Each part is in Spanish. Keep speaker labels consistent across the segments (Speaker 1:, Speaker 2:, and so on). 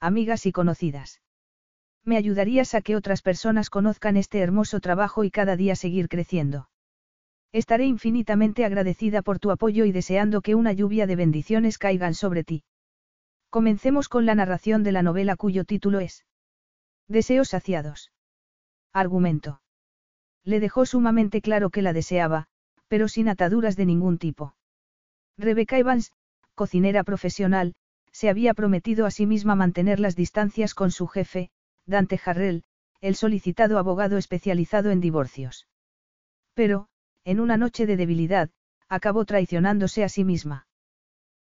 Speaker 1: amigas y conocidas. Me ayudarías a que otras personas conozcan este hermoso trabajo y cada día seguir creciendo. Estaré infinitamente agradecida por tu apoyo y deseando que una lluvia de bendiciones caigan sobre ti. Comencemos con la narración de la novela cuyo título es Deseos saciados. Argumento. Le dejó sumamente claro que la deseaba, pero sin ataduras de ningún tipo. Rebecca Evans, cocinera profesional, se había prometido a sí misma mantener las distancias con su jefe, Dante Harrell, el solicitado abogado especializado en divorcios. Pero, en una noche de debilidad, acabó traicionándose a sí misma.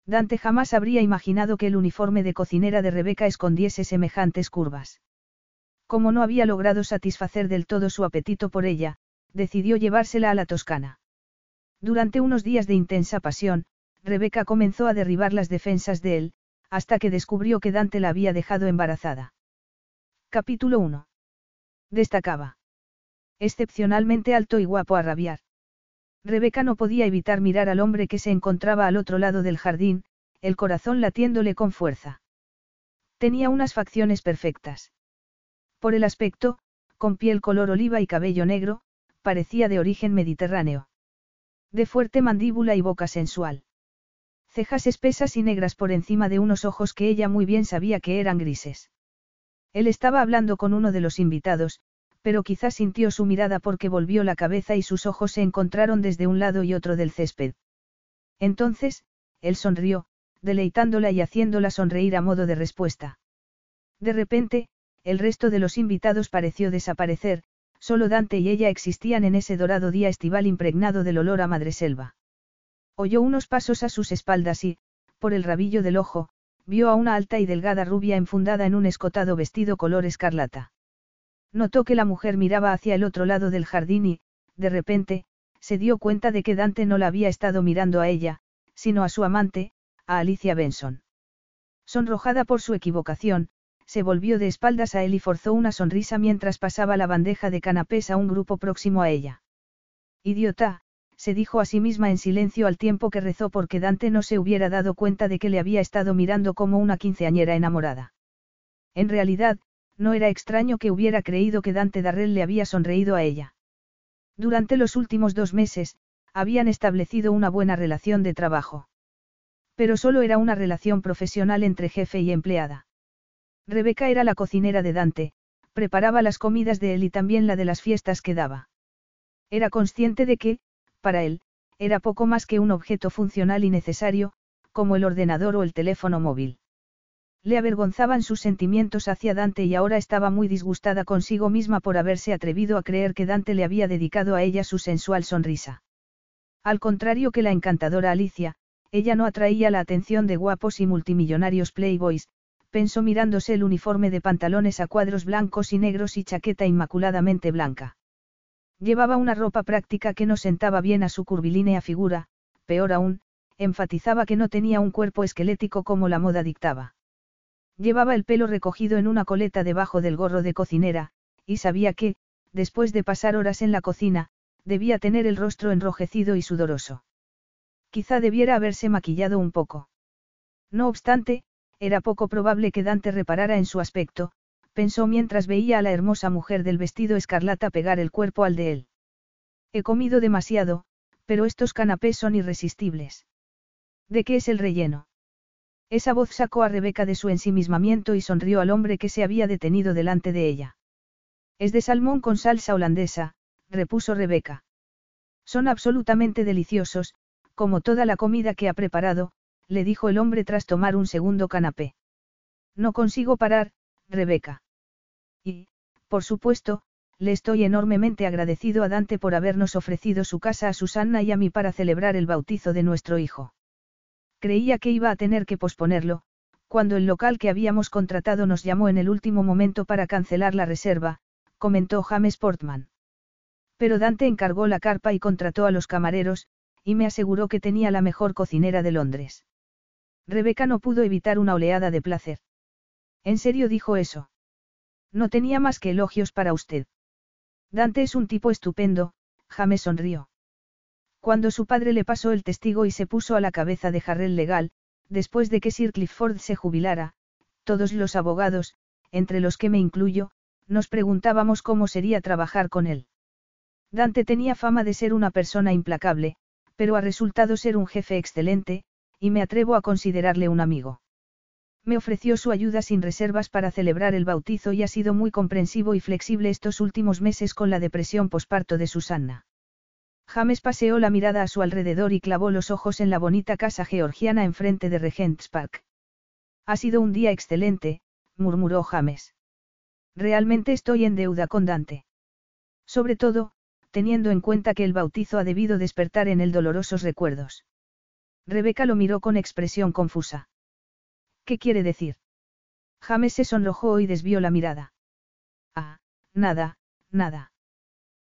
Speaker 1: Dante jamás habría imaginado que el uniforme de cocinera de Rebeca escondiese semejantes curvas. Como no había logrado satisfacer del todo su apetito por ella, decidió llevársela a la Toscana. Durante unos días de intensa pasión, Rebeca comenzó a derribar las defensas de él, hasta que descubrió que Dante la había dejado embarazada. Capítulo 1. Destacaba. Excepcionalmente alto y guapo a rabiar. Rebeca no podía evitar mirar al hombre que se encontraba al otro lado del jardín, el corazón latiéndole con fuerza. Tenía unas facciones perfectas. Por el aspecto, con piel color oliva y cabello negro, parecía de origen mediterráneo. De fuerte mandíbula y boca sensual. Cejas espesas y negras por encima de unos ojos que ella muy bien sabía que eran grises. Él estaba hablando con uno de los invitados, pero quizás sintió su mirada porque volvió la cabeza y sus ojos se encontraron desde un lado y otro del césped. Entonces, él sonrió, deleitándola y haciéndola sonreír a modo de respuesta. De repente, el resto de los invitados pareció desaparecer, solo Dante y ella existían en ese dorado día estival impregnado del olor a madreselva. Oyó unos pasos a sus espaldas y, por el rabillo del ojo, vio a una alta y delgada rubia enfundada en un escotado vestido color escarlata. Notó que la mujer miraba hacia el otro lado del jardín y, de repente, se dio cuenta de que Dante no la había estado mirando a ella, sino a su amante, a Alicia Benson. Sonrojada por su equivocación, se volvió de espaldas a él y forzó una sonrisa mientras pasaba la bandeja de canapés a un grupo próximo a ella. Idiota, se dijo a sí misma en silencio al tiempo que rezó porque Dante no se hubiera dado cuenta de que le había estado mirando como una quinceañera enamorada. En realidad, no era extraño que hubiera creído que Dante Darrell le había sonreído a ella. Durante los últimos dos meses, habían establecido una buena relación de trabajo. Pero solo era una relación profesional entre jefe y empleada. Rebeca era la cocinera de Dante, preparaba las comidas de él y también la de las fiestas que daba. Era consciente de que, para él, era poco más que un objeto funcional y necesario, como el ordenador o el teléfono móvil. Le avergonzaban sus sentimientos hacia Dante y ahora estaba muy disgustada consigo misma por haberse atrevido a creer que Dante le había dedicado a ella su sensual sonrisa. Al contrario que la encantadora Alicia, ella no atraía la atención de guapos y multimillonarios playboys, pensó mirándose el uniforme de pantalones a cuadros blancos y negros y chaqueta inmaculadamente blanca. Llevaba una ropa práctica que no sentaba bien a su curvilínea figura, peor aún, enfatizaba que no tenía un cuerpo esquelético como la moda dictaba. Llevaba el pelo recogido en una coleta debajo del gorro de cocinera, y sabía que, después de pasar horas en la cocina, debía tener el rostro enrojecido y sudoroso. Quizá debiera haberse maquillado un poco. No obstante, era poco probable que Dante reparara en su aspecto, pensó mientras veía a la hermosa mujer del vestido escarlata pegar el cuerpo al de él. He comido demasiado, pero estos canapés son irresistibles. ¿De qué es el relleno? Esa voz sacó a Rebeca de su ensimismamiento y sonrió al hombre que se había detenido delante de ella. Es de salmón con salsa holandesa, repuso Rebeca. Son absolutamente deliciosos, como toda la comida que ha preparado, le dijo el hombre tras tomar un segundo canapé. No consigo parar, Rebeca. Y, por supuesto, le estoy enormemente agradecido a Dante por habernos ofrecido su casa a Susanna y a mí para celebrar el bautizo de nuestro hijo. Creía que iba a tener que posponerlo, cuando el local que habíamos contratado nos llamó en el último momento para cancelar la reserva, comentó James Portman. Pero Dante encargó la carpa y contrató a los camareros, y me aseguró que tenía la mejor cocinera de Londres. Rebeca no pudo evitar una oleada de placer. ¿En serio dijo eso? No tenía más que elogios para usted. Dante es un tipo estupendo, James sonrió. Cuando su padre le pasó el testigo y se puso a la cabeza de Jarrell legal, después de que Sir Clifford se jubilara, todos los abogados, entre los que me incluyo, nos preguntábamos cómo sería trabajar con él. Dante tenía fama de ser una persona implacable, pero ha resultado ser un jefe excelente, y me atrevo a considerarle un amigo. Me ofreció su ayuda sin reservas para celebrar el bautizo y ha sido muy comprensivo y flexible estos últimos meses con la depresión posparto de Susanna. James paseó la mirada a su alrededor y clavó los ojos en la bonita casa georgiana enfrente de Regent's Park. Ha sido un día excelente, murmuró James. Realmente estoy en deuda con Dante. Sobre todo, teniendo en cuenta que el bautizo ha debido despertar en él dolorosos recuerdos. Rebeca lo miró con expresión confusa. ¿Qué quiere decir? James se sonrojó y desvió la mirada. Ah, nada, nada.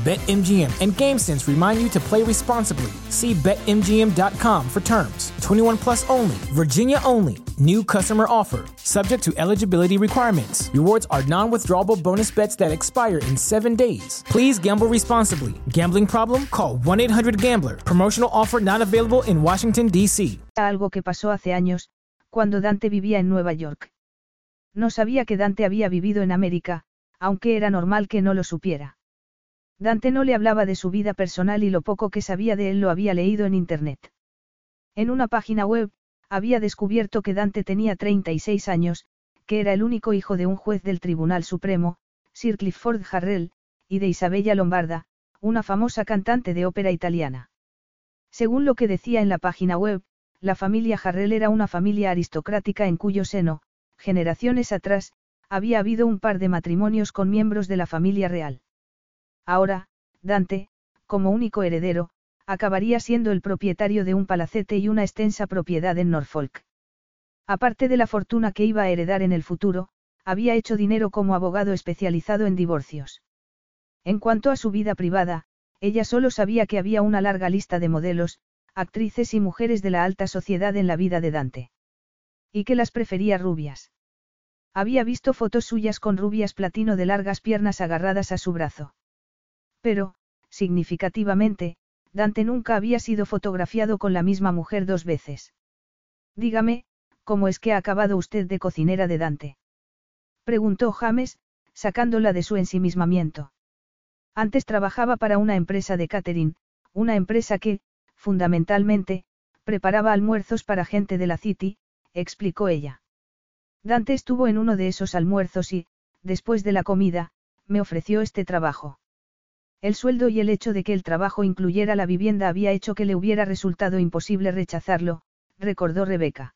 Speaker 2: BetMGM and GameSense remind you to play responsibly. See BetMGM.com for terms. 21 plus only, Virginia only. New customer offer, subject to eligibility requirements. Rewards are non withdrawable bonus bets that expire in seven days. Please gamble responsibly. Gambling problem? Call 1 800 Gambler. Promotional offer not available in Washington, D.C.
Speaker 1: Algo que pasó hace años, cuando Dante vivía en Nueva York. No sabía que Dante había vivido en América, aunque era normal que no lo supiera. Dante no le hablaba de su vida personal y lo poco que sabía de él lo había leído en Internet. En una página web, había descubierto que Dante tenía 36 años, que era el único hijo de un juez del Tribunal Supremo, Sir Clifford Harrell, y de Isabella Lombarda, una famosa cantante de ópera italiana. Según lo que decía en la página web, la familia Harrell era una familia aristocrática en cuyo seno, generaciones atrás, había habido un par de matrimonios con miembros de la familia real. Ahora, Dante, como único heredero, acabaría siendo el propietario de un palacete y una extensa propiedad en Norfolk. Aparte de la fortuna que iba a heredar en el futuro, había hecho dinero como abogado especializado en divorcios. En cuanto a su vida privada, ella solo sabía que había una larga lista de modelos, actrices y mujeres de la alta sociedad en la vida de Dante. Y que las prefería rubias. Había visto fotos suyas con rubias platino de largas piernas agarradas a su brazo. Pero, significativamente, Dante nunca había sido fotografiado con la misma mujer dos veces. Dígame, ¿cómo es que ha acabado usted de cocinera de Dante? Preguntó James, sacándola de su ensimismamiento. Antes trabajaba para una empresa de catering, una empresa que, fundamentalmente, preparaba almuerzos para gente de la City, explicó ella. Dante estuvo en uno de esos almuerzos y, después de la comida, me ofreció este trabajo. El sueldo y el hecho de que el trabajo incluyera la vivienda había hecho que le hubiera resultado imposible rechazarlo, recordó Rebeca.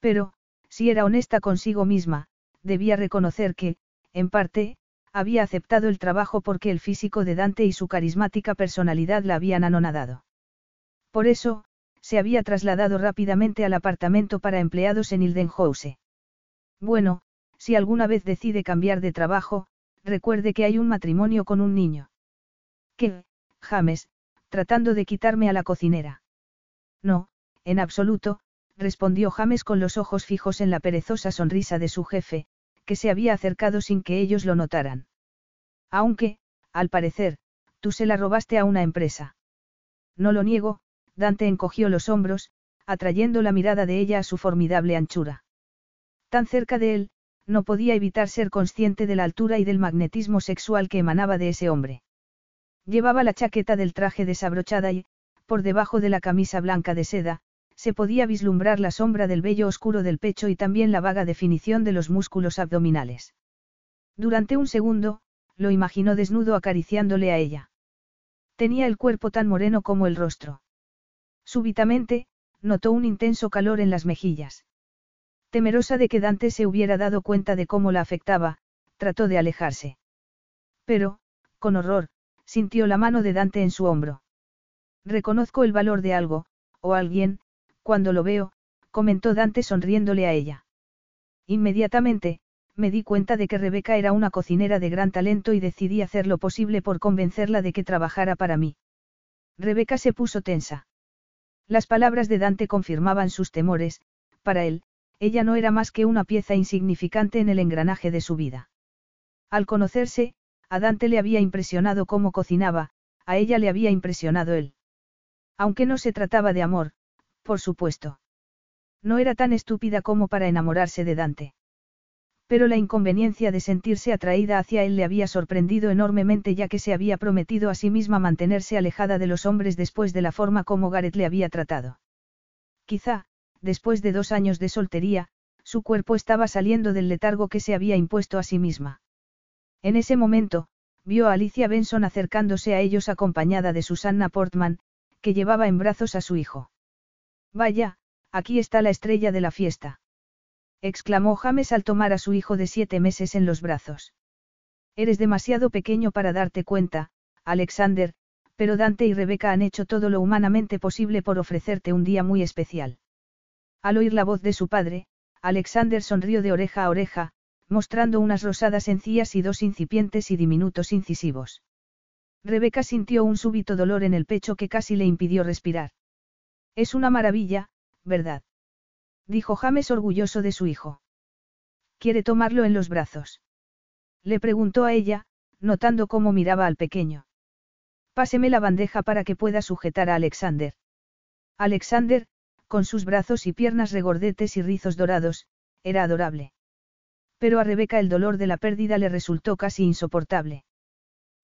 Speaker 1: Pero, si era honesta consigo misma, debía reconocer que, en parte, había aceptado el trabajo porque el físico de Dante y su carismática personalidad la habían anonadado. Por eso, se había trasladado rápidamente al apartamento para empleados en Ildenhouse. Bueno, si alguna vez decide cambiar de trabajo, recuerde que hay un matrimonio con un niño. ¿Qué, James, tratando de quitarme a la cocinera? No, en absoluto, respondió James con los ojos fijos en la perezosa sonrisa de su jefe, que se había acercado sin que ellos lo notaran. Aunque, al parecer, tú se la robaste a una empresa. No lo niego, Dante encogió los hombros, atrayendo la mirada de ella a su formidable anchura. Tan cerca de él, no podía evitar ser consciente de la altura y del magnetismo sexual que emanaba de ese hombre. Llevaba la chaqueta del traje desabrochada y, por debajo de la camisa blanca de seda, se podía vislumbrar la sombra del vello oscuro del pecho y también la vaga definición de los músculos abdominales. Durante un segundo, lo imaginó desnudo acariciándole a ella. Tenía el cuerpo tan moreno como el rostro. Súbitamente, notó un intenso calor en las mejillas. Temerosa de que Dante se hubiera dado cuenta de cómo la afectaba, trató de alejarse. Pero, con horror, sintió la mano de Dante en su hombro. Reconozco el valor de algo, o alguien, cuando lo veo, comentó Dante sonriéndole a ella. Inmediatamente, me di cuenta de que Rebeca era una cocinera de gran talento y decidí hacer lo posible por convencerla de que trabajara para mí. Rebeca se puso tensa. Las palabras de Dante confirmaban sus temores, para él, ella no era más que una pieza insignificante en el engranaje de su vida. Al conocerse, a Dante le había impresionado cómo cocinaba, a ella le había impresionado él. Aunque no se trataba de amor, por supuesto. No era tan estúpida como para enamorarse de Dante. Pero la inconveniencia de sentirse atraída hacia él le había sorprendido enormemente ya que se había prometido a sí misma mantenerse alejada de los hombres después de la forma como Gareth le había tratado. Quizá, después de dos años de soltería, su cuerpo estaba saliendo del letargo que se había impuesto a sí misma. En ese momento, vio a Alicia Benson acercándose a ellos acompañada de Susanna Portman, que llevaba en brazos a su hijo. Vaya, aquí está la estrella de la fiesta exclamó James al tomar a su hijo de siete meses en los brazos. Eres demasiado pequeño para darte cuenta, Alexander, pero Dante y Rebeca han hecho todo lo humanamente posible por ofrecerte un día muy especial. Al oír la voz de su padre, Alexander sonrió de oreja a oreja, mostrando unas rosadas encías y dos incipientes y diminutos incisivos. Rebeca sintió un súbito dolor en el pecho que casi le impidió respirar. Es una maravilla, ¿verdad? dijo James orgulloso de su hijo. ¿Quiere tomarlo en los brazos? Le preguntó a ella, notando cómo miraba al pequeño. Páseme la bandeja para que pueda sujetar a Alexander. Alexander, con sus brazos y piernas regordetes y rizos dorados, era adorable. Pero a Rebeca el dolor de la pérdida le resultó casi insoportable.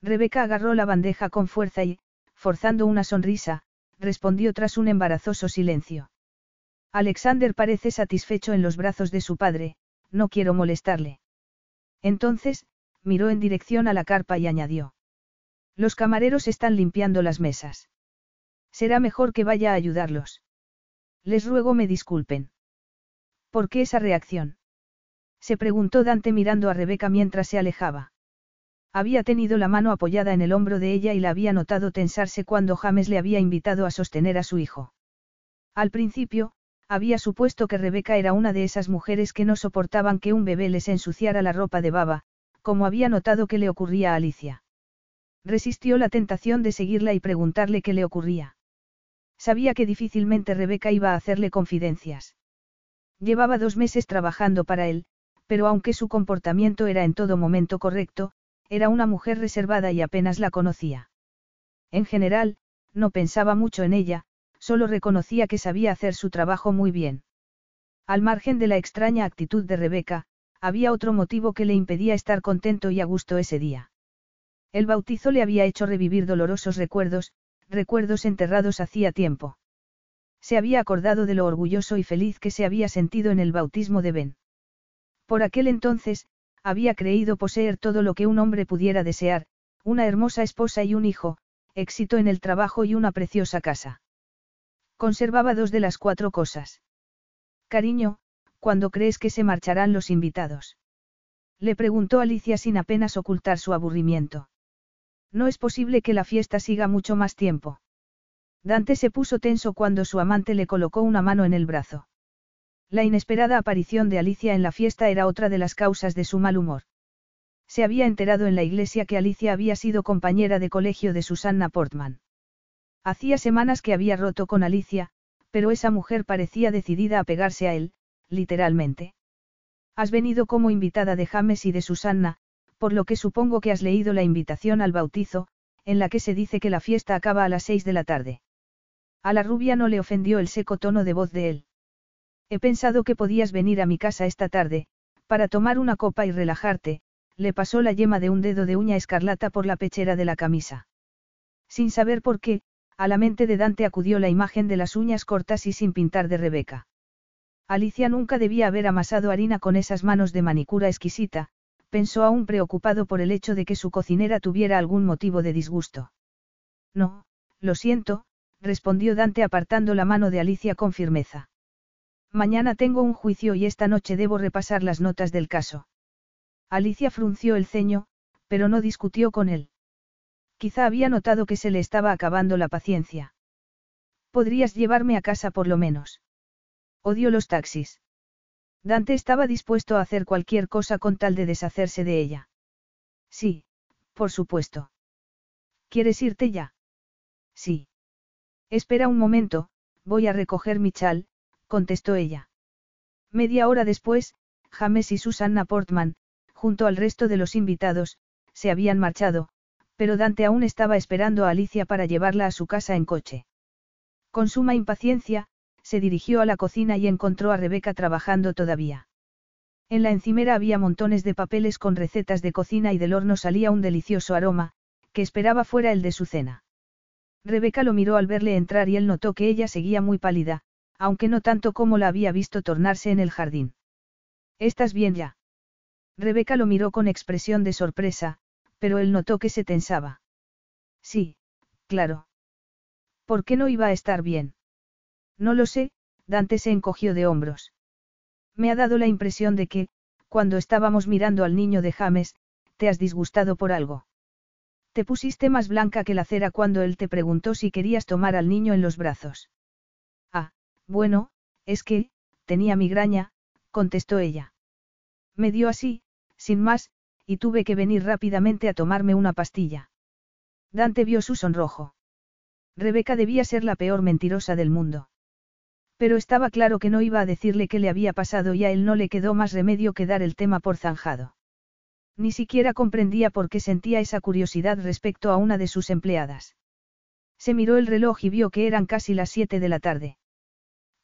Speaker 1: Rebeca agarró la bandeja con fuerza y, forzando una sonrisa, respondió tras un embarazoso silencio. Alexander parece satisfecho en los brazos de su padre, no quiero molestarle. Entonces, miró en dirección a la carpa y añadió. Los camareros están limpiando las mesas. Será mejor que vaya a ayudarlos. Les ruego me disculpen. ¿Por qué esa reacción? Se preguntó Dante mirando a Rebeca mientras se alejaba. Había tenido la mano apoyada en el hombro de ella y la había notado tensarse cuando James le había invitado a sostener a su hijo. Al principio, había supuesto que Rebeca era una de esas mujeres que no soportaban que un bebé les ensuciara la ropa de baba, como había notado que le ocurría a Alicia. Resistió la tentación de seguirla y preguntarle qué le ocurría. Sabía que difícilmente Rebeca iba a hacerle confidencias. Llevaba dos meses trabajando para él, pero aunque su comportamiento era en todo momento correcto, era una mujer reservada y apenas la conocía. En general, no pensaba mucho en ella, solo reconocía que sabía hacer su trabajo muy bien. Al margen de la extraña actitud de Rebeca, había otro motivo que le impedía estar contento y a gusto ese día. El bautizo le había hecho revivir dolorosos recuerdos, recuerdos enterrados hacía tiempo. Se había acordado de lo orgulloso y feliz que se había sentido en el bautismo de Ben. Por aquel entonces, había creído poseer todo lo que un hombre pudiera desear, una hermosa esposa y un hijo, éxito en el trabajo y una preciosa casa. Conservaba dos de las cuatro cosas. Cariño, ¿cuándo crees que se marcharán los invitados? Le preguntó Alicia sin apenas ocultar su aburrimiento. No es posible que la fiesta siga mucho más tiempo. Dante se puso tenso cuando su amante le colocó una mano en el brazo. La inesperada aparición de Alicia en la fiesta era otra de las causas de su mal humor. Se había enterado en la iglesia que Alicia había sido compañera de colegio de Susanna Portman. Hacía semanas que había roto con Alicia, pero esa mujer parecía decidida a pegarse a él, literalmente. Has venido como invitada de James y de Susanna, por lo que supongo que has leído la invitación al bautizo, en la que se dice que la fiesta acaba a las seis de la tarde. A la rubia no le ofendió el seco tono de voz de él. He pensado que podías venir a mi casa esta tarde, para tomar una copa y relajarte, le pasó la yema de un dedo de uña escarlata por la pechera de la camisa. Sin saber por qué, a la mente de Dante acudió la imagen de las uñas cortas y sin pintar de Rebeca. Alicia nunca debía haber amasado harina con esas manos de manicura exquisita, pensó aún preocupado por el hecho de que su cocinera tuviera algún motivo de disgusto. No, lo siento, respondió Dante apartando la mano de Alicia con firmeza. Mañana tengo un juicio y esta noche debo repasar las notas del caso. Alicia frunció el ceño, pero no discutió con él. Quizá había notado que se le estaba acabando la paciencia. Podrías llevarme a casa por lo menos. Odio los taxis. Dante estaba dispuesto a hacer cualquier cosa con tal de deshacerse de ella. Sí, por supuesto. ¿Quieres irte ya? Sí. Espera un momento, voy a recoger mi chal, contestó ella. Media hora después, James y Susanna Portman, junto al resto de los invitados, se habían marchado, pero Dante aún estaba esperando a Alicia para llevarla a su casa en coche. Con suma impaciencia, se dirigió a la cocina y encontró a Rebeca trabajando todavía. En la encimera había montones de papeles con recetas de cocina y del horno salía un delicioso aroma, que esperaba fuera el de su cena. Rebeca lo miró al verle entrar y él notó que ella seguía muy pálida, aunque no tanto como la había visto tornarse en el jardín. ¿Estás bien ya? Rebeca lo miró con expresión de sorpresa, pero él notó que se tensaba. Sí, claro. ¿Por qué no iba a estar bien? No lo sé, Dante se encogió de hombros. Me ha dado la impresión de que, cuando estábamos mirando al niño de James, te has disgustado por algo. Te pusiste más blanca que la cera cuando él te preguntó si querías tomar al niño en los brazos. Bueno, es que, tenía migraña, contestó ella. Me dio así, sin más, y tuve que venir rápidamente a tomarme una pastilla. Dante vio su sonrojo. Rebeca debía ser la peor mentirosa del mundo. Pero estaba claro que no iba a decirle qué le había pasado y a él no le quedó más remedio que dar el tema por zanjado. Ni siquiera comprendía por qué sentía esa curiosidad respecto a una de sus empleadas. Se miró el reloj y vio que eran casi las siete de la tarde.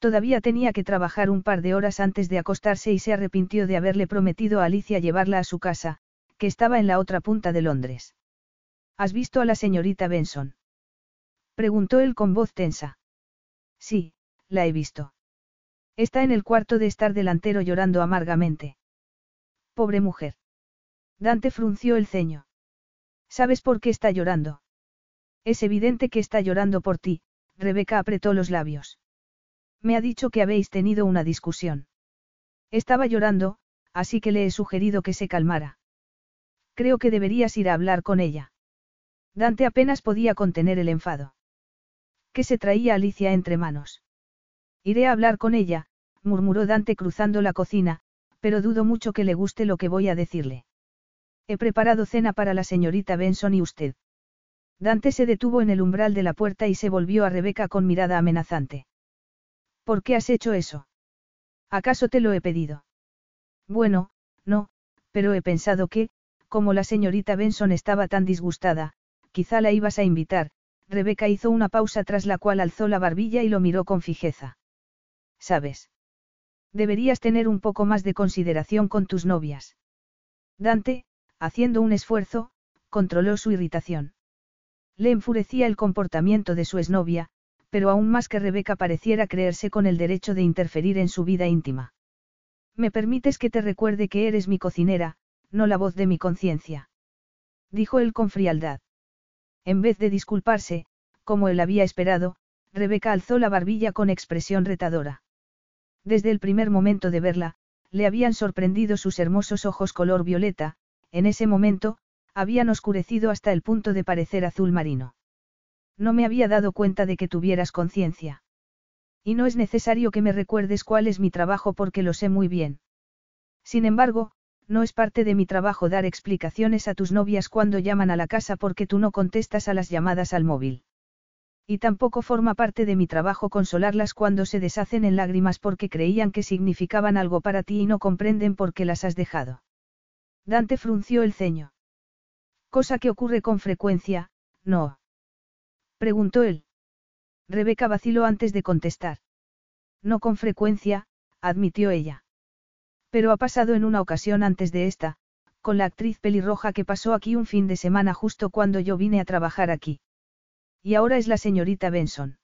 Speaker 1: Todavía tenía que trabajar un par de horas antes de acostarse y se arrepintió de haberle prometido a Alicia llevarla a su casa, que estaba en la otra punta de Londres. ¿Has visto a la señorita Benson? Preguntó él con voz tensa. Sí, la he visto. Está en el cuarto de estar delantero llorando amargamente. Pobre mujer. Dante frunció el ceño. ¿Sabes por qué está llorando? Es evidente que está llorando por ti, Rebeca apretó los labios. Me ha dicho que habéis tenido una discusión. Estaba llorando, así que le he sugerido que se calmara. Creo que deberías ir a hablar con ella. Dante apenas podía contener el enfado. ¿Qué se traía Alicia entre manos? Iré a hablar con ella, murmuró Dante cruzando la cocina, pero dudo mucho que le guste lo que voy a decirle. He preparado cena para la señorita Benson y usted. Dante se detuvo en el umbral de la puerta y se volvió a Rebeca con mirada amenazante. ¿Por qué has hecho eso? ¿Acaso te lo he pedido? Bueno, no, pero he pensado que, como la señorita Benson estaba tan disgustada, quizá la ibas a invitar, Rebeca hizo una pausa tras la cual alzó la barbilla y lo miró con fijeza. ¿Sabes? Deberías tener un poco más de consideración con tus novias. Dante, haciendo un esfuerzo, controló su irritación. Le enfurecía el comportamiento de su exnovia, pero aún más que Rebeca pareciera creerse con el derecho de interferir en su vida íntima. ¿Me permites que te recuerde que eres mi cocinera, no la voz de mi conciencia. Dijo él con frialdad. En vez de disculparse, como él había esperado, Rebeca alzó la barbilla con expresión retadora. Desde el primer momento de verla, le habían sorprendido sus hermosos ojos color violeta, en ese momento, habían oscurecido hasta el punto de parecer azul marino. No me había dado cuenta de que tuvieras conciencia. Y no es necesario que me recuerdes cuál es mi trabajo porque lo sé muy bien. Sin embargo, no es parte de mi trabajo dar explicaciones a tus novias cuando llaman a la casa porque tú no contestas a las llamadas al móvil. Y tampoco forma parte de mi trabajo consolarlas cuando se deshacen en lágrimas porque creían que significaban algo para ti y no comprenden por qué las has dejado. Dante frunció el ceño. Cosa que ocurre con frecuencia, ¿no? Preguntó él. Rebeca vaciló antes de contestar. No con frecuencia, admitió ella. Pero ha pasado en una ocasión antes de esta, con la actriz pelirroja que pasó aquí un fin de semana justo cuando yo vine a trabajar aquí. Y ahora es la señorita Benson.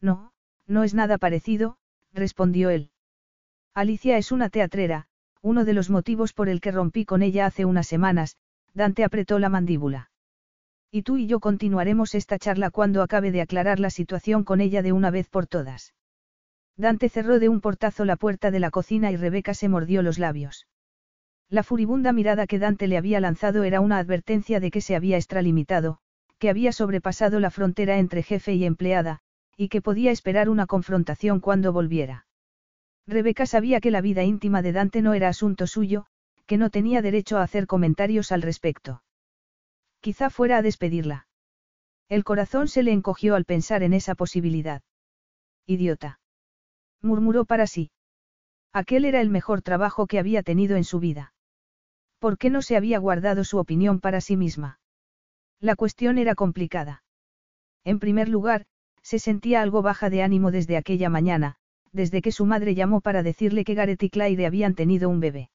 Speaker 1: No, no es nada parecido, respondió él. Alicia es una teatrera, uno de los motivos por el que rompí con ella hace unas semanas, Dante apretó la mandíbula. Y tú y yo continuaremos esta charla cuando acabe de aclarar la situación con ella de una vez por todas. Dante cerró de un portazo la puerta de la cocina y Rebeca se mordió los labios. La furibunda mirada que Dante le había lanzado era una advertencia de que se había extralimitado, que había sobrepasado la frontera entre jefe y empleada, y que podía esperar una confrontación cuando volviera. Rebeca sabía que la vida íntima de Dante no era asunto suyo, que no tenía derecho a hacer comentarios al respecto. Quizá fuera a despedirla. El corazón se le encogió al pensar en esa posibilidad. Idiota. Murmuró para sí. Aquel era el mejor trabajo que había tenido en su vida. ¿Por qué no se había guardado su opinión para sí misma? La cuestión era complicada. En primer lugar, se sentía algo baja de ánimo desde aquella mañana, desde que su madre llamó para decirle que Gareth y Claire habían tenido un bebé.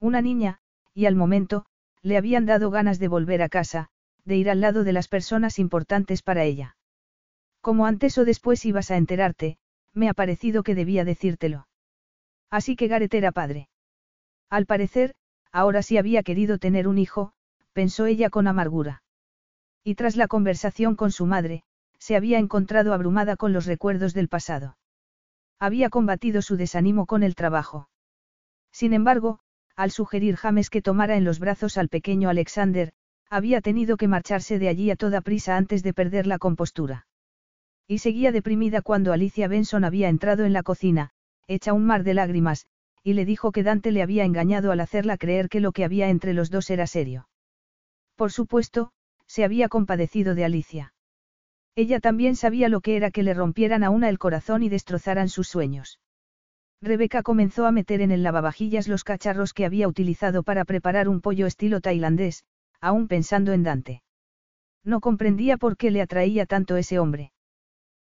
Speaker 1: Una niña, y al momento, le habían dado ganas de volver a casa, de ir al lado de las personas importantes para ella. Como antes o después ibas a enterarte, me ha parecido que debía decírtelo. Así que Gareth era padre. Al parecer, ahora sí había querido tener un hijo, pensó ella con amargura. Y tras la conversación con su madre, se había encontrado abrumada con los recuerdos del pasado. Había combatido su desánimo con el trabajo. Sin embargo, al sugerir James que tomara en los brazos al pequeño Alexander, había tenido que marcharse de allí a toda prisa antes de perder la compostura. Y seguía deprimida cuando Alicia Benson había entrado en la cocina, hecha un mar de lágrimas, y le dijo que Dante le había engañado al hacerla creer que lo que había entre los dos era serio. Por supuesto, se había compadecido de Alicia. Ella también sabía lo que era que le rompieran a una el corazón y destrozaran sus sueños. Rebeca comenzó a meter en el lavavajillas los cacharros que había utilizado para preparar un pollo estilo tailandés, aún pensando en Dante. No comprendía por qué le atraía tanto ese hombre.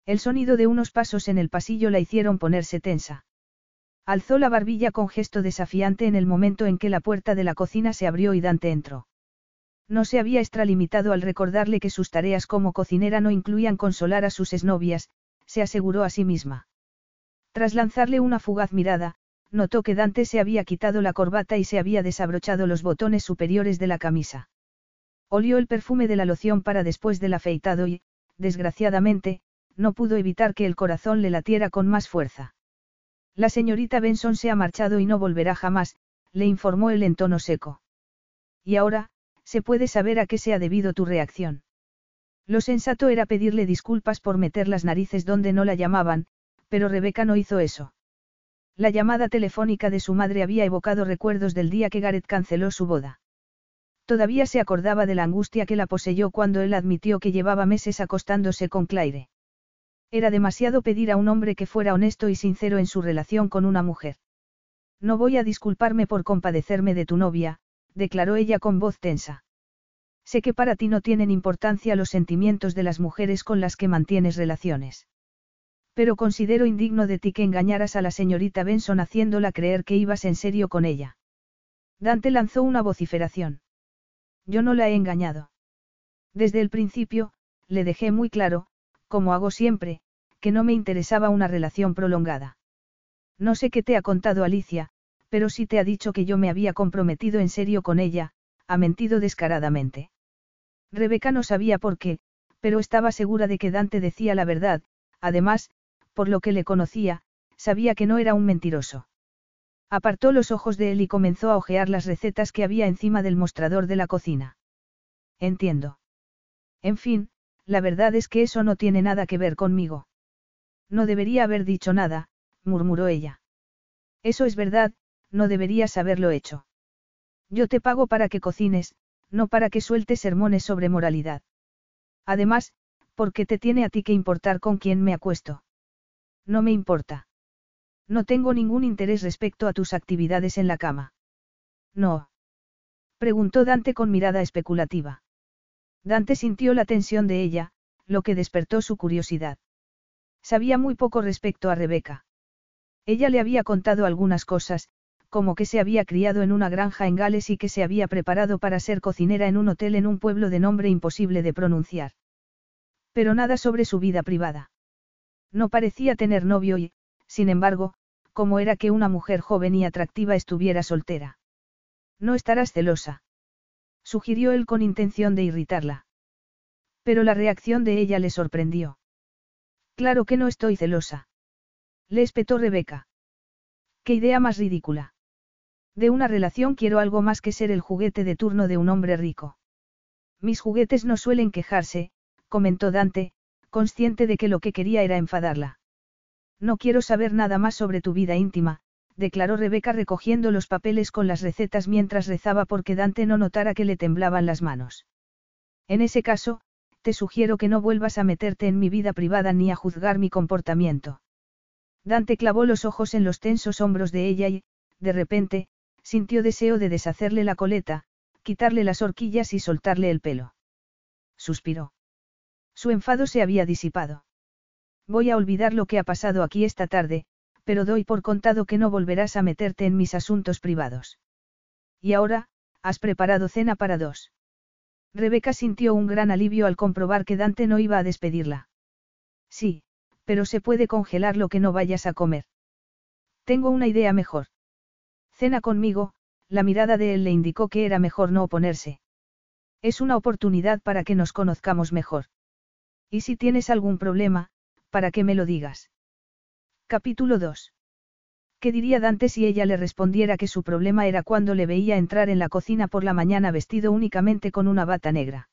Speaker 1: El sonido de unos pasos en el pasillo la hicieron ponerse tensa. Alzó la barbilla con gesto desafiante en el momento en que la puerta de la cocina se abrió y Dante entró. No se había extralimitado al recordarle que sus tareas como cocinera no incluían consolar a sus exnovias, se aseguró a sí misma. Tras lanzarle una fugaz mirada, notó que Dante se había quitado la corbata y se había desabrochado los botones superiores de la camisa. Olió el perfume de la loción para después del afeitado y, desgraciadamente, no pudo evitar que el corazón le latiera con más fuerza. La señorita Benson se ha marchado y no volverá jamás, le informó él en tono seco. Y ahora, se puede saber a qué se ha debido tu reacción. Lo sensato era pedirle disculpas por meter las narices donde no la llamaban, pero Rebeca no hizo eso. La llamada telefónica de su madre había evocado recuerdos del día que Gareth canceló su boda. Todavía se acordaba de la angustia que la poseyó cuando él admitió que llevaba meses acostándose con Claire. Era demasiado pedir a un hombre que fuera honesto y sincero en su relación con una mujer. No voy a disculparme por compadecerme de tu novia, declaró ella con voz tensa. Sé que para ti no tienen importancia los sentimientos de las mujeres con las que mantienes relaciones. Pero considero indigno de ti que engañaras a la señorita Benson haciéndola creer que ibas en serio con ella. Dante lanzó una vociferación. Yo no la he engañado. Desde el principio, le dejé muy claro, como hago siempre, que no me interesaba una relación prolongada. No sé qué te ha contado Alicia, pero si te ha dicho que yo me había comprometido en serio con ella, ha mentido descaradamente. Rebeca no sabía por qué, pero estaba segura de que Dante decía la verdad, además, por lo que le conocía, sabía que no era un mentiroso. Apartó los ojos de él y comenzó a hojear las recetas que había encima del mostrador de la cocina. Entiendo. En fin, la verdad es que eso no tiene nada que ver conmigo. No debería haber dicho nada, murmuró ella. Eso es verdad, no deberías haberlo hecho. Yo te pago para que cocines, no para que sueltes sermones sobre moralidad. Además, ¿por qué te tiene a ti que importar con quién me acuesto? No me importa. No tengo ningún interés respecto a tus actividades en la cama. No. Preguntó Dante con mirada especulativa. Dante sintió la tensión de ella, lo que despertó su curiosidad. Sabía muy poco respecto a Rebeca. Ella le había contado algunas cosas, como que se había criado en una granja en Gales y que se había preparado para ser cocinera en un hotel en un pueblo de nombre imposible de pronunciar. Pero nada sobre su vida privada. No parecía tener novio y, sin embargo, como era que una mujer joven y atractiva estuviera soltera. No estarás celosa. Sugirió él con intención de irritarla. Pero la reacción de ella le sorprendió. Claro que no estoy celosa. Le espetó Rebeca. Qué idea más ridícula. De una relación quiero algo más que ser el juguete de turno de un hombre rico. Mis juguetes no suelen quejarse, comentó Dante, consciente de que lo que quería era enfadarla. No quiero saber nada más sobre tu vida íntima, declaró Rebeca recogiendo los papeles con las recetas mientras rezaba porque Dante no notara que le temblaban las manos. En ese caso, te sugiero que no vuelvas a meterte en mi vida privada ni a juzgar mi comportamiento. Dante clavó los ojos en los tensos hombros de ella y, de repente, sintió deseo de deshacerle la coleta, quitarle las horquillas y soltarle el pelo. Suspiró. Su enfado se había disipado. Voy a olvidar lo que ha pasado aquí esta tarde, pero doy por contado que no volverás a meterte en mis asuntos privados. Y ahora, has preparado cena para dos. Rebeca sintió un gran alivio al comprobar que Dante no iba a despedirla. Sí, pero se puede congelar lo que no vayas a comer. Tengo una idea mejor. Cena conmigo, la mirada de él le indicó que era mejor no oponerse. Es una oportunidad para que nos conozcamos mejor. Y si tienes algún problema, para que me lo digas. Capítulo 2. ¿Qué diría Dante si ella le respondiera que su problema era cuando le veía entrar en la cocina por la mañana vestido únicamente con una bata negra?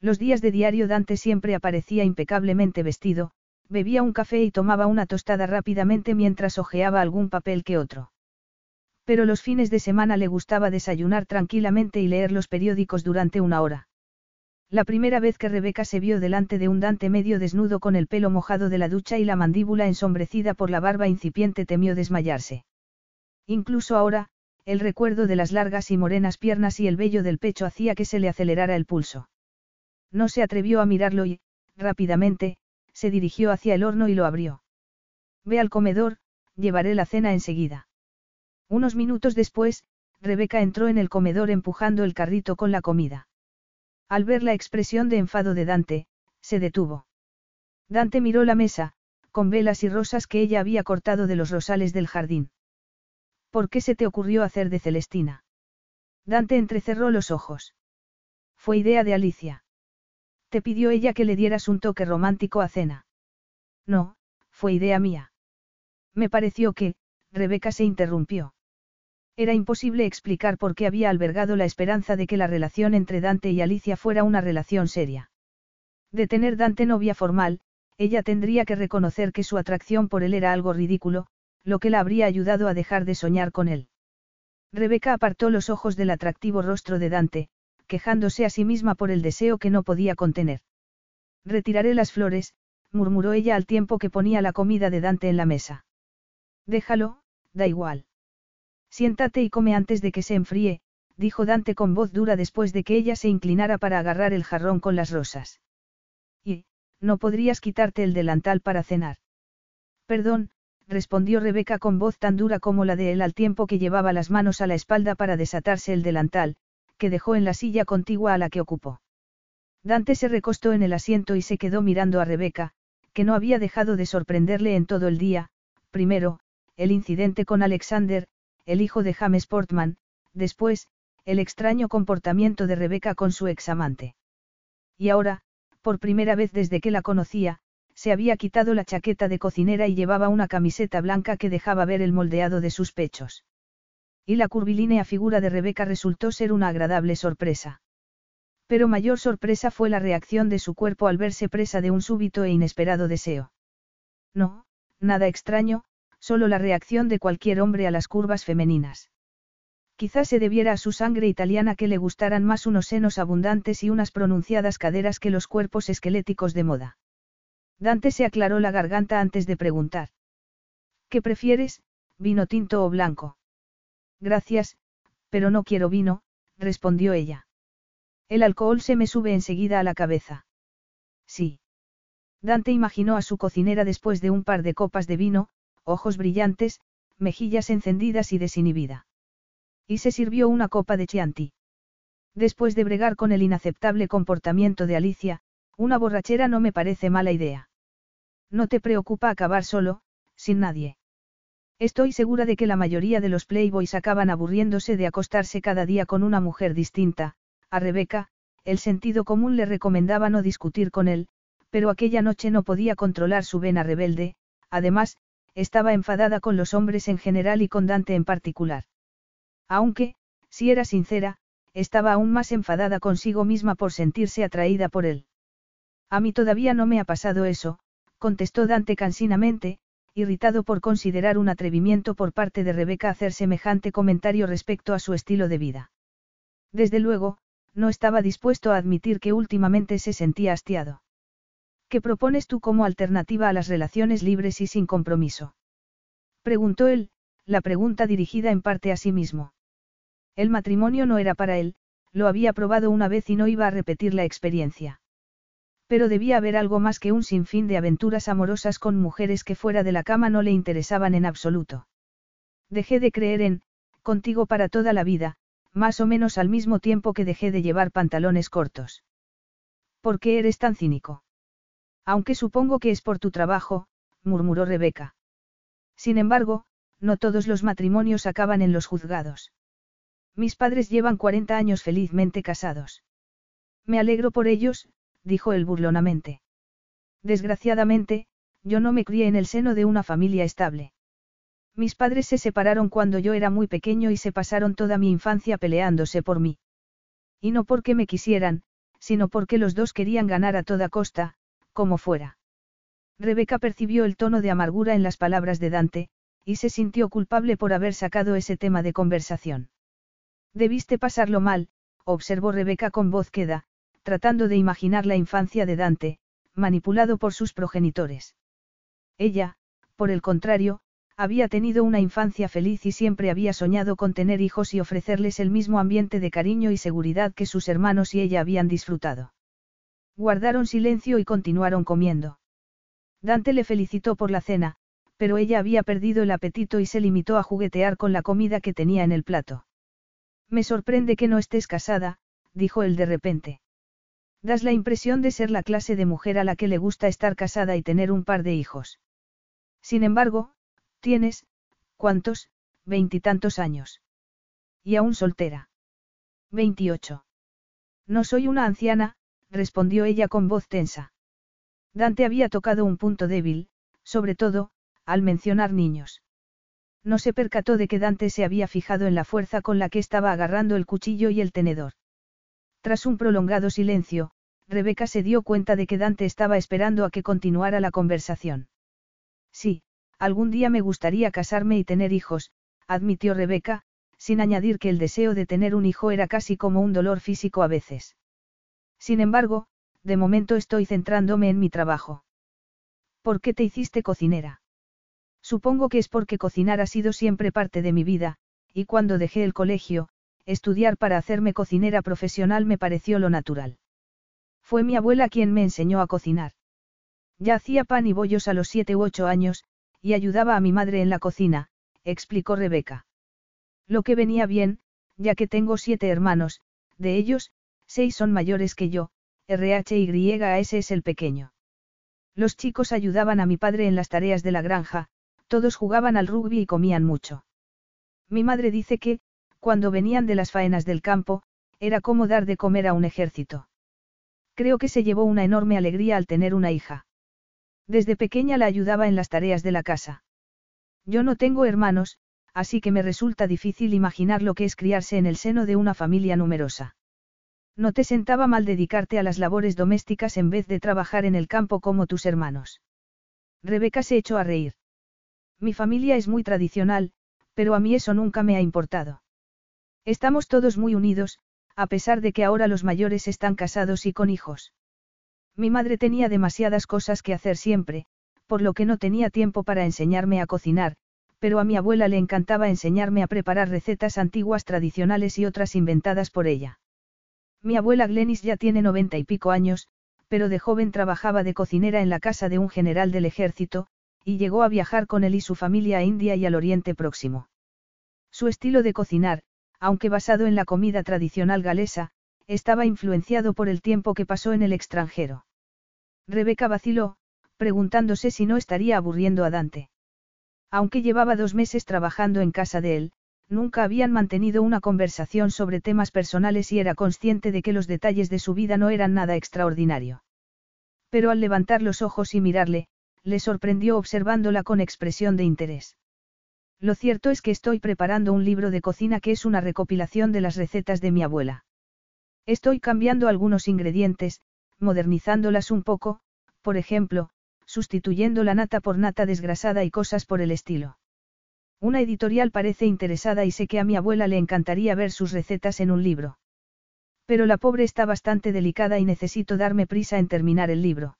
Speaker 1: Los días de diario Dante siempre aparecía impecablemente vestido, bebía un café y tomaba una tostada rápidamente mientras hojeaba algún papel que otro. Pero los fines de semana le gustaba desayunar tranquilamente y leer los periódicos durante una hora. La primera vez que Rebeca se vio delante de un Dante medio desnudo con el pelo mojado de la ducha y la mandíbula ensombrecida por la barba incipiente temió desmayarse. Incluso ahora, el recuerdo de las largas y morenas piernas y el vello del pecho hacía que se le acelerara el pulso. No se atrevió a mirarlo y, rápidamente, se dirigió hacia el horno y lo abrió. Ve al comedor, llevaré la cena enseguida. Unos minutos después, Rebeca entró en el comedor empujando el carrito con la comida. Al ver la expresión de enfado de Dante, se detuvo. Dante miró la mesa, con velas y rosas que ella había cortado de los rosales del jardín. ¿Por qué se te ocurrió hacer de Celestina? Dante entrecerró los ojos. Fue idea de Alicia. Te pidió ella que le dieras un toque romántico a cena. No, fue idea mía. Me pareció que, Rebeca se interrumpió. Era imposible explicar por qué había albergado la esperanza de que la relación entre Dante y Alicia fuera una relación seria. De tener Dante novia formal, ella tendría que reconocer que su atracción por él era algo ridículo, lo que la habría ayudado a dejar de soñar con él. Rebeca apartó los ojos del atractivo rostro de Dante, quejándose a sí misma por el deseo que no podía contener. Retiraré las flores, murmuró ella al tiempo que ponía la comida de Dante en la mesa. Déjalo, da igual. Siéntate y come antes de que se enfríe, dijo Dante con voz dura después de que ella se inclinara para agarrar el jarrón con las rosas. Y, ¿no podrías quitarte el delantal para cenar? Perdón, respondió Rebeca con voz tan dura como la de él al tiempo que llevaba las manos a la espalda para desatarse el delantal, que dejó en la silla contigua a la que ocupó. Dante se recostó en el asiento y se quedó mirando a Rebeca, que no había dejado de sorprenderle en todo el día, primero, el incidente con Alexander, el hijo de James Portman, después, el extraño comportamiento de Rebeca con su examante. Y ahora, por primera vez desde que la conocía, se había quitado la chaqueta de cocinera y llevaba una camiseta blanca que dejaba ver el moldeado de sus pechos. Y la curvilínea figura de Rebeca resultó ser una agradable sorpresa. Pero mayor sorpresa fue la reacción de su cuerpo al verse presa de un súbito e inesperado deseo. No, nada extraño, solo la reacción de cualquier hombre a las curvas femeninas. Quizás se debiera a su sangre italiana que le gustaran más unos senos abundantes y unas pronunciadas caderas que los cuerpos esqueléticos de moda. Dante se aclaró la garganta antes de preguntar. ¿Qué prefieres, vino tinto o blanco? Gracias, pero no quiero vino, respondió ella. El alcohol se me sube enseguida a la cabeza. Sí. Dante imaginó a su cocinera después de un par de copas de vino, ojos brillantes, mejillas encendidas y desinhibida. Y se sirvió una copa de Chianti. Después de bregar con el inaceptable comportamiento de Alicia, una borrachera no me parece mala idea. No te preocupa acabar solo, sin nadie. Estoy segura de que la mayoría de los playboys acaban aburriéndose de acostarse cada día con una mujer distinta, a Rebeca, el sentido común le recomendaba no discutir con él, pero aquella noche no podía controlar su vena rebelde, además, estaba enfadada con los hombres en general y con Dante en particular. Aunque, si era sincera, estaba aún más enfadada consigo misma por sentirse atraída por él. A mí todavía no me ha pasado eso, contestó Dante cansinamente, irritado por considerar un atrevimiento por parte de Rebeca hacer semejante comentario respecto a su estilo de vida. Desde luego, no estaba dispuesto a admitir que últimamente se sentía hastiado. ¿Qué propones tú como alternativa a las relaciones libres y sin compromiso? Preguntó él, la pregunta dirigida en parte a sí mismo. El matrimonio no era para él, lo había probado una vez y no iba a repetir la experiencia. Pero debía haber algo más que un sinfín de aventuras amorosas con mujeres que fuera de la cama no le interesaban en absoluto. Dejé de creer en, contigo para toda la vida, más o menos al mismo tiempo que dejé de llevar pantalones cortos. ¿Por qué eres tan cínico? Aunque supongo que es por tu trabajo, murmuró Rebeca. Sin embargo, no todos los matrimonios acaban en los juzgados. Mis padres llevan 40 años felizmente casados. Me alegro por ellos, dijo él burlonamente. Desgraciadamente, yo no me crié en el seno de una familia estable. Mis padres se separaron cuando yo era muy pequeño y se pasaron toda mi infancia peleándose por mí. Y no porque me quisieran, sino porque los dos querían ganar a toda costa, como fuera. Rebeca percibió el tono de amargura en las palabras de Dante, y se sintió culpable por haber sacado ese tema de conversación. Debiste pasarlo mal, observó Rebeca con voz queda, tratando de imaginar la infancia de Dante, manipulado por sus progenitores. Ella, por el contrario, había tenido una infancia feliz y siempre había soñado con tener hijos y ofrecerles el mismo ambiente de cariño y seguridad que sus hermanos y ella habían disfrutado. Guardaron silencio y continuaron comiendo. Dante le felicitó por la cena, pero ella había perdido el apetito y se limitó a juguetear con la comida que tenía en el plato. Me sorprende que no estés casada, dijo él de repente. Das la impresión de ser la clase de mujer a la que le gusta estar casada y tener un par de hijos. Sin embargo, Tienes, ¿cuántos? Veintitantos años. Y aún soltera. Veintiocho. No soy una anciana, respondió ella con voz tensa. Dante había tocado un punto débil, sobre todo, al mencionar niños. No se percató de que Dante se había fijado en la fuerza con la que estaba agarrando el cuchillo y el tenedor. Tras un prolongado silencio, Rebeca se dio cuenta de que Dante estaba esperando a que continuara la conversación. Sí, Algún día me gustaría casarme y tener hijos, admitió Rebeca, sin añadir que el deseo de tener un hijo era casi como un dolor físico a veces. Sin embargo, de momento estoy centrándome en mi trabajo. ¿Por qué te hiciste cocinera? Supongo que es porque cocinar ha sido siempre parte de mi vida, y cuando dejé el colegio, estudiar para hacerme cocinera profesional me pareció lo natural. Fue mi abuela quien me enseñó a cocinar. Ya hacía pan y bollos a los siete u ocho años, y ayudaba a mi madre en la cocina, explicó Rebeca. Lo que venía bien, ya que tengo siete hermanos, de ellos, seis son mayores que yo, RHYS es el pequeño. Los chicos ayudaban a mi padre en las tareas de la granja, todos jugaban al rugby y comían mucho. Mi madre dice que, cuando venían de las faenas del campo, era como dar de comer a un ejército. Creo que se llevó una enorme alegría al tener una hija. Desde pequeña la ayudaba en las tareas de la casa. Yo no tengo hermanos, así que me resulta difícil imaginar lo que es criarse en el seno de una familia numerosa. No te sentaba mal dedicarte a las labores domésticas en vez de trabajar en el campo como tus hermanos. Rebeca se echó a reír. Mi familia es muy tradicional, pero a mí eso nunca me ha importado. Estamos todos muy unidos, a pesar de que ahora los mayores están casados y con hijos. Mi madre tenía demasiadas cosas que hacer siempre, por lo que no tenía tiempo para enseñarme a cocinar, pero a mi abuela le encantaba enseñarme a preparar recetas antiguas tradicionales y otras inventadas por ella. Mi abuela Glenis ya tiene noventa y pico años, pero de joven trabajaba de cocinera en la casa de un general del ejército, y llegó a viajar con él y su familia a India y al Oriente Próximo. Su estilo de cocinar, aunque basado en la comida tradicional galesa, estaba influenciado por el tiempo que pasó en el extranjero. Rebeca vaciló, preguntándose si no estaría aburriendo a Dante. Aunque llevaba dos meses trabajando en casa de él, nunca habían mantenido una conversación sobre temas personales y era consciente de que los detalles de su vida no eran nada extraordinario. Pero al levantar los ojos y mirarle, le sorprendió observándola con expresión de interés. Lo cierto es que estoy preparando un libro de cocina que es una recopilación de las recetas de mi abuela. Estoy cambiando algunos ingredientes, modernizándolas un poco, por ejemplo, sustituyendo la nata por nata desgrasada y cosas por el estilo. Una editorial parece interesada y sé que a mi abuela le encantaría ver sus recetas en un libro. Pero la pobre está bastante delicada y necesito darme prisa en terminar el libro.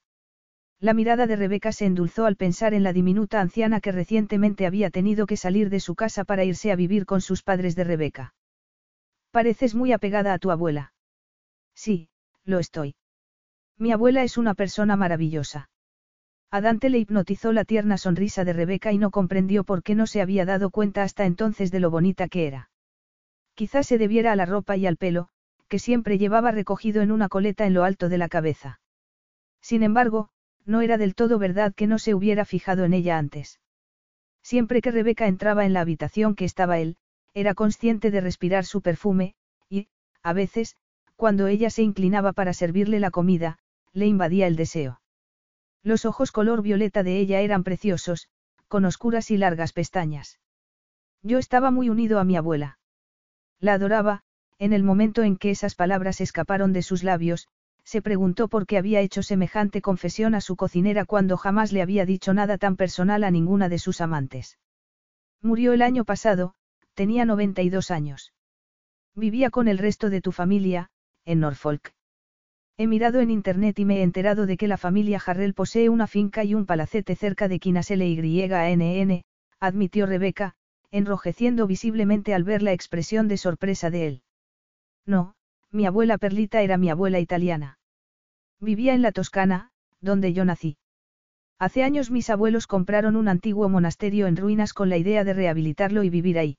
Speaker 1: La mirada de Rebeca se endulzó al pensar en la diminuta anciana que recientemente había tenido que salir de su casa para irse a vivir con sus padres de Rebeca. Pareces muy apegada a tu abuela. Sí, lo estoy. Mi abuela es una persona maravillosa. A le hipnotizó la tierna sonrisa de Rebeca y no comprendió por qué no se había dado cuenta hasta entonces de lo bonita que era. Quizás se debiera a la ropa y al pelo, que siempre llevaba recogido en una coleta en lo alto de la cabeza. Sin embargo, no era del todo verdad que no se hubiera fijado en ella antes. Siempre que Rebeca entraba en la habitación que estaba él, era consciente de respirar su perfume, y, a veces, cuando ella se inclinaba para servirle la comida, le invadía el deseo. Los ojos color violeta de ella eran preciosos, con oscuras y largas pestañas. Yo estaba muy unido a mi abuela. La adoraba, en el momento en que esas palabras escaparon de sus labios, se preguntó por qué había hecho semejante confesión a su cocinera cuando jamás le había dicho nada tan personal a ninguna de sus amantes. Murió el año pasado, tenía 92 años. Vivía con el resto de tu familia, en Norfolk. He mirado en internet y me he enterado de que la familia Jarrell posee una finca y un palacete cerca de YNN, admitió Rebeca, enrojeciendo visiblemente al ver la expresión de sorpresa de él. No, mi abuela Perlita era mi abuela italiana. Vivía en la Toscana, donde yo nací. Hace años mis abuelos compraron un antiguo monasterio en ruinas con la idea de rehabilitarlo y vivir ahí.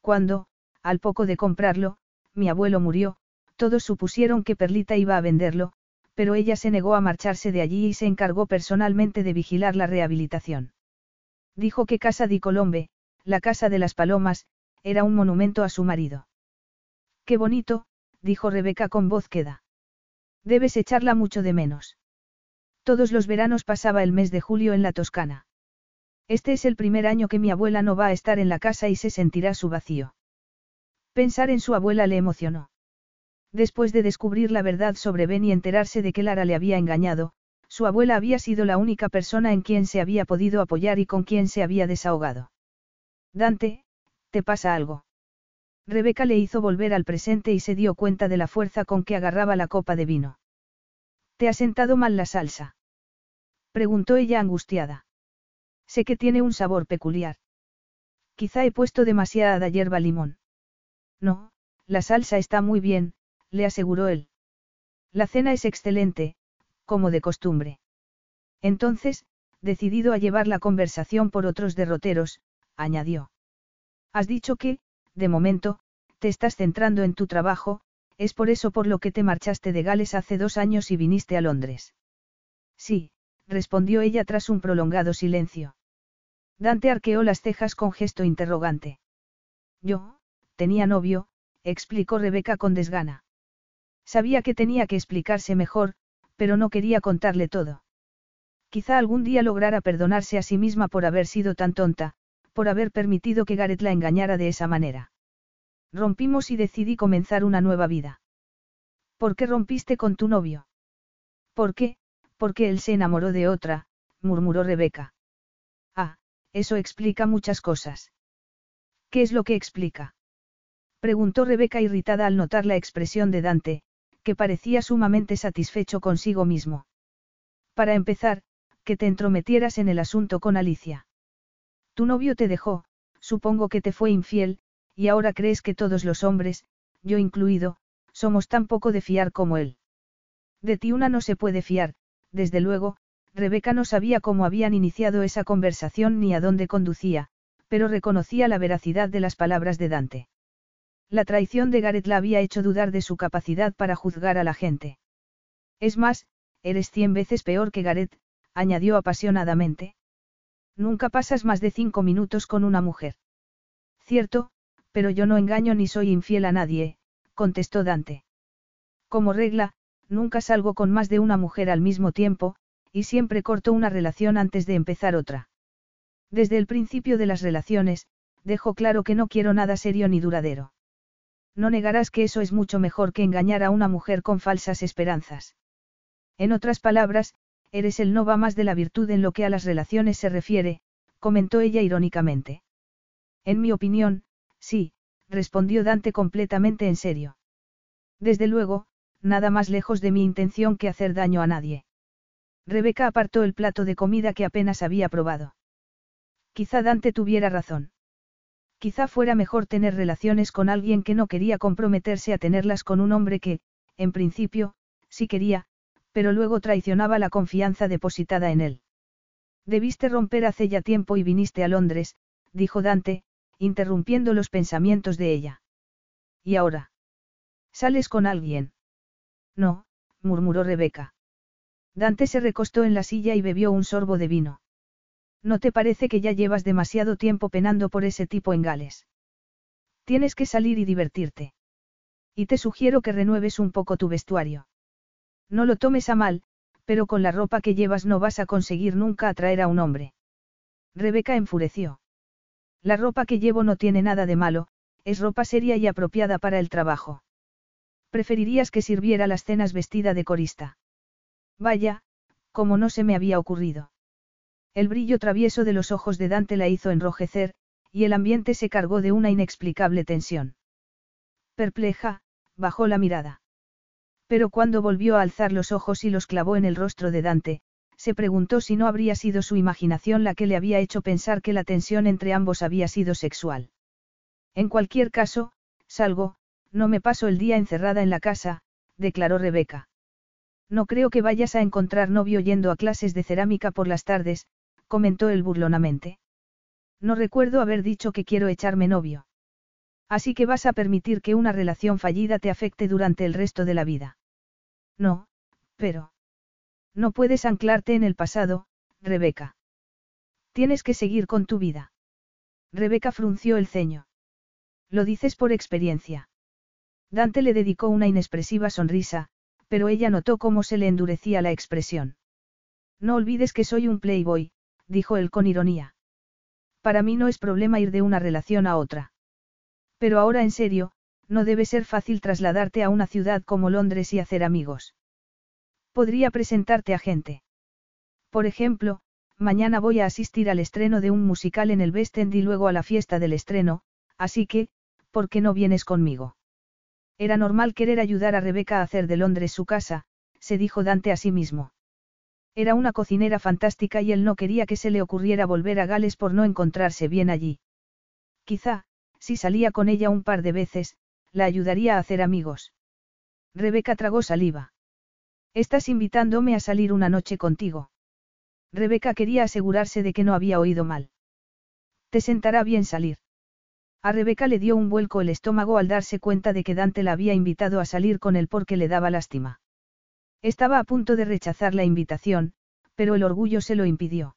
Speaker 1: Cuando, al poco de comprarlo, mi abuelo murió, todos supusieron que Perlita iba a venderlo, pero ella se negó a marcharse de allí y se encargó personalmente de vigilar la rehabilitación. Dijo que Casa di Colombe, la Casa de las Palomas, era un monumento a su marido. Qué bonito, dijo Rebeca con voz queda. Debes echarla mucho de menos. Todos los veranos pasaba el mes de julio en la Toscana. Este es el primer año que mi abuela no va a estar en la casa y se sentirá su vacío. Pensar en su abuela le emocionó. Después de descubrir la verdad sobre Ben y enterarse de que Lara le había engañado, su abuela había sido la única persona en quien se había podido apoyar y con quien se había desahogado. Dante, ¿te pasa algo? Rebeca le hizo volver al presente y se dio cuenta de la fuerza con que agarraba la copa de vino. ¿Te ha sentado mal la salsa? preguntó ella angustiada. Sé que tiene un sabor peculiar. Quizá he puesto demasiada hierba limón. No, la salsa está muy bien, le aseguró él. La cena es excelente, como de costumbre. Entonces, decidido a llevar la conversación por otros derroteros, añadió. Has dicho que, de momento, te estás centrando en tu trabajo, es por eso por lo que te marchaste de Gales hace dos años y viniste a Londres. Sí, respondió ella tras un prolongado silencio. Dante arqueó las cejas con gesto interrogante. Yo, tenía novio, explicó Rebeca con desgana. Sabía que tenía que explicarse mejor, pero no quería contarle todo. Quizá algún día lograra perdonarse a sí misma por haber sido tan tonta, por haber permitido que Gareth la engañara de esa manera. Rompimos y decidí comenzar una nueva vida. ¿Por qué rompiste con tu novio? ¿Por qué? Porque él se enamoró de otra, murmuró Rebeca. Ah, eso explica muchas cosas. ¿Qué es lo que explica? Preguntó Rebeca irritada al notar la expresión de Dante, que parecía sumamente satisfecho consigo mismo. Para empezar, que te entrometieras en el asunto con Alicia. Tu novio te dejó, supongo que te fue infiel, y ahora crees que todos los hombres, yo incluido, somos tan poco de fiar como él. De ti una no se puede fiar, desde luego, Rebeca no sabía cómo habían iniciado esa conversación ni a dónde conducía, pero reconocía la veracidad de las palabras de Dante. La traición de Gareth la había hecho dudar de su capacidad para juzgar a la gente. Es más, eres cien veces peor que Gareth, añadió apasionadamente. Nunca pasas más de cinco minutos con una mujer. Cierto, pero yo no engaño ni soy infiel a nadie, contestó Dante. Como regla, nunca salgo con más de una mujer al mismo tiempo, y siempre corto una relación antes de empezar otra. Desde el principio de las relaciones, dejo claro que no quiero nada serio ni duradero. No negarás que eso es mucho mejor que engañar a una mujer con falsas esperanzas. En otras palabras, eres el no va más de la virtud en lo que a las relaciones se refiere, comentó ella irónicamente. En mi opinión, sí, respondió Dante completamente en serio. Desde luego, nada más lejos de mi intención que hacer daño a nadie. Rebeca apartó el plato de comida que apenas había probado. Quizá Dante tuviera razón. Quizá fuera mejor tener relaciones con alguien que no quería comprometerse a tenerlas con un hombre que, en principio, sí quería, pero luego traicionaba la confianza depositada en él. Debiste romper hace ya tiempo y viniste a Londres, dijo Dante, interrumpiendo los pensamientos de ella. ¿Y ahora? ¿Sales con alguien? No, murmuró Rebeca. Dante se recostó en la silla y bebió un sorbo de vino. ¿No te parece que ya llevas demasiado tiempo penando por ese tipo en Gales? Tienes que salir y divertirte. Y te sugiero que renueves un poco tu vestuario. No lo tomes a mal, pero con la ropa que llevas no vas a conseguir nunca atraer a un hombre. Rebeca enfureció. La ropa que llevo no tiene nada de malo, es ropa seria y apropiada para el trabajo. Preferirías que sirviera las cenas vestida de corista. Vaya, como no se me había ocurrido. El brillo travieso de los ojos de Dante la hizo enrojecer, y el ambiente se cargó de una inexplicable tensión. Perpleja, bajó la mirada. Pero cuando volvió a alzar los ojos y los clavó en el rostro de Dante, se preguntó si no habría sido su imaginación la que le había hecho pensar que la tensión entre ambos había sido sexual. En cualquier caso, salgo, no me paso el día encerrada en la casa, declaró Rebeca. No creo que vayas a encontrar novio yendo a clases de cerámica por las tardes, comentó él burlonamente. No recuerdo haber dicho que quiero echarme novio. Así que vas a permitir que una relación fallida te afecte durante el resto de la vida. No, pero... No puedes anclarte en el pasado, Rebeca. Tienes que seguir con tu vida. Rebeca frunció el ceño. Lo dices por experiencia. Dante le dedicó una inexpresiva sonrisa, pero ella notó cómo se le endurecía la expresión. No olvides que soy un playboy, dijo él con ironía. Para mí no es problema ir de una relación a otra. Pero ahora en serio, no debe ser fácil trasladarte a una ciudad como Londres y hacer amigos. Podría presentarte a gente. Por ejemplo, mañana voy a asistir al estreno de un musical en el West End y luego a la fiesta del estreno, así que, ¿por qué no vienes conmigo? Era normal querer ayudar a Rebeca a hacer de Londres su casa, se dijo Dante a sí mismo. Era una cocinera fantástica y él no quería que se le ocurriera volver a Gales por no encontrarse bien allí. Quizá, si salía con ella un par de veces, la ayudaría a hacer amigos. Rebeca tragó saliva. Estás invitándome a salir una noche contigo. Rebeca quería asegurarse de que no había oído mal. Te sentará bien salir. A Rebeca le dio un vuelco el estómago al darse cuenta de que Dante la había invitado a salir con él porque le daba lástima. Estaba a punto de rechazar la invitación, pero el orgullo se lo impidió.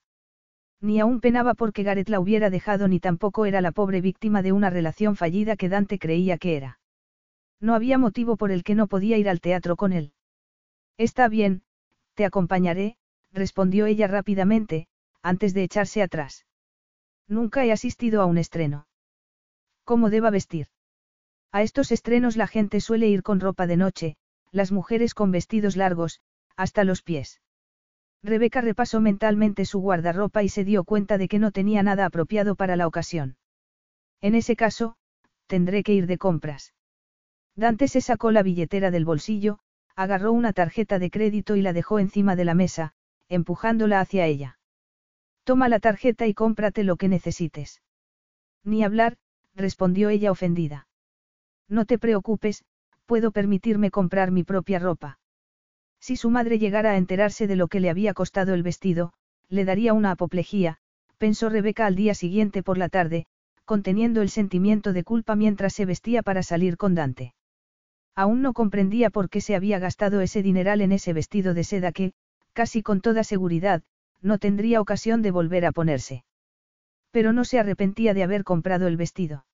Speaker 1: Ni aún penaba porque Gareth la hubiera dejado ni tampoco era la pobre víctima de una relación fallida que Dante creía que era. No había motivo por el que no podía ir al teatro con él. Está bien, te acompañaré, respondió ella rápidamente, antes de echarse atrás. Nunca he asistido a un estreno. ¿Cómo deba vestir? A estos estrenos la gente suele ir con ropa de noche, las mujeres con vestidos largos, hasta los pies. Rebeca repasó mentalmente su guardarropa y se dio cuenta de que no tenía nada apropiado para la ocasión. En ese caso, tendré que ir de compras. Dante se sacó la billetera del bolsillo, agarró una tarjeta de crédito y la dejó encima de la mesa, empujándola hacia ella. Toma la tarjeta y cómprate lo que necesites. Ni hablar, respondió ella ofendida. No te preocupes, puedo permitirme comprar mi propia ropa. Si su madre llegara a enterarse de lo que le había costado el vestido, le daría una apoplejía, pensó Rebeca al día siguiente por la tarde, conteniendo el sentimiento de culpa mientras se vestía para salir con Dante. Aún no comprendía por qué se había gastado ese dineral en ese vestido de seda que, casi con toda seguridad, no tendría ocasión de volver a ponerse. Pero no se arrepentía de haber comprado el vestido.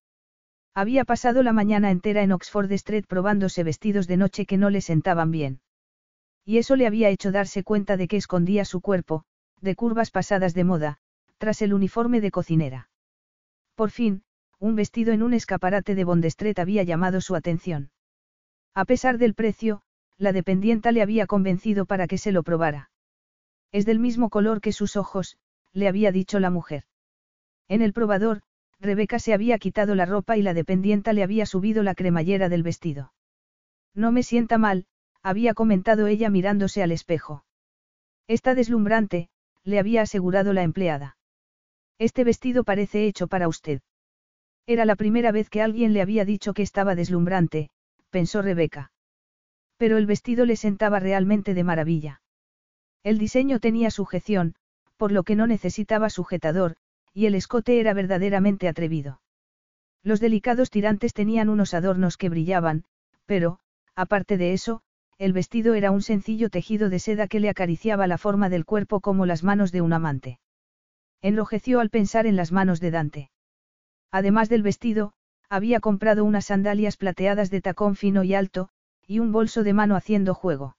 Speaker 1: Había pasado la mañana entera en Oxford Street probándose vestidos de noche que no le sentaban bien. Y eso le había hecho darse cuenta de que escondía su cuerpo, de curvas pasadas de moda, tras el uniforme de cocinera. Por fin, un vestido en un escaparate de Bond Street había llamado su atención. A pesar del precio, la dependienta le había convencido para que se lo probara. Es del mismo color que sus ojos, le había dicho la mujer. En el probador, Rebeca se había quitado la ropa y la dependienta le había subido la cremallera del vestido. No me sienta mal, había comentado ella mirándose al espejo. Está deslumbrante, le había asegurado la empleada. Este vestido parece hecho para usted. Era la primera vez que alguien le había dicho que estaba deslumbrante, pensó Rebeca. Pero el vestido le sentaba realmente de maravilla. El diseño tenía sujeción, por lo que no necesitaba sujetador, y el escote era verdaderamente atrevido. Los delicados tirantes tenían unos adornos que brillaban, pero, aparte de eso, el vestido era un sencillo tejido de seda que le acariciaba la forma del cuerpo como las manos de un amante. Enrojeció al pensar en las manos de Dante. Además del vestido, había comprado unas sandalias plateadas de tacón fino y alto, y un bolso de mano haciendo juego.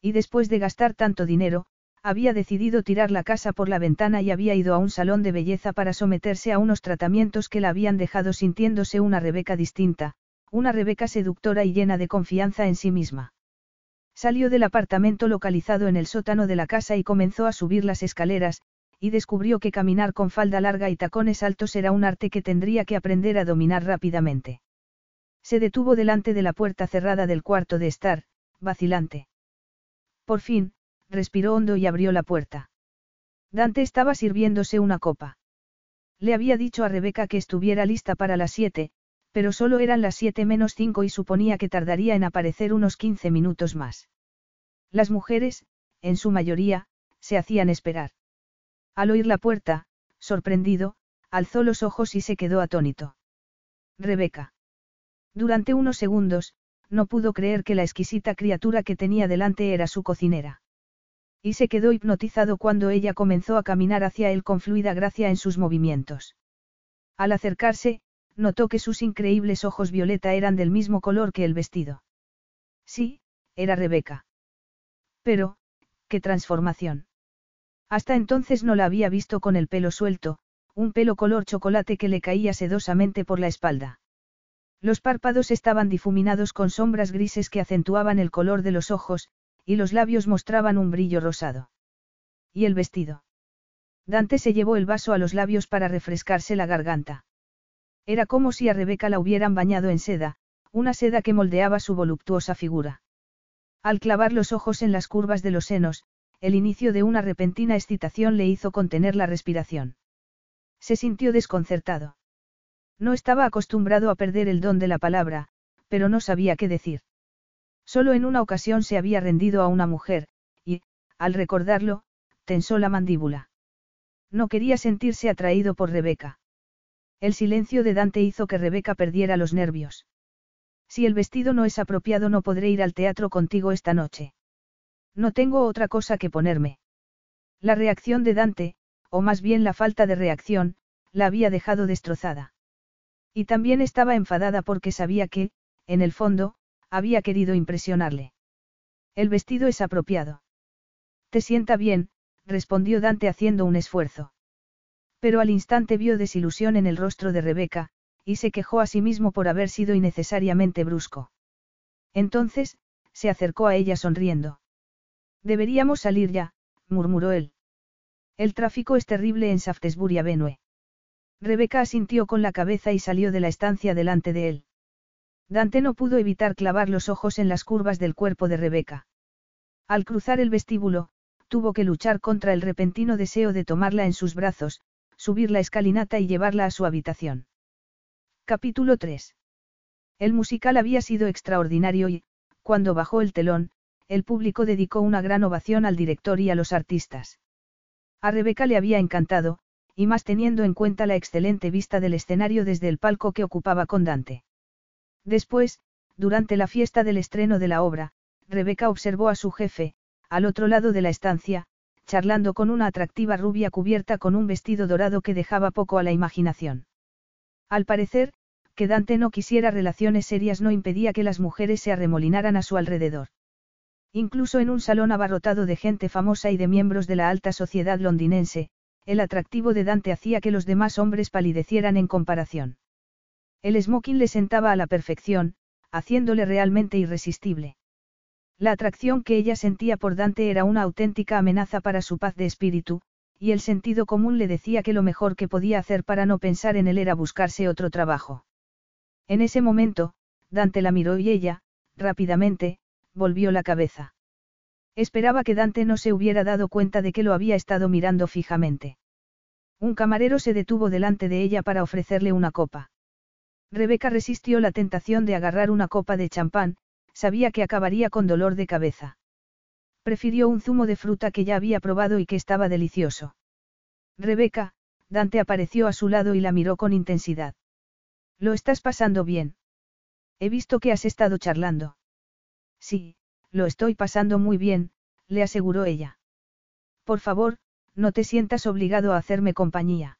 Speaker 1: Y después de gastar tanto dinero, había decidido tirar la casa por la ventana y había ido a un salón de belleza para someterse a unos tratamientos que la habían dejado sintiéndose una Rebeca distinta, una Rebeca seductora y llena de confianza en sí misma. Salió del apartamento localizado en el sótano de la casa y comenzó a subir las escaleras, y descubrió que caminar con falda larga y tacones altos era un arte que tendría que aprender a dominar rápidamente. Se detuvo delante de la puerta cerrada del cuarto de estar, vacilante. Por fin, respiró hondo y abrió la puerta. Dante estaba sirviéndose una copa. Le había dicho a Rebeca que estuviera lista para las siete, pero solo eran las siete menos cinco y suponía que tardaría en aparecer unos quince minutos más. Las mujeres, en su mayoría, se hacían esperar. Al oír la puerta, sorprendido, alzó los ojos y se quedó atónito. Rebeca. Durante unos segundos, no pudo creer que la exquisita criatura que tenía delante era su cocinera. Y se quedó hipnotizado cuando ella comenzó a caminar hacia él con fluida gracia en sus movimientos. Al acercarse, notó que sus increíbles ojos violeta eran del mismo color que el vestido. Sí, era Rebeca. Pero, qué transformación. Hasta entonces no la había visto con el pelo suelto, un pelo color chocolate que le caía sedosamente por la espalda. Los párpados estaban difuminados con sombras grises que acentuaban el color de los ojos, y los labios mostraban un brillo rosado. ¿Y el vestido? Dante se llevó el vaso a los labios para refrescarse la garganta. Era como si a Rebeca la hubieran bañado en seda, una seda que moldeaba su voluptuosa figura. Al clavar los ojos en las curvas de los senos, el inicio de una repentina excitación le hizo contener la respiración. Se sintió desconcertado. No estaba acostumbrado a perder el don de la palabra, pero no sabía qué decir. Solo en una ocasión se había rendido a una mujer, y, al recordarlo, tensó la mandíbula. No quería sentirse atraído por Rebeca. El silencio de Dante hizo que Rebeca perdiera los nervios. Si el vestido no es apropiado no podré ir al teatro contigo esta noche. No tengo otra cosa que ponerme. La reacción de Dante, o más bien la falta de reacción, la había dejado destrozada. Y también estaba enfadada porque sabía que, en el fondo, había querido impresionarle. El vestido es apropiado. Te sienta bien, respondió Dante haciendo un esfuerzo. Pero al instante vio desilusión en el rostro de Rebeca, y se quejó a sí mismo por haber sido innecesariamente brusco. Entonces, se acercó a ella sonriendo. Deberíamos salir ya, murmuró él. El tráfico es terrible en Shaftesbury Avenue. Rebeca asintió con la cabeza y salió de la estancia delante de él. Dante no pudo evitar clavar los ojos en las curvas del cuerpo de Rebeca. Al cruzar el vestíbulo, tuvo que luchar contra el repentino deseo de tomarla en sus brazos, subir la escalinata y llevarla a su habitación. Capítulo 3. El musical había sido extraordinario y, cuando bajó el telón, el público dedicó una gran ovación al director y a los artistas. A Rebeca le había encantado, y más teniendo en cuenta la excelente vista del escenario desde el palco que ocupaba con Dante. Después, durante la fiesta del estreno de la obra, Rebeca observó a su jefe, al otro lado de la estancia, charlando con una atractiva rubia cubierta con un vestido dorado que dejaba poco a la imaginación. Al parecer, que Dante no quisiera relaciones serias no impedía que las mujeres se arremolinaran a su alrededor. Incluso en un salón abarrotado de gente famosa y de miembros de la alta sociedad londinense, el atractivo de Dante hacía que los demás hombres palidecieran en comparación. El smoking le sentaba a la perfección, haciéndole realmente irresistible. La atracción que ella sentía por Dante era una auténtica amenaza para su paz de espíritu, y el sentido común le decía que lo mejor que podía hacer para no pensar en él era buscarse otro trabajo. En ese momento, Dante la miró y ella, rápidamente, volvió la cabeza. Esperaba que Dante no se hubiera dado cuenta de que lo había estado mirando fijamente. Un camarero se detuvo delante de ella para ofrecerle una copa. Rebeca resistió la tentación de agarrar una copa de champán, sabía que acabaría con dolor de cabeza. Prefirió un zumo de fruta que ya había probado y que estaba delicioso. Rebeca, Dante apareció a su lado y la miró con intensidad. ¿Lo estás pasando bien? He visto que has estado charlando. Sí, lo estoy pasando muy bien, le aseguró ella. Por favor, no te sientas obligado a hacerme compañía.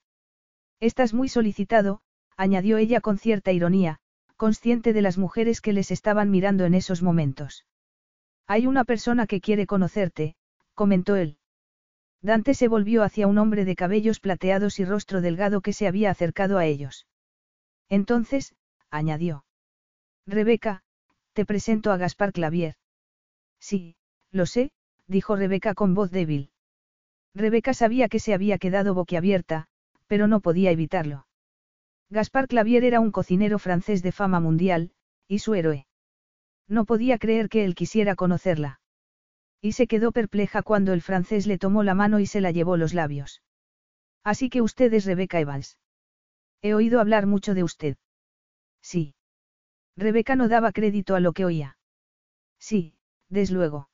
Speaker 1: Estás muy solicitado, añadió ella con cierta ironía, consciente de las mujeres que les estaban mirando en esos momentos. Hay una persona que quiere conocerte, comentó él. Dante se volvió hacia un hombre de cabellos plateados y rostro delgado que se había acercado a ellos. Entonces, añadió. Rebeca, te presento a Gaspar Clavier. Sí, lo sé, dijo Rebeca con voz débil. Rebeca sabía que se había quedado boquiabierta, pero no podía evitarlo. Gaspar Clavier era un cocinero francés de fama mundial, y su héroe. No podía creer que él quisiera conocerla. Y se quedó perpleja cuando el francés le tomó la mano y se la llevó los labios. Así que usted es Rebeca Evans. He oído hablar mucho de usted. Sí. Rebeca no daba crédito a lo que oía. Sí, desde luego.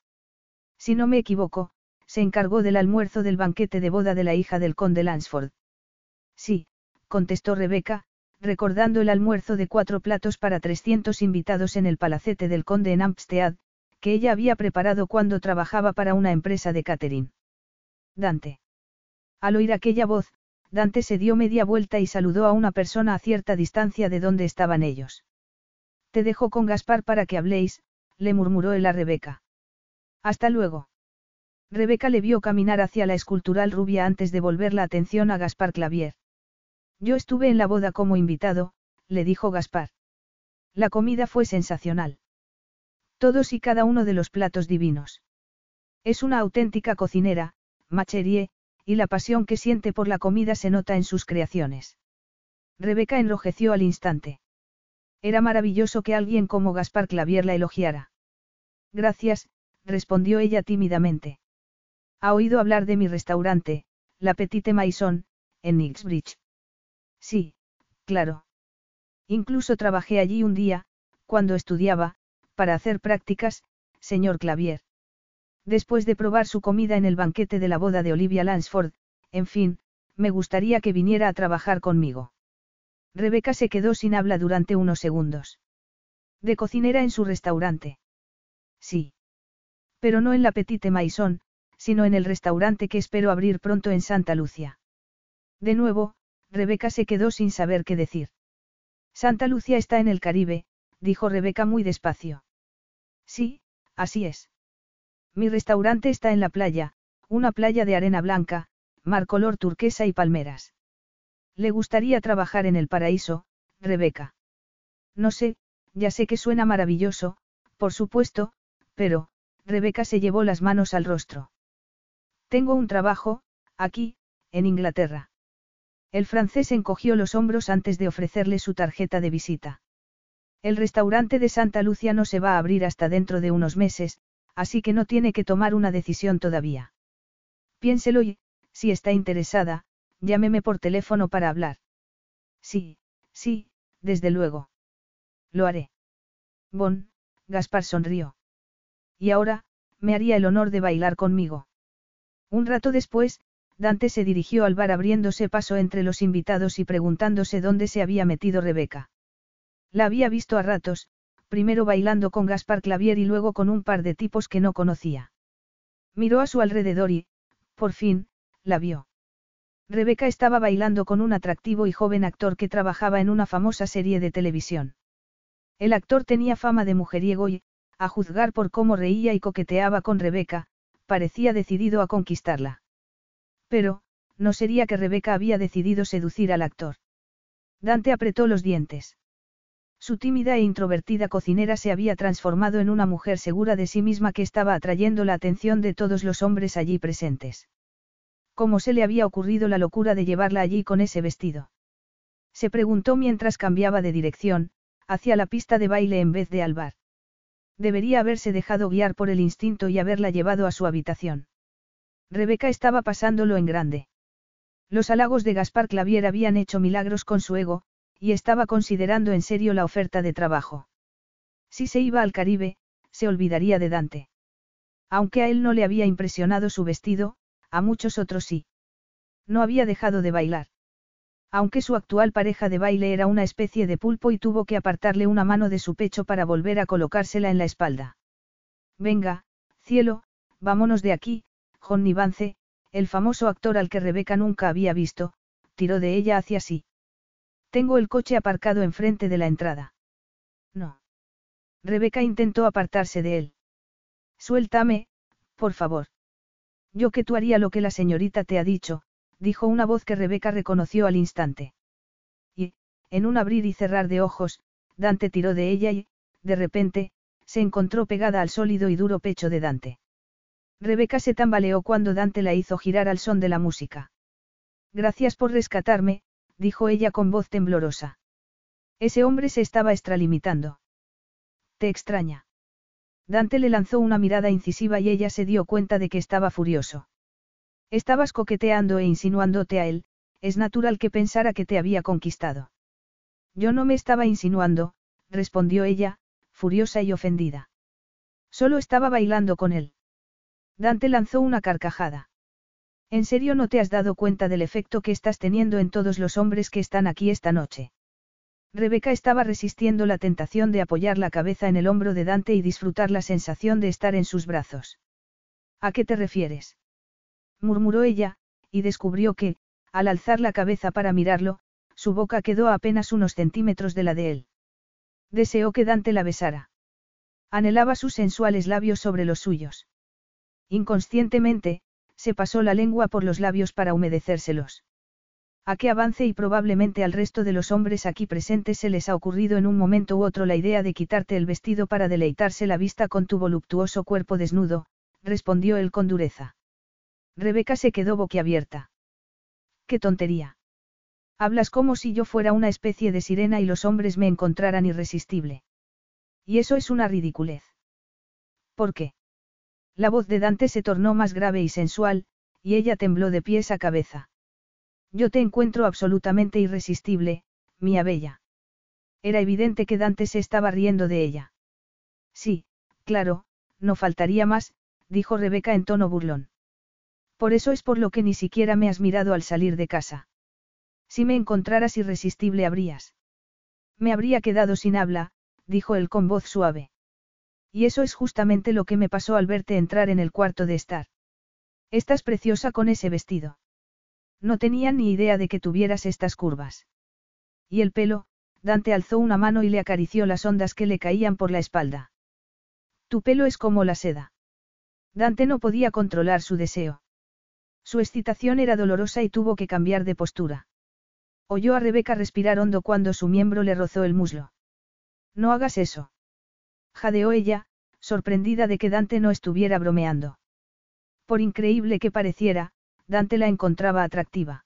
Speaker 1: Si no me equivoco, se encargó del almuerzo del banquete de boda de la hija del conde Lansford. Sí, contestó Rebeca, recordando el almuerzo de cuatro platos para 300 invitados en el palacete del conde en Amstead, que ella había preparado cuando trabajaba para una empresa de catering. Dante. Al oír aquella voz, Dante se dio media vuelta y saludó a una persona a cierta distancia de donde estaban ellos. Te dejo con Gaspar para que habléis, le murmuró él a Rebeca. Hasta luego. Rebeca le vio caminar hacia la escultural rubia antes de volver la atención a Gaspar Clavier. Yo estuve en la boda como invitado, le dijo Gaspar. La comida fue sensacional. Todos y cada uno de los platos divinos. Es una auténtica cocinera, Macherie, y la pasión que siente por la comida se nota en sus creaciones. Rebeca enrojeció al instante. Era maravilloso que alguien como Gaspar Clavier la elogiara. Gracias, respondió ella tímidamente. Ha oído hablar de mi restaurante, La Petite Maison, en Nixbridge. Sí, claro. Incluso trabajé allí un día, cuando estudiaba, para hacer prácticas, señor Clavier. Después de probar su comida en el banquete de la boda de Olivia Lansford, en fin, me gustaría que viniera a trabajar conmigo. Rebeca se quedó sin habla durante unos segundos. De cocinera en su restaurante. Sí. Pero no en la Petite Maison, sino en el restaurante que espero abrir pronto en Santa Lucia. De nuevo, Rebeca se quedó sin saber qué decir. Santa Lucia está en el Caribe, dijo Rebeca muy despacio. Sí, así es. Mi restaurante está en la playa, una playa de arena blanca, mar color turquesa y palmeras. ¿Le gustaría trabajar en el paraíso, Rebeca? No sé, ya sé que suena maravilloso, por supuesto, pero, Rebeca se llevó las manos al rostro. Tengo un trabajo, aquí, en Inglaterra. El francés encogió los hombros antes de ofrecerle su tarjeta de visita. El restaurante de Santa Lucia no se va a abrir hasta dentro de unos meses, así que no tiene que tomar una decisión todavía. Piénselo y, si está interesada, llámeme por teléfono para hablar. Sí, sí, desde luego. Lo haré. Bon, Gaspar sonrió. Y ahora, me haría el honor de bailar conmigo. Un rato después, Dante se dirigió al bar abriéndose paso entre los invitados y preguntándose dónde se había metido Rebeca. La había visto a ratos, primero bailando con Gaspar Clavier y luego con un par de tipos que no conocía. Miró a su alrededor y, por fin, la vio. Rebeca estaba bailando con un atractivo y joven actor que trabajaba en una famosa serie de televisión. El actor tenía fama de mujeriego y, a juzgar por cómo reía y coqueteaba con Rebeca, parecía decidido a conquistarla. Pero, no sería que Rebeca había decidido seducir al actor. Dante apretó los dientes. Su tímida e introvertida cocinera se había transformado en una mujer segura de sí misma que estaba atrayendo la atención de todos los hombres allí presentes. ¿Cómo se le había ocurrido la locura de llevarla allí con ese vestido? Se preguntó mientras cambiaba de dirección, hacia la pista de baile en vez de al bar. Debería haberse dejado guiar por el instinto y haberla llevado a su habitación. Rebeca estaba pasándolo en grande. Los halagos de Gaspar Clavier habían hecho milagros con su ego, y estaba considerando en serio la oferta de trabajo. Si se iba al Caribe, se olvidaría de Dante. Aunque a él no le había impresionado su vestido, a muchos otros sí. No había dejado de bailar. Aunque su actual pareja de baile era una especie de pulpo y tuvo que apartarle una mano de su pecho para volver a colocársela en la espalda. Venga, cielo, vámonos de aquí, Johnny Vance, el famoso actor al que Rebeca nunca había visto, tiró de ella hacia sí. Tengo el coche aparcado enfrente de la entrada. No. Rebeca intentó apartarse de él. Suéltame, por favor. Yo que tú haría lo que la señorita te ha dicho, dijo una voz que Rebeca reconoció al instante. Y, en un abrir y cerrar de ojos, Dante tiró de ella y, de repente, se encontró pegada al sólido y duro pecho de Dante. Rebeca se tambaleó cuando Dante la hizo girar al son de la música. Gracias por rescatarme, dijo ella con voz temblorosa. Ese hombre se estaba extralimitando. ¿Te extraña? Dante le lanzó una mirada incisiva y ella se dio cuenta de que estaba furioso. Estabas coqueteando e insinuándote a él, es natural que pensara que te había conquistado. Yo no me estaba insinuando, respondió ella, furiosa y ofendida. Solo estaba bailando con él. Dante lanzó una carcajada. ¿En serio no te has dado cuenta del efecto que estás teniendo en todos los hombres que están aquí esta noche? Rebeca estaba resistiendo la tentación de apoyar la cabeza en el hombro de Dante y disfrutar la sensación de estar en sus brazos. ¿A qué te refieres? murmuró ella, y descubrió que, al alzar la cabeza para mirarlo, su boca quedó apenas unos centímetros de la de él. Deseó que Dante la besara. Anhelaba sus sensuales labios sobre los suyos. Inconscientemente, se pasó la lengua por los labios para humedecérselos. A qué avance y probablemente al resto de los hombres aquí presentes se les ha ocurrido en un momento u otro la idea de quitarte el vestido para deleitarse la vista con tu voluptuoso cuerpo desnudo, respondió él con dureza. Rebeca se quedó boquiabierta. ¡Qué tontería! Hablas como si yo fuera una especie de sirena y los hombres me encontraran irresistible. Y eso es una ridiculez. ¿Por qué? La voz de Dante se tornó más grave y sensual, y ella tembló de pies a cabeza. Yo te encuentro absolutamente irresistible, mía bella. Era evidente que Dante se estaba riendo de ella. Sí, claro, no faltaría más, dijo Rebeca en tono burlón. Por eso es por lo que ni siquiera me has mirado al salir de casa. Si me encontraras irresistible habrías. Me habría quedado sin habla, dijo él con voz suave. Y eso es justamente lo que me pasó al verte entrar en el cuarto de estar. Estás preciosa con ese vestido. No tenía ni idea de que tuvieras estas curvas. Y el pelo, Dante alzó una mano y le acarició las ondas que le caían por la espalda. Tu pelo es como la seda. Dante no podía controlar su deseo. Su excitación era dolorosa y tuvo que cambiar de postura. Oyó a Rebeca respirar hondo cuando su miembro le rozó el muslo. No hagas eso. Jadeó ella, sorprendida de que Dante no estuviera bromeando. Por increíble que pareciera, Dante la encontraba atractiva.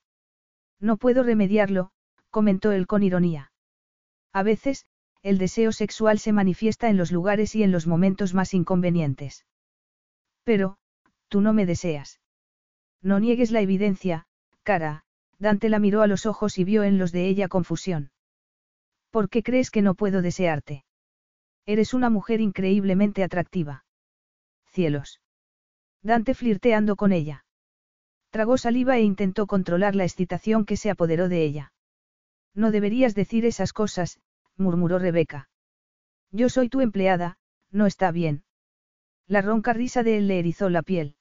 Speaker 1: No puedo remediarlo, comentó él con ironía. A veces, el deseo sexual se manifiesta en los lugares y en los momentos más inconvenientes. Pero, tú no me deseas. No niegues la evidencia, cara, Dante la miró a los ojos y vio en los de ella confusión. ¿Por qué crees que no puedo desearte? Eres una mujer increíblemente atractiva. Cielos. Dante flirteando con ella. Tragó saliva e intentó controlar la excitación que se apoderó de ella. No deberías decir esas cosas, murmuró Rebeca. Yo soy tu empleada, no está bien. La ronca risa de él le erizó la piel.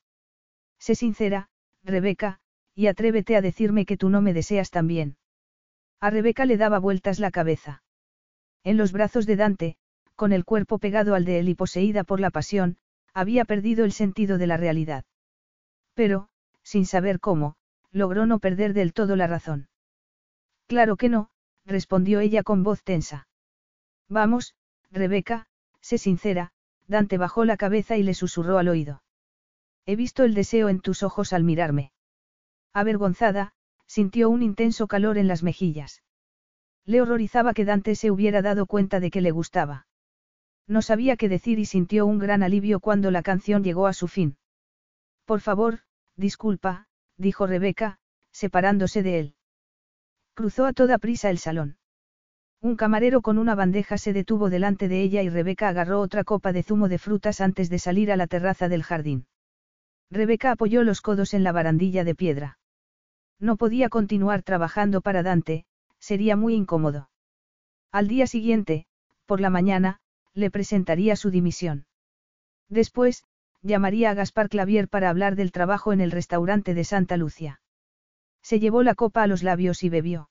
Speaker 1: Sé sincera, Rebeca, y atrévete a decirme que tú no me deseas también. A Rebeca le daba vueltas la cabeza. En los brazos de Dante, con el cuerpo pegado al de él y poseída por la pasión, había perdido el sentido de la realidad. Pero, sin saber cómo, logró no perder del todo la razón. Claro que no, respondió ella con voz tensa. Vamos, Rebeca, sé sincera, Dante bajó la cabeza y le susurró al oído. He visto el deseo en tus ojos al mirarme. Avergonzada, sintió un intenso calor en las mejillas. Le horrorizaba que Dante se hubiera dado cuenta de que le gustaba. No sabía qué decir y sintió un gran alivio cuando la canción llegó a su fin. Por favor, disculpa, dijo Rebeca, separándose de él. Cruzó a toda prisa el salón. Un camarero con una bandeja se detuvo delante de ella y Rebeca agarró otra copa de zumo de frutas antes de salir a la terraza del jardín. Rebeca apoyó los codos en la barandilla de piedra. No podía continuar trabajando para Dante, sería muy incómodo. Al día siguiente, por la mañana, le presentaría su dimisión. Después, llamaría a Gaspar Clavier para hablar del trabajo en el restaurante de Santa Lucia. Se llevó la copa a los labios y bebió.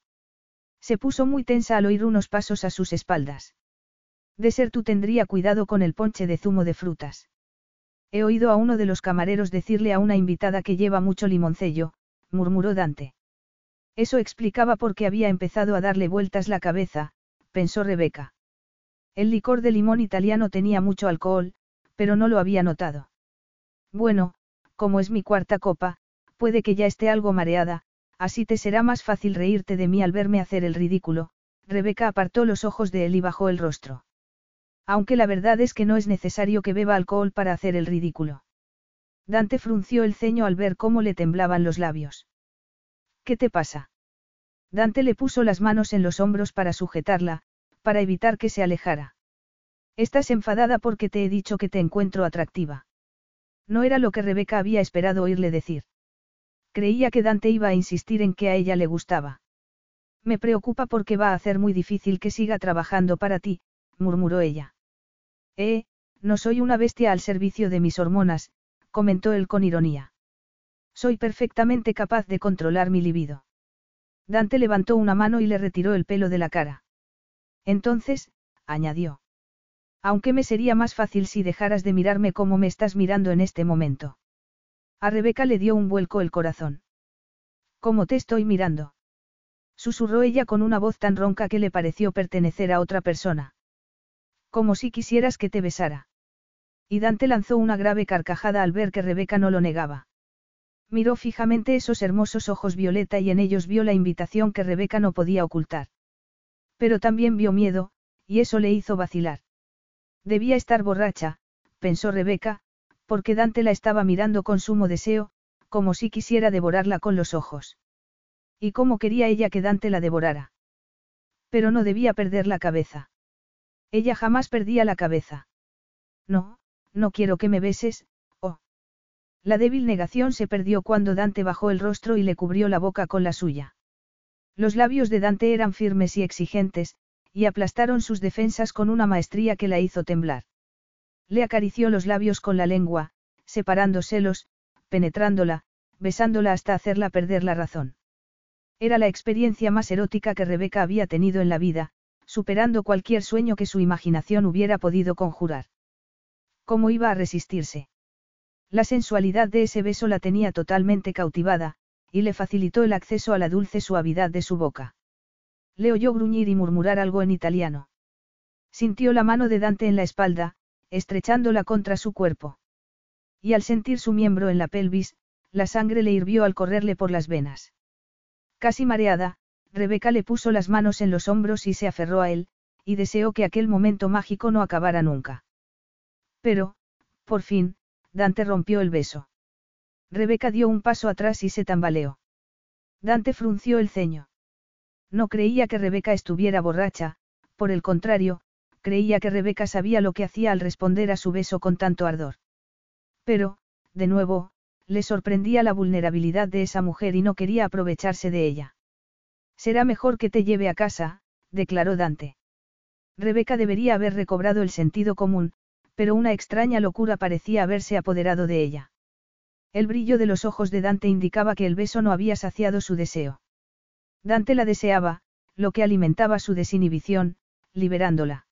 Speaker 1: Se puso muy tensa al oír unos pasos a sus espaldas. De ser tú tendría cuidado con el ponche de zumo de frutas. He oído a uno de los camareros decirle a una invitada que lleva mucho limoncello, murmuró Dante. Eso explicaba por qué había empezado a darle vueltas la cabeza, pensó Rebeca. El licor de limón italiano tenía mucho alcohol, pero no lo había notado. Bueno, como es mi cuarta copa, puede que ya esté algo mareada, así te será más fácil reírte de mí al verme hacer el ridículo, Rebeca apartó los ojos de él y bajó el rostro. Aunque la verdad es que no es necesario que beba alcohol para hacer el ridículo. Dante frunció el ceño al ver cómo le temblaban los labios. ¿Qué te pasa? Dante le puso las manos en los hombros para sujetarla, para evitar que se alejara. Estás enfadada porque te he dicho que te encuentro atractiva. No era lo que Rebeca había esperado oírle decir. Creía que Dante iba a insistir en que a ella le gustaba. Me preocupa porque va a hacer muy difícil que siga trabajando para ti, murmuró ella. Eh, no soy una bestia al servicio de mis hormonas, comentó él con ironía. Soy perfectamente capaz de controlar mi libido. Dante levantó una mano y le retiró el pelo de la cara. Entonces, añadió. Aunque me sería más fácil si dejaras de mirarme como me estás mirando en este momento. A Rebeca le dio un vuelco el corazón. ¿Cómo te estoy mirando? Susurró ella con una voz tan ronca que le pareció pertenecer a otra persona. Como si quisieras que te besara. Y Dante lanzó una grave carcajada al ver que Rebeca no lo negaba. Miró fijamente esos hermosos ojos violeta y en ellos vio la invitación que Rebeca no podía ocultar. Pero también vio miedo, y eso le hizo vacilar. Debía estar borracha, pensó Rebeca, porque Dante la estaba mirando con sumo deseo, como si quisiera devorarla con los ojos. Y cómo quería ella que Dante la devorara. Pero no debía perder la cabeza. Ella jamás perdía la cabeza. No, no quiero que me beses, oh. La débil negación se perdió cuando Dante bajó el rostro y le cubrió la boca con la suya. Los labios de Dante eran firmes y exigentes, y aplastaron sus defensas con una maestría que la hizo temblar. Le acarició los labios con la lengua, separándoselos, penetrándola, besándola hasta hacerla perder la razón. Era la experiencia más erótica que Rebeca había tenido en la vida, superando cualquier sueño que su imaginación hubiera podido conjurar. ¿Cómo iba a resistirse? La sensualidad de ese beso la tenía totalmente cautivada, y le facilitó el acceso a la dulce suavidad de su boca. Le oyó gruñir y murmurar algo en italiano. Sintió la mano de Dante en la espalda, estrechándola contra su cuerpo. Y al sentir su miembro en la pelvis, la sangre le hirvió al correrle por las venas. Casi mareada, Rebeca le puso las manos en los hombros y se aferró a él, y deseó que aquel momento mágico no acabara nunca. Pero, por fin, Dante rompió el beso. Rebeca dio un paso atrás y se tambaleó. Dante frunció el ceño. No creía que Rebeca estuviera borracha, por el contrario, creía que Rebeca sabía lo que hacía al responder a su beso con tanto ardor. Pero, de nuevo, le sorprendía la vulnerabilidad de esa mujer y no quería aprovecharse de ella. Será mejor que te lleve a casa, declaró Dante. Rebeca debería haber recobrado el sentido común, pero una extraña locura parecía haberse apoderado de ella. El brillo de los ojos de Dante indicaba que el beso no había saciado su deseo. Dante la deseaba, lo que alimentaba su desinhibición, liberándola.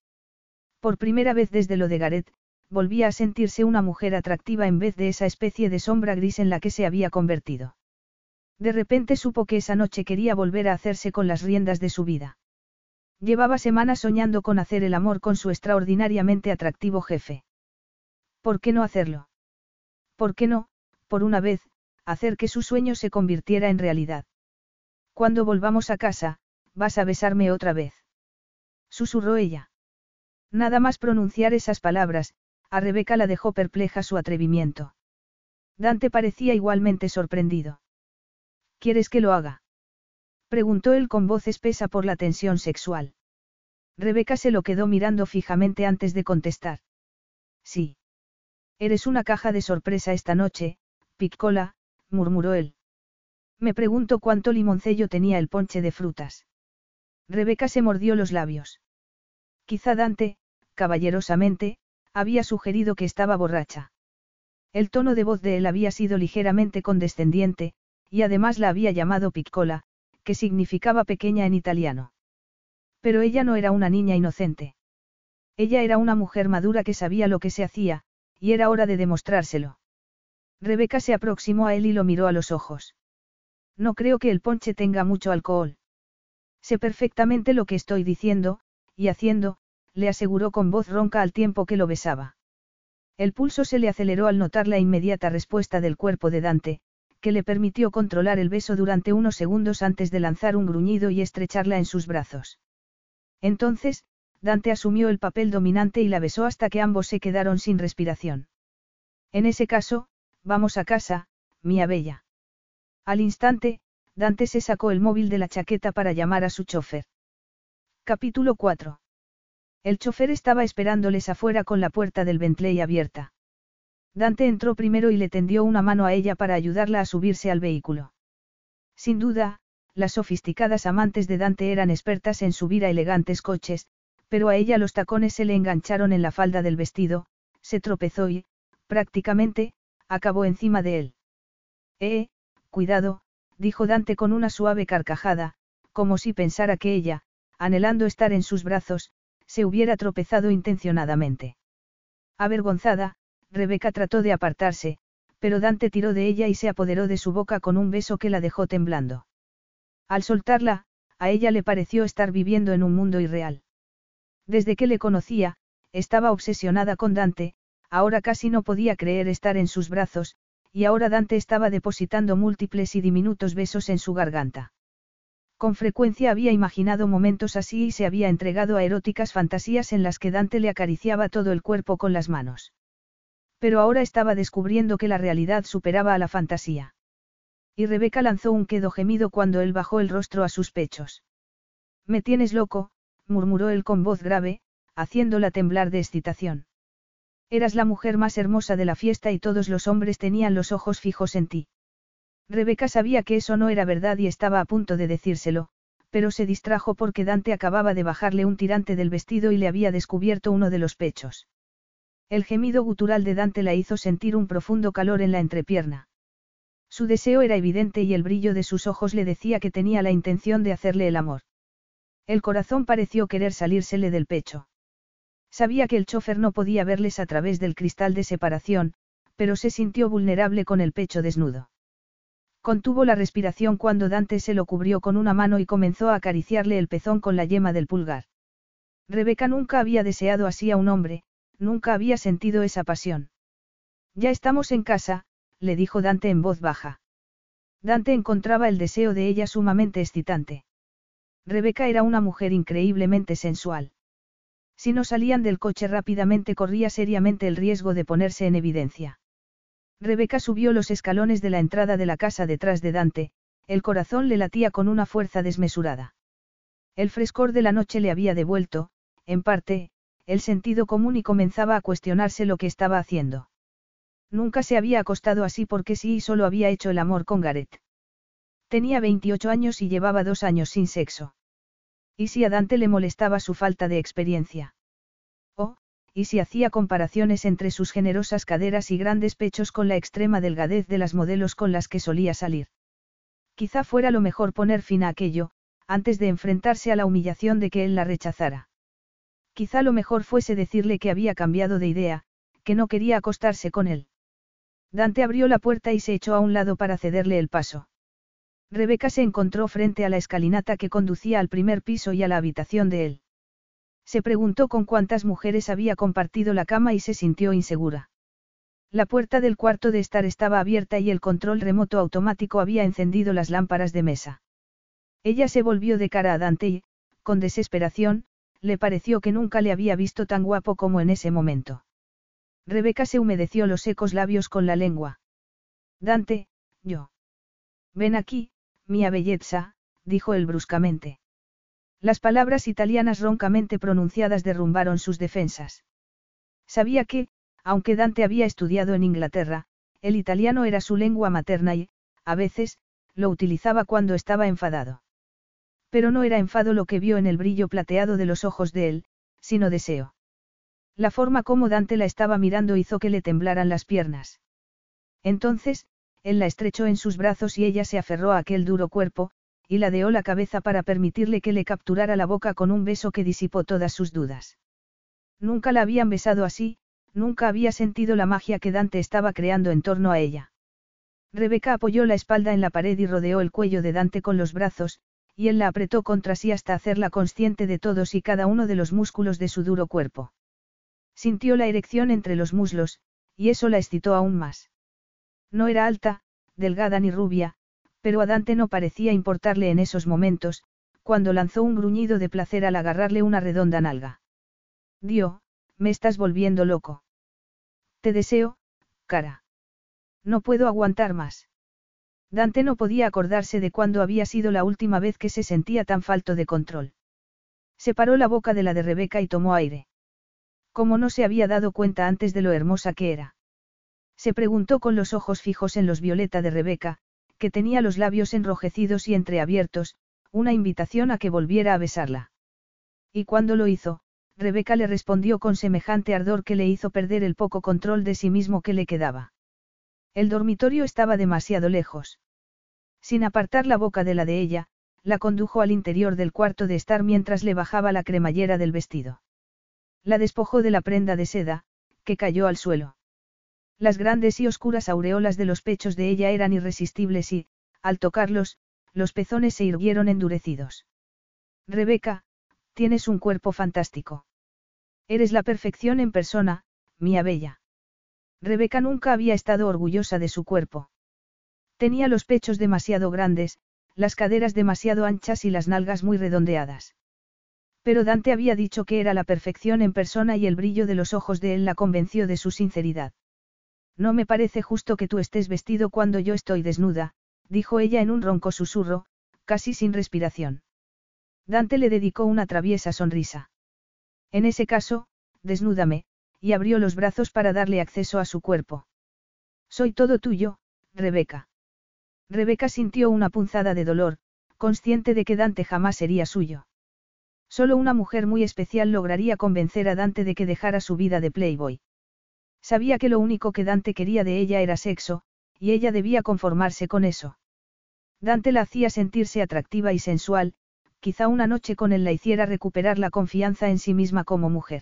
Speaker 1: Por primera vez desde lo de Gareth, volvía a sentirse una mujer atractiva en vez de esa especie de sombra gris en la que se había convertido. De repente supo que esa noche quería volver a hacerse con las riendas de su vida. Llevaba semanas soñando con hacer el amor con su extraordinariamente atractivo jefe. ¿Por qué no hacerlo? ¿Por qué no, por una vez, hacer que su sueño se convirtiera en realidad? Cuando volvamos a casa, vas a besarme otra vez. Susurró ella. Nada más pronunciar esas palabras, a Rebeca la dejó perpleja su atrevimiento. Dante parecía igualmente sorprendido. ¿Quieres que lo haga? Preguntó él con voz espesa por la tensión sexual. Rebeca se lo quedó mirando fijamente antes de contestar. Sí. Eres una caja de sorpresa esta noche, Piccola, murmuró él. Me pregunto cuánto limoncello tenía el ponche de frutas. Rebeca se mordió los labios. Quizá Dante, caballerosamente, había sugerido que estaba borracha. El tono de voz de él había sido ligeramente condescendiente, y además la había llamado piccola, que significaba pequeña en italiano. Pero ella no era una niña inocente. Ella era una mujer madura que sabía lo que se hacía, y era hora de demostrárselo. Rebeca se aproximó a él y lo miró a los ojos. No creo que el ponche tenga mucho alcohol. Sé perfectamente lo que estoy diciendo, y haciendo, le aseguró con voz ronca al tiempo que lo besaba. El pulso se le aceleró al notar la inmediata respuesta del cuerpo de Dante, que le permitió controlar el beso durante unos segundos antes de lanzar un gruñido y estrecharla en sus brazos. Entonces, Dante asumió el papel dominante y la besó hasta que ambos se quedaron sin respiración. En ese caso, vamos a casa, mía bella. Al instante, Dante se sacó el móvil de la chaqueta para llamar a su chofer. Capítulo 4. El chofer estaba esperándoles afuera con la puerta del Bentley abierta. Dante entró primero y le tendió una mano a ella para ayudarla a subirse al vehículo. Sin duda, las sofisticadas amantes de Dante eran expertas en subir a elegantes coches, pero a ella los tacones se le engancharon en la falda del vestido, se tropezó y, prácticamente, acabó encima de él. Eh, cuidado, dijo Dante con una suave carcajada, como si pensara que ella, anhelando estar en sus brazos, se hubiera tropezado intencionadamente. Avergonzada, Rebeca trató de apartarse, pero Dante tiró de ella y se apoderó de su boca con un beso que la dejó temblando. Al soltarla, a ella le pareció estar viviendo en un mundo irreal. Desde que le conocía, estaba obsesionada con Dante, ahora casi no podía creer estar en sus brazos, y ahora Dante estaba depositando múltiples y diminutos besos en su garganta. Con frecuencia había imaginado momentos así y se había entregado a eróticas fantasías en las que Dante le acariciaba todo el cuerpo con las manos. Pero ahora estaba descubriendo que la realidad superaba a la fantasía. Y Rebeca lanzó un quedo gemido cuando él bajó el rostro a sus pechos. Me tienes loco, murmuró él con voz grave, haciéndola temblar de excitación. Eras la mujer más hermosa de la fiesta y todos los hombres tenían los ojos fijos en ti. Rebeca sabía que eso no era verdad y estaba a punto de decírselo, pero se distrajo porque Dante acababa de bajarle un tirante del vestido y le había descubierto uno de los pechos. El gemido gutural de Dante la hizo sentir un profundo calor en la entrepierna. Su deseo era evidente y el brillo de sus ojos le decía que tenía la intención de hacerle el amor. El corazón pareció querer salírsele del pecho. Sabía que el chofer no podía verles a través del cristal de separación, pero se sintió vulnerable con el pecho desnudo. Contuvo la respiración cuando Dante se lo cubrió con una mano y comenzó a acariciarle el pezón con la yema del pulgar. Rebeca nunca había deseado así a un hombre, nunca había sentido esa pasión. Ya estamos en casa, le dijo Dante en voz baja. Dante encontraba el deseo de ella sumamente excitante. Rebeca era una mujer increíblemente sensual. Si no salían del coche rápidamente corría seriamente el riesgo de ponerse en evidencia. Rebeca subió los escalones de la entrada de la casa detrás de Dante, el corazón le latía con una fuerza desmesurada. El frescor de la noche le había devuelto, en parte, el sentido común y comenzaba a cuestionarse lo que estaba haciendo. Nunca se había acostado así porque sí y solo había hecho el amor con Gareth. Tenía 28 años y llevaba dos años sin sexo. ¿Y si a Dante le molestaba su falta de experiencia? Oh, ¿y si hacía comparaciones entre sus generosas caderas y grandes pechos con la extrema delgadez de las modelos con las que solía salir? Quizá fuera lo mejor poner fin a aquello, antes de enfrentarse a la humillación de que él la rechazara. Quizá lo mejor fuese decirle que había cambiado de idea, que no quería acostarse con él. Dante abrió la puerta y se echó a un lado para cederle el paso. Rebeca se encontró frente a la escalinata que conducía al primer piso y a la habitación de él. Se preguntó con cuántas mujeres había compartido la cama y se sintió insegura. La puerta del cuarto de estar estaba abierta y el control remoto automático había encendido las lámparas de mesa. Ella se volvió de cara a Dante y, con desesperación, le pareció que nunca le había visto tan guapo como en ese momento. Rebeca se humedeció los secos labios con la lengua. Dante, yo. Ven aquí, mia bellezza, dijo él bruscamente. Las palabras italianas roncamente pronunciadas derrumbaron sus defensas. Sabía que, aunque Dante había estudiado en Inglaterra, el italiano era su lengua materna y, a veces, lo utilizaba cuando estaba enfadado. Pero no era enfado lo que vio en el brillo plateado de los ojos de él, sino deseo. La forma como Dante la estaba mirando hizo que le temblaran las piernas. Entonces, él la estrechó en sus brazos y ella se aferró a aquel duro cuerpo, y ladeó la cabeza para permitirle que le capturara la boca con un beso que disipó todas sus dudas. Nunca la habían besado así, nunca había sentido la magia que Dante estaba creando en torno a ella. Rebeca apoyó la espalda en la pared y rodeó el cuello de Dante con los brazos, y él la apretó contra sí hasta hacerla consciente de todos y cada uno de los músculos de su duro cuerpo. Sintió la erección entre los muslos, y eso la excitó aún más. No era alta, delgada ni rubia, pero a Dante no parecía importarle en esos momentos, cuando lanzó un gruñido de placer al agarrarle una redonda nalga. Dio, me estás volviendo loco. Te deseo, cara. No puedo aguantar más. Dante no podía acordarse de cuándo había sido la última vez que se sentía tan falto de control. Separó la boca de la de Rebeca y tomó aire. Como no se había dado cuenta antes de lo hermosa que era. Se preguntó con los ojos fijos en los violeta de Rebeca, que tenía los labios enrojecidos y entreabiertos, una invitación a que volviera a besarla. Y cuando lo hizo, Rebeca le respondió con semejante ardor que le hizo perder el poco control de sí mismo que le quedaba. El dormitorio estaba demasiado lejos. Sin apartar la boca de la de ella, la condujo al interior del cuarto de estar mientras le bajaba la cremallera del vestido. La despojó de la prenda de seda, que cayó al suelo. Las grandes y oscuras aureolas de los pechos de ella eran irresistibles y, al tocarlos, los pezones se irguieron endurecidos. Rebeca, tienes un cuerpo fantástico. Eres la perfección en persona, mía bella. Rebeca nunca había estado orgullosa de su cuerpo. Tenía los pechos demasiado grandes, las caderas demasiado anchas y las nalgas muy redondeadas. Pero Dante había dicho que era la perfección en persona y el brillo de los ojos de él la convenció de su sinceridad. No me parece justo que tú estés vestido cuando yo estoy desnuda, dijo ella en un ronco susurro, casi sin respiración. Dante le dedicó una traviesa sonrisa. En ese caso, desnúdame, y abrió los brazos para darle acceso a su cuerpo. Soy todo tuyo, Rebeca. Rebeca sintió una punzada de dolor, consciente de que Dante jamás sería suyo. Solo una mujer muy especial lograría convencer a Dante de que dejara su vida de Playboy. Sabía que lo único que Dante quería de ella era sexo, y ella debía conformarse con eso. Dante la hacía sentirse atractiva y sensual, quizá una noche con él la hiciera recuperar la confianza en sí misma como mujer.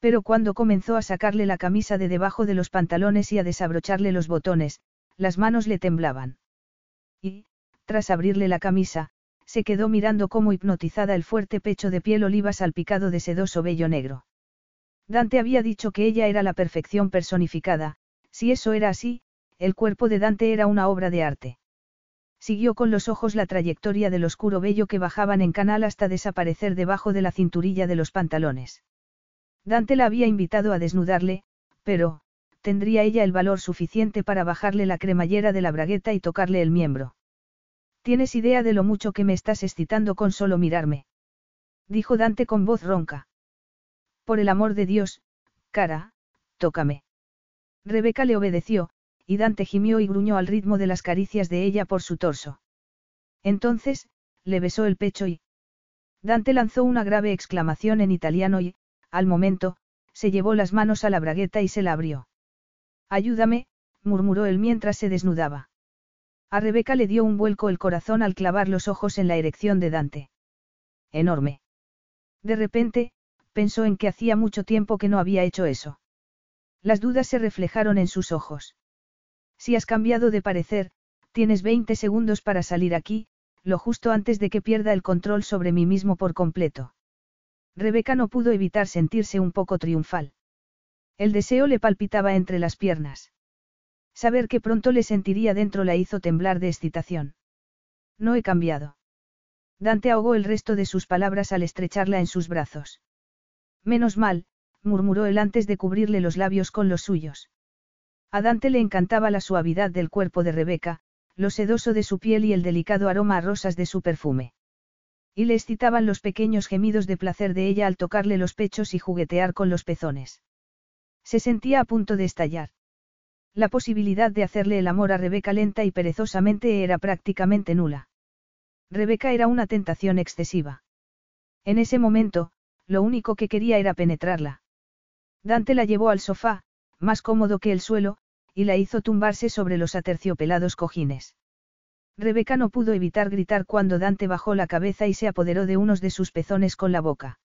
Speaker 1: Pero cuando comenzó a sacarle la camisa de debajo de los pantalones y a desabrocharle los botones, las manos le temblaban. Y, tras abrirle la camisa, se quedó mirando como hipnotizada el fuerte pecho de piel oliva salpicado de sedoso vello negro. Dante había dicho que ella era la perfección personificada, si eso era así, el cuerpo de Dante era una obra de arte. Siguió con los ojos la trayectoria del oscuro vello que bajaban en canal hasta desaparecer debajo de la cinturilla de los pantalones. Dante la había invitado a desnudarle, pero, ¿tendría ella el valor suficiente para bajarle la cremallera de la bragueta y tocarle el miembro? ¿Tienes idea de lo mucho que me estás excitando con solo mirarme? Dijo Dante con voz ronca. Por el amor de Dios, cara, tócame. Rebeca le obedeció, y Dante gimió y gruñó al ritmo de las caricias de ella por su torso. Entonces, le besó el pecho y... Dante lanzó una grave exclamación en italiano y, al momento, se llevó las manos a la bragueta y se la abrió. Ayúdame, murmuró él mientras se desnudaba. A Rebeca le dio un vuelco el corazón al clavar los ojos en la erección de Dante. Enorme. De repente, pensó en que hacía mucho tiempo que no había hecho eso. Las dudas se reflejaron en sus ojos. Si has cambiado de parecer, tienes 20 segundos para salir aquí, lo justo antes de que pierda el control sobre mí mismo por completo. Rebeca no pudo evitar sentirse un poco triunfal. El deseo le palpitaba entre las piernas. Saber que pronto le sentiría dentro la hizo temblar de excitación. No he cambiado. Dante ahogó el resto de sus palabras al estrecharla en sus brazos. Menos mal, murmuró él antes de cubrirle los labios con los suyos. A Dante le encantaba la suavidad del cuerpo de Rebeca, lo sedoso de su piel y el delicado aroma a rosas de su perfume. Y le excitaban los pequeños gemidos de placer de ella al tocarle los pechos y juguetear con los pezones. Se sentía a punto de estallar. La posibilidad de hacerle el amor a Rebeca lenta y perezosamente era prácticamente nula. Rebeca era una tentación excesiva. En ese momento, lo único que quería era penetrarla. Dante la llevó al sofá, más cómodo que el suelo, y la hizo tumbarse sobre los aterciopelados cojines. Rebeca no pudo evitar gritar cuando Dante bajó la cabeza y se apoderó de unos de sus pezones con la boca.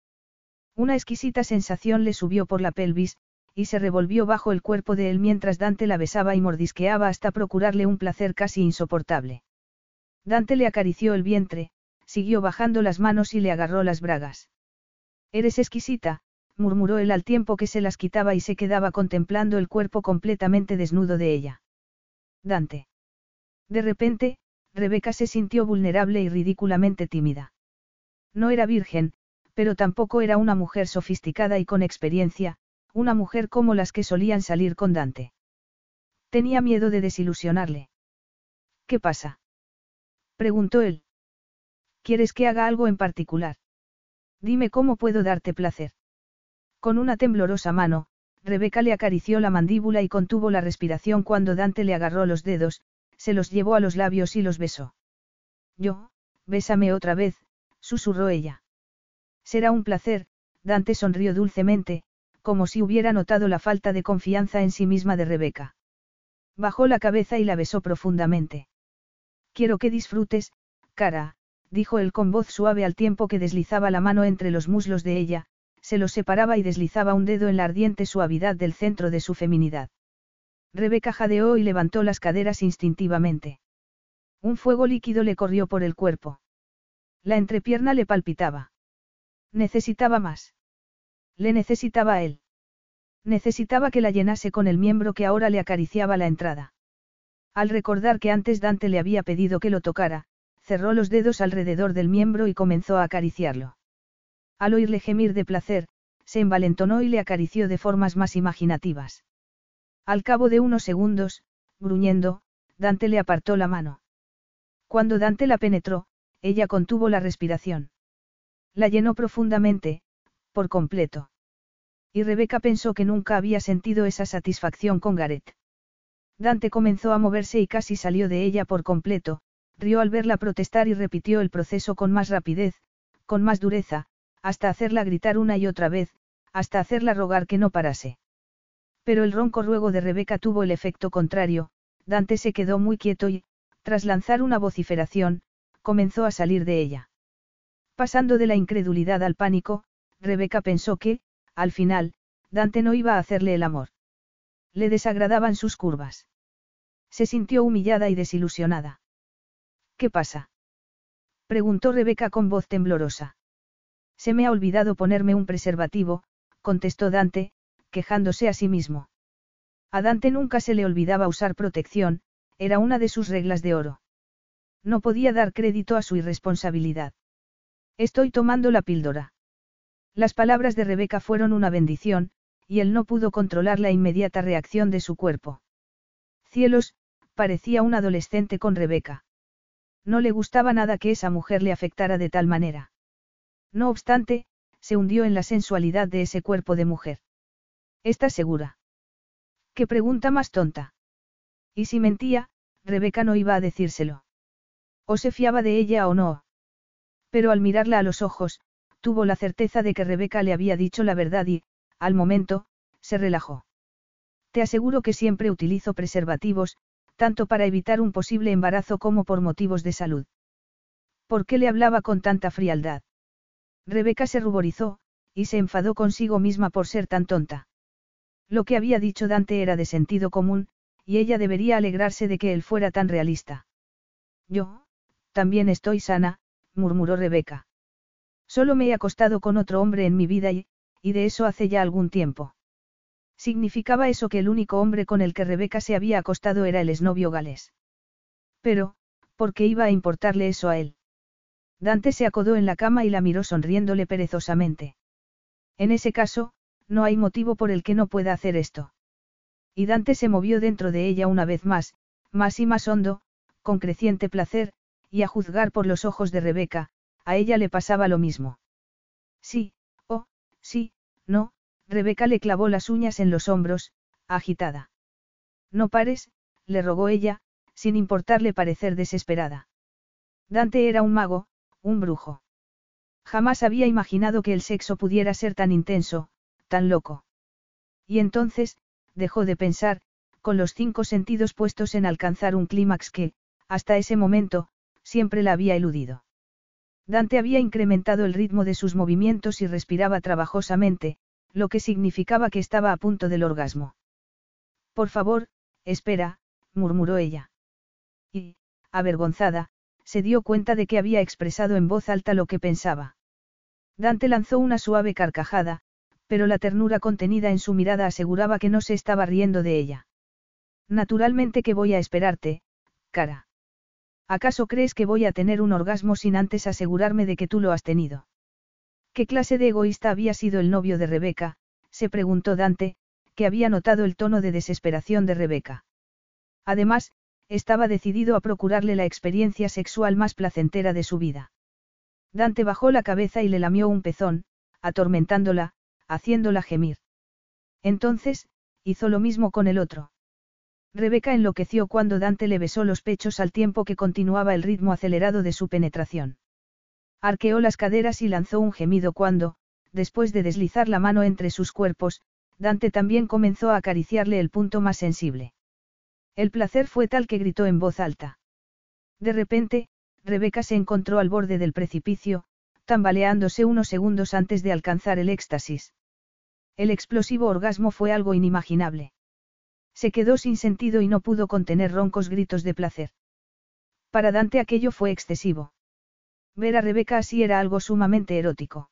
Speaker 1: Una exquisita sensación le subió por la pelvis, y se revolvió bajo el cuerpo de él mientras Dante la besaba y mordisqueaba hasta procurarle un placer casi insoportable. Dante le acarició el vientre, siguió bajando las manos y le agarró las bragas. Eres exquisita, murmuró él al tiempo que se las quitaba y se quedaba contemplando el cuerpo completamente desnudo de ella. Dante. De repente, Rebeca se sintió vulnerable y ridículamente tímida. No era virgen, pero tampoco era una mujer sofisticada y con experiencia, una mujer como las que solían salir con Dante. Tenía miedo de desilusionarle. ¿Qué pasa? preguntó él. ¿Quieres que haga algo en particular? Dime cómo puedo darte placer. Con una temblorosa mano, Rebeca le acarició la mandíbula y contuvo la respiración cuando Dante le agarró los dedos, se los llevó a los labios y los besó. Yo, bésame otra vez, susurró ella. Será un placer, Dante sonrió dulcemente, como si hubiera notado la falta de confianza en sí misma de Rebeca. Bajó la cabeza y la besó profundamente. Quiero que disfrutes, cara, dijo él con voz suave al tiempo que deslizaba la mano entre los muslos de ella, se los separaba y deslizaba un dedo en la ardiente suavidad del centro de su feminidad. Rebeca jadeó y levantó las caderas instintivamente. Un fuego líquido le corrió por el cuerpo. La entrepierna le palpitaba. Necesitaba más. Le necesitaba a él. Necesitaba que la llenase con el miembro que ahora le acariciaba la entrada. Al recordar que antes Dante le había pedido que lo tocara, cerró los dedos alrededor del miembro y comenzó a acariciarlo. Al oírle gemir de placer, se envalentonó y le acarició de formas más imaginativas. Al cabo de unos segundos, gruñendo, Dante le apartó la mano. Cuando Dante la penetró, ella contuvo la respiración. La llenó profundamente, por completo. Y Rebeca pensó que nunca había sentido esa satisfacción con Gareth. Dante comenzó a moverse y casi salió de ella por completo, rió al verla protestar y repitió el proceso con más rapidez, con más dureza, hasta hacerla gritar una y otra vez, hasta hacerla rogar que no parase. Pero el ronco ruego de Rebeca tuvo el efecto contrario, Dante se quedó muy quieto y, tras lanzar una vociferación, comenzó a salir de ella. Pasando de la incredulidad al pánico, Rebeca pensó que, al final, Dante no iba a hacerle el amor. Le desagradaban sus curvas. Se sintió humillada y desilusionada. ¿Qué pasa? preguntó Rebeca con voz temblorosa. Se me ha olvidado ponerme un preservativo, contestó Dante, quejándose a sí mismo. A Dante nunca se le olvidaba usar protección, era una de sus reglas de oro. No podía dar crédito a su irresponsabilidad. Estoy tomando la píldora. Las palabras de Rebeca fueron una bendición, y él no pudo controlar la inmediata reacción de su cuerpo. Cielos, parecía un adolescente con Rebeca. No le gustaba nada que esa mujer le afectara de tal manera. No obstante, se hundió en la sensualidad de ese cuerpo de mujer. ¿Estás segura? ¿Qué pregunta más tonta? Y si mentía, Rebeca no iba a decírselo. O se fiaba de ella o no. Pero al mirarla a los ojos, tuvo la certeza de que Rebeca le había dicho la verdad y, al momento, se relajó. Te aseguro que siempre utilizo preservativos, tanto para evitar un posible embarazo como por motivos de salud. ¿Por qué le hablaba con tanta frialdad? Rebeca se ruborizó, y se enfadó consigo misma por ser tan tonta. Lo que había dicho Dante era de sentido común, y ella debería alegrarse de que él fuera tan realista. Yo, también estoy sana, murmuró Rebeca. Solo me he acostado con otro hombre en mi vida y, y de eso hace ya algún tiempo. Significaba eso que el único hombre con el que Rebeca se había acostado era el exnovio galés. Pero, ¿por qué iba a importarle eso a él? Dante se acodó en la cama y la miró sonriéndole perezosamente. En ese caso, no hay motivo por el que no pueda hacer esto. Y Dante se movió dentro de ella una vez más, más y más hondo, con creciente placer, y a juzgar por los ojos de Rebeca, a ella le pasaba lo mismo. Sí, oh, sí, no, Rebeca le clavó las uñas en los hombros, agitada. No pares, le rogó ella, sin importarle parecer desesperada. Dante era un mago, un brujo. Jamás había imaginado que el sexo pudiera ser tan intenso, tan loco. Y entonces, dejó de pensar, con los cinco sentidos puestos en alcanzar un clímax que, hasta ese momento, siempre la había eludido. Dante había incrementado el ritmo de sus movimientos y respiraba trabajosamente, lo que significaba que estaba a punto del orgasmo. Por favor, espera, murmuró ella. Y, avergonzada, se dio cuenta de que había expresado en voz alta lo que pensaba. Dante lanzó una suave carcajada, pero la ternura contenida en su mirada aseguraba que no se estaba riendo de ella. Naturalmente que voy a esperarte, cara. ¿Acaso crees que voy a tener un orgasmo sin antes asegurarme de que tú lo has tenido? ¿Qué clase de egoísta había sido el novio de Rebeca? se preguntó Dante, que había notado el tono de desesperación de Rebeca. Además, estaba decidido a procurarle la experiencia sexual más placentera de su vida. Dante bajó la cabeza y le lamió un pezón, atormentándola, haciéndola gemir. Entonces, hizo lo mismo con el otro. Rebeca enloqueció cuando Dante le besó los pechos al tiempo que continuaba el ritmo acelerado de su penetración. Arqueó las caderas y lanzó un gemido cuando, después de deslizar la mano entre sus cuerpos, Dante también comenzó a acariciarle el punto más sensible. El placer fue tal que gritó en voz alta. De repente, Rebeca se encontró al borde del precipicio, tambaleándose unos segundos antes de alcanzar el éxtasis. El explosivo orgasmo fue algo inimaginable. Se quedó sin sentido y no pudo contener roncos gritos de placer. Para Dante aquello fue excesivo. Ver a Rebeca así era algo sumamente erótico.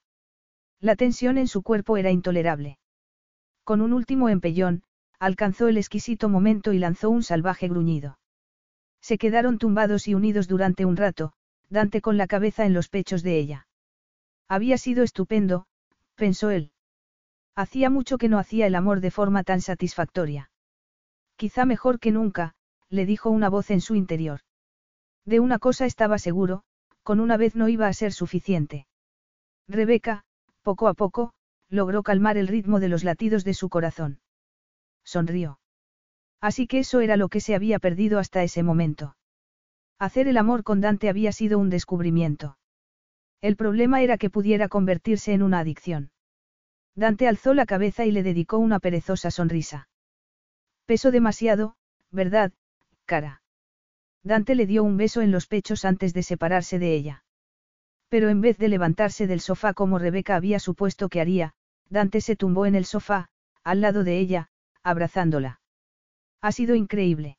Speaker 1: La tensión en su cuerpo era intolerable. Con un último empellón, alcanzó el exquisito momento y lanzó un salvaje gruñido. Se quedaron tumbados y unidos durante un rato, Dante con la cabeza en los pechos de ella. Había sido estupendo, pensó él. Hacía mucho que no hacía el amor de forma tan satisfactoria. Quizá mejor que nunca, le dijo una voz en su interior. De una cosa estaba seguro, con una vez no iba a ser suficiente. Rebeca, poco a poco, logró calmar el ritmo de los latidos de su corazón. Sonrió. Así que eso era lo que se había perdido hasta ese momento. Hacer el amor con Dante había sido un descubrimiento. El problema era que pudiera convertirse en una adicción. Dante alzó la cabeza y le dedicó una perezosa sonrisa. Pesó demasiado, ¿verdad, cara? Dante le dio un beso en los pechos antes de separarse de ella. Pero en vez de levantarse del sofá como Rebeca había supuesto que haría, Dante se tumbó en el sofá, al lado de ella, abrazándola. Ha sido increíble.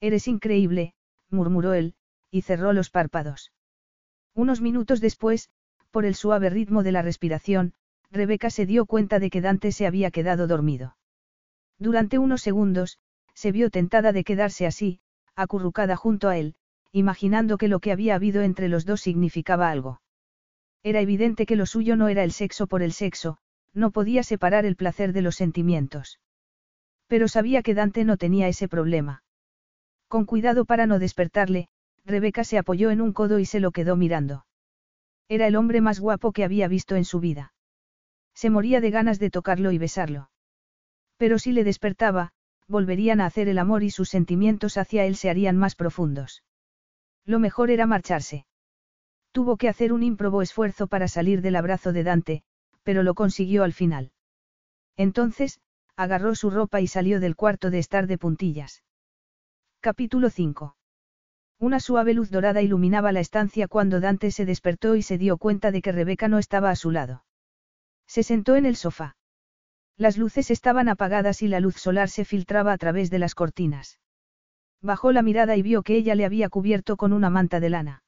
Speaker 1: Eres increíble, murmuró él, y cerró los párpados. Unos minutos después, por el suave ritmo de la respiración, Rebeca se dio cuenta de que Dante se había quedado dormido. Durante unos segundos, se vio tentada de quedarse así, acurrucada junto a él, imaginando que lo que había habido entre los dos significaba algo. Era evidente que lo suyo no era el sexo por el sexo, no podía separar el placer de los sentimientos. Pero sabía que Dante no tenía ese problema. Con cuidado para no despertarle, Rebeca se apoyó en un codo y se lo quedó mirando. Era el hombre más guapo que había visto en su vida. Se moría de ganas de tocarlo y besarlo. Pero si le despertaba, volverían a hacer el amor y sus sentimientos hacia él se harían más profundos. Lo mejor era marcharse. Tuvo que hacer un ímprobo esfuerzo para salir del abrazo de Dante, pero lo consiguió al final. Entonces, agarró su ropa y salió del cuarto de estar de puntillas. Capítulo 5. Una suave luz dorada iluminaba la estancia cuando Dante se despertó y se dio cuenta de que Rebeca no estaba a su lado. Se sentó en el sofá. Las luces estaban apagadas y la luz solar se filtraba a través de las cortinas. Bajó la mirada y vio que ella le había cubierto con una manta de lana.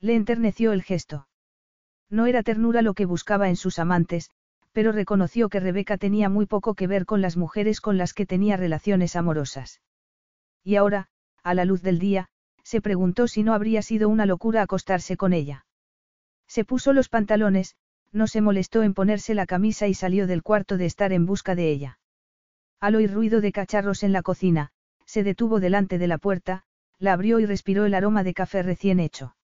Speaker 1: Le enterneció el gesto. No era ternura lo que buscaba en sus amantes, pero reconoció que Rebeca tenía muy poco que ver con las mujeres con las que tenía relaciones amorosas. Y ahora, a la luz del día, se preguntó si no habría sido una locura acostarse con ella. Se puso los pantalones, no se molestó en ponerse la camisa y salió del cuarto de estar en busca de ella. Al oír ruido de cacharros en la cocina, se detuvo delante de la puerta, la abrió y respiró el aroma de café recién hecho.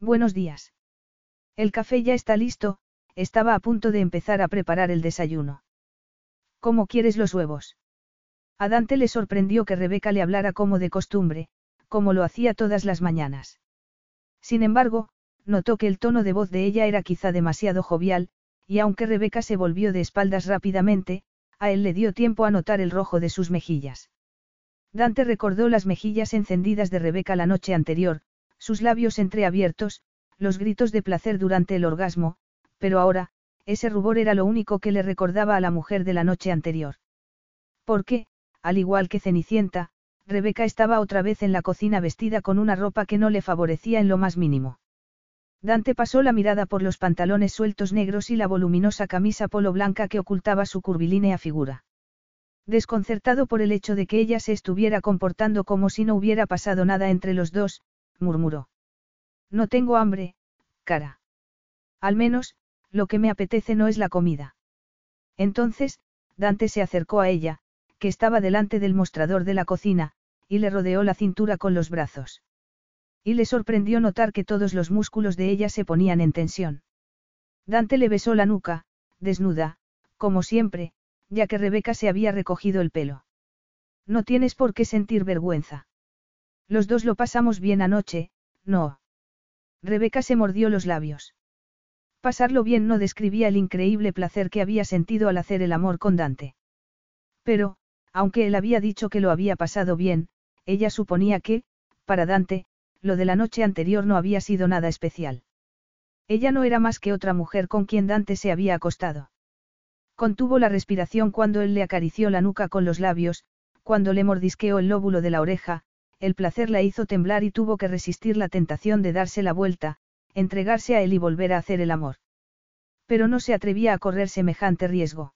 Speaker 1: Buenos días. El café ya está listo, estaba a punto de empezar a preparar el desayuno. ¿Cómo quieres los huevos? A Dante le sorprendió que Rebeca le hablara como de costumbre, como lo hacía todas las mañanas. Sin embargo, notó que el tono de voz de ella era quizá demasiado jovial, y aunque Rebeca se volvió de espaldas rápidamente, a él le dio tiempo a notar el rojo de sus mejillas. Dante recordó las mejillas encendidas de Rebeca la noche anterior, sus labios entreabiertos, los gritos de placer durante el orgasmo, pero ahora, ese rubor era lo único que le recordaba a la mujer de la noche anterior. Porque, al igual que Cenicienta, Rebeca estaba otra vez en la cocina vestida con una ropa que no le favorecía en lo más mínimo. Dante pasó la mirada por los pantalones sueltos negros y la voluminosa camisa polo blanca que ocultaba su curvilínea figura. Desconcertado por el hecho de que ella se estuviera comportando como si no hubiera pasado nada entre los dos, murmuró. No tengo hambre, cara. Al menos, lo que me apetece no es la comida. Entonces, Dante se acercó a ella, que estaba delante del mostrador de la cocina, y le rodeó la cintura con los brazos. Y le sorprendió notar que todos los músculos de ella se ponían en tensión. Dante le besó la nuca, desnuda, como siempre, ya que Rebeca se había recogido el pelo. No tienes por qué sentir vergüenza. Los dos lo pasamos bien anoche, no. Rebeca se mordió los labios. Pasarlo bien no describía el increíble placer que había sentido al hacer el amor con Dante. Pero, aunque él había dicho que lo había pasado bien, ella suponía que, para Dante, lo de la noche anterior no había sido nada especial. Ella no era más que otra mujer con quien Dante se había acostado. Contuvo la respiración cuando él le acarició la nuca con los labios, cuando le mordisqueó el lóbulo de la oreja, el placer la hizo temblar y tuvo que resistir la tentación de darse la vuelta, entregarse a él y volver a hacer el amor. Pero no se atrevía a correr semejante riesgo.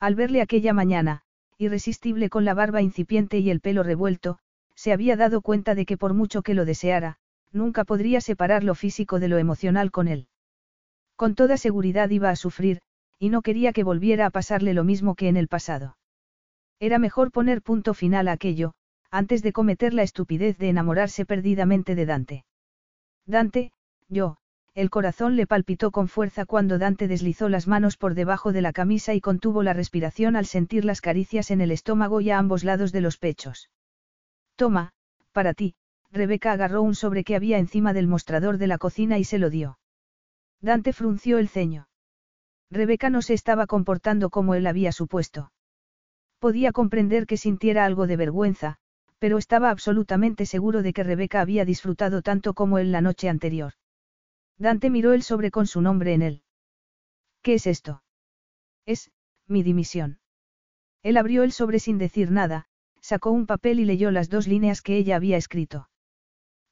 Speaker 1: Al verle aquella mañana, irresistible con la barba incipiente y el pelo revuelto, se había dado cuenta de que por mucho que lo deseara, nunca podría separar lo físico de lo emocional con él. Con toda seguridad iba a sufrir, y no quería que volviera a pasarle lo mismo que en el pasado. Era mejor poner punto final a aquello, antes de cometer la estupidez de enamorarse perdidamente de Dante. Dante, yo, el corazón le palpitó con fuerza cuando Dante deslizó las manos por debajo de la camisa y contuvo la respiración al sentir las caricias en el estómago y a ambos lados de los pechos. Toma, para ti, Rebeca agarró un sobre que había encima del mostrador de la cocina y se lo dio. Dante frunció el ceño. Rebeca no se estaba comportando como él había supuesto. Podía comprender que sintiera algo de vergüenza, pero estaba absolutamente seguro de que Rebeca había disfrutado tanto como él la noche anterior. Dante miró el sobre con su nombre en él. ¿Qué es esto? Es, mi dimisión. Él abrió el sobre sin decir nada, sacó un papel y leyó las dos líneas que ella había escrito.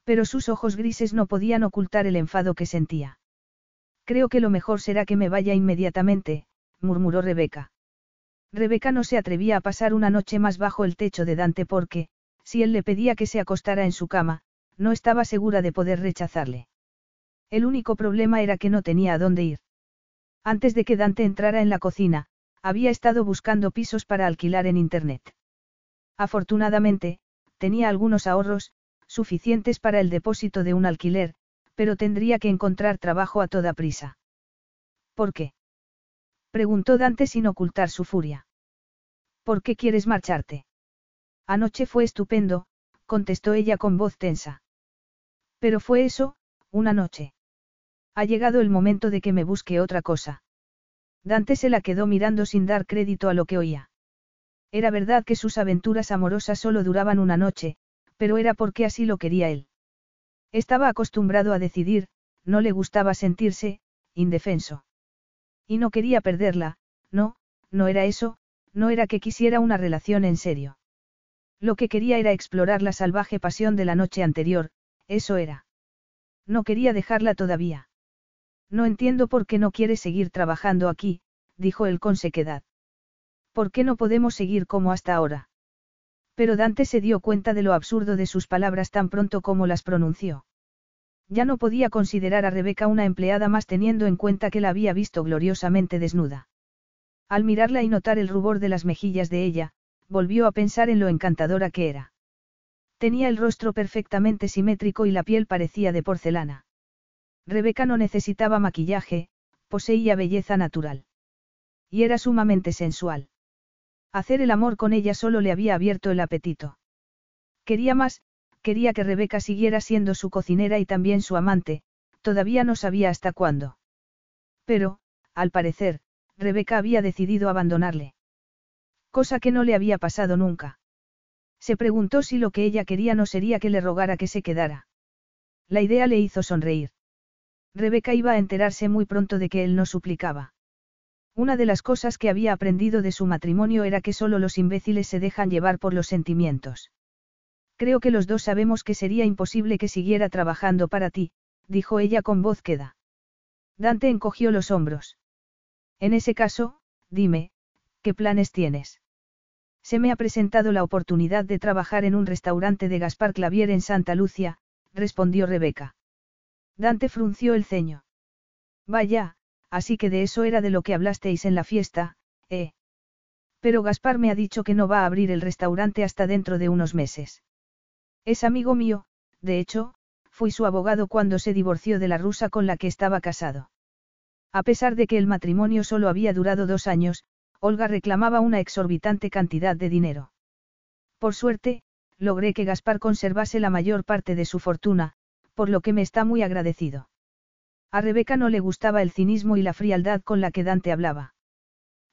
Speaker 1: Pero sus ojos grises no podían ocultar el enfado que sentía. Creo que lo mejor será que me vaya inmediatamente, murmuró Rebeca. Rebeca no se atrevía a pasar una noche más bajo el techo de Dante porque, si él le pedía que se acostara en su cama, no estaba segura de poder rechazarle. El único problema era que no tenía a dónde ir. Antes de que Dante entrara en la cocina, había estado buscando pisos para alquilar en Internet. Afortunadamente, tenía algunos ahorros, suficientes para el depósito de un alquiler, pero tendría que encontrar trabajo a toda prisa. ¿Por qué? Preguntó Dante sin ocultar su furia. ¿Por qué quieres marcharte? Anoche fue estupendo, contestó ella con voz tensa. Pero fue eso, una noche. Ha llegado el momento de que me busque otra cosa. Dante se la quedó mirando sin dar crédito a lo que oía. Era verdad que sus aventuras amorosas solo duraban una noche, pero era porque así lo quería él. Estaba acostumbrado a decidir, no le gustaba sentirse, indefenso. Y no quería perderla, no, no era eso, no era que quisiera una relación en serio. Lo que quería era explorar la salvaje pasión de la noche anterior, eso era. No quería dejarla todavía. No entiendo por qué no quiere seguir trabajando aquí, dijo él con sequedad. ¿Por qué no podemos seguir como hasta ahora? Pero Dante se dio cuenta de lo absurdo de sus palabras tan pronto como las pronunció. Ya no podía considerar a Rebeca una empleada más teniendo en cuenta que la había visto gloriosamente desnuda. Al mirarla y notar el rubor de las mejillas de ella, volvió a pensar en lo encantadora que era. Tenía el rostro perfectamente simétrico y la piel parecía de porcelana. Rebeca no necesitaba maquillaje, poseía belleza natural. Y era sumamente sensual. Hacer el amor con ella solo le había abierto el apetito. Quería más, quería que Rebeca siguiera siendo su cocinera y también su amante, todavía no sabía hasta cuándo. Pero, al parecer, Rebeca había decidido abandonarle. Cosa que no le había pasado nunca. Se preguntó si lo que ella quería no sería que le rogara que se quedara. La idea le hizo sonreír. Rebeca iba a enterarse muy pronto de que él no suplicaba. Una de las cosas que había aprendido de su matrimonio era que solo los imbéciles se dejan llevar por los sentimientos. Creo que los dos sabemos que sería imposible que siguiera trabajando para ti, dijo ella con voz queda. Dante encogió los hombros. En ese caso, dime, ¿qué planes tienes? Se me ha presentado la oportunidad de trabajar en un restaurante de Gaspar Clavier en Santa Lucia, respondió Rebeca. Dante frunció el ceño. Vaya, así que de eso era de lo que hablasteis en la fiesta, ¿eh? Pero Gaspar me ha dicho que no va a abrir el restaurante hasta dentro de unos meses. Es amigo mío, de hecho, fui su abogado cuando se divorció de la rusa con la que estaba casado. A pesar de que el matrimonio solo había durado dos años, Olga reclamaba una exorbitante cantidad de dinero. Por suerte, logré que Gaspar conservase la mayor parte de su fortuna, por lo que me está muy agradecido. A Rebeca no le gustaba el cinismo y la frialdad con la que Dante hablaba.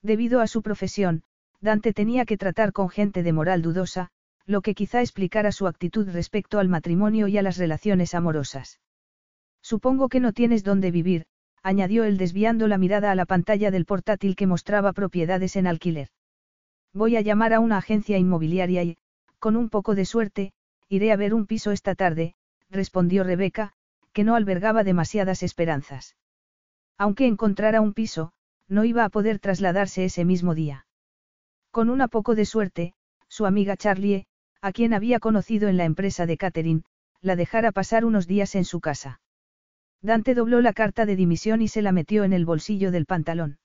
Speaker 1: Debido a su profesión, Dante tenía que tratar con gente de moral dudosa, lo que quizá explicara su actitud respecto al matrimonio y a las relaciones amorosas. Supongo que no tienes dónde vivir, añadió él desviando la mirada a la pantalla del portátil que mostraba propiedades en alquiler. Voy a llamar a una agencia inmobiliaria y, con un poco de suerte, iré a ver un piso esta tarde, respondió Rebeca, que no albergaba demasiadas esperanzas. Aunque encontrara un piso, no iba a poder trasladarse ese mismo día. Con una poco de suerte, su amiga Charlie, a quien había conocido en la empresa de Catherine, la dejara pasar unos días en su casa. Dante dobló la carta de dimisión y se la metió en el bolsillo del pantalón.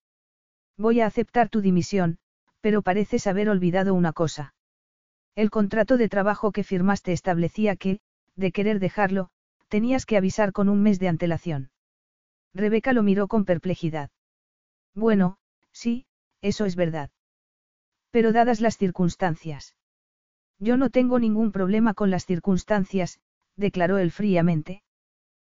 Speaker 1: Voy a aceptar tu dimisión, pero pareces haber olvidado una cosa. El contrato de trabajo que firmaste establecía que, de querer dejarlo, tenías que avisar con un mes de antelación. Rebeca lo miró con perplejidad. Bueno, sí, eso es verdad. Pero dadas las circunstancias. Yo no tengo ningún problema con las circunstancias, declaró él fríamente.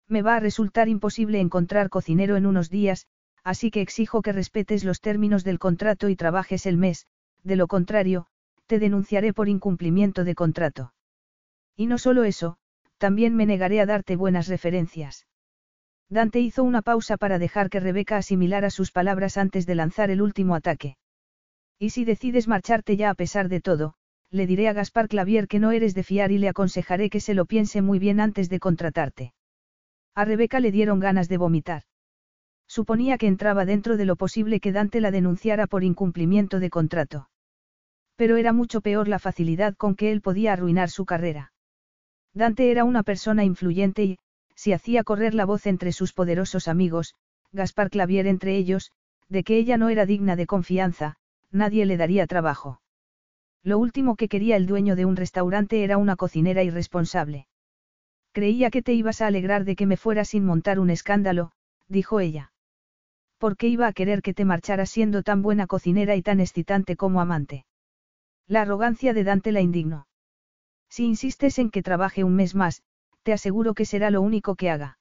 Speaker 1: Me va a resultar imposible encontrar cocinero en unos días, así que exijo que respetes los términos del contrato y trabajes el mes, de lo contrario, te denunciaré por incumplimiento de contrato. Y no solo eso, también me negaré a darte buenas referencias. Dante hizo una pausa para dejar que Rebeca asimilara sus palabras antes de lanzar el último ataque. Y si decides marcharte ya a pesar de todo, le diré a Gaspar Clavier que no eres de fiar y le aconsejaré que se lo piense muy bien antes de contratarte. A Rebeca le dieron ganas de vomitar. Suponía que entraba dentro de lo posible que Dante la denunciara por incumplimiento de contrato. Pero era mucho peor la facilidad con que él podía arruinar su carrera. Dante era una persona influyente y, si hacía correr la voz entre sus poderosos amigos, Gaspar Clavier entre ellos, de que ella no era digna de confianza, nadie le daría trabajo. Lo último que quería el dueño de un restaurante era una cocinera irresponsable. Creía que te ibas a alegrar de que me fuera sin montar un escándalo, dijo ella. ¿Por qué iba a querer que te marchara siendo tan buena cocinera y tan excitante como amante? La arrogancia de Dante la indignó. Si insistes en que trabaje un mes más, te aseguro que será lo único que haga.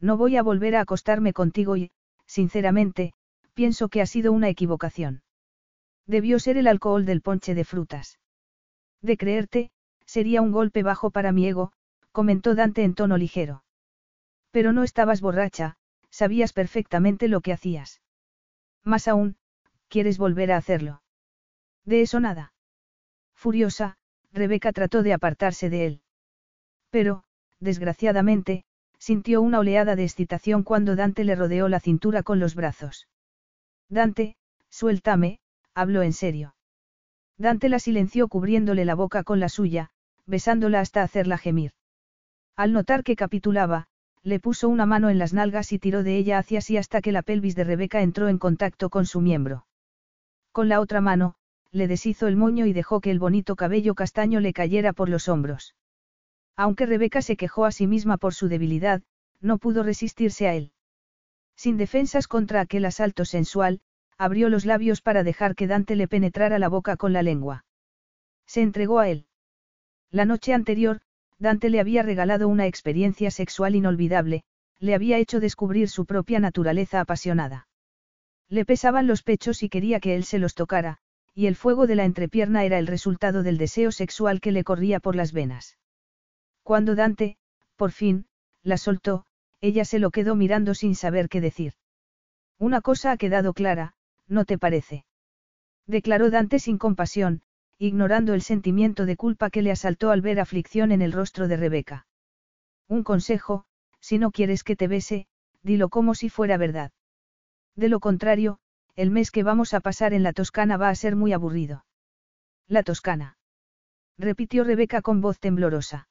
Speaker 1: No voy a volver a acostarme contigo y, sinceramente, pienso que ha sido una equivocación. Debió ser el alcohol del ponche de frutas. De creerte, sería un golpe bajo para mi ego, comentó Dante en tono ligero. Pero no estabas borracha, sabías perfectamente lo que hacías. Más aún, quieres volver a hacerlo. De eso nada. Furiosa, Rebeca trató de apartarse de él. Pero, desgraciadamente, sintió una oleada de excitación cuando Dante le rodeó la cintura con los brazos. Dante, suéltame, habló en serio. Dante la silenció cubriéndole la boca con la suya, besándola hasta hacerla gemir. Al notar que capitulaba, le puso una mano en las nalgas y tiró de ella hacia sí hasta que la pelvis de Rebeca entró en contacto con su miembro. Con la otra mano, le deshizo el moño y dejó que el bonito cabello castaño le cayera por los hombros. Aunque Rebeca se quejó a sí misma por su debilidad, no pudo resistirse a él. Sin defensas contra aquel asalto sensual, abrió los labios para dejar que Dante le penetrara la boca con la lengua. Se entregó a él. La noche anterior, Dante le había regalado una experiencia sexual inolvidable, le había hecho descubrir su propia naturaleza apasionada. Le pesaban los pechos y quería que él se los tocara, y el fuego de la entrepierna era el resultado del deseo sexual que le corría por las venas. Cuando Dante, por fin, la soltó, ella se lo quedó mirando sin saber qué decir. Una cosa ha quedado clara, ¿no te parece? Declaró Dante sin compasión, ignorando el sentimiento de culpa que le asaltó al ver aflicción en el rostro de Rebeca. Un consejo, si no quieres que te bese, dilo como si fuera verdad. De lo contrario, el mes que vamos a pasar en la Toscana va a ser muy aburrido. La Toscana. Repitió Rebeca con voz temblorosa.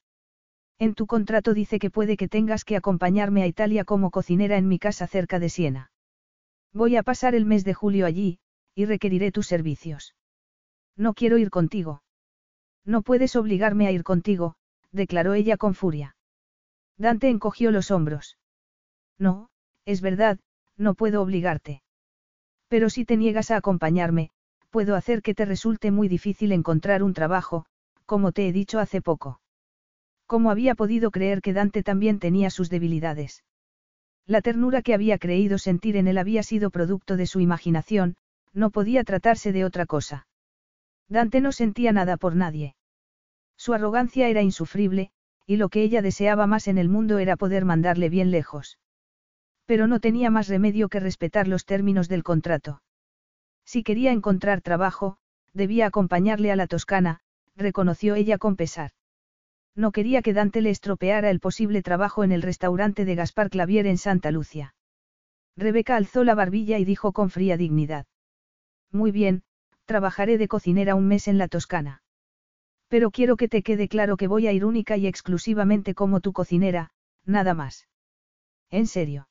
Speaker 1: En tu contrato dice que puede que tengas que acompañarme a Italia como cocinera en mi casa cerca de Siena. Voy a pasar el mes de julio allí, y requeriré tus servicios. No quiero ir contigo. No puedes obligarme a ir contigo, declaró ella con furia. Dante encogió los hombros. No, es verdad, no puedo obligarte. Pero si te niegas a acompañarme, puedo hacer que te resulte muy difícil encontrar un trabajo, como te he dicho hace poco. ¿Cómo había podido creer que Dante también tenía sus debilidades? La ternura que había creído sentir en él había sido producto de su imaginación, no podía tratarse de otra cosa. Dante no sentía nada por nadie. Su arrogancia era insufrible, y lo que ella deseaba más en el mundo era poder mandarle bien lejos. Pero no tenía más remedio que respetar los términos del contrato. Si quería encontrar trabajo, debía acompañarle a la Toscana, reconoció ella con pesar. No quería que Dante le estropeara el posible trabajo en el restaurante de Gaspar Clavier en Santa Lucia. Rebeca alzó la barbilla y dijo con fría dignidad. Muy bien, trabajaré de cocinera un mes en la Toscana. Pero quiero que te quede claro que voy a ir única y exclusivamente como tu cocinera, nada más. ¿En serio?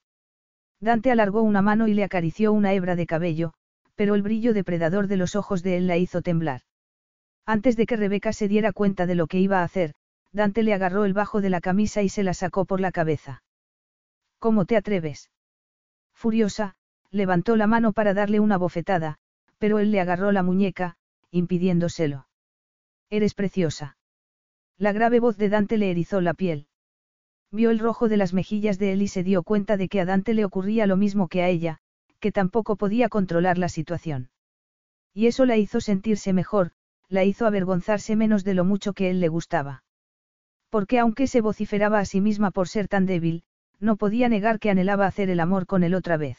Speaker 1: Dante alargó una mano y le acarició una hebra de cabello, pero el brillo depredador de los ojos de él la hizo temblar. Antes de que Rebeca se diera cuenta de lo que iba a hacer, Dante le agarró el bajo de la camisa y se la sacó por la cabeza. ¿Cómo te atreves? Furiosa, levantó la mano para darle una bofetada, pero él le agarró la muñeca, impidiéndoselo. Eres preciosa. La grave voz de Dante le erizó la piel. Vio el rojo de las mejillas de él y se dio cuenta de que a Dante le ocurría lo mismo que a ella, que tampoco podía controlar la situación. Y eso la hizo sentirse mejor, la hizo avergonzarse menos de lo mucho que él le gustaba. Porque aunque se vociferaba a sí misma por ser tan débil, no podía negar que anhelaba hacer el amor con él otra vez.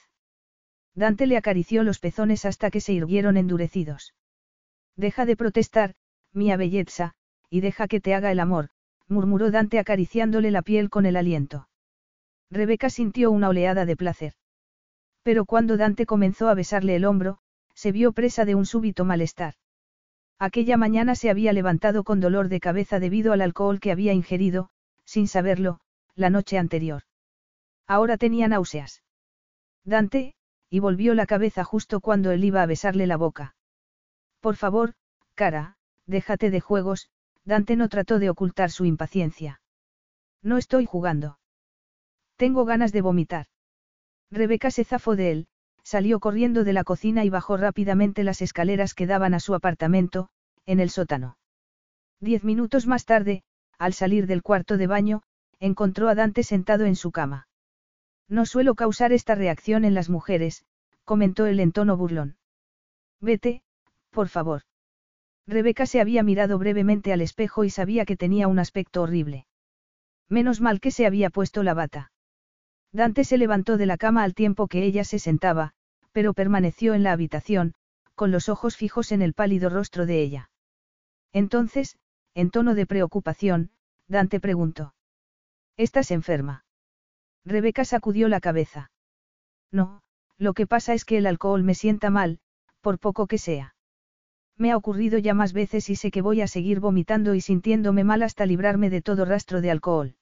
Speaker 1: Dante le acarició los pezones hasta que se irguieron endurecidos. Deja de protestar, mía belleza, y deja que te haga el amor, murmuró Dante acariciándole la piel con el aliento. Rebeca sintió una oleada de placer. Pero cuando Dante comenzó a besarle el hombro, se vio presa de un súbito malestar. Aquella mañana se había levantado con dolor de cabeza debido al alcohol que había ingerido, sin saberlo, la noche anterior. Ahora tenía náuseas. Dante, y volvió la cabeza justo cuando él iba a besarle la boca. Por favor, cara, déjate de juegos, Dante no trató de ocultar su impaciencia. No estoy jugando. Tengo ganas de vomitar. Rebeca se zafó de él, salió corriendo de la cocina y bajó rápidamente las escaleras que daban a su apartamento, en el sótano. Diez minutos más tarde, al salir del cuarto de baño, encontró a Dante sentado en su cama. No suelo causar esta reacción en las mujeres, comentó él en tono burlón. Vete, por favor. Rebeca se había mirado brevemente al espejo y sabía que tenía un aspecto horrible. Menos mal que se había puesto la bata. Dante se levantó de la cama al tiempo que ella se sentaba, pero permaneció en la habitación, con los ojos fijos en el pálido rostro de ella. Entonces, en tono de preocupación, Dante preguntó. ¿Estás enferma? Rebeca sacudió la cabeza. No, lo que pasa es que el alcohol me sienta mal, por poco que sea. Me ha ocurrido ya más veces y sé que voy a seguir vomitando y sintiéndome mal hasta librarme de todo rastro de alcohol.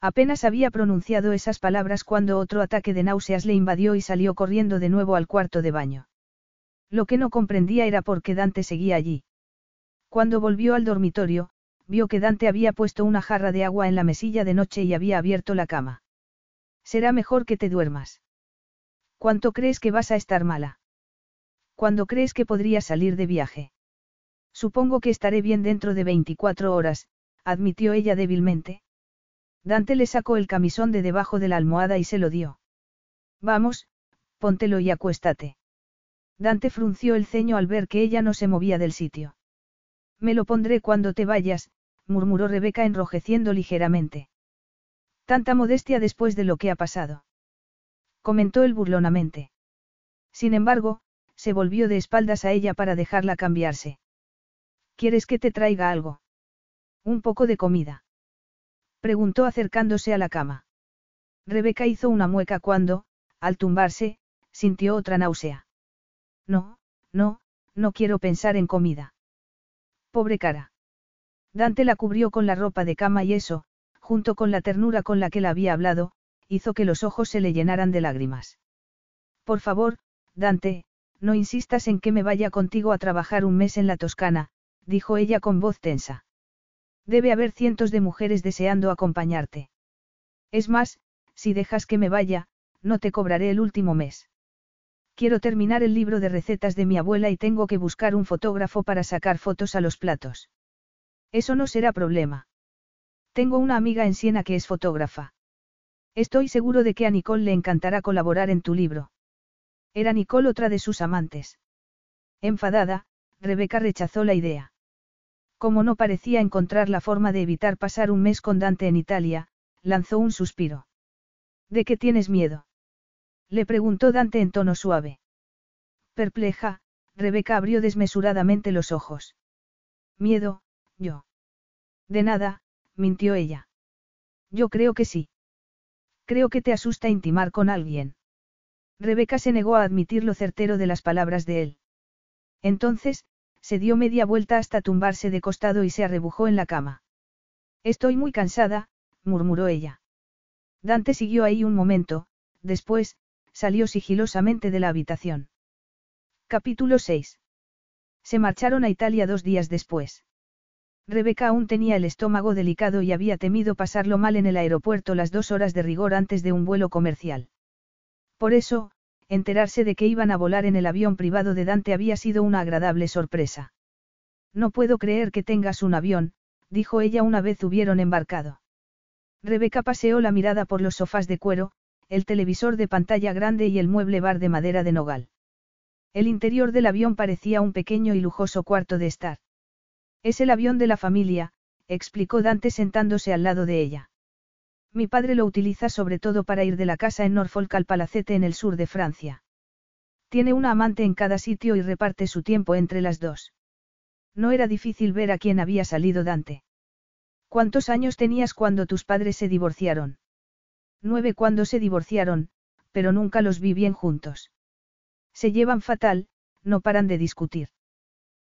Speaker 1: Apenas había pronunciado esas palabras cuando otro ataque de náuseas le invadió y salió corriendo de nuevo al cuarto de baño. Lo que no comprendía era por qué Dante seguía allí. Cuando volvió al dormitorio, vio que Dante había puesto una jarra de agua en la mesilla de noche y había abierto la cama. Será mejor que te duermas. ¿Cuánto crees que vas a estar mala? ¿Cuándo crees que podría salir de viaje? Supongo que estaré bien dentro de 24 horas, admitió ella débilmente. Dante le sacó el camisón de debajo de la almohada y se lo dio. Vamos, póntelo y acuéstate. Dante frunció el ceño al ver que ella no se movía del sitio. Me lo pondré cuando te vayas, murmuró Rebeca enrojeciendo ligeramente. Tanta modestia después de lo que ha pasado. Comentó él burlonamente. Sin embargo, se volvió de espaldas a ella para dejarla cambiarse. ¿Quieres que te traiga algo? Un poco de comida. Preguntó acercándose a la cama. Rebeca hizo una mueca cuando, al tumbarse, sintió otra náusea. No, no, no quiero pensar en comida. Pobre cara. Dante la cubrió con la ropa de cama y eso, junto con la ternura con la que la había hablado, hizo que los ojos se le llenaran de lágrimas. Por favor, Dante, no insistas en que me vaya contigo a trabajar un mes en la Toscana, dijo ella con voz tensa. Debe haber cientos de mujeres deseando acompañarte. Es más, si dejas que me vaya, no te cobraré el último mes. Quiero terminar el libro de recetas de mi abuela y tengo que buscar un fotógrafo para sacar fotos a los platos. Eso no será problema. Tengo una amiga en Siena que es fotógrafa. Estoy seguro de que a Nicole le encantará colaborar en tu libro. Era Nicole otra de sus amantes. Enfadada, Rebeca rechazó la idea. Como no parecía encontrar la forma de evitar pasar un mes con Dante en Italia, lanzó un suspiro. ¿De qué tienes miedo? Le preguntó Dante en tono suave. Perpleja, Rebeca abrió desmesuradamente los ojos. Miedo, yo. De nada, mintió ella. Yo creo que sí. Creo que te asusta intimar con alguien. Rebeca se negó a admitir lo certero de las palabras de él. Entonces, se dio media vuelta hasta tumbarse de costado y se arrebujó en la cama. Estoy muy cansada, murmuró ella. Dante siguió ahí un momento, después, salió sigilosamente de la habitación. Capítulo 6. Se marcharon a Italia dos días después. Rebeca aún tenía el estómago delicado y había temido pasarlo mal en el aeropuerto las dos horas de rigor antes de un vuelo comercial. Por eso, enterarse de que iban a volar en el avión privado de Dante había sido una agradable sorpresa. No puedo creer que tengas un avión, dijo ella una vez hubieron embarcado. Rebeca paseó la mirada por los sofás de cuero, el televisor de pantalla grande y el mueble bar de madera de nogal. El interior del avión parecía un pequeño y lujoso cuarto de estar. Es el avión de la familia, explicó Dante sentándose al lado de ella. Mi padre lo utiliza sobre todo para ir de la casa en Norfolk al palacete en el sur de Francia. Tiene una amante en cada sitio y reparte su tiempo entre las dos. No era difícil ver a quién había salido Dante. ¿Cuántos años tenías cuando tus padres se divorciaron? Nueve cuando se divorciaron, pero nunca los vi bien juntos. Se llevan fatal, no paran de discutir.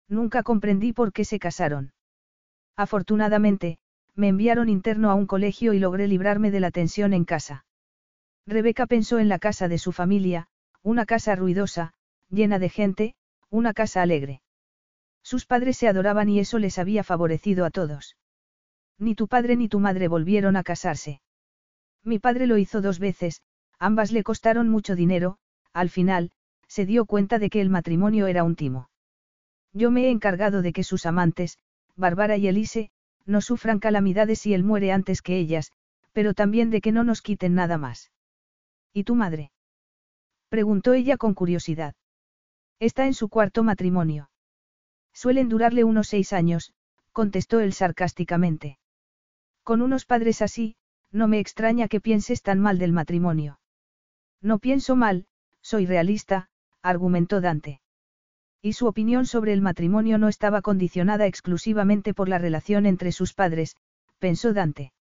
Speaker 1: Nunca comprendí por qué se casaron. Afortunadamente, me enviaron interno a un colegio y logré librarme de la tensión en casa. Rebeca pensó en la casa de su familia, una casa ruidosa, llena de gente, una casa alegre. Sus padres se adoraban y eso les había favorecido a todos. Ni tu padre ni tu madre volvieron a casarse. Mi padre lo hizo dos veces, ambas le costaron mucho dinero, al final, se dio cuenta de que el matrimonio era un timo. Yo me he encargado de que sus amantes, Bárbara y Elise, no sufran calamidades si él muere antes que ellas, pero también de que no nos quiten nada más. ¿Y tu madre? Preguntó ella con curiosidad. Está en su cuarto matrimonio. Suelen durarle unos seis años, contestó él sarcásticamente. Con unos padres así, no me extraña que pienses tan mal del matrimonio. No pienso mal, soy realista, argumentó Dante. Y su opinión sobre el matrimonio no estaba condicionada exclusivamente por la relación entre sus padres, pensó Dante.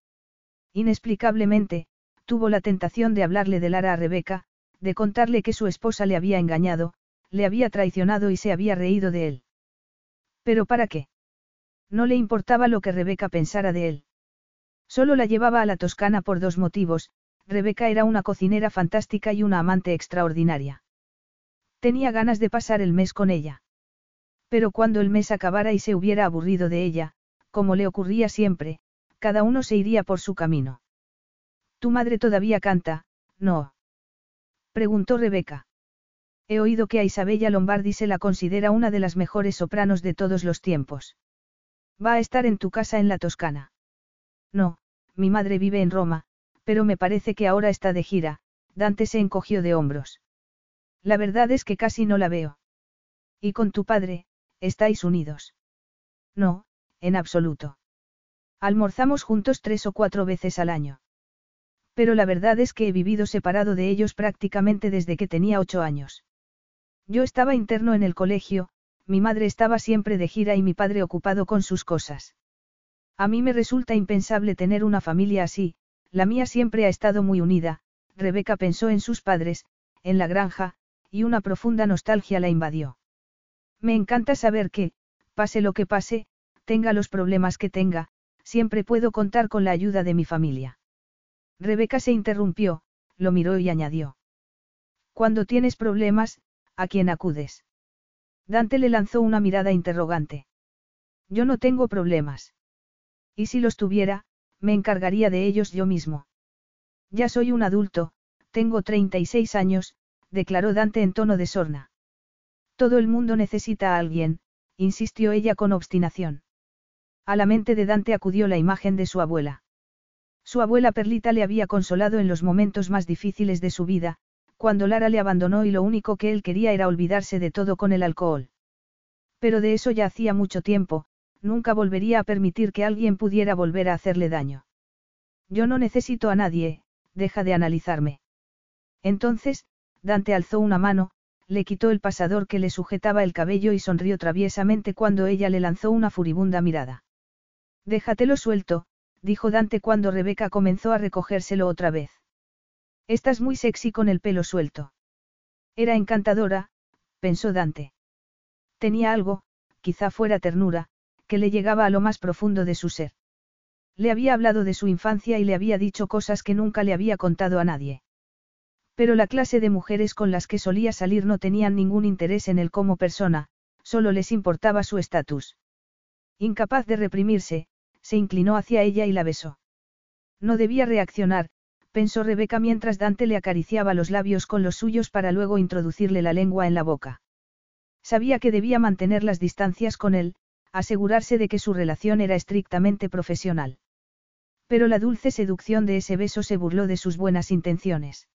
Speaker 1: Inexplicablemente, tuvo la tentación de hablarle de Lara a Rebeca, de contarle que su esposa le había engañado, le había traicionado y se había reído de él. ¿Pero para qué? No le importaba lo que Rebeca pensara de él. Solo la llevaba a la Toscana por dos motivos, Rebeca era una cocinera fantástica y una amante extraordinaria. Tenía ganas de pasar el mes con ella. Pero cuando el mes acabara y se hubiera aburrido de ella, como le ocurría siempre, cada uno se iría por su camino. Tu madre todavía canta, ¿no? Preguntó Rebeca. He oído que a Isabella Lombardi se la considera una de las mejores sopranos de todos los tiempos. Va a estar en tu casa en la Toscana. No, mi madre vive en Roma, pero me parece que ahora está de gira, Dante se encogió de hombros. La verdad es que casi no la veo. ¿Y con tu padre, estáis unidos? No, en absoluto. Almorzamos juntos tres o cuatro veces al año. Pero la verdad es que he vivido separado de ellos prácticamente desde que tenía ocho años. Yo estaba interno en el colegio, mi madre estaba siempre de gira y mi padre ocupado con sus cosas. A mí me resulta impensable tener una familia así, la mía siempre ha estado muy unida, Rebeca pensó en sus padres, en la granja, y una profunda nostalgia la invadió. Me encanta saber que, pase lo que pase, tenga los problemas que tenga, siempre puedo contar con la ayuda de mi familia. Rebeca se interrumpió, lo miró y añadió. Cuando tienes problemas, ¿a quién acudes? Dante le lanzó una mirada interrogante. Yo no tengo problemas. Y si los tuviera, me encargaría de ellos yo mismo. Ya soy un adulto, tengo 36 años, declaró Dante en tono de sorna. Todo el mundo necesita a alguien, insistió ella con obstinación. A la mente de Dante acudió la imagen de su abuela. Su abuela Perlita le había consolado en los momentos más difíciles de su vida, cuando Lara le abandonó y lo único que él quería era olvidarse de todo con el alcohol. Pero de eso ya hacía mucho tiempo, nunca volvería a permitir que alguien pudiera volver a hacerle daño. Yo no necesito a nadie, deja de analizarme. Entonces, Dante alzó una mano, le quitó el pasador que le sujetaba el cabello y sonrió traviesamente cuando ella le lanzó una furibunda mirada. Déjatelo suelto, dijo Dante cuando Rebeca comenzó a recogérselo otra vez. Estás muy sexy con el pelo suelto. Era encantadora, pensó Dante. Tenía algo, quizá fuera ternura, que le llegaba a lo más profundo de su ser. Le había hablado de su infancia y le había dicho cosas que nunca le había contado a nadie. Pero la clase de mujeres con las que solía salir no tenían ningún interés en él como persona, solo les importaba su estatus. Incapaz de reprimirse, se inclinó hacia ella y la besó. No debía reaccionar, pensó Rebeca mientras Dante le acariciaba los labios con los suyos para luego introducirle la lengua en la boca. Sabía que debía mantener las distancias con él, asegurarse de que su relación era estrictamente profesional. Pero la dulce seducción de ese beso se burló de sus buenas intenciones.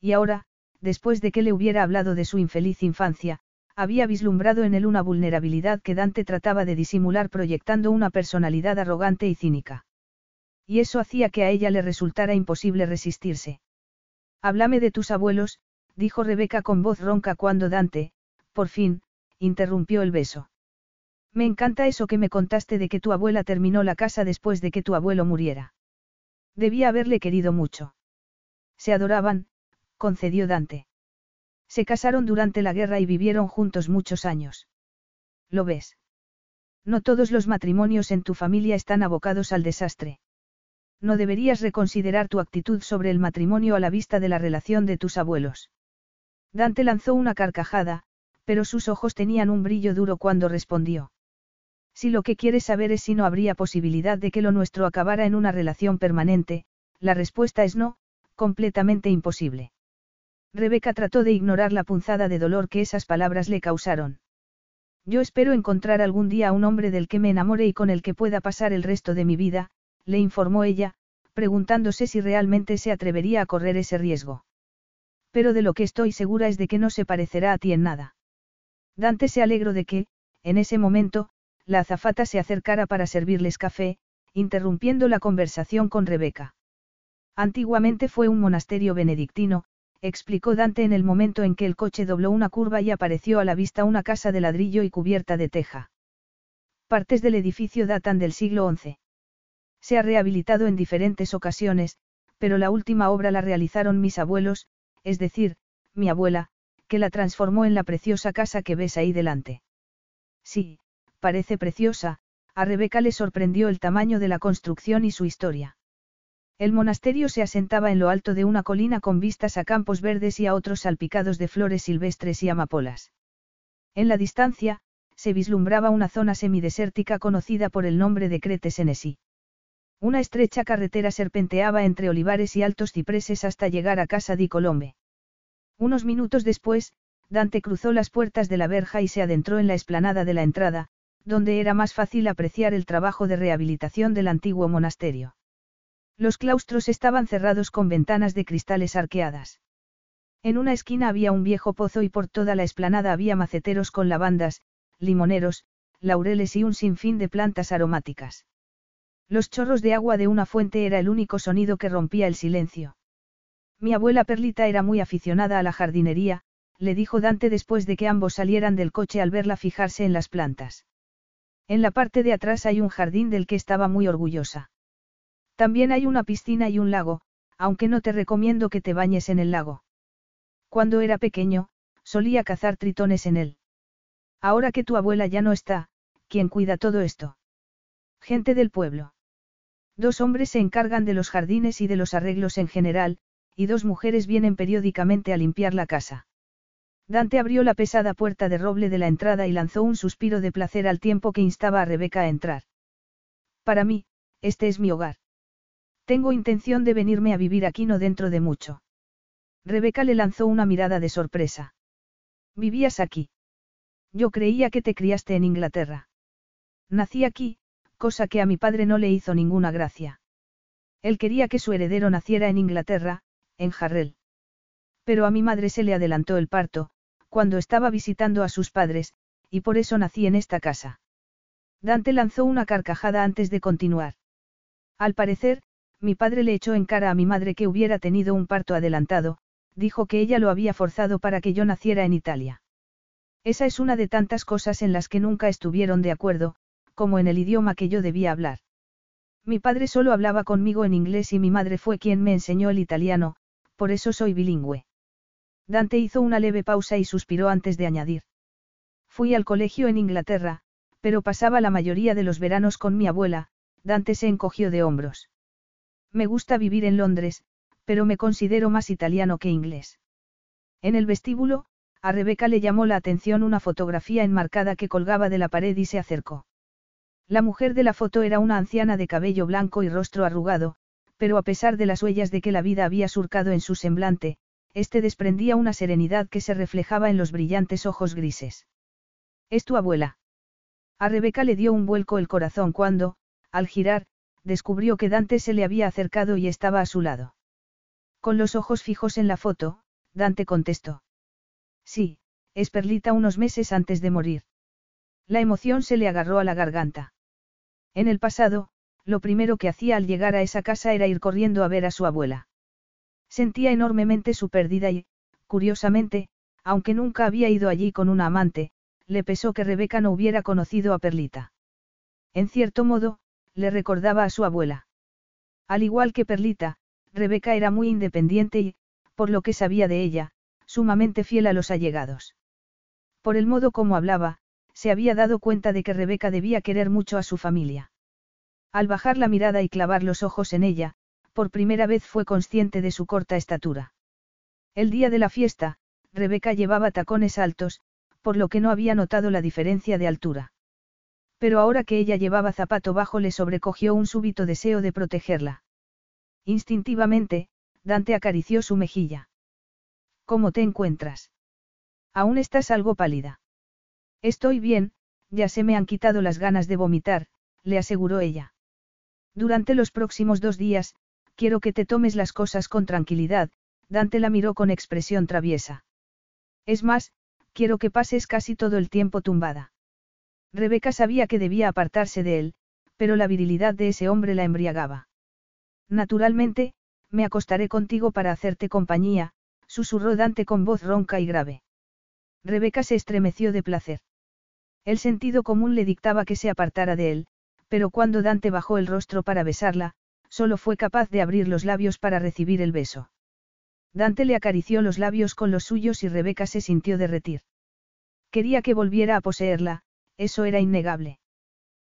Speaker 1: Y ahora, después de que le hubiera hablado de su infeliz infancia, había vislumbrado en él una vulnerabilidad que Dante trataba de disimular proyectando una personalidad arrogante y cínica. Y eso hacía que a ella le resultara imposible resistirse. Háblame de tus abuelos, dijo Rebeca con voz ronca cuando Dante, por fin, interrumpió el beso. Me encanta eso que me contaste de que tu abuela terminó la casa después de que tu abuelo muriera. Debía haberle querido mucho. Se adoraban, concedió Dante. Se casaron durante la guerra y vivieron juntos muchos años. ¿Lo ves? No todos los matrimonios en tu familia están abocados al desastre. No deberías reconsiderar tu actitud sobre el matrimonio a la vista de la relación de tus abuelos. Dante lanzó una carcajada, pero sus ojos tenían un brillo duro cuando respondió. Si lo que quieres saber es si no habría posibilidad de que lo nuestro acabara en una relación permanente, la respuesta es no, completamente imposible. Rebeca trató de ignorar la punzada de dolor que esas palabras le causaron. Yo espero encontrar algún día a un hombre del que me enamore y con el que pueda pasar el resto de mi vida, le informó ella, preguntándose si realmente se atrevería a correr ese riesgo. Pero de lo que estoy segura es de que no se parecerá a ti en nada. Dante se alegró de que, en ese momento, la azafata se acercara para servirles café, interrumpiendo la conversación con Rebeca. Antiguamente fue un monasterio benedictino, explicó Dante en el momento en que el coche dobló una curva y apareció a la vista una casa de ladrillo y cubierta de teja. Partes del edificio datan del siglo XI. Se ha rehabilitado en diferentes ocasiones, pero la última obra la realizaron mis abuelos, es decir, mi abuela, que la transformó en la preciosa casa que ves ahí delante. Sí, parece preciosa, a Rebeca le sorprendió el tamaño de la construcción y su historia. El monasterio se asentaba en lo alto de una colina con vistas a campos verdes y a otros salpicados de flores silvestres y amapolas. En la distancia, se vislumbraba una zona semidesértica conocida por el nombre de Cretes Enesi. Una estrecha carretera serpenteaba entre olivares y altos cipreses hasta llegar a casa di Colombe. Unos minutos después, Dante cruzó las puertas de la verja y se adentró en la explanada de la entrada, donde era más fácil apreciar el trabajo de rehabilitación del antiguo monasterio. Los claustros estaban cerrados con ventanas de cristales arqueadas. En una esquina había un viejo pozo y por toda la explanada había maceteros con lavandas, limoneros, laureles y un sinfín de plantas aromáticas. Los chorros de agua de una fuente era el único sonido que rompía el silencio. Mi abuela Perlita era muy aficionada a la jardinería, le dijo Dante después de que ambos salieran del coche al verla fijarse en las plantas. En la parte de atrás hay un jardín del que estaba muy orgullosa. También hay una piscina y un lago, aunque no te recomiendo que te bañes en el lago. Cuando era pequeño, solía cazar tritones en él. Ahora que tu abuela ya no está, ¿quién cuida todo esto? Gente del pueblo. Dos hombres se encargan de los jardines y de los arreglos en general, y dos mujeres vienen periódicamente a limpiar la casa. Dante abrió la pesada puerta de roble de la entrada y lanzó un suspiro de placer al tiempo que instaba a Rebeca a entrar. Para mí, este es mi hogar. Tengo intención de venirme a vivir aquí no dentro de mucho. Rebeca le lanzó una mirada de sorpresa. ¿Vivías aquí? Yo creía que te criaste en Inglaterra. Nací aquí, cosa que a mi padre no le hizo ninguna gracia. Él quería que su heredero naciera en Inglaterra, en Jarrell. Pero a mi madre se le adelantó el parto, cuando estaba visitando a sus padres, y por eso nací en esta casa. Dante lanzó una carcajada antes de continuar. Al parecer, mi padre le echó en cara a mi madre que hubiera tenido un parto adelantado, dijo que ella lo había forzado para que yo naciera en Italia. Esa es una de tantas cosas en las que nunca estuvieron de acuerdo, como en el idioma que yo debía hablar. Mi padre solo hablaba conmigo en inglés y mi madre fue quien me enseñó el italiano, por eso soy bilingüe. Dante hizo una leve pausa y suspiró antes de añadir. Fui al colegio en Inglaterra, pero pasaba la mayoría de los veranos con mi abuela, Dante se encogió de hombros. Me gusta vivir en Londres, pero me considero más italiano que inglés. En el vestíbulo, a Rebeca le llamó la atención una fotografía enmarcada que colgaba de la pared y se acercó. La mujer de la foto era una anciana de cabello blanco y rostro arrugado, pero a pesar de las huellas de que la vida había surcado en su semblante, este desprendía una serenidad que se reflejaba en los brillantes ojos grises. ¿Es tu abuela? A Rebeca le dio un vuelco el corazón cuando, al girar, descubrió que Dante se le había acercado y estaba a su lado. Con los ojos fijos en la foto, Dante contestó. Sí, es Perlita unos meses antes de morir. La emoción se le agarró a la garganta. En el pasado, lo primero que hacía al llegar a esa casa era ir corriendo a ver a su abuela. Sentía enormemente su pérdida y, curiosamente, aunque nunca había ido allí con una amante, le pesó que Rebeca no hubiera conocido a Perlita. En cierto modo, le recordaba a su abuela. Al igual que Perlita, Rebeca era muy independiente y, por lo que sabía de ella, sumamente fiel a los allegados. Por el modo como hablaba, se había dado cuenta de que Rebeca debía querer mucho a su familia. Al bajar la mirada y clavar los ojos en ella, por primera vez fue consciente de su corta estatura. El día de la fiesta, Rebeca llevaba tacones altos, por lo que no había notado la diferencia de altura. Pero ahora que ella llevaba zapato bajo le sobrecogió un súbito deseo de protegerla. Instintivamente, Dante acarició su mejilla. ¿Cómo te encuentras? Aún estás algo pálida. Estoy bien, ya se me han quitado las ganas de vomitar, le aseguró ella. Durante los próximos dos días, quiero que te tomes las cosas con tranquilidad, Dante la miró con expresión traviesa. Es más, quiero que pases casi todo el tiempo tumbada. Rebeca sabía que debía apartarse de él, pero la virilidad de ese hombre la embriagaba. Naturalmente, me acostaré contigo para hacerte compañía, susurró Dante con voz ronca y grave. Rebeca se estremeció de placer. El sentido común le dictaba que se apartara de él, pero cuando Dante bajó el rostro para besarla, solo fue capaz de abrir los labios para recibir el beso. Dante le acarició los labios con los suyos y Rebeca se sintió derretir. Quería que volviera a poseerla, eso era innegable.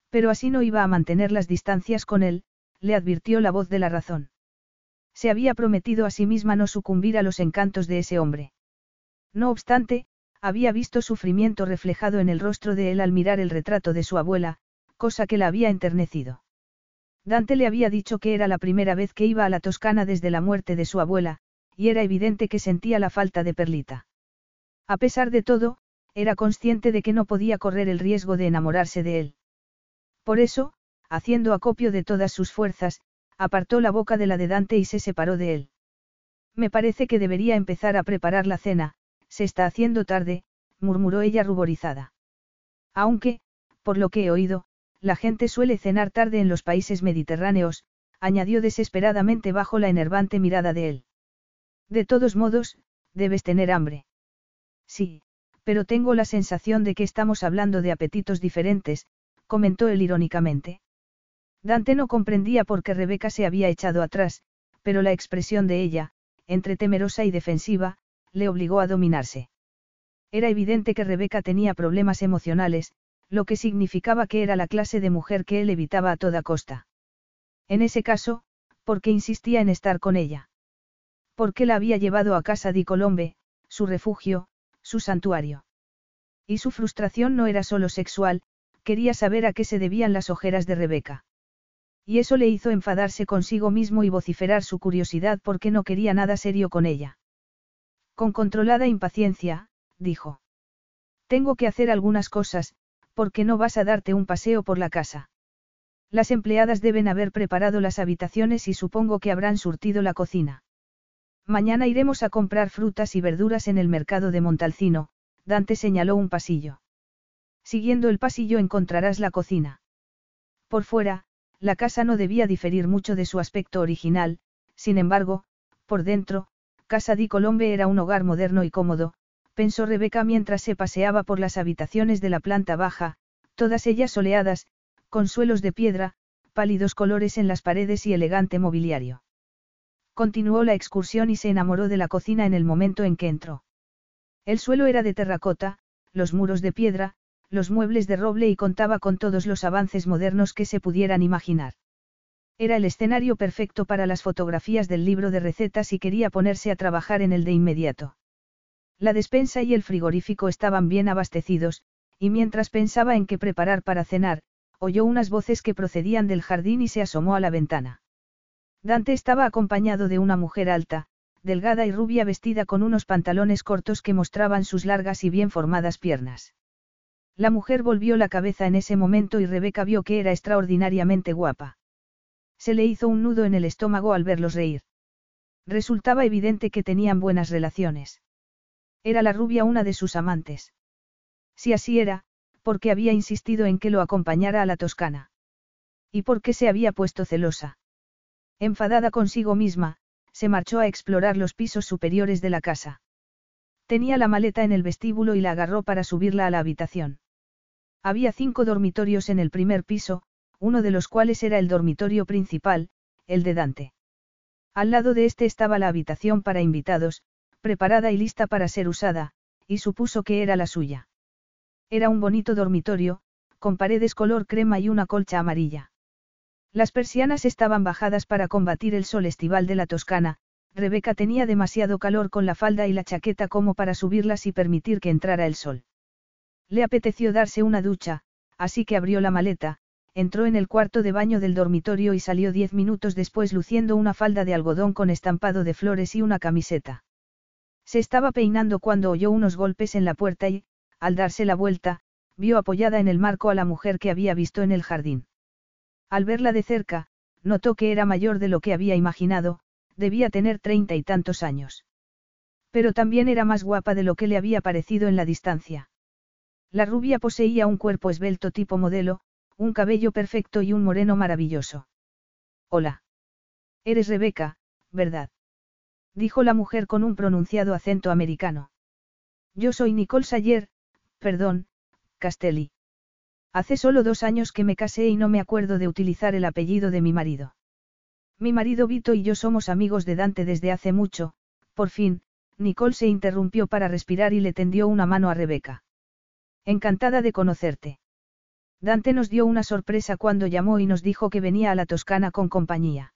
Speaker 1: Pero así no iba a mantener las distancias con él, le advirtió la voz de la razón. Se había prometido a sí misma no sucumbir a los encantos de ese hombre. No obstante, había visto sufrimiento reflejado en el rostro de él al mirar el retrato de su abuela, cosa que la había enternecido. Dante le había dicho que era la primera vez que iba a la Toscana desde la muerte de su abuela, y era evidente que sentía la falta de Perlita. A pesar de todo, era consciente de que no podía correr el riesgo de enamorarse de él. Por eso, haciendo acopio de todas sus fuerzas, apartó la boca de la de Dante y se separó de él. Me parece que debería empezar a preparar la cena, se está haciendo tarde, murmuró ella ruborizada. Aunque, por lo que he oído, la gente suele cenar tarde en los países mediterráneos, añadió desesperadamente bajo la enervante mirada de él. De todos modos, debes tener hambre. Sí, pero tengo la sensación de que estamos hablando de apetitos diferentes, comentó él irónicamente. Dante no comprendía por qué Rebeca se había echado atrás, pero la expresión de ella, entre temerosa y defensiva, le obligó a dominarse. Era evidente que Rebeca tenía problemas emocionales, lo que significaba que era la clase de mujer que él evitaba a toda costa. En ese caso, ¿por qué insistía en estar con ella? ¿Por qué la había llevado a casa di Colombe, su refugio, su santuario? Y su frustración no era solo sexual, quería saber a qué se debían las ojeras de Rebeca. Y eso le hizo enfadarse consigo mismo y vociferar su curiosidad porque no quería nada serio con ella. Con controlada impaciencia, dijo. Tengo que hacer algunas cosas, porque no vas a darte un paseo por la casa. Las empleadas deben haber preparado las habitaciones y supongo que habrán surtido la cocina. Mañana iremos a comprar frutas y verduras en el mercado de Montalcino, Dante señaló un pasillo. Siguiendo el pasillo encontrarás la cocina. Por fuera, la casa no debía diferir mucho de su aspecto original, sin embargo, por dentro, Casa di Colombe era un hogar moderno y cómodo, pensó Rebeca mientras se paseaba por las habitaciones de la planta baja, todas ellas soleadas, con suelos de piedra, pálidos colores en las paredes y elegante mobiliario. Continuó la excursión y se enamoró de la cocina en el momento en que entró. El suelo era de terracota, los muros de piedra, los muebles de roble y contaba con todos los avances modernos que se pudieran imaginar. Era el escenario perfecto para las fotografías del libro de recetas y quería ponerse a trabajar en el de inmediato. La despensa y el frigorífico estaban bien abastecidos, y mientras pensaba en qué preparar para cenar, oyó unas voces que procedían del jardín y se asomó a la ventana. Dante estaba acompañado de una mujer alta, delgada y rubia vestida con unos pantalones cortos que mostraban sus largas y bien formadas piernas. La mujer volvió la cabeza en ese momento y Rebeca vio que era extraordinariamente guapa. Se le hizo un nudo en el estómago al verlos reír. Resultaba evidente que tenían buenas relaciones. Era la rubia una de sus amantes. Si así era, porque había insistido en que lo acompañara a la Toscana. ¿Y por qué se había puesto celosa? Enfadada consigo misma, se marchó a explorar los pisos superiores de la casa. Tenía la maleta en el vestíbulo y la agarró para subirla a la habitación. Había cinco dormitorios en el primer piso, uno de los cuales era el dormitorio principal, el de Dante. Al lado de este estaba la habitación para invitados, preparada y lista para ser usada, y supuso que era la suya. Era un bonito dormitorio, con paredes color crema y una colcha amarilla. Las persianas estaban bajadas para combatir el sol estival de la Toscana, Rebeca tenía demasiado calor con la falda y la chaqueta como para subirlas y permitir que entrara el sol. Le apeteció darse una ducha, así que abrió la maleta, entró en el cuarto de baño del dormitorio y salió diez minutos después luciendo una falda de algodón con estampado de flores y una camiseta. Se estaba peinando cuando oyó unos golpes en la puerta y, al darse la vuelta, vio apoyada en el marco a la mujer que había visto en el jardín. Al verla de cerca, notó que era mayor de lo que había imaginado, debía tener treinta y tantos años. Pero también era más guapa de lo que le había parecido en la distancia. La rubia poseía un cuerpo esbelto tipo modelo, un cabello perfecto y un moreno maravilloso. Hola. Eres Rebeca, ¿verdad? Dijo la mujer con un pronunciado acento americano. Yo soy Nicole Sayer, perdón, Castelli. Hace solo dos años que me casé y no me acuerdo de utilizar el apellido de mi marido. Mi marido Vito y yo somos amigos de Dante desde hace mucho, por fin, Nicole se interrumpió para respirar y le tendió una mano a Rebeca. Encantada de conocerte. Dante nos dio una sorpresa cuando llamó y nos dijo que venía a la Toscana con compañía.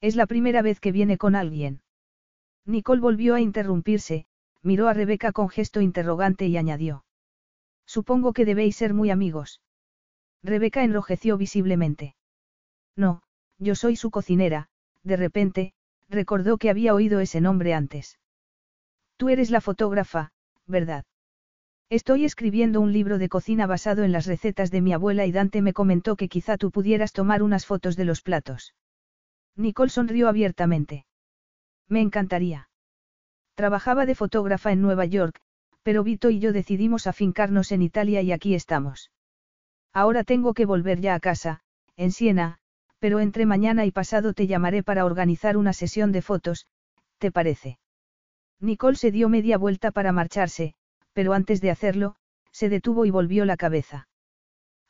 Speaker 1: Es la primera vez que viene con alguien. Nicole volvió a interrumpirse, miró a Rebeca con gesto interrogante y añadió. Supongo que debéis ser muy amigos. Rebeca enrojeció visiblemente. No, yo soy su cocinera, de repente, recordó que había oído ese nombre antes. Tú eres la fotógrafa, ¿verdad? Estoy escribiendo un libro de cocina basado en las recetas de mi abuela y Dante me comentó que quizá tú pudieras tomar unas fotos de los platos. Nicole sonrió abiertamente. Me encantaría. Trabajaba de fotógrafa en Nueva York, pero Vito y yo decidimos afincarnos en Italia y aquí estamos. Ahora tengo que volver ya a casa, en Siena, pero entre mañana y pasado te llamaré para organizar una sesión de fotos, ¿te parece? Nicole se dio media vuelta para marcharse, pero antes de hacerlo, se detuvo y volvió la cabeza.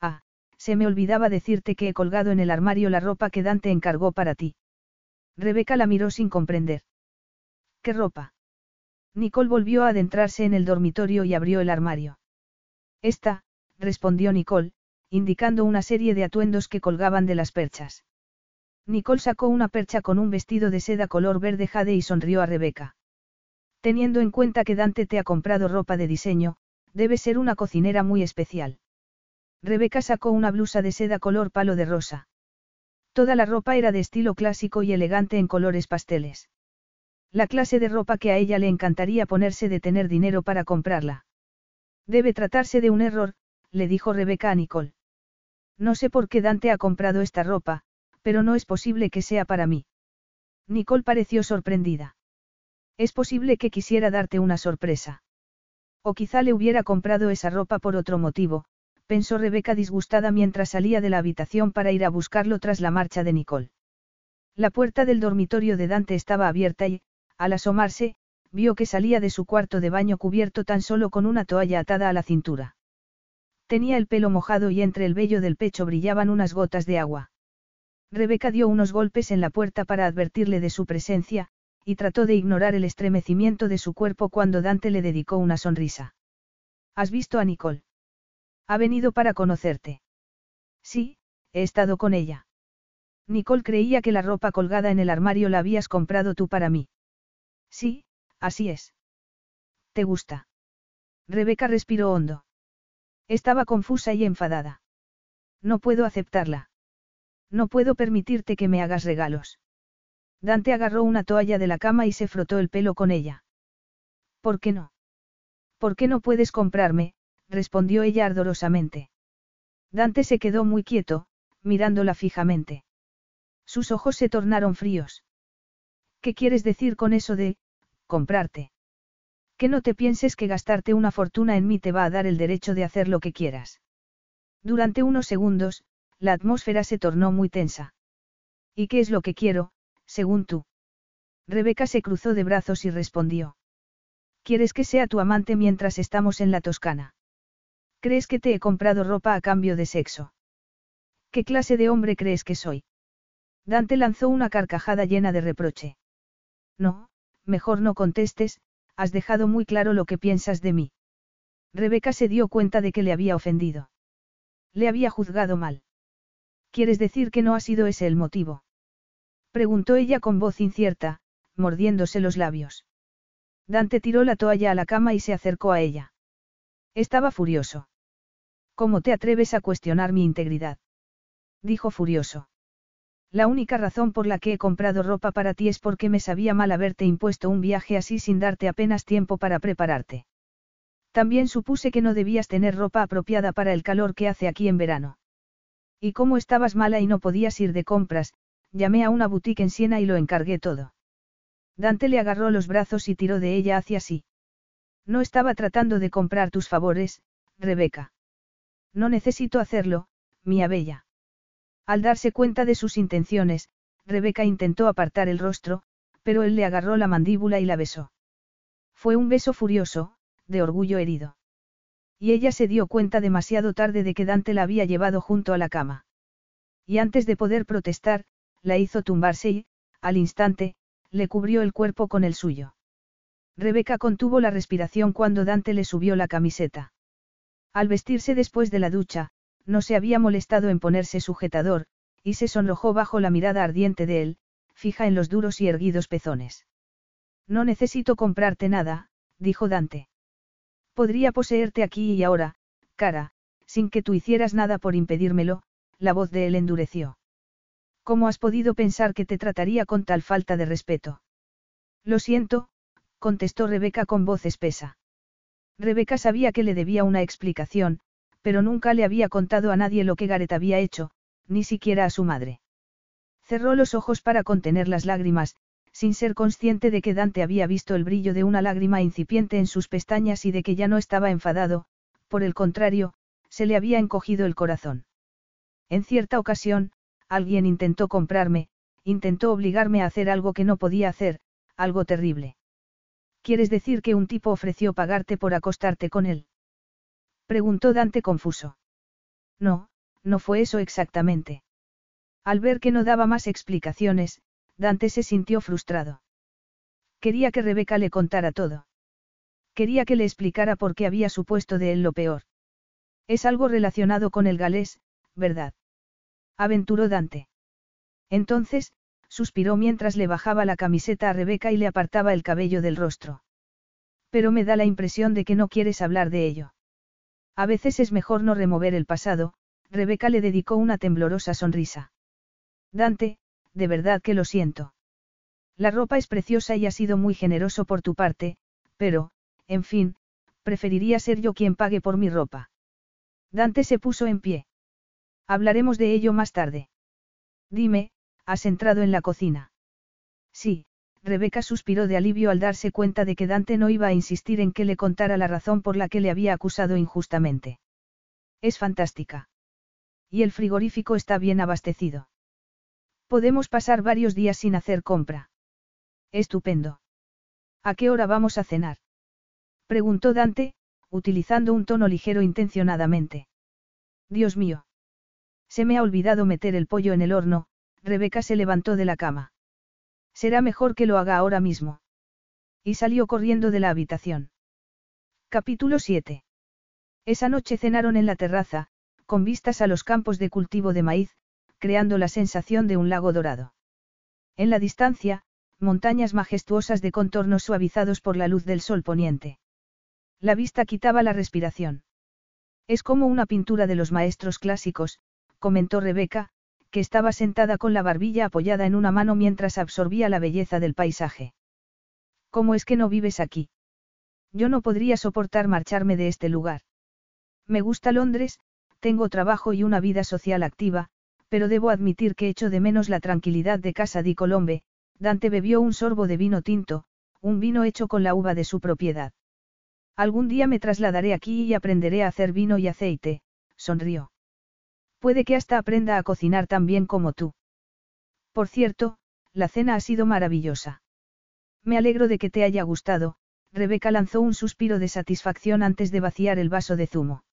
Speaker 1: Ah, se me olvidaba decirte que he colgado en el armario la ropa que Dante encargó para ti. Rebeca la miró sin comprender. ¿Qué ropa? Nicole volvió a adentrarse en el dormitorio y abrió el armario. Esta, respondió Nicole, indicando una serie de atuendos que colgaban de las perchas. Nicole sacó una percha con un vestido de seda color verde jade y sonrió a Rebeca. Teniendo en cuenta que Dante te ha comprado ropa de diseño, debe ser una cocinera muy especial. Rebeca sacó una blusa de seda color palo de rosa. Toda la ropa era de estilo clásico y elegante en colores pasteles. La clase de ropa que a ella le encantaría ponerse de tener dinero para comprarla. Debe tratarse de un error, le dijo Rebeca a Nicole. No sé por qué Dante ha comprado esta ropa, pero no es posible que sea para mí. Nicole pareció sorprendida. Es posible que quisiera darte una sorpresa. O quizá le hubiera comprado esa ropa por otro motivo, pensó Rebeca disgustada mientras salía de la habitación para ir a buscarlo tras la marcha de Nicole. La puerta del dormitorio de Dante estaba abierta y, al asomarse, vio que salía de su cuarto de baño cubierto tan solo con una toalla atada a la cintura. Tenía el pelo mojado y entre el vello del pecho brillaban unas gotas de agua. Rebeca dio unos golpes en la puerta para advertirle de su presencia, y trató de ignorar el estremecimiento de su cuerpo cuando Dante le dedicó una sonrisa. ¿Has visto a Nicole? Ha venido para conocerte. Sí, he estado con ella. Nicole creía que la ropa colgada en el armario la habías comprado tú para mí. Sí, así es. ¿Te gusta? Rebeca respiró hondo. Estaba confusa y enfadada. No puedo aceptarla. No puedo permitirte que me hagas regalos. Dante agarró una toalla de la cama y se frotó el pelo con ella. ¿Por qué no? ¿Por qué no puedes comprarme? respondió ella ardorosamente. Dante se quedó muy quieto, mirándola fijamente. Sus ojos se tornaron fríos. ¿Qué quieres decir con eso de, comprarte? Que no te pienses que gastarte una fortuna en mí te va a dar el derecho de hacer lo que quieras. Durante unos segundos, la atmósfera se tornó muy tensa. ¿Y qué es lo que quiero, según tú? Rebeca se cruzó de brazos y respondió. ¿Quieres que sea tu amante mientras estamos en la Toscana? ¿Crees que te he comprado ropa a cambio de sexo? ¿Qué clase de hombre crees que soy? Dante lanzó una carcajada llena de reproche. No, mejor no contestes, has dejado muy claro lo que piensas de mí. Rebeca se dio cuenta de que le había ofendido. Le había juzgado mal. ¿Quieres decir que no ha sido ese el motivo? Preguntó ella con voz incierta, mordiéndose los labios. Dante tiró la toalla a la cama y se acercó a ella. Estaba furioso. ¿Cómo te atreves a cuestionar mi integridad? Dijo furioso. La única razón por la que he comprado ropa para ti es porque me sabía mal haberte impuesto un viaje así sin darte apenas tiempo para prepararte. También supuse que no debías tener ropa apropiada para el calor que hace aquí en verano. Y como estabas mala y no podías ir de compras, llamé a una boutique en Siena y lo encargué todo. Dante le agarró los brazos y tiró de ella hacia sí. No estaba tratando de comprar tus favores, Rebeca. No necesito hacerlo, mía bella. Al darse cuenta de sus intenciones, Rebeca intentó apartar el rostro, pero él le agarró la mandíbula y la besó. Fue un beso furioso, de orgullo herido. Y ella se dio cuenta demasiado tarde de que Dante la había llevado junto a la cama. Y antes de poder protestar, la hizo tumbarse y, al instante, le cubrió el cuerpo con el suyo. Rebeca contuvo la respiración cuando Dante le subió la camiseta. Al vestirse después de la ducha, no se había molestado en ponerse sujetador, y se sonrojó bajo la mirada ardiente de él, fija en los duros y erguidos pezones. No necesito comprarte nada, dijo Dante. Podría poseerte aquí y ahora, cara, sin que tú hicieras nada por impedírmelo, la voz de él endureció. ¿Cómo has podido pensar que te trataría con tal falta de respeto? Lo siento, contestó Rebeca con voz espesa. Rebeca sabía que le debía una explicación, pero nunca le había contado a nadie lo que Gareth había hecho, ni siquiera a su madre. Cerró los ojos para contener las lágrimas, sin ser consciente de que Dante había visto el brillo de una lágrima incipiente en sus pestañas y de que ya no estaba enfadado, por el contrario, se le había encogido el corazón. En cierta ocasión, alguien intentó comprarme, intentó obligarme a hacer algo que no podía hacer, algo terrible. ¿Quieres decir que un tipo ofreció pagarte por acostarte con él? Preguntó Dante confuso. No, no fue eso exactamente. Al ver que no daba más explicaciones, Dante se sintió frustrado. Quería que Rebeca le contara todo. Quería que le explicara por qué había supuesto de él lo peor. Es algo relacionado con el galés, ¿verdad? Aventuró Dante. Entonces, suspiró mientras le bajaba la camiseta a Rebeca y le apartaba el cabello del rostro. Pero me da la impresión de que no quieres hablar de ello. A veces es mejor no remover el pasado, Rebeca le dedicó una temblorosa sonrisa. Dante, de verdad que lo siento. La ropa es preciosa y ha sido muy generoso por tu parte, pero, en fin, preferiría ser yo quien pague por mi ropa. Dante se puso en pie. Hablaremos de ello más tarde. Dime, ¿has entrado en la cocina? Sí, Rebeca suspiró de alivio al darse cuenta de que Dante no iba a insistir en que le contara la razón por la que le había acusado injustamente. Es fantástica. Y el frigorífico está bien abastecido. Podemos pasar varios días sin hacer compra. Estupendo. ¿A qué hora vamos a cenar? Preguntó Dante, utilizando un tono ligero intencionadamente. Dios mío. Se me ha olvidado meter el pollo en el horno, Rebeca se levantó de la cama. Será mejor que lo haga ahora mismo. Y salió corriendo de la habitación. Capítulo 7. Esa noche cenaron en la terraza, con vistas a los campos de cultivo de maíz, creando la sensación de un lago dorado. En la distancia, montañas majestuosas de contornos suavizados por la luz del sol poniente. La vista quitaba la respiración. Es como una pintura de los maestros clásicos, comentó Rebeca, que estaba sentada con la barbilla apoyada en una mano mientras absorbía la belleza del paisaje. ¿Cómo es que no vives aquí? Yo no podría soportar marcharme de este lugar. Me gusta Londres, tengo trabajo y una vida social activa, pero debo admitir que echo de menos la tranquilidad de casa di Colombe. Dante bebió un sorbo de vino tinto, un vino hecho con la uva de su propiedad. Algún día me trasladaré aquí y aprenderé a hacer vino y aceite, sonrió. Puede que hasta aprenda a cocinar tan bien como tú. Por cierto, la cena ha sido maravillosa. Me alegro de que te haya gustado, Rebeca lanzó un suspiro de satisfacción antes de vaciar el vaso de zumo.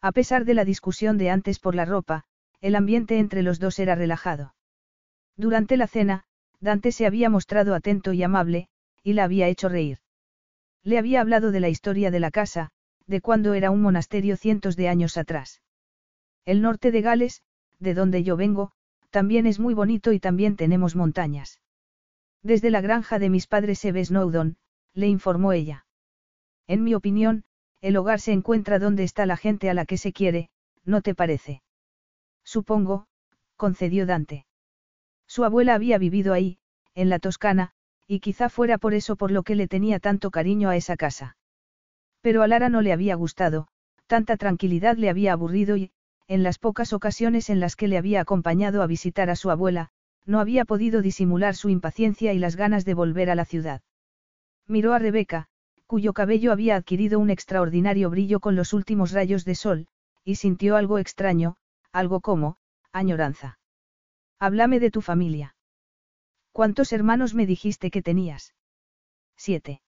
Speaker 1: A pesar de la discusión de antes por la ropa, el ambiente entre los dos era relajado. Durante la cena, Dante se había mostrado atento y amable, y la había hecho reír. Le había hablado de la historia de la casa, de cuando era un monasterio cientos de años atrás. El norte de Gales, de donde yo vengo, también es muy bonito y también tenemos montañas. Desde la granja de mis padres se ve Snowdon, le informó ella. En mi opinión, el hogar se encuentra donde está la gente a la que se quiere, ¿no te parece? Supongo, concedió Dante. Su abuela había vivido ahí, en la Toscana, y quizá fuera por eso por lo que le tenía tanto cariño a esa casa. Pero a Lara no le había gustado, tanta tranquilidad le había aburrido y, en las pocas ocasiones en las que le había acompañado a visitar a su abuela, no había podido disimular su impaciencia y las ganas de volver a la ciudad. Miró a Rebeca, cuyo cabello había adquirido un extraordinario brillo con los últimos rayos de sol, y sintió algo extraño, algo como, añoranza. Háblame de tu familia. ¿Cuántos hermanos me dijiste que tenías? Siete.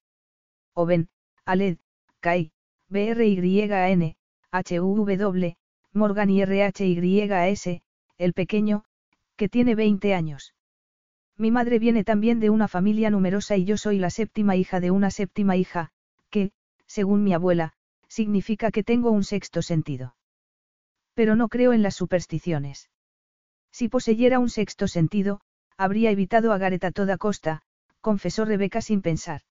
Speaker 1: Oben, Aled, Kai, B-R-Y-A-N, H-U-W, Morgan y R-H-Y-A-S, el pequeño, que tiene 20 años. Mi madre viene también de una familia numerosa y yo soy la séptima hija de una séptima hija, que, según mi abuela, significa que tengo un sexto sentido. Pero no creo en las supersticiones. Si poseyera un sexto sentido, habría evitado a Gareth a toda costa, confesó Rebeca sin pensar.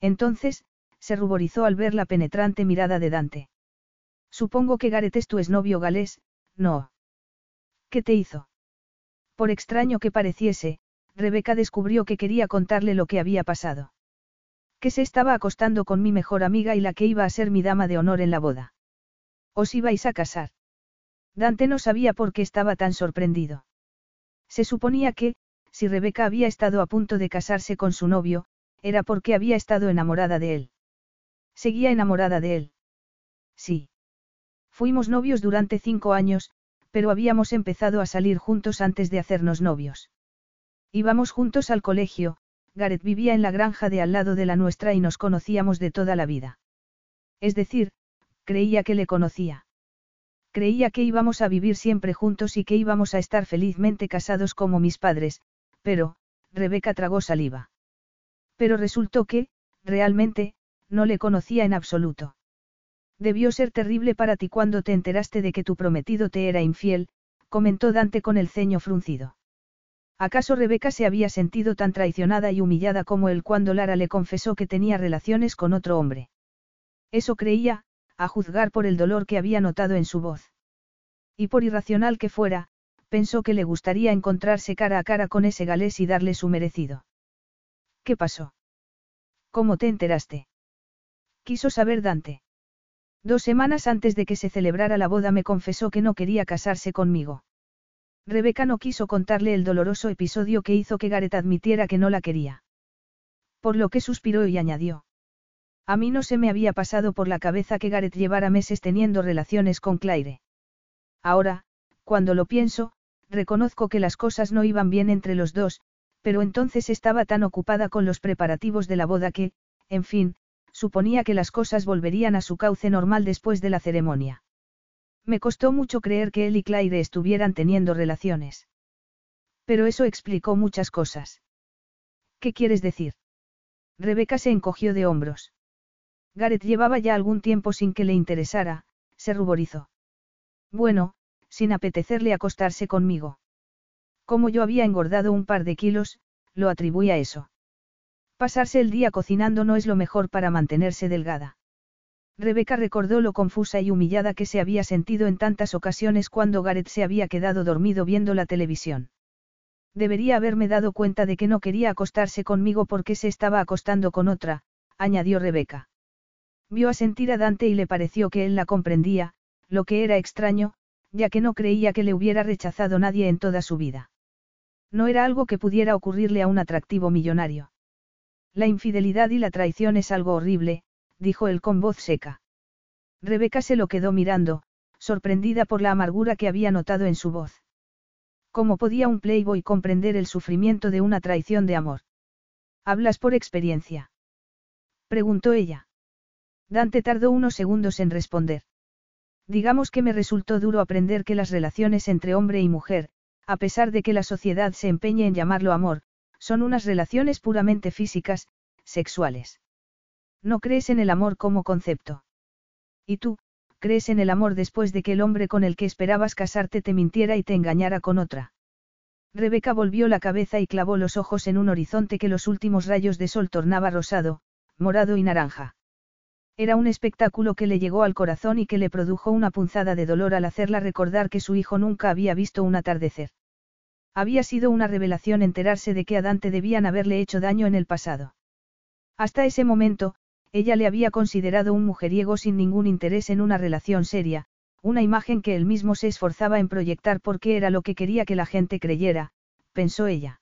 Speaker 1: Entonces, se ruborizó al ver la penetrante mirada de Dante. Supongo que Gareth es tu exnovio galés, no. ¿Qué te hizo? Por extraño que pareciese, Rebeca descubrió que quería contarle lo que había pasado. Que se estaba acostando con mi mejor amiga y la que iba a ser mi dama de honor en la boda. ¿Os ibais a casar? Dante no sabía por qué estaba tan sorprendido. Se suponía que, si Rebeca había estado a punto de casarse con su novio, era porque había estado enamorada de él. Seguía enamorada de él. Sí. Fuimos novios durante cinco años, pero habíamos empezado a salir juntos antes de hacernos novios. Íbamos juntos al colegio, Gareth vivía en la granja de al lado de la nuestra y nos conocíamos de toda la vida. Es decir, creía que le conocía. Creía que íbamos a vivir siempre juntos y que íbamos a estar felizmente casados como mis padres, pero, Rebeca tragó saliva. Pero resultó que, realmente, no le conocía en absoluto. Debió ser terrible para ti cuando te enteraste de que tu prometido te era infiel, comentó Dante con el ceño fruncido. ¿Acaso Rebeca se había sentido tan traicionada y humillada como él cuando Lara le confesó que tenía relaciones con otro hombre? Eso creía, a juzgar por el dolor que había notado en su voz. Y por irracional que fuera, pensó que le gustaría encontrarse cara a cara con ese galés y darle su merecido. ¿Qué pasó? ¿Cómo te enteraste? Quiso saber Dante. Dos semanas antes de que se celebrara la boda me confesó que no quería casarse conmigo. Rebeca no quiso contarle el doloroso episodio que hizo que Gareth admitiera que no la quería. Por lo que suspiró y añadió. A mí no se me había pasado por la cabeza que Gareth llevara meses teniendo relaciones con Claire. Ahora, cuando lo pienso, reconozco que las cosas no iban bien entre los dos, pero entonces estaba tan ocupada con los preparativos de la boda que, en fin, suponía que las cosas volverían a su cauce normal después de la ceremonia. Me costó mucho creer que él y Claire estuvieran teniendo relaciones. Pero eso explicó muchas cosas. ¿Qué quieres decir? Rebeca se encogió de hombros. Gareth llevaba ya algún tiempo sin que le interesara, se ruborizó. Bueno, sin apetecerle acostarse conmigo. Como yo había engordado un par de kilos, lo atribuí a eso. Pasarse el día cocinando no es lo mejor para mantenerse delgada. Rebeca recordó lo confusa y humillada que se había sentido en tantas ocasiones cuando Gareth se había quedado dormido viendo la televisión. Debería haberme dado cuenta de que no quería acostarse conmigo porque se estaba acostando con otra, añadió Rebeca. Vio a sentir a Dante y le pareció que él la comprendía, lo que era extraño, ya que no creía que le hubiera rechazado nadie en toda su vida. No era algo que pudiera ocurrirle a un atractivo millonario. La infidelidad y la traición es algo horrible, dijo él con voz seca. Rebeca se lo quedó mirando, sorprendida por la amargura que había notado en su voz. ¿Cómo podía un playboy comprender el sufrimiento de una traición de amor? ¿Hablas por experiencia? preguntó ella. Dante tardó unos segundos en responder. Digamos que me resultó duro aprender que las relaciones entre hombre y mujer, a pesar de que la sociedad se empeñe en llamarlo amor, son unas relaciones puramente físicas, sexuales. No crees en el amor como concepto. ¿Y tú, crees en el amor después de que el hombre con el que esperabas casarte te mintiera y te engañara con otra? Rebeca volvió la cabeza y clavó los ojos en un horizonte que los últimos rayos de sol tornaba rosado, morado y naranja. Era un espectáculo que le llegó al corazón y que le produjo una punzada de dolor al hacerla recordar que su hijo nunca había visto un atardecer. Había sido una revelación enterarse de que a Dante debían haberle hecho daño en el pasado. Hasta ese momento, ella le había considerado un mujeriego sin ningún interés en una relación seria, una imagen que él mismo se esforzaba en proyectar porque era lo que quería que la gente creyera, pensó ella.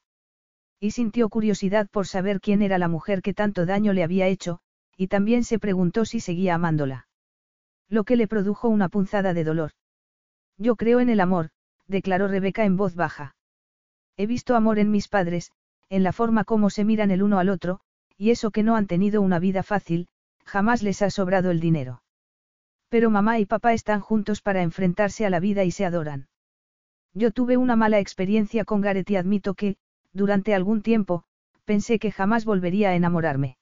Speaker 1: Y sintió curiosidad por saber quién era la mujer que tanto daño le había hecho, y también se preguntó si seguía amándola. Lo que le produjo una punzada de dolor. Yo creo en el amor, declaró Rebeca en voz baja. He visto amor en mis padres, en la forma como se miran el uno al otro, y eso que no han tenido una vida fácil, jamás les ha sobrado el dinero. Pero mamá y papá están juntos para enfrentarse a la vida y se adoran. Yo tuve una mala experiencia con Gareth y admito que, durante algún tiempo, pensé que jamás volvería a enamorarme.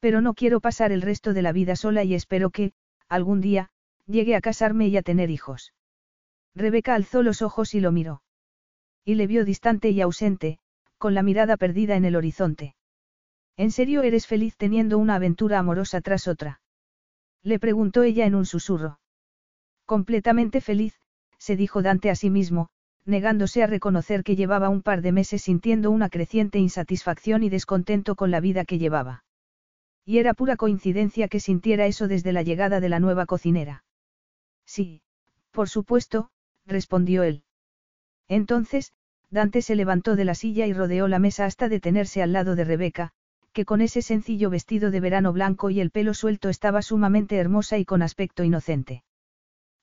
Speaker 1: Pero no quiero pasar el resto de la vida sola y espero que, algún día, llegue a casarme y a tener hijos. Rebeca alzó los ojos y lo miró. Y le vio distante y ausente, con la mirada perdida en el horizonte. ¿En serio eres feliz teniendo una aventura amorosa tras otra? Le preguntó ella en un susurro. Completamente feliz, se dijo Dante a sí mismo, negándose a reconocer que llevaba un par de meses sintiendo una creciente insatisfacción y descontento con la vida que llevaba. Y era pura coincidencia que sintiera eso desde la llegada de la nueva cocinera. Sí, por supuesto, respondió él. Entonces, Dante se levantó de la silla y rodeó la mesa hasta detenerse al lado de Rebeca, que con ese sencillo vestido de verano blanco y el pelo suelto estaba sumamente hermosa y con aspecto inocente.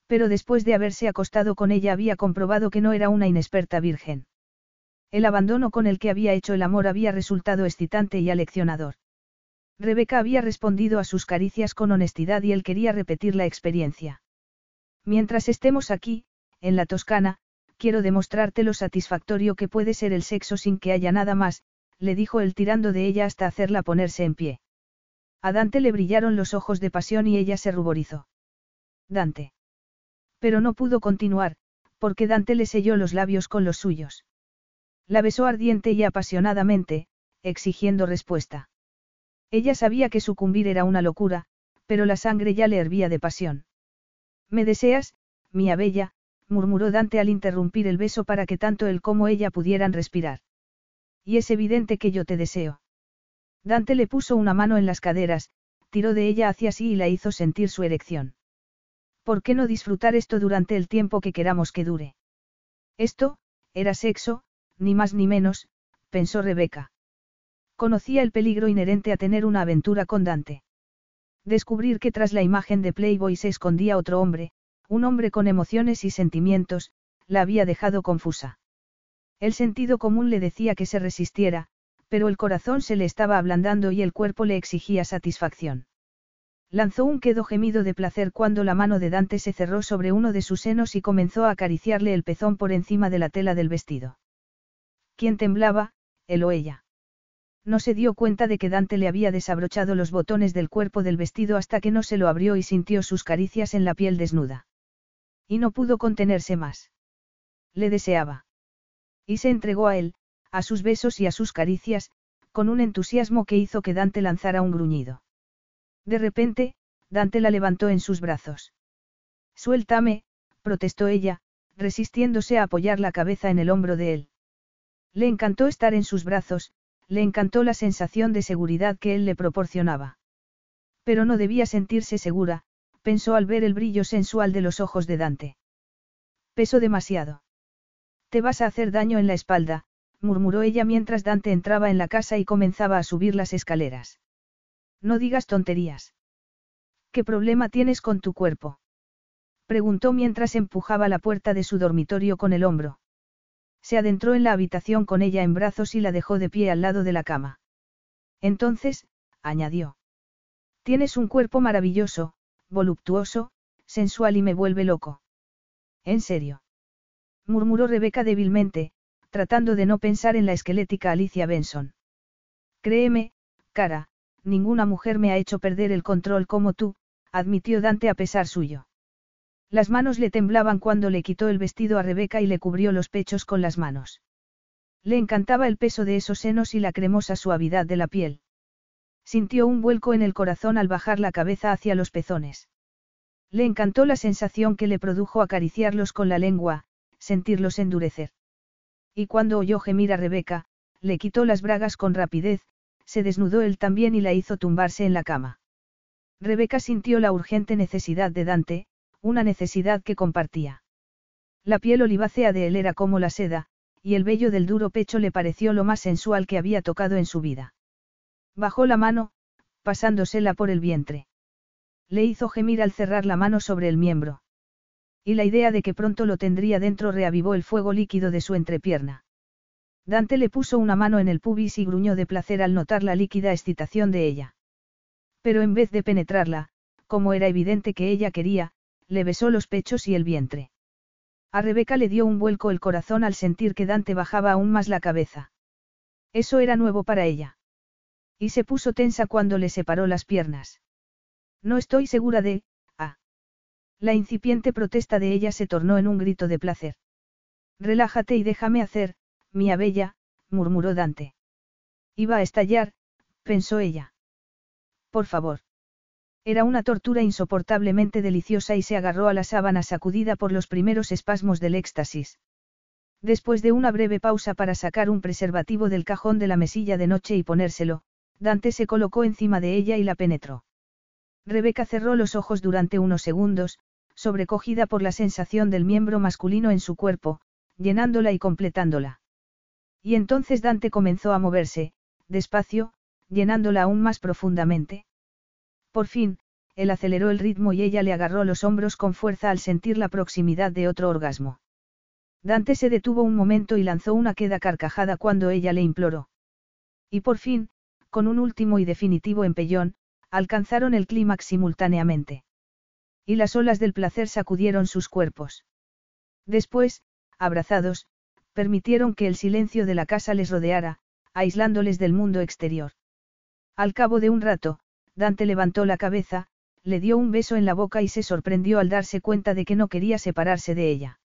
Speaker 1: Pero después de haberse acostado con ella había comprobado que no era una inexperta virgen. El abandono con el que había hecho el amor había resultado excitante y aleccionador. Rebeca había respondido a sus caricias con honestidad y él quería repetir la experiencia. Mientras estemos aquí, en la Toscana, quiero demostrarte lo satisfactorio que puede ser el sexo sin que haya nada más, le dijo él tirando de ella hasta hacerla ponerse en pie. A Dante le brillaron los ojos de pasión y ella se ruborizó. Dante. Pero no pudo continuar, porque Dante le selló los labios con los suyos. La besó ardiente y apasionadamente, exigiendo respuesta. Ella sabía que sucumbir era una locura, pero la sangre ya le hervía de pasión. ¿Me deseas, mía bella? Murmuró Dante al interrumpir el beso para que tanto él como ella pudieran respirar. Y es evidente que yo te deseo. Dante le puso una mano en las caderas, tiró de ella hacia sí y la hizo sentir su erección. ¿Por qué no disfrutar esto durante el tiempo que queramos que dure? Esto, era sexo, ni más ni menos, pensó Rebeca. Conocía el peligro inherente a tener una aventura con Dante. Descubrir que tras la imagen de Playboy se escondía otro hombre, un hombre con emociones y sentimientos, la había dejado confusa. El sentido común le decía que se resistiera, pero el corazón se le estaba ablandando y el cuerpo le exigía satisfacción. Lanzó un quedo gemido de placer cuando la mano de Dante se cerró sobre uno de sus senos y comenzó a acariciarle el pezón por encima de la tela del vestido. ¿Quién temblaba, él o ella? No se dio cuenta de que Dante le había desabrochado los botones del cuerpo del vestido hasta que no se lo abrió y sintió sus caricias en la piel desnuda. Y no pudo contenerse más. Le deseaba. Y se entregó a él, a sus besos y a sus caricias, con un entusiasmo que hizo que Dante lanzara un gruñido. De repente, Dante la levantó en sus brazos. Suéltame, protestó ella, resistiéndose a apoyar la cabeza en el hombro de él. Le encantó estar en sus brazos, le encantó la sensación de seguridad que él le proporcionaba. Pero no debía sentirse segura, pensó al ver el brillo sensual de los ojos de Dante. Pesó demasiado. Te vas a hacer daño en la espalda, murmuró ella mientras Dante entraba en la casa y comenzaba a subir las escaleras. No digas tonterías. ¿Qué problema tienes con tu cuerpo? Preguntó mientras empujaba la puerta de su dormitorio con el hombro. Se adentró en la habitación con ella en brazos y la dejó de pie al lado de la cama. Entonces, añadió. Tienes un cuerpo maravilloso, voluptuoso, sensual y me vuelve loco. ¿En serio? murmuró Rebeca débilmente, tratando de no pensar en la esquelética Alicia Benson. Créeme, cara, ninguna mujer me ha hecho perder el control como tú, admitió Dante a pesar suyo. Las manos le temblaban cuando le quitó el vestido a Rebeca y le cubrió los pechos con las manos. Le encantaba el peso de esos senos y la cremosa suavidad de la piel. Sintió un vuelco en el corazón al bajar la cabeza hacia los pezones. Le encantó la sensación que le produjo acariciarlos con la lengua, sentirlos endurecer. Y cuando oyó gemir a Rebeca, le quitó las bragas con rapidez, se desnudó él también y la hizo tumbarse en la cama. Rebeca sintió la urgente necesidad de Dante, una necesidad que compartía. La piel olivácea de él era como la seda, y el vello del duro pecho le pareció lo más sensual que había tocado en su vida. Bajó la mano, pasándosela por el vientre. Le hizo gemir al cerrar la mano sobre el miembro. Y la idea de que pronto lo tendría dentro reavivó el fuego líquido de su entrepierna. Dante le puso una mano en el pubis y gruñó de placer al notar la líquida excitación de ella. Pero en vez de penetrarla, como era evidente que ella quería, le besó los pechos y el vientre. A Rebeca le dio un vuelco el corazón al sentir que Dante bajaba aún más la cabeza. Eso era nuevo para ella. Y se puso tensa cuando le separó las piernas. No estoy segura de, la incipiente protesta de ella se tornó en un grito de placer. Relájate y déjame hacer, mía bella, murmuró Dante. Iba a estallar, pensó ella. Por favor. Era una tortura insoportablemente deliciosa y se agarró a la sábana sacudida por los primeros espasmos del éxtasis. Después de una breve pausa para sacar un preservativo del cajón de la mesilla de noche y ponérselo, Dante se colocó encima de ella y la penetró. Rebeca cerró los ojos durante unos segundos, sobrecogida por la sensación del miembro masculino en su cuerpo, llenándola y completándola. Y entonces Dante comenzó a moverse, despacio, llenándola aún más profundamente. Por fin, él aceleró el ritmo y ella le agarró los hombros con fuerza al sentir la proximidad de otro orgasmo. Dante se detuvo un momento y lanzó una queda carcajada cuando ella le imploró. Y por fin, con un último y definitivo empellón, alcanzaron el clímax simultáneamente y las olas del placer sacudieron sus cuerpos. Después, abrazados, permitieron que el silencio de la casa les rodeara, aislándoles del mundo exterior. Al cabo de un rato, Dante levantó la cabeza, le dio un beso en la boca y se sorprendió al darse cuenta de que no quería separarse de ella.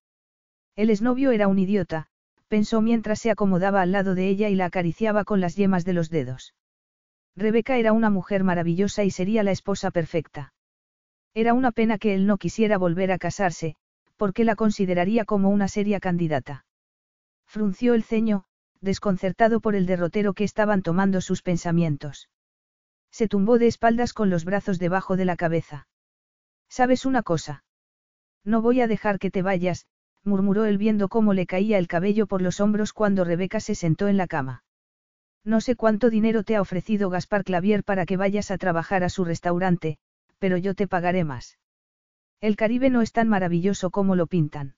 Speaker 1: El exnovio era un idiota, pensó mientras se acomodaba al lado de ella y la acariciaba con las yemas de los dedos. Rebeca era una mujer maravillosa y sería la esposa perfecta. Era una pena que él no quisiera volver a casarse, porque la consideraría como una seria candidata. Frunció el ceño, desconcertado por el derrotero que estaban tomando sus pensamientos. Se tumbó de espaldas con los brazos debajo de la cabeza. ¿Sabes una cosa? No voy a dejar que te vayas, murmuró él viendo cómo le caía el cabello por los hombros cuando Rebeca se sentó en la cama. No sé cuánto dinero te ha ofrecido Gaspar Clavier para que vayas a trabajar a su restaurante, pero yo te pagaré más. El Caribe no es tan maravilloso como lo pintan.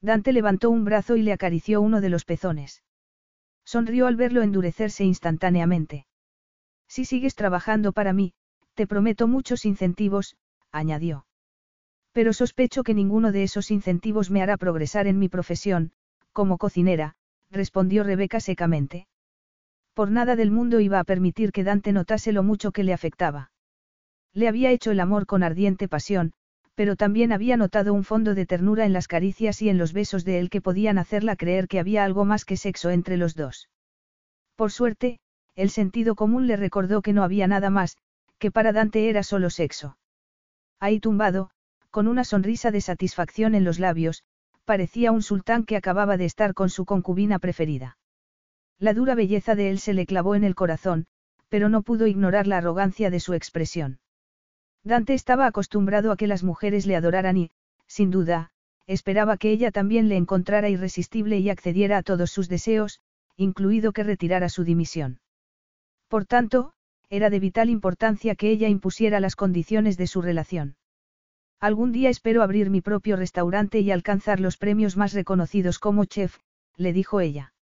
Speaker 1: Dante levantó un brazo y le acarició uno de los pezones. Sonrió al verlo endurecerse instantáneamente. Si sigues trabajando para mí, te prometo muchos incentivos, añadió. Pero sospecho que ninguno de esos incentivos me hará progresar en mi profesión, como cocinera, respondió Rebeca secamente. Por nada del mundo iba a permitir que Dante notase lo mucho que le afectaba. Le había hecho el amor con ardiente pasión, pero también había notado un fondo de ternura en las caricias y en los besos de él que podían hacerla creer que había algo más que sexo entre los dos. Por suerte, el sentido común le recordó que no había nada más, que para Dante era solo sexo. Ahí tumbado, con una sonrisa de satisfacción en los labios, parecía un sultán que acababa de estar con su concubina preferida. La dura belleza de él se le clavó en el corazón, pero no pudo ignorar la arrogancia de su expresión. Dante estaba acostumbrado a que las mujeres le adoraran y, sin duda, esperaba que ella también le encontrara irresistible y accediera a todos sus deseos, incluido que retirara su dimisión. Por tanto, era de vital importancia que ella impusiera las condiciones de su relación. Algún día espero abrir mi propio restaurante y alcanzar los premios más reconocidos como chef, le dijo ella.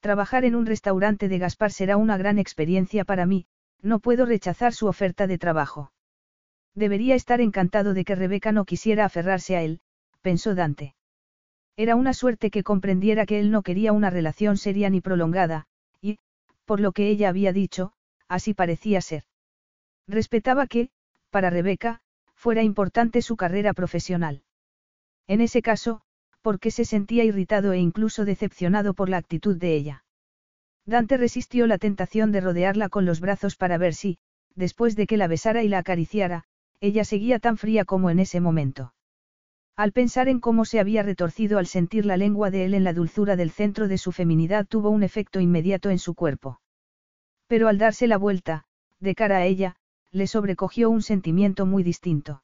Speaker 1: Trabajar en un restaurante de Gaspar será una gran experiencia para mí, no puedo rechazar su oferta de trabajo. Debería estar encantado de que Rebeca no quisiera aferrarse a él, pensó Dante. Era una suerte que comprendiera que él no quería una relación seria ni prolongada, y, por lo que ella había dicho, así parecía ser. Respetaba que, para Rebeca, fuera importante su carrera profesional. En ese caso, porque se sentía irritado e incluso decepcionado por la actitud de ella. Dante resistió la tentación de rodearla con los brazos para ver si, después de que la besara y la acariciara, ella seguía tan fría como en ese momento. Al pensar en cómo se había retorcido al sentir la lengua de él en la dulzura del centro de su feminidad tuvo un efecto inmediato en su cuerpo. Pero al darse la vuelta, de cara a ella, le sobrecogió un sentimiento muy distinto.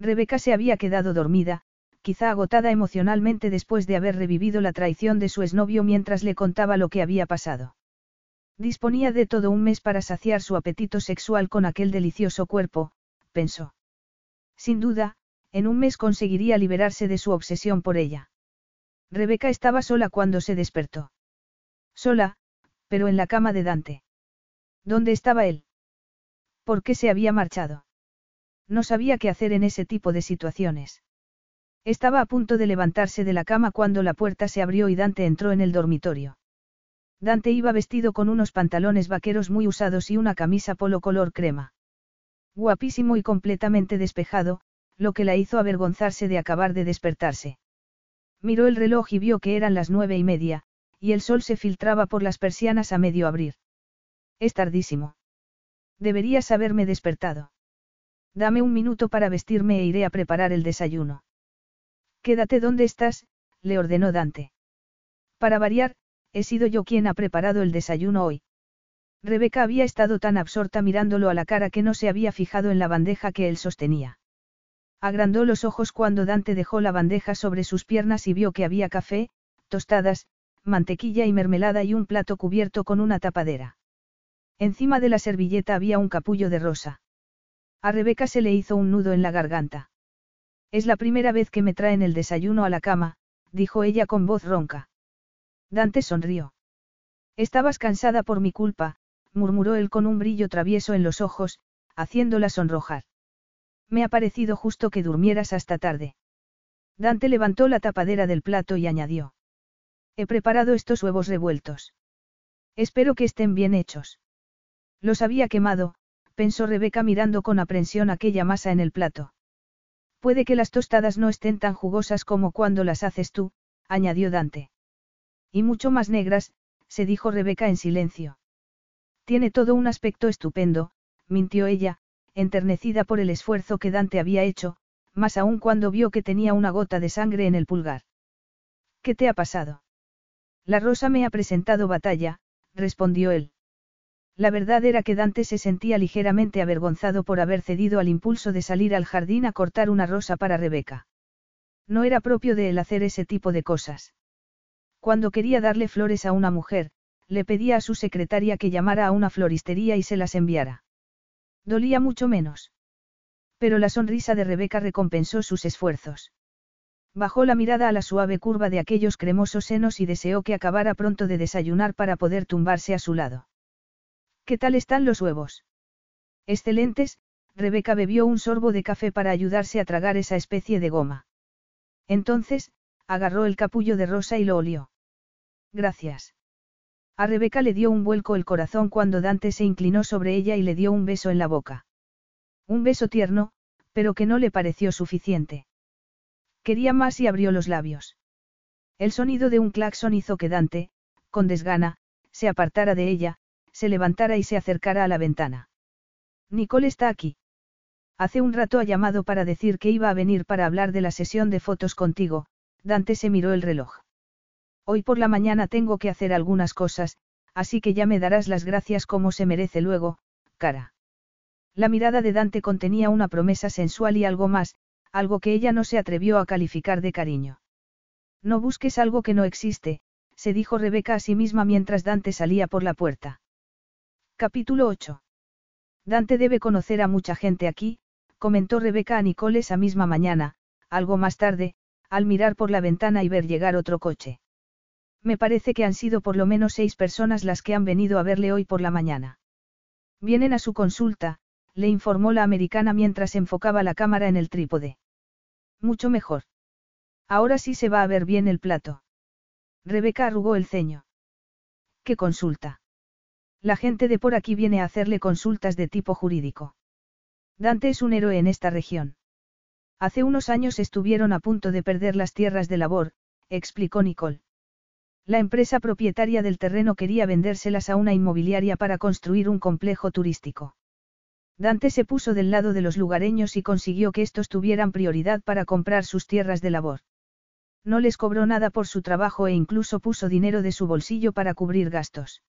Speaker 1: Rebeca se había quedado dormida, quizá agotada emocionalmente después de haber revivido la traición de su exnovio mientras le contaba lo que había pasado. Disponía de todo un mes para saciar su apetito sexual con aquel delicioso cuerpo, pensó. Sin duda, en un mes conseguiría liberarse de su obsesión por ella. Rebeca estaba sola cuando se despertó. Sola, pero en la cama de Dante. ¿Dónde estaba él? ¿Por qué se había marchado? No sabía qué hacer en ese tipo de situaciones. Estaba a punto de levantarse de la cama cuando la puerta se abrió y Dante entró en el dormitorio. Dante iba vestido con unos pantalones vaqueros muy usados y una camisa polo color crema. Guapísimo y completamente despejado, lo que la hizo avergonzarse de acabar de despertarse. Miró el reloj y vio que eran las nueve y media, y el sol se filtraba por las persianas a medio abrir. Es tardísimo. Deberías haberme despertado. Dame un minuto para vestirme e iré a preparar el desayuno. Quédate donde estás, le ordenó Dante. Para variar, he sido yo quien ha preparado el desayuno hoy. Rebeca había estado tan absorta mirándolo a la cara que no se había fijado en la bandeja que él sostenía. Agrandó los ojos cuando Dante dejó la bandeja sobre sus piernas y vio que había café, tostadas, mantequilla y mermelada y un plato cubierto con una tapadera. Encima de la servilleta había un capullo de rosa. A Rebeca se le hizo un nudo en la garganta. Es la primera vez que me traen el desayuno a la cama, dijo ella con voz ronca. Dante sonrió. Estabas cansada por mi culpa, murmuró él con un brillo travieso en los ojos, haciéndola sonrojar. Me ha parecido justo que durmieras hasta tarde. Dante levantó la tapadera del plato y añadió. He preparado estos huevos revueltos. Espero que estén bien hechos. Los había quemado, pensó Rebeca mirando con aprensión aquella masa en el plato. Puede que las tostadas no estén tan jugosas como cuando las haces tú, añadió Dante. Y mucho más negras, se dijo Rebeca en silencio. Tiene todo un aspecto estupendo, mintió ella, enternecida por el esfuerzo que Dante había hecho, más aún cuando vio que tenía una gota de sangre en el pulgar. ¿Qué te ha pasado? La rosa me ha presentado batalla, respondió él. La verdad era que Dante se sentía ligeramente avergonzado por haber cedido al impulso de salir al jardín a cortar una rosa para Rebeca. No era propio de él hacer ese tipo de cosas. Cuando quería darle flores a una mujer, le pedía a su secretaria que llamara a una floristería y se las enviara. Dolía mucho menos. Pero la sonrisa de Rebeca recompensó sus esfuerzos. Bajó la mirada a la suave curva de aquellos cremosos senos y deseó que acabara pronto de desayunar para poder tumbarse a su lado. ¿Qué tal están los huevos? Excelentes, Rebeca bebió un sorbo de café para ayudarse a tragar esa especie de goma. Entonces, agarró el capullo de rosa y lo olió. Gracias. A Rebeca le dio un vuelco el corazón cuando Dante se inclinó sobre ella y le dio un beso en la boca. Un beso tierno, pero que no le pareció suficiente. Quería más y abrió los labios. El sonido de un claxon hizo que Dante, con desgana, se apartara de ella, se levantara y se acercara a la ventana. Nicole está aquí. Hace un rato ha llamado para decir que iba a venir para hablar de la sesión de fotos contigo, Dante se miró el reloj. Hoy por la mañana tengo que hacer algunas cosas, así que ya me darás las gracias como se merece luego, cara. La mirada de Dante contenía una promesa sensual y algo más, algo que ella no se atrevió a calificar de cariño. No busques algo que no existe, se dijo Rebeca a sí misma mientras Dante salía por la puerta. Capítulo 8. Dante debe conocer a mucha gente aquí, comentó Rebeca a Nicole esa misma mañana, algo más tarde, al mirar por la ventana y ver llegar otro coche. Me parece que han sido por lo menos seis personas las que han venido a verle hoy por la mañana. Vienen a su consulta, le informó la americana mientras enfocaba la cámara en el trípode. Mucho mejor. Ahora sí se va a ver bien el plato. Rebeca arrugó el ceño. ¿Qué consulta? La gente de por aquí viene a hacerle consultas de tipo jurídico. Dante es un héroe en esta región. Hace unos años estuvieron a punto de perder las tierras de labor, explicó Nicole. La empresa propietaria del terreno quería vendérselas a una inmobiliaria para construir un complejo turístico. Dante se puso del lado de los lugareños y consiguió que estos tuvieran prioridad para comprar sus tierras de labor. No les cobró nada por su trabajo e incluso puso dinero de su bolsillo para cubrir gastos.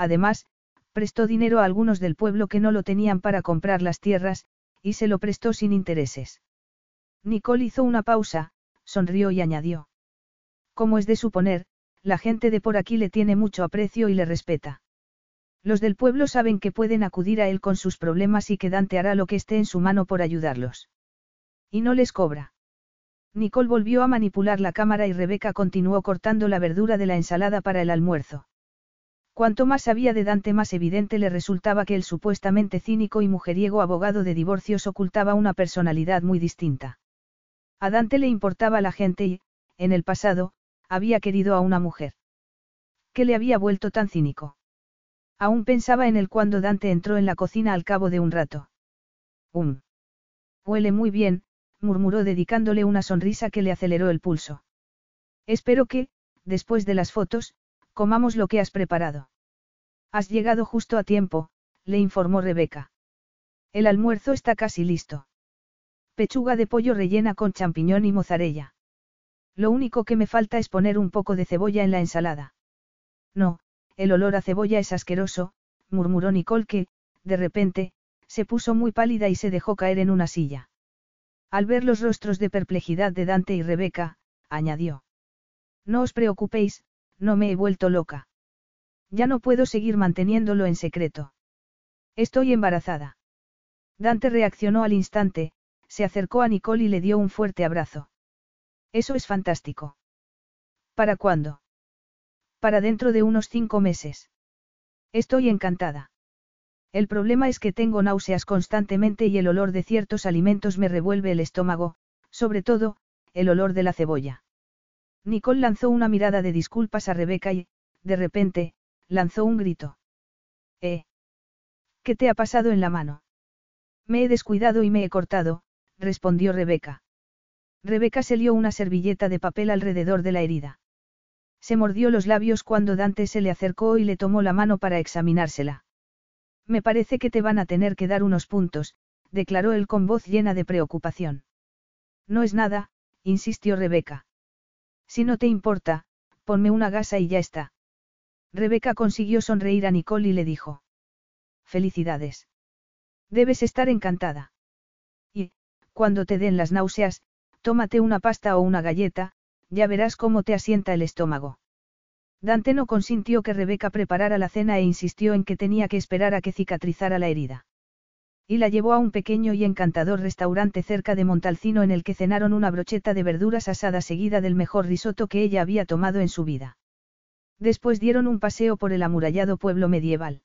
Speaker 1: Además, prestó dinero a algunos del pueblo que no lo tenían para comprar las tierras, y se lo prestó sin intereses. Nicole hizo una pausa, sonrió y añadió. Como es de suponer, la gente de por aquí le tiene mucho aprecio y le respeta. Los del pueblo saben que pueden acudir a él con sus problemas y que Dante hará lo que esté en su mano por ayudarlos. Y no les cobra. Nicole volvió a manipular la cámara y Rebeca continuó cortando la verdura de la ensalada para el almuerzo. Cuanto más sabía de Dante más evidente le resultaba que el supuestamente cínico y mujeriego abogado de divorcios ocultaba una personalidad muy distinta. A Dante le importaba la gente y, en el pasado, había querido a una mujer. ¿Qué le había vuelto tan cínico? Aún pensaba en él cuando Dante entró en la cocina al cabo de un rato. Um. Huele muy bien, murmuró dedicándole una sonrisa que le aceleró el pulso. Espero que, después de las fotos, comamos lo que has preparado. Has llegado justo a tiempo, le informó Rebeca. El almuerzo está casi listo. Pechuga de pollo rellena con champiñón y mozzarella. Lo único que me falta es poner un poco de cebolla en la ensalada. No, el olor a cebolla es asqueroso, murmuró Nicole que, de repente, se puso muy pálida y se dejó caer en una silla. Al ver los rostros de perplejidad de Dante y Rebeca, añadió. No os preocupéis, no me he vuelto loca. Ya no puedo seguir manteniéndolo en secreto. Estoy embarazada. Dante reaccionó al instante, se acercó a Nicole y le dio un fuerte abrazo. Eso es fantástico. ¿Para cuándo? Para dentro de unos cinco meses. Estoy encantada. El problema es que tengo náuseas constantemente y el olor de ciertos alimentos me revuelve el estómago, sobre todo, el olor de la cebolla. Nicole lanzó una mirada de disculpas a Rebeca y, de repente, lanzó un grito. ¿Eh? ¿Qué te ha pasado en la mano? Me he descuidado y me he cortado, respondió Rebeca. Rebeca se lió una servilleta de papel alrededor de la herida. Se mordió los labios cuando Dante se le acercó y le tomó la mano para examinársela. Me parece que te van a tener que dar unos puntos, declaró él con voz llena de preocupación. No es nada, insistió Rebeca. Si no te importa, ponme una gasa y ya está. Rebeca consiguió sonreír a Nicole y le dijo. Felicidades. Debes estar encantada. Y, cuando te den las náuseas, tómate una pasta o una galleta, ya verás cómo te asienta el estómago. Dante no consintió que Rebeca preparara la cena e insistió en que tenía que esperar a que cicatrizara la herida. Y la llevó a un pequeño y encantador restaurante cerca de Montalcino en el que cenaron una brocheta de verduras asadas seguida del mejor risotto que ella había tomado en su vida. Después dieron un paseo por el amurallado pueblo medieval.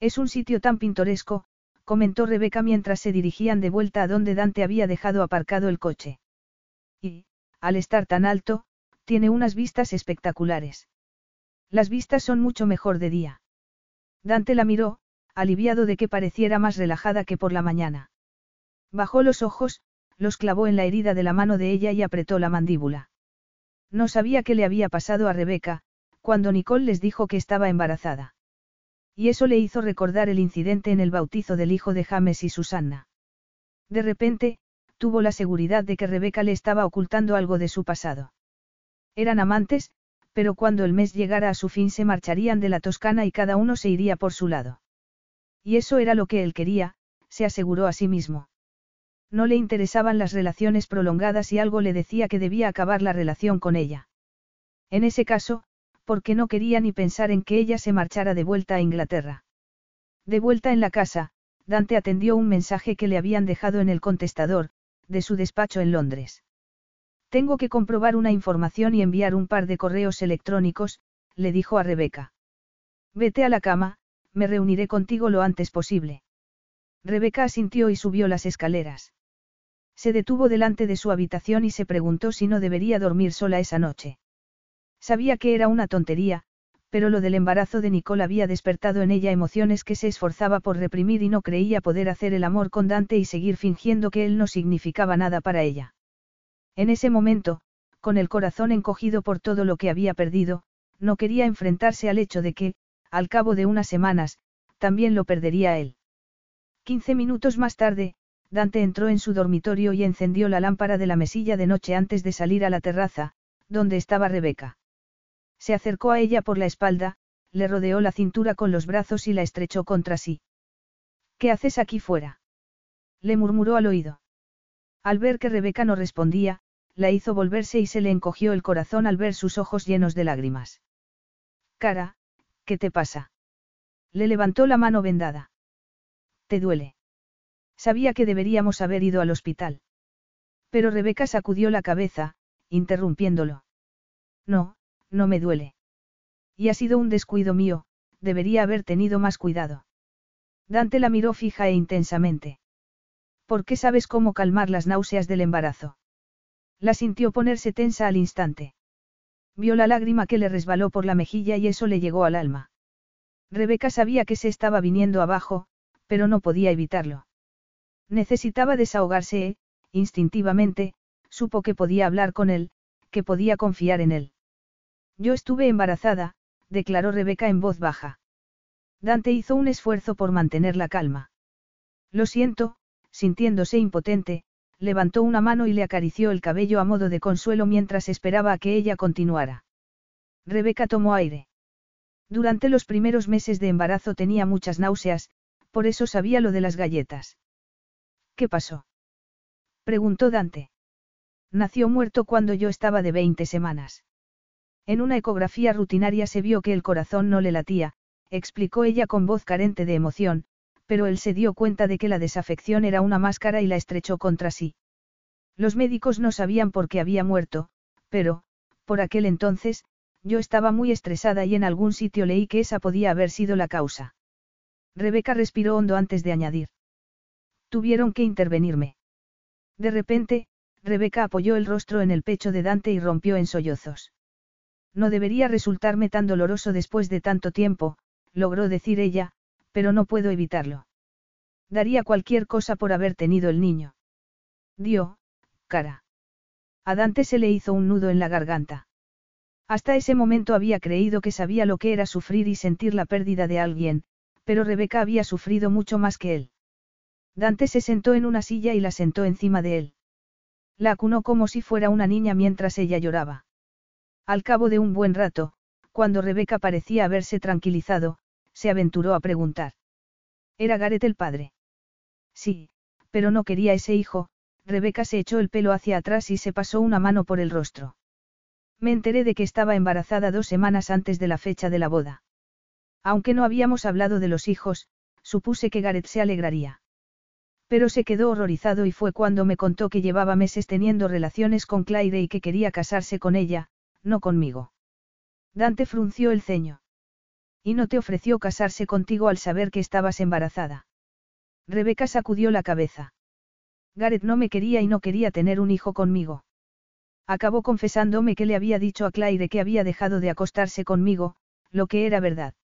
Speaker 1: Es un sitio tan pintoresco, comentó Rebeca mientras se dirigían de vuelta a donde Dante había dejado aparcado el coche. Y, al estar tan alto, tiene unas vistas espectaculares. Las vistas son mucho mejor de día. Dante la miró, aliviado de que pareciera más relajada que por la mañana. Bajó los ojos, los clavó en la herida de la mano de ella y apretó la mandíbula. No sabía qué le había pasado a Rebeca, cuando Nicole les dijo que estaba embarazada. Y eso le hizo recordar el incidente en el bautizo del hijo de James y Susanna. De repente, tuvo la seguridad de que Rebeca le estaba ocultando algo de su pasado. Eran amantes, pero cuando el mes llegara a su fin se marcharían de la Toscana y cada uno se iría por su lado. Y eso era lo que él quería, se aseguró a sí mismo. No le interesaban las relaciones prolongadas y algo le decía que debía acabar la relación con ella. En ese caso, porque no quería ni pensar en que ella se marchara de vuelta a Inglaterra. De vuelta en la casa, Dante atendió un mensaje que le habían dejado en el contestador, de su despacho en Londres. Tengo que comprobar una información y enviar un par de correos electrónicos, le dijo a Rebeca. Vete a la cama, me reuniré contigo lo antes posible. Rebeca asintió y subió las escaleras. Se detuvo delante de su habitación y se preguntó si no debería dormir sola esa noche. Sabía que era una tontería, pero lo del embarazo de Nicole había despertado en ella emociones que se esforzaba por reprimir y no creía poder hacer el amor con Dante y seguir fingiendo que él no significaba nada para ella. En ese momento, con el corazón encogido por todo lo que había perdido, no quería enfrentarse al hecho de que, al cabo de unas semanas, también lo perdería él. Quince minutos más tarde, Dante entró en su dormitorio y encendió la lámpara de la mesilla de noche antes de salir a la terraza, donde estaba Rebeca. Se acercó a ella por la espalda, le rodeó la cintura con los brazos y la estrechó contra sí. ¿Qué haces aquí fuera? Le murmuró al oído. Al ver que Rebeca no respondía, la hizo volverse y se le encogió el corazón al ver sus ojos llenos de lágrimas. Cara, ¿qué te pasa? Le levantó la mano vendada. ¿Te duele? Sabía que deberíamos haber ido al hospital. Pero Rebeca sacudió la cabeza, interrumpiéndolo. No, no me duele. Y ha sido un descuido mío, debería haber tenido más cuidado. Dante la miró fija e intensamente. ¿Por qué sabes cómo calmar las náuseas del embarazo? La sintió ponerse tensa al instante. Vio la lágrima que le resbaló por la mejilla y eso le llegó al alma. Rebeca sabía que se estaba viniendo abajo, pero no podía evitarlo. Necesitaba desahogarse e, instintivamente, supo que podía hablar con él, que podía confiar en él. Yo estuve embarazada, declaró Rebeca en voz baja. Dante hizo un esfuerzo por mantener la calma. Lo siento, sintiéndose impotente, levantó una mano y le acarició el cabello a modo de consuelo mientras esperaba a que ella continuara. Rebeca tomó aire. Durante los primeros meses de embarazo tenía muchas náuseas, por eso sabía lo de las galletas. ¿Qué pasó? preguntó Dante. Nació muerto cuando yo estaba de 20 semanas. En una ecografía rutinaria se vio que el corazón no le latía, explicó ella con voz carente de emoción, pero él se dio cuenta de que la desafección era una máscara y la estrechó contra sí. Los médicos no sabían por qué había muerto, pero, por aquel entonces, yo estaba muy estresada y en algún sitio leí que esa podía haber sido la causa. Rebeca respiró hondo antes de añadir. Tuvieron que intervenirme. De repente, Rebeca apoyó el rostro en el pecho de Dante y rompió en sollozos. No debería resultarme tan doloroso después de tanto tiempo, logró decir ella, pero no puedo evitarlo. Daría cualquier cosa por haber tenido el niño. Dio, cara. A Dante se le hizo un nudo en la garganta. Hasta ese momento había creído que sabía lo que era sufrir y sentir la pérdida de alguien, pero Rebeca había sufrido mucho más que él. Dante se sentó en una silla y la sentó encima de él. La acunó como si fuera una niña mientras ella lloraba. Al cabo de un buen rato, cuando Rebeca parecía haberse tranquilizado, se aventuró a preguntar. ¿Era Gareth el padre? Sí, pero no quería ese hijo, Rebeca se echó el pelo hacia atrás y se pasó una mano por el rostro. Me enteré de que estaba embarazada dos semanas antes de la fecha de la boda. Aunque no habíamos hablado de los hijos, supuse que Gareth se alegraría. Pero se quedó horrorizado y fue cuando me contó que llevaba meses teniendo relaciones con Claire y que quería casarse con ella, no conmigo. Dante frunció el ceño. Y no te ofreció casarse contigo al saber que estabas embarazada. Rebeca sacudió la cabeza. Gareth no me quería y no quería tener un hijo conmigo. Acabó confesándome que le había dicho a Claire que había dejado de acostarse conmigo, lo que era verdad.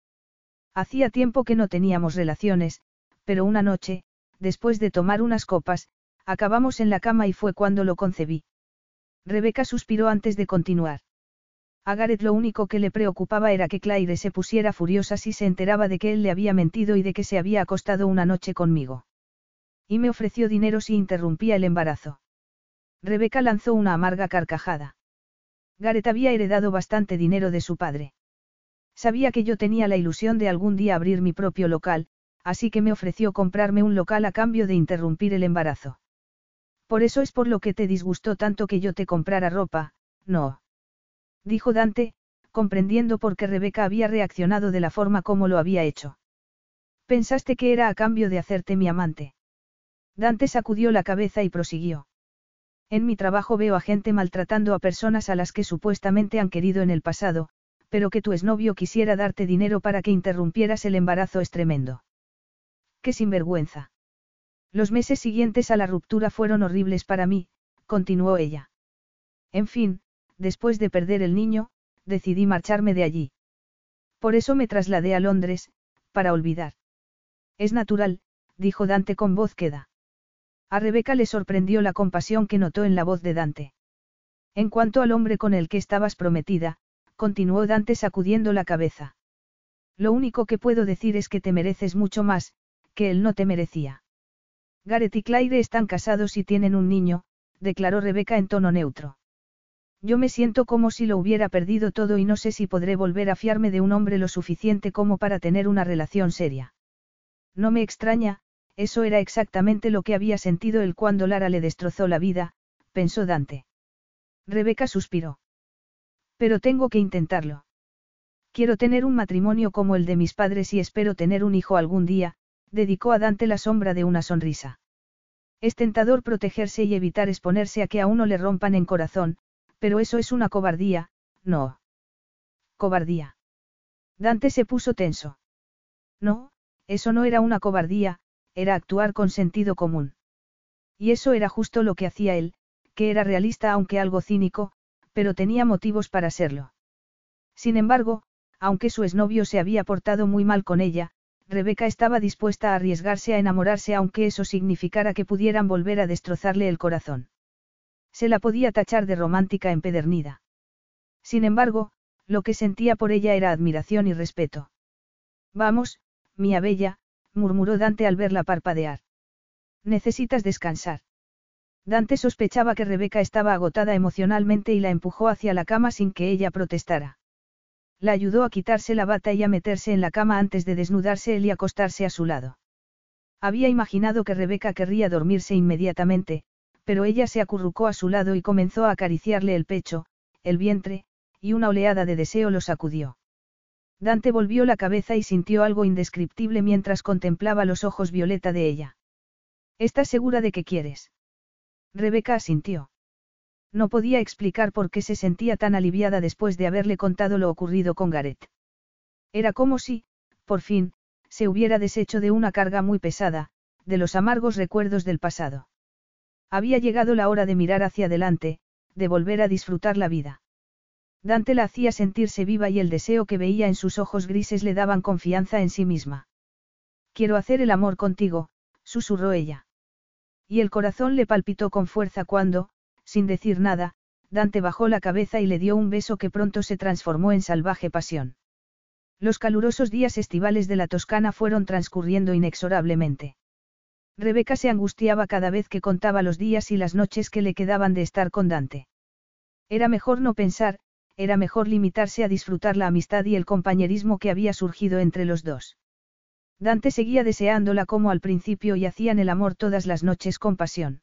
Speaker 1: Hacía tiempo que no teníamos relaciones, pero una noche, después de tomar unas copas, acabamos en la cama y fue cuando lo concebí. Rebeca suspiró antes de continuar. A Gareth lo único que le preocupaba era que Claire se pusiera furiosa si se enteraba de que él le había mentido y de que se había acostado una noche conmigo. Y me ofreció dinero si interrumpía el embarazo. Rebeca lanzó una amarga carcajada. Gareth había heredado bastante dinero de su padre. Sabía que yo tenía la ilusión de algún día abrir mi propio local, así que me ofreció comprarme un local a cambio de interrumpir el embarazo. Por eso es por lo que te disgustó tanto que yo te comprara ropa, no. Dijo Dante, comprendiendo por qué Rebeca había reaccionado de la forma como lo había hecho. Pensaste que era a cambio de hacerte mi amante. Dante sacudió la cabeza y prosiguió. En mi trabajo veo a gente maltratando a personas a las que supuestamente han querido en el pasado, pero que tu exnovio quisiera darte dinero para que interrumpieras el embarazo es tremendo. ¡Qué sinvergüenza! Los meses siguientes a la ruptura fueron horribles para mí, continuó ella. En fin, después de perder el niño, decidí marcharme de allí. Por eso me trasladé a Londres, para olvidar. Es natural, dijo Dante con voz queda. A Rebeca le sorprendió la compasión que notó en la voz de Dante. En cuanto al hombre con el que estabas prometida, continuó Dante sacudiendo la cabeza. Lo único que puedo decir es que te mereces mucho más, que él no te merecía. Gareth y Claire están casados y tienen un niño, declaró Rebeca en tono neutro. Yo me siento como si lo hubiera perdido todo y no sé si podré volver a fiarme de un hombre lo suficiente como para tener una relación seria. No me extraña, eso era exactamente lo que había sentido él cuando Lara le destrozó la vida, pensó Dante. Rebeca suspiró. Pero tengo que intentarlo. Quiero tener un matrimonio como el de mis padres y espero tener un hijo algún día, dedicó a Dante la sombra de una sonrisa. Es tentador protegerse y evitar exponerse a que a uno le rompan en corazón, pero eso es una cobardía, no. Cobardía. Dante se puso tenso. No, eso no era una cobardía, era actuar con sentido común. Y eso era justo lo que hacía él, que era realista aunque algo cínico, pero tenía motivos para serlo. Sin embargo, aunque su exnovio se había portado muy mal con ella, Rebeca estaba dispuesta a arriesgarse a enamorarse aunque eso significara que pudieran volver a destrozarle el corazón. Se la podía tachar de romántica empedernida. Sin embargo, lo que sentía por ella era admiración y respeto. Vamos, mía bella, murmuró Dante al verla parpadear. Necesitas descansar. Dante sospechaba que Rebeca estaba agotada emocionalmente y la empujó hacia la cama sin que ella protestara. La ayudó a quitarse la bata y a meterse en la cama antes de desnudarse él y acostarse a su lado. Había imaginado que Rebeca querría dormirse inmediatamente, pero ella se acurrucó a su lado y comenzó a acariciarle el pecho, el vientre, y una oleada de deseo lo sacudió. Dante volvió la cabeza y sintió algo indescriptible mientras contemplaba los ojos violeta de ella. ¿Estás segura de que quieres? Rebeca asintió. No podía explicar por qué se sentía tan aliviada después de haberle contado lo ocurrido con Gareth. Era como si, por fin, se hubiera deshecho de una carga muy pesada, de los amargos recuerdos del pasado. Había llegado la hora de mirar hacia adelante, de volver a disfrutar la vida. Dante la hacía sentirse viva y el deseo que veía en sus ojos grises le daban confianza en sí misma. Quiero hacer el amor contigo, susurró ella. Y el corazón le palpitó con fuerza cuando, sin decir nada, Dante bajó la cabeza y le dio un beso que pronto se transformó en salvaje pasión. Los calurosos días estivales de la Toscana fueron transcurriendo inexorablemente. Rebeca se angustiaba cada vez que contaba los días y las noches que le quedaban de estar con Dante. Era mejor no pensar, era mejor limitarse a disfrutar la amistad y el compañerismo que había surgido entre los dos. Dante seguía deseándola como al principio y hacían el amor todas las noches con pasión.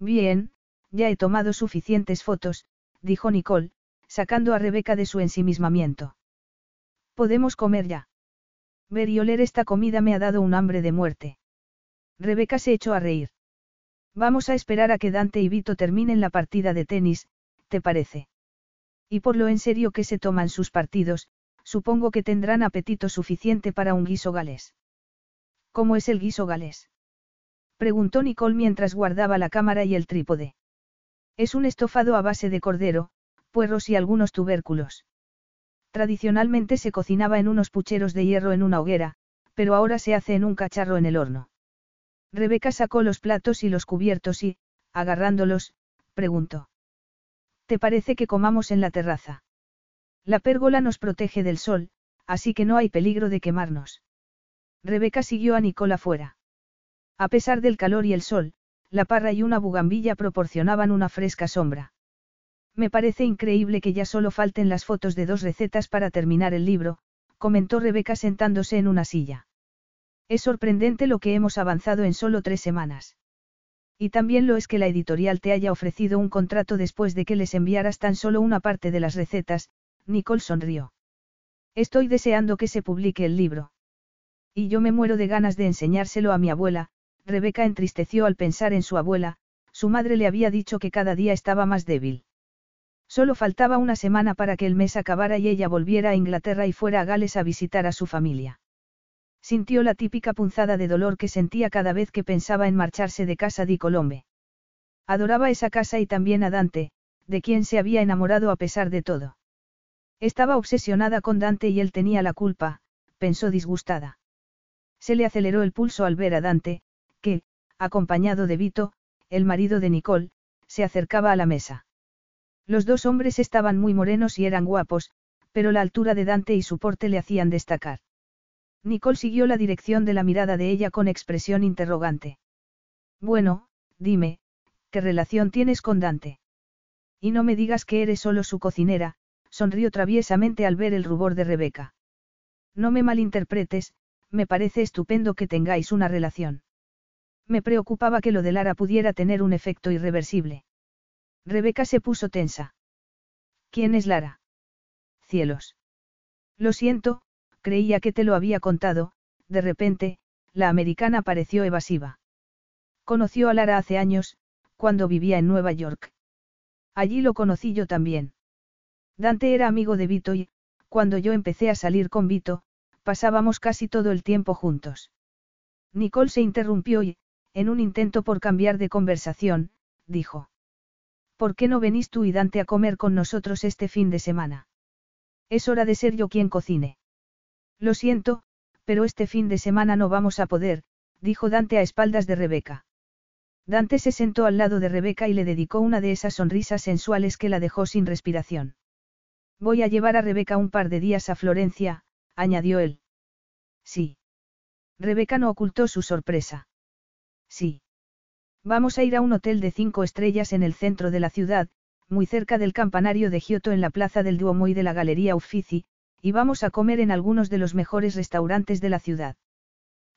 Speaker 1: Bien, ya he tomado suficientes fotos, dijo Nicole, sacando a Rebeca de su ensimismamiento. Podemos comer ya. Ver y oler esta comida me ha dado un hambre de muerte. Rebeca se echó a reír. Vamos a esperar a que Dante y Vito terminen la partida de tenis, ¿te parece? Y por lo en serio que se toman sus partidos, supongo que tendrán apetito suficiente para un guiso galés. ¿Cómo es el guiso galés? Preguntó Nicole mientras guardaba la cámara y el trípode. Es un estofado a base de cordero, puerros y algunos tubérculos. Tradicionalmente se cocinaba en unos pucheros de hierro en una hoguera, pero ahora se hace en un cacharro en el horno. Rebeca sacó los platos y los cubiertos y, agarrándolos, preguntó. ¿Te parece que comamos en la terraza? La pérgola nos protege del sol, así que no hay peligro de quemarnos. Rebeca siguió a Nicola fuera. A pesar del calor y el sol, la parra y una bugambilla proporcionaban una fresca sombra. Me parece increíble que ya solo falten las fotos de dos recetas para terminar el libro, comentó Rebeca sentándose en una silla. Es sorprendente lo que hemos avanzado en solo tres semanas. Y también lo es que la editorial te haya ofrecido un contrato después de que les enviaras tan solo una parte de las recetas, Nicole sonrió. Estoy deseando que se publique el libro. Y yo me muero de ganas de enseñárselo a mi abuela, Rebeca entristeció al pensar en su abuela, su madre le había dicho que cada día estaba más débil. Solo faltaba una semana para que el mes acabara y ella volviera a Inglaterra y fuera a Gales a visitar a su familia. Sintió la típica punzada de dolor que sentía cada vez que pensaba en marcharse de casa di Colombe. Adoraba esa casa y también a Dante, de quien se había enamorado a pesar de todo. Estaba obsesionada con Dante y él tenía la culpa, pensó disgustada. Se le aceleró el pulso al ver a Dante, que, acompañado de Vito, el marido de Nicole, se acercaba a la mesa. Los dos hombres estaban muy morenos y eran guapos, pero la altura de Dante y su porte le hacían destacar. Nicole siguió la dirección de la mirada de ella con expresión interrogante. Bueno, dime, ¿qué relación tienes con Dante? Y no me digas que eres solo su cocinera, sonrió traviesamente al ver el rubor de Rebeca. No me malinterpretes, me parece estupendo que tengáis una relación. Me preocupaba que lo de Lara pudiera tener un efecto irreversible. Rebeca se puso tensa. ¿Quién es Lara? Cielos. Lo siento, creía que te lo había contado, de repente, la americana pareció evasiva. Conoció a Lara hace años, cuando vivía en Nueva York. Allí lo conocí yo también. Dante era amigo de Vito y, cuando yo empecé a salir con Vito, pasábamos casi todo el tiempo juntos. Nicole se interrumpió y, en un intento por cambiar de conversación, dijo. ¿Por qué no venís tú y Dante a comer con nosotros este fin de semana? Es hora de ser yo quien cocine. Lo siento, pero este fin de semana no vamos a poder, dijo Dante a espaldas de Rebeca. Dante se sentó al lado de Rebeca y le dedicó una de esas sonrisas sensuales que la dejó sin respiración. Voy a llevar a Rebeca un par de días a Florencia, añadió él. Sí. Rebeca no ocultó su sorpresa. Sí. Vamos a ir a un hotel de cinco estrellas en el centro de la ciudad, muy cerca del campanario de Giotto en la plaza del Duomo y de la Galería Uffizi, y vamos a comer en algunos de los mejores restaurantes de la ciudad.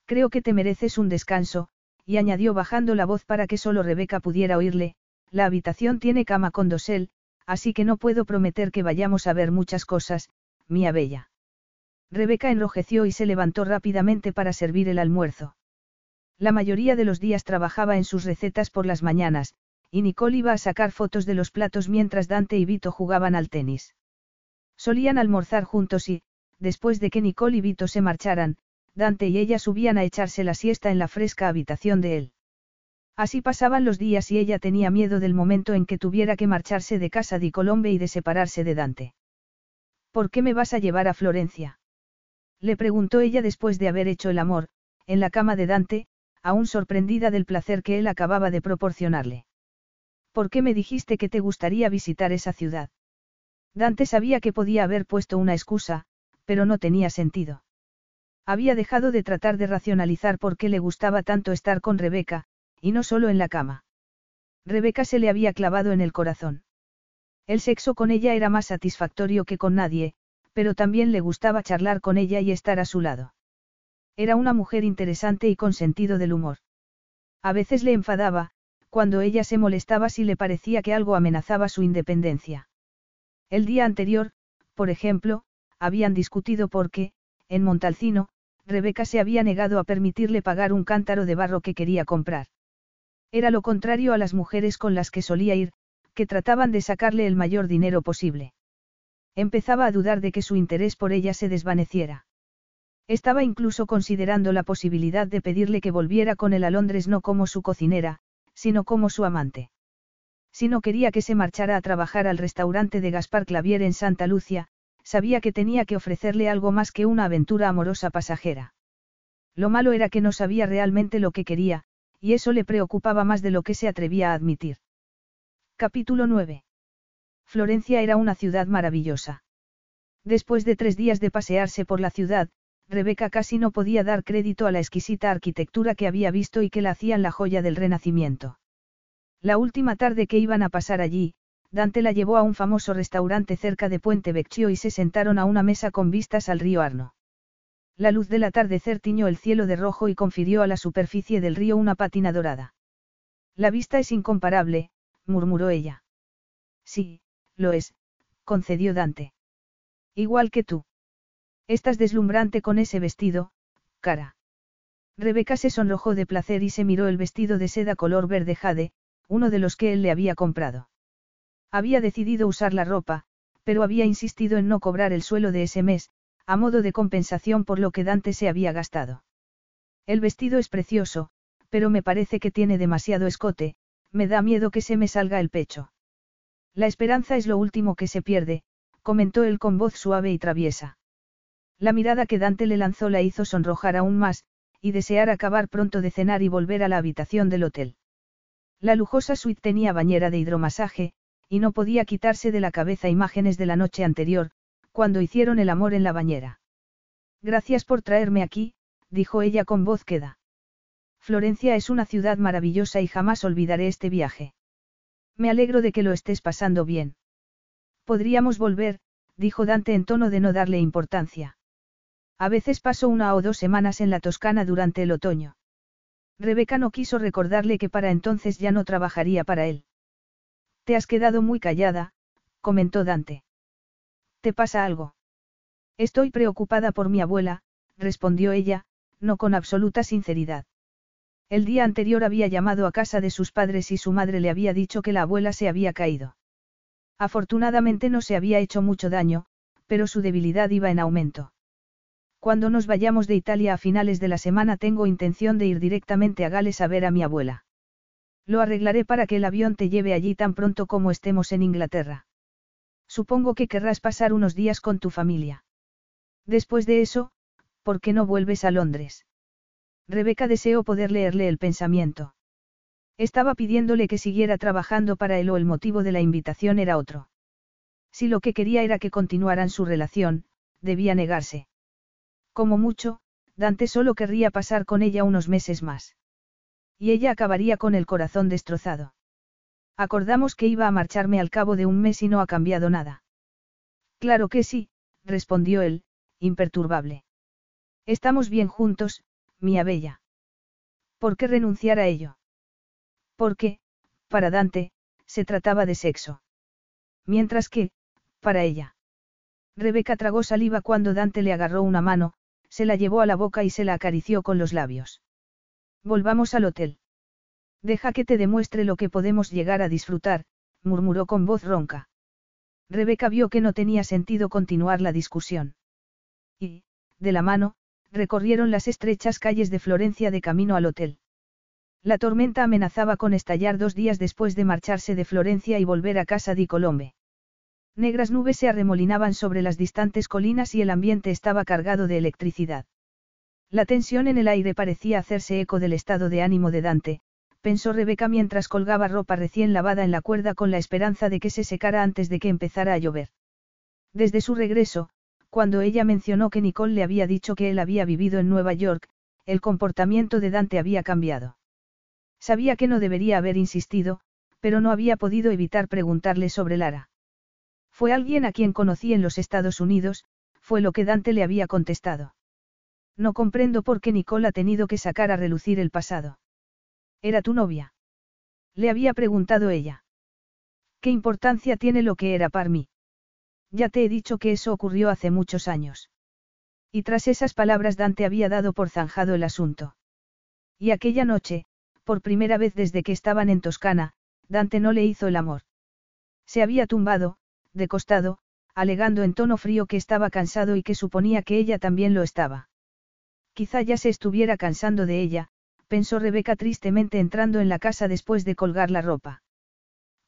Speaker 1: Creo que te mereces un descanso, y añadió bajando la voz para que solo Rebeca pudiera oírle, la habitación tiene cama con dosel, así que no puedo prometer que vayamos a ver muchas cosas, mía bella. Rebeca enrojeció y se levantó rápidamente para servir el almuerzo. La mayoría de los días trabajaba en sus recetas por las mañanas, y Nicole iba a sacar fotos de los platos mientras Dante y Vito jugaban al tenis. Solían almorzar juntos y, después de que Nicole y Vito se marcharan, Dante y ella subían a echarse la siesta en la fresca habitación de él. Así pasaban los días y ella tenía miedo del momento en que tuviera que marcharse de casa di Colombe y de separarse de Dante. ¿Por qué me vas a llevar a Florencia? Le preguntó ella después de haber hecho el amor, en la cama de Dante, aún sorprendida del placer que él acababa de proporcionarle. ¿Por qué me dijiste que te gustaría visitar esa ciudad? Dante sabía que podía haber puesto una excusa, pero no tenía sentido. Había dejado de tratar de racionalizar por qué le gustaba tanto estar con Rebeca, y no solo en la cama. Rebeca se le había clavado en el corazón. El sexo con ella era más satisfactorio que con nadie, pero también le gustaba charlar con ella y estar a su lado. Era una mujer interesante y con sentido del humor. A veces le enfadaba, cuando ella se molestaba si le parecía que algo amenazaba su independencia. El día anterior, por ejemplo, habían discutido porque, en Montalcino, Rebeca se había negado a permitirle pagar un cántaro de barro que quería comprar. Era lo contrario a las mujeres con las que solía ir, que trataban de sacarle el mayor dinero posible. Empezaba a dudar de que su interés por ella se desvaneciera. Estaba incluso considerando la posibilidad de pedirle que volviera con él a Londres no como su cocinera, sino como su amante. Si no quería que se marchara a trabajar al restaurante de Gaspar Clavier en Santa Lucia, sabía que tenía que ofrecerle algo más que una aventura amorosa pasajera. Lo malo era que no sabía realmente lo que quería, y eso le preocupaba más de lo que se atrevía a admitir. Capítulo 9. Florencia era una ciudad maravillosa. Después de tres días de pasearse por la ciudad, Rebeca casi no podía dar crédito a la exquisita arquitectura que había visto y que la hacían la joya del Renacimiento. La última tarde que iban a pasar allí, Dante la llevó a un famoso restaurante cerca de Puente Vecchio y se sentaron a una mesa con vistas al río Arno. La luz del atardecer tiñó el cielo de rojo y confirió a la superficie del río una pátina dorada. La vista es incomparable, murmuró ella. Sí, lo es, concedió Dante. Igual que tú. Estás deslumbrante con ese vestido, cara. Rebeca se sonrojó de placer y se miró el vestido de seda color verde jade, uno de los que él le había comprado. Había decidido usar la ropa, pero había insistido en no cobrar el suelo de ese mes, a modo de compensación por lo que Dante se había gastado. El vestido es precioso, pero me parece que tiene demasiado escote, me da miedo que se me salga el pecho. La esperanza es lo último que se pierde, comentó él con voz suave y traviesa. La mirada que Dante le lanzó la hizo sonrojar aún más, y desear acabar pronto de cenar y volver a la habitación del hotel. La lujosa suite tenía bañera de hidromasaje, y no podía quitarse de la cabeza imágenes de la noche anterior, cuando hicieron el amor en la bañera. Gracias por traerme aquí, dijo ella con voz queda. Florencia es una ciudad maravillosa y jamás olvidaré este viaje. Me alegro de que lo estés pasando bien. Podríamos volver, dijo Dante en tono de no darle importancia. A veces paso una o dos semanas en la Toscana durante el otoño. Rebeca no quiso recordarle que para entonces ya no trabajaría para él. Te has quedado muy callada, comentó Dante. ¿Te pasa algo? Estoy preocupada por mi abuela, respondió ella, no con absoluta sinceridad. El día anterior había llamado a casa de sus padres y su madre le había dicho que la abuela se había caído. Afortunadamente no se había hecho mucho daño, pero su debilidad iba en aumento. Cuando nos vayamos de Italia a finales de la semana tengo intención de ir directamente a Gales a ver a mi abuela. Lo arreglaré para que el avión te lleve allí tan pronto como estemos en Inglaterra. Supongo que querrás pasar unos días con tu familia. Después de eso, ¿por qué no vuelves a Londres? Rebeca deseó poder leerle el pensamiento. Estaba pidiéndole que siguiera trabajando para él o el motivo de la invitación era otro. Si lo que quería era que continuaran su relación, debía negarse. Como mucho, Dante solo querría pasar con ella unos meses más. Y ella acabaría con el corazón destrozado. Acordamos que iba a marcharme al cabo de un mes y no ha cambiado nada. Claro que sí, respondió él, imperturbable. Estamos bien juntos, mía bella. ¿Por qué renunciar a ello? Porque, para Dante, se trataba de sexo. Mientras que, para ella. Rebeca tragó saliva cuando Dante le agarró una mano, se la llevó a la boca y se la acarició con los labios. Volvamos al hotel. Deja que te demuestre lo que podemos llegar a disfrutar, murmuró con voz ronca. Rebeca vio que no tenía sentido continuar la discusión. Y, de la mano, recorrieron las estrechas calles de Florencia de camino al hotel. La tormenta amenazaba con estallar dos días después de marcharse de Florencia y volver a casa di Colombe. Negras nubes se arremolinaban sobre las distantes colinas y el ambiente estaba cargado de electricidad. La tensión en el aire parecía hacerse eco del estado de ánimo de Dante, pensó Rebeca mientras colgaba ropa recién lavada en la cuerda con la esperanza de que se secara antes de que empezara a llover. Desde su regreso, cuando ella mencionó que Nicole le había dicho que él había vivido en Nueva York, el comportamiento de Dante había cambiado. Sabía que no debería haber insistido, pero no había podido evitar preguntarle sobre Lara. Fue alguien a quien conocí en los Estados Unidos, fue lo que Dante le había contestado. No comprendo por qué Nicole ha tenido que sacar a relucir el pasado. ¿Era tu novia? Le había preguntado ella. ¿Qué importancia tiene lo que era para mí? Ya te he dicho que eso ocurrió hace muchos años. Y tras esas palabras Dante había dado por zanjado el asunto. Y aquella noche, por primera vez desde que estaban en Toscana, Dante no le hizo el amor. Se había tumbado, de costado, alegando en tono frío que estaba cansado y que suponía que ella también lo estaba. Quizá ya se estuviera cansando de ella, pensó Rebeca tristemente entrando en la casa después de colgar la ropa.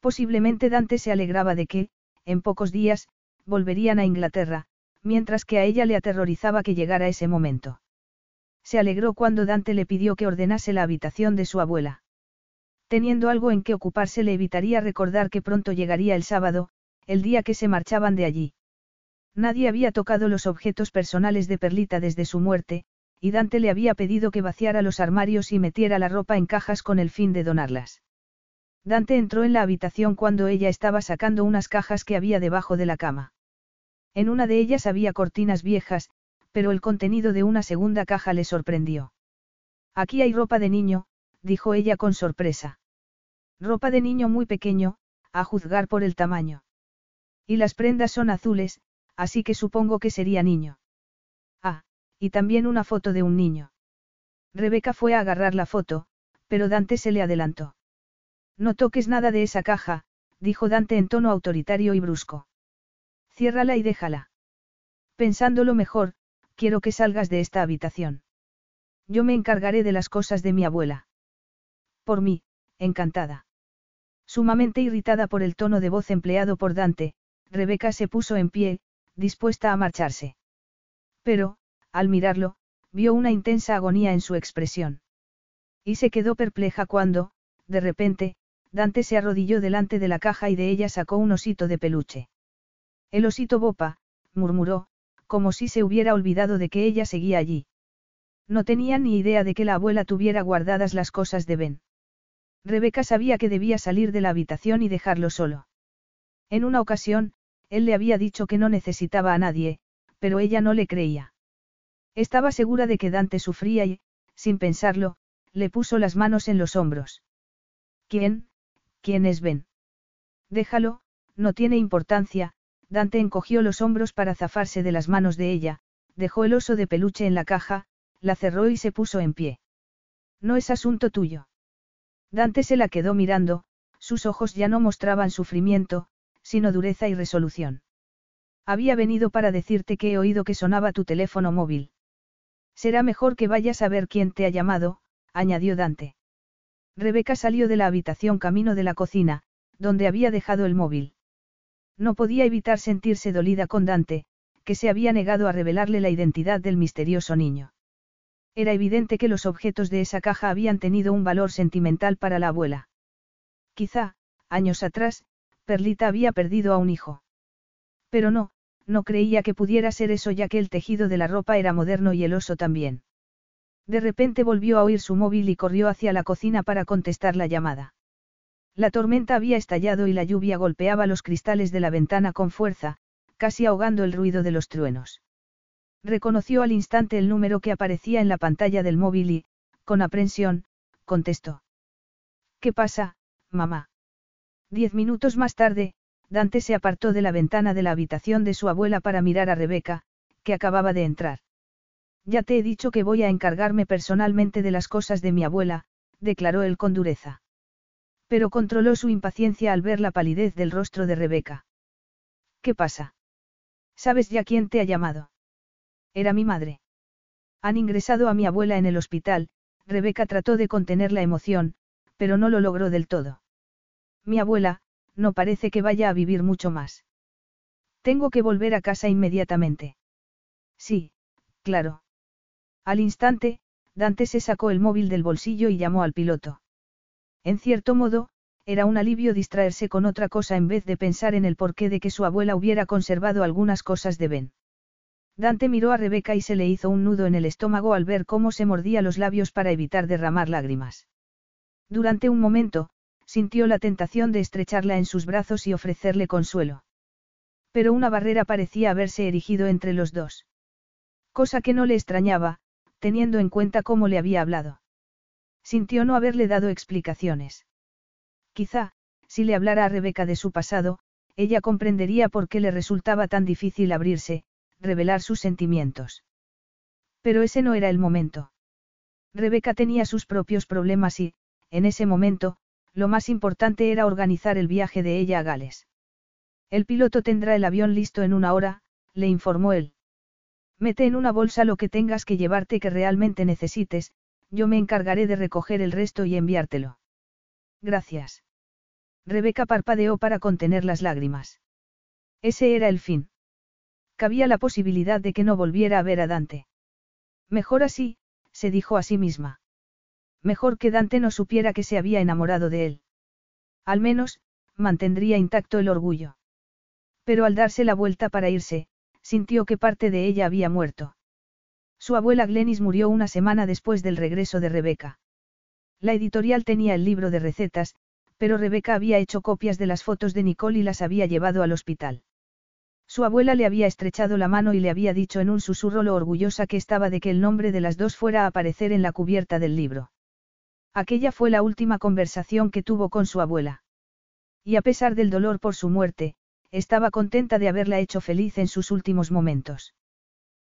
Speaker 1: Posiblemente Dante se alegraba de que, en pocos días, volverían a Inglaterra, mientras que a ella le aterrorizaba que llegara ese momento. Se alegró cuando Dante le pidió que ordenase la habitación de su abuela. Teniendo algo en que ocuparse le evitaría recordar que pronto llegaría el sábado, el día que se marchaban de allí. Nadie había tocado los objetos personales de Perlita desde su muerte, y Dante le había pedido que vaciara los armarios y metiera la ropa en cajas con el fin de donarlas. Dante entró en la habitación cuando ella estaba sacando unas cajas que había debajo de la cama. En una de ellas había cortinas viejas, pero el contenido de una segunda caja le sorprendió. Aquí hay ropa de niño, dijo ella con sorpresa. Ropa de niño muy pequeño, a juzgar por el tamaño. Y las prendas son azules, así que supongo que sería niño. Ah, y también una foto de un niño. Rebeca fue a agarrar la foto, pero Dante se le adelantó. No toques nada de esa caja, dijo Dante en tono autoritario y brusco. Ciérrala y déjala. Pensándolo mejor, quiero que salgas de esta habitación. Yo me encargaré de las cosas de mi abuela. Por mí, encantada. Sumamente irritada por el tono de voz empleado por Dante, Rebeca se puso en pie, dispuesta a marcharse. Pero, al mirarlo, vio una intensa agonía en su expresión. Y se quedó perpleja cuando, de repente, Dante se arrodilló delante de la caja y de ella sacó un osito de peluche. El osito Bopa, murmuró, como si se hubiera olvidado de que ella seguía allí. No tenía ni idea de que la abuela tuviera guardadas las cosas de Ben. Rebeca sabía que debía salir de la habitación y dejarlo solo. En una ocasión, él le había dicho que no necesitaba a nadie, pero ella no le creía. Estaba segura de que Dante sufría y, sin pensarlo, le puso las manos en los hombros. ¿Quién? ¿Quién es Ben? Déjalo, no tiene importancia, Dante encogió los hombros para zafarse de las manos de ella, dejó el oso de peluche en la caja, la cerró y se puso en pie. No es asunto tuyo. Dante se la quedó mirando, sus ojos ya no mostraban sufrimiento, sino dureza y resolución. Había venido para decirte que he oído que sonaba tu teléfono móvil. Será mejor que vayas a ver quién te ha llamado, añadió Dante. Rebeca salió de la habitación camino de la cocina, donde había dejado el móvil. No podía evitar sentirse dolida con Dante, que se había negado a revelarle la identidad del misterioso niño. Era evidente que los objetos de esa caja habían tenido un valor sentimental para la abuela. Quizá, años atrás, Perlita había perdido a un hijo. Pero no, no creía que pudiera ser eso ya que el tejido de la ropa era moderno y el oso también. De repente volvió a oír su móvil y corrió hacia la cocina para contestar la llamada. La tormenta había estallado y la lluvia golpeaba los cristales de la ventana con fuerza, casi ahogando el ruido de los truenos. Reconoció al instante el número que aparecía en la pantalla del móvil y, con aprensión, contestó. ¿Qué pasa, mamá? Diez minutos más tarde, Dante se apartó de la ventana de la habitación de su abuela para mirar a Rebeca, que acababa de entrar. Ya te he dicho que voy a encargarme personalmente de las cosas de mi abuela, declaró él con dureza. Pero controló su impaciencia al ver la palidez del rostro de Rebeca. ¿Qué pasa? ¿Sabes ya quién te ha llamado? Era mi madre. Han ingresado a mi abuela en el hospital, Rebeca trató de contener la emoción, pero no lo logró del todo. Mi abuela, no parece que vaya a vivir mucho más. Tengo que volver a casa inmediatamente. Sí, claro. Al instante, Dante se sacó el móvil del bolsillo y llamó al piloto. En cierto modo, era un alivio distraerse con otra cosa en vez de pensar en el porqué de que su abuela hubiera conservado algunas cosas de Ben. Dante miró a Rebeca y se le hizo un nudo en el estómago al ver cómo se mordía los labios para evitar derramar lágrimas. Durante un momento, sintió la tentación de estrecharla en sus brazos y ofrecerle consuelo. Pero una barrera parecía haberse erigido entre los dos. Cosa que no le extrañaba, teniendo en cuenta cómo le había hablado. Sintió no haberle dado explicaciones. Quizá, si le hablara a Rebeca de su pasado, ella comprendería por qué le resultaba tan difícil abrirse, revelar sus sentimientos. Pero ese no era el momento. Rebeca tenía sus propios problemas y, en ese momento, lo más importante era organizar el viaje de ella a Gales. El piloto tendrá el avión listo en una hora, le informó él. Mete en una bolsa lo que tengas que llevarte que realmente necesites, yo me encargaré de recoger el resto y enviártelo. Gracias. Rebeca parpadeó para contener las lágrimas. Ese era el fin. Cabía la posibilidad de que no volviera a ver a Dante. Mejor así, se dijo a sí misma. Mejor que Dante no supiera que se había enamorado de él. Al menos, mantendría intacto el orgullo. Pero al darse la vuelta para irse, sintió que parte de ella había muerto. Su abuela Glenis murió una semana después del regreso de Rebeca. La editorial tenía el libro de recetas, pero Rebeca había hecho copias de las fotos de Nicole y las había llevado al hospital. Su abuela le había estrechado la mano y le había dicho en un susurro lo orgullosa que estaba de que el nombre de las dos fuera a aparecer en la cubierta del libro. Aquella fue la última conversación que tuvo con su abuela. Y a pesar del dolor por su muerte, estaba contenta de haberla hecho feliz en sus últimos momentos.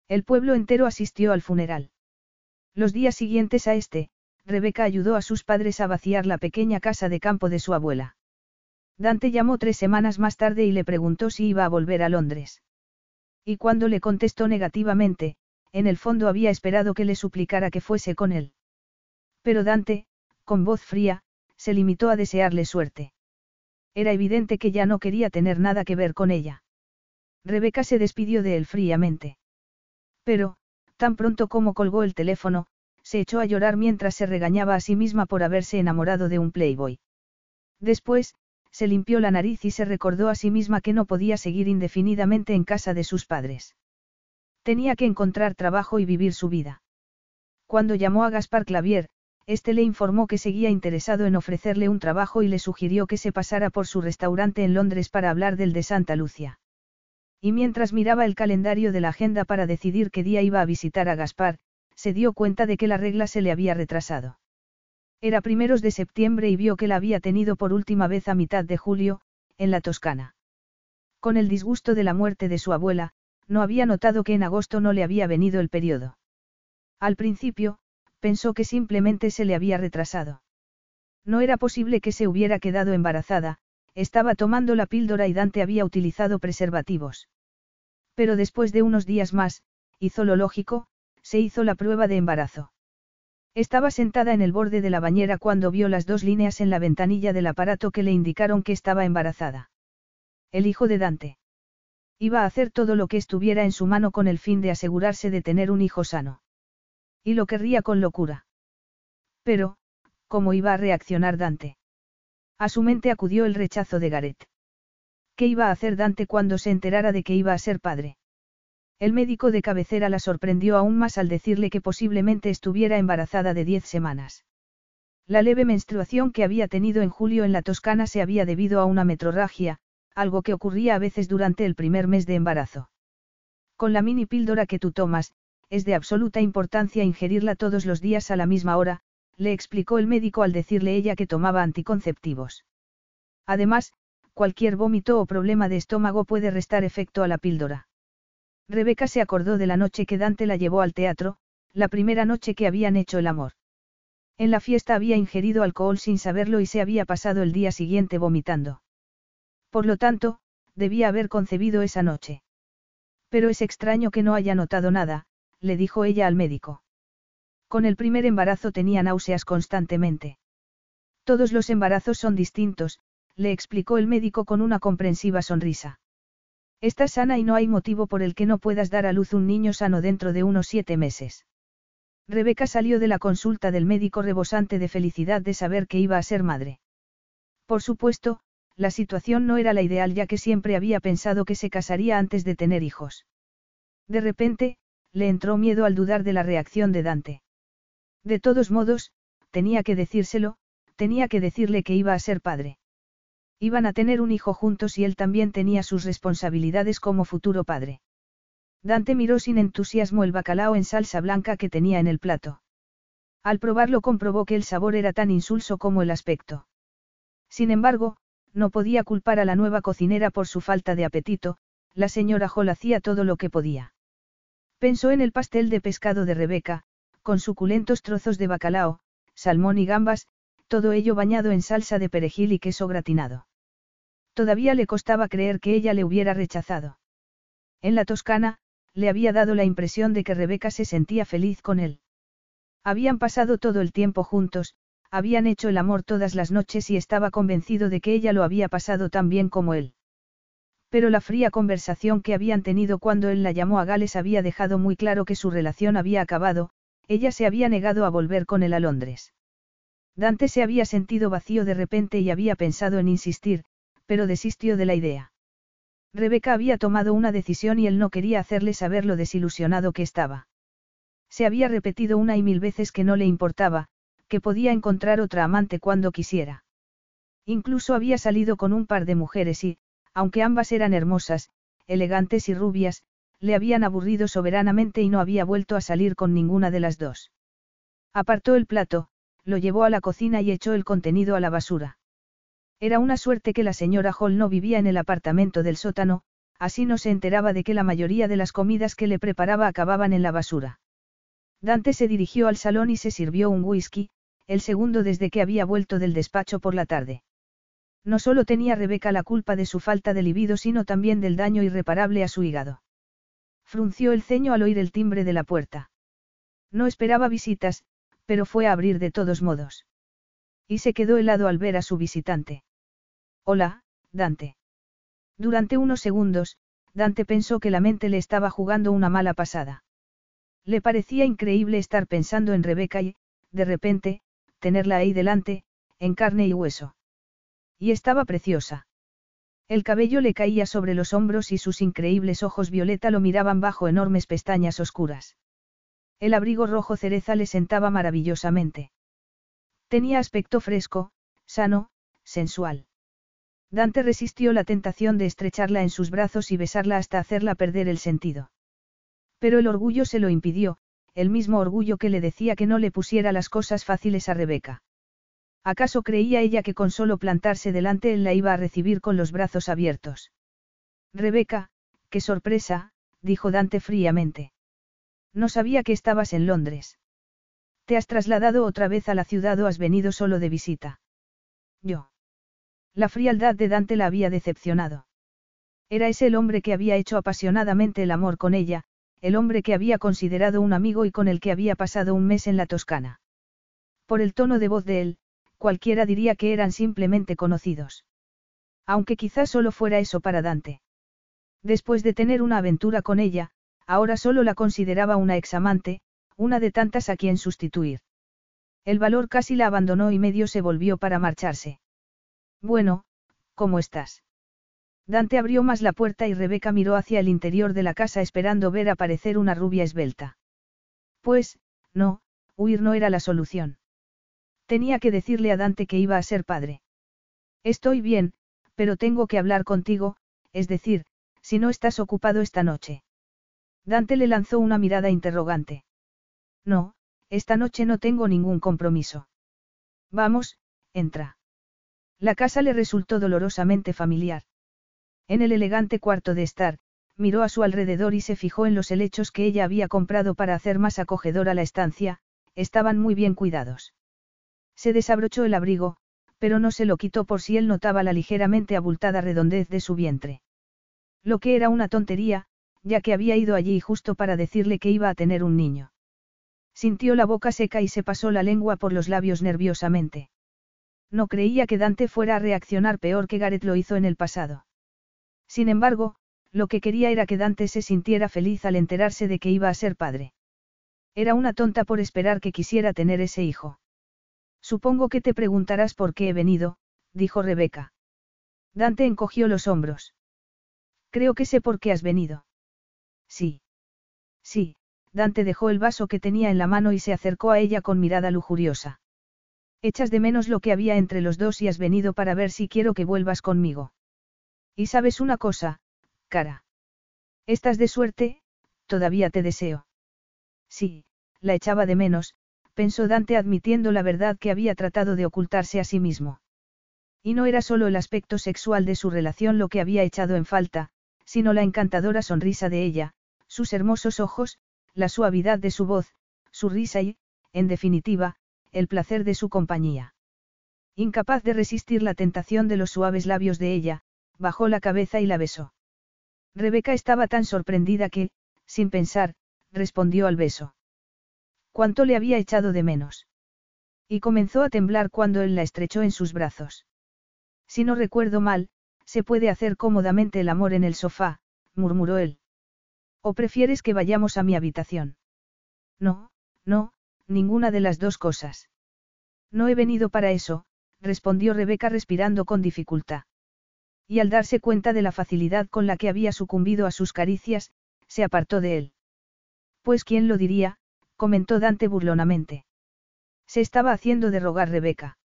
Speaker 1: El pueblo entero asistió al funeral. Los días siguientes a este, Rebeca ayudó a sus padres a vaciar la pequeña casa de campo de su abuela. Dante llamó tres semanas más tarde y le preguntó si iba a volver a Londres. Y cuando le contestó negativamente, en el fondo había esperado que le suplicara que fuese con él. Pero Dante, con voz fría, se limitó a desearle suerte. Era evidente que ya no quería tener nada que ver con ella. Rebeca se despidió de él fríamente. Pero, tan pronto como colgó el teléfono, se echó a llorar mientras se regañaba a sí misma por haberse enamorado de un playboy. Después, se limpió la nariz y se recordó a sí misma que no podía seguir indefinidamente en casa de sus padres. Tenía que encontrar trabajo y vivir su vida. Cuando llamó a Gaspar Clavier, este le informó que seguía interesado en ofrecerle un trabajo y le sugirió que se pasara por su restaurante en Londres para hablar del de Santa Lucia. Y mientras miraba el calendario de la agenda para decidir qué día iba a visitar a Gaspar, se dio cuenta de que la regla se le había retrasado. Era primeros de septiembre y vio que la había tenido por última vez a mitad de julio, en la Toscana. Con el disgusto de la muerte de su abuela, no había notado que en agosto no le había venido el periodo. Al principio, pensó que simplemente se le había retrasado. No era posible que se hubiera quedado embarazada, estaba tomando la píldora y Dante había utilizado preservativos. Pero después de unos días más, hizo lo lógico, se hizo la prueba de embarazo. Estaba sentada en el borde de la bañera cuando vio las dos líneas en la ventanilla del aparato que le indicaron que estaba embarazada. El hijo de Dante. Iba a hacer todo lo que estuviera en su mano con el fin de asegurarse de tener un hijo sano. Y lo querría con locura. Pero, ¿cómo iba a reaccionar Dante? A su mente acudió el rechazo de Gareth. ¿Qué iba a hacer Dante cuando se enterara de que iba a ser padre? El médico de cabecera la sorprendió aún más al decirle que posiblemente estuviera embarazada de diez semanas. La leve menstruación que había tenido en julio en la Toscana se había debido a una metrorragia, algo que ocurría a veces durante el primer mes de embarazo. Con la mini píldora que tú tomas, es de absoluta importancia ingerirla todos los días a la misma hora, le explicó el médico al decirle ella que tomaba anticonceptivos. Además, cualquier vómito o problema de estómago puede restar efecto a la píldora. Rebeca se acordó de la noche que Dante la llevó al teatro, la primera noche que habían hecho el amor. En la fiesta había ingerido alcohol sin saberlo y se había pasado el día siguiente vomitando. Por lo tanto, debía haber concebido esa noche. Pero es extraño que no haya notado nada, le dijo ella al médico. Con el primer embarazo tenía náuseas constantemente. Todos los embarazos son distintos, le explicó el médico con una comprensiva sonrisa. Estás sana y no hay motivo por el que no puedas dar a luz un niño sano dentro de unos siete meses. Rebeca salió de la consulta del médico rebosante de felicidad de saber que iba a ser madre. Por supuesto, la situación no era la ideal ya que siempre había pensado que se casaría antes de tener hijos. De repente, le entró miedo al dudar de la reacción de Dante. De todos modos, tenía que decírselo, tenía que decirle que iba a ser padre. Iban a tener un hijo juntos y él también tenía sus responsabilidades como futuro padre. Dante miró sin entusiasmo el bacalao en salsa blanca que tenía en el plato. Al probarlo comprobó que el sabor era tan insulso como el aspecto. Sin embargo, no podía culpar a la nueva cocinera por su falta de apetito, la señora Hall hacía todo lo que podía. Pensó en el pastel de pescado de Rebeca, con suculentos trozos de bacalao, salmón y gambas, todo ello bañado en salsa de perejil y queso gratinado. Todavía le costaba creer que ella le hubiera rechazado. En la Toscana, le había dado la impresión de que Rebeca se sentía feliz con él. Habían pasado todo el tiempo juntos, habían hecho el amor todas las noches y estaba convencido de que ella lo había pasado tan bien como él. Pero la fría conversación que habían tenido cuando él la llamó a Gales había dejado muy claro que su relación había acabado, ella se había negado a volver con él a Londres. Dante se había sentido vacío de repente y había pensado en insistir, pero desistió de la idea. Rebeca había tomado una decisión y él no quería hacerle saber lo desilusionado que estaba. Se había repetido una y mil veces que no le importaba, que podía encontrar otra amante cuando quisiera. Incluso había salido con un par de mujeres y, aunque ambas eran hermosas, elegantes y rubias, le habían aburrido soberanamente y no había vuelto a salir con ninguna de las dos. Apartó el plato, lo llevó a la cocina y echó el contenido a la basura. Era una suerte que la señora Hall no vivía en el apartamento del sótano, así no se enteraba de que la mayoría de las comidas que le preparaba acababan en la basura. Dante se dirigió al salón y se sirvió un whisky, el segundo desde que había vuelto del despacho por la tarde. No solo tenía Rebeca la culpa de su falta de libido, sino también del daño irreparable a su hígado. Frunció el ceño al oír el timbre de la puerta. No esperaba visitas, pero fue a abrir de todos modos. Y se quedó helado al ver a su visitante. Hola, Dante. Durante unos segundos, Dante pensó que la mente le estaba jugando una mala pasada. Le parecía increíble estar pensando en Rebeca y, de repente, tenerla ahí delante, en carne y hueso. Y estaba preciosa. El cabello le caía sobre los hombros y sus increíbles ojos violeta lo miraban bajo enormes pestañas oscuras. El abrigo rojo cereza le sentaba maravillosamente. Tenía aspecto fresco, sano, sensual. Dante resistió la tentación de estrecharla en sus brazos y besarla hasta hacerla perder el sentido. Pero el orgullo se lo impidió, el mismo orgullo que le decía que no le pusiera las cosas fáciles a Rebeca. ¿Acaso creía ella que con solo plantarse delante él la iba a recibir con los brazos abiertos? Rebeca, qué sorpresa, dijo Dante fríamente. No sabía que estabas en Londres. ¿Te has trasladado otra vez a la ciudad o has venido solo de visita? Yo. La frialdad de Dante la había decepcionado. Era ese el hombre que había hecho apasionadamente el amor con ella, el hombre que había considerado un amigo y con el que había pasado un mes en la Toscana. Por el tono de voz de él, cualquiera diría que eran simplemente conocidos. Aunque quizás solo fuera eso para Dante. Después de tener una aventura con ella, ahora solo la consideraba una examante, una de tantas a quien sustituir. El valor casi la abandonó y medio se volvió para marcharse. Bueno, ¿cómo estás? Dante abrió más la puerta y Rebeca miró hacia el interior de la casa esperando ver aparecer una rubia esbelta. Pues, no, huir no era la solución. Tenía que decirle a Dante que iba a ser padre. Estoy bien, pero tengo que hablar contigo, es decir, si no estás ocupado esta noche. Dante le lanzó una mirada interrogante. No, esta noche no tengo ningún compromiso. Vamos, entra. La casa le resultó dolorosamente familiar. En el elegante cuarto de estar, miró a su alrededor y se fijó en los helechos que ella había comprado para hacer más acogedora la estancia, estaban muy bien cuidados. Se desabrochó el abrigo, pero no se lo quitó por si él notaba la ligeramente abultada redondez de su vientre. Lo que era una tontería, ya que había ido allí justo para decirle que iba a tener un niño. Sintió la boca seca y se pasó la lengua por los labios nerviosamente. No creía que Dante fuera a reaccionar peor que Gareth lo hizo en el pasado. Sin embargo, lo que quería era que Dante se sintiera feliz al enterarse de que iba a ser padre. Era una tonta por esperar que quisiera tener ese hijo. Supongo que te preguntarás por qué he venido, dijo Rebeca. Dante encogió los hombros. Creo que sé por qué has venido. Sí. Sí, Dante dejó el vaso que tenía en la mano y se acercó a ella con mirada lujuriosa. Echas de menos lo que había entre los dos y has venido para ver si quiero que vuelvas conmigo. Y sabes una cosa, cara. Estás de suerte, todavía te deseo. Sí, la echaba de menos, pensó Dante admitiendo la verdad que había tratado de ocultarse a sí mismo. Y no era solo el aspecto sexual de su relación lo que había echado en falta, sino la encantadora sonrisa de ella, sus hermosos ojos, la suavidad de su voz, su risa y, en definitiva, el placer de su compañía. Incapaz de resistir la tentación de los suaves labios de ella, bajó la cabeza y la besó. Rebeca estaba tan sorprendida que, sin pensar, respondió al beso. ¿Cuánto le había echado de menos? Y comenzó a temblar cuando él la estrechó en sus brazos. Si no recuerdo mal, se puede hacer cómodamente el amor en el sofá, murmuró él. ¿O prefieres que vayamos a mi habitación? No, no, ninguna de las dos cosas. No he venido para eso, respondió Rebeca respirando con dificultad. Y al darse cuenta de la facilidad con la que había sucumbido a sus caricias, se apartó de él. Pues quién lo diría, comentó Dante burlonamente. Se estaba haciendo de rogar Rebeca.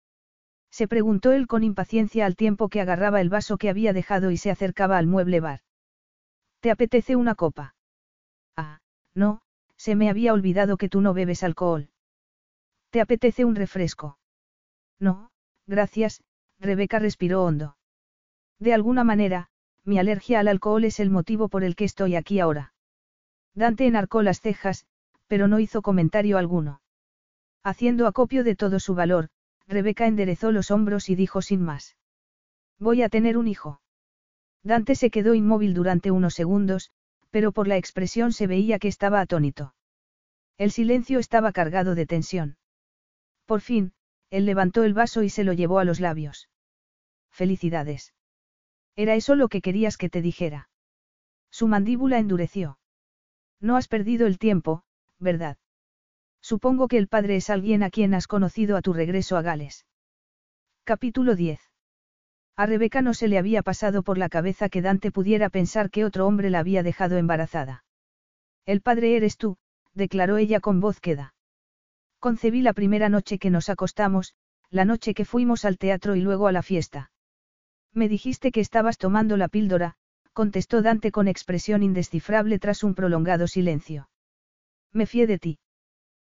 Speaker 1: Se preguntó él con impaciencia al tiempo que agarraba el vaso que había dejado y se acercaba al mueble bar. ¿Te apetece una copa? Ah, no, se me había olvidado que tú no bebes alcohol. ¿Te apetece un refresco? No, gracias, Rebeca respiró hondo. De alguna manera, mi alergia al alcohol es el motivo por el que estoy aquí ahora. Dante enarcó las cejas, pero no hizo comentario alguno. Haciendo acopio de todo su valor, Rebeca enderezó los hombros y dijo sin más. Voy a tener un hijo. Dante se quedó inmóvil durante unos segundos, pero por la expresión se veía que estaba atónito. El silencio estaba cargado de tensión. Por fin, él levantó el vaso y se lo llevó a los labios. Felicidades. Era eso lo que querías que te dijera. Su mandíbula endureció. No has perdido el tiempo, ¿verdad? Supongo que el padre es alguien a quien has conocido a tu regreso a Gales. Capítulo 10. A Rebeca no se le había pasado por la cabeza que Dante pudiera pensar que otro hombre la había dejado embarazada. El padre eres tú, declaró ella con voz queda. Concebí la primera noche que nos acostamos, la noche que fuimos al teatro y luego a la fiesta. Me dijiste que estabas tomando la píldora, contestó Dante con expresión indescifrable tras un prolongado silencio. Me fié de ti.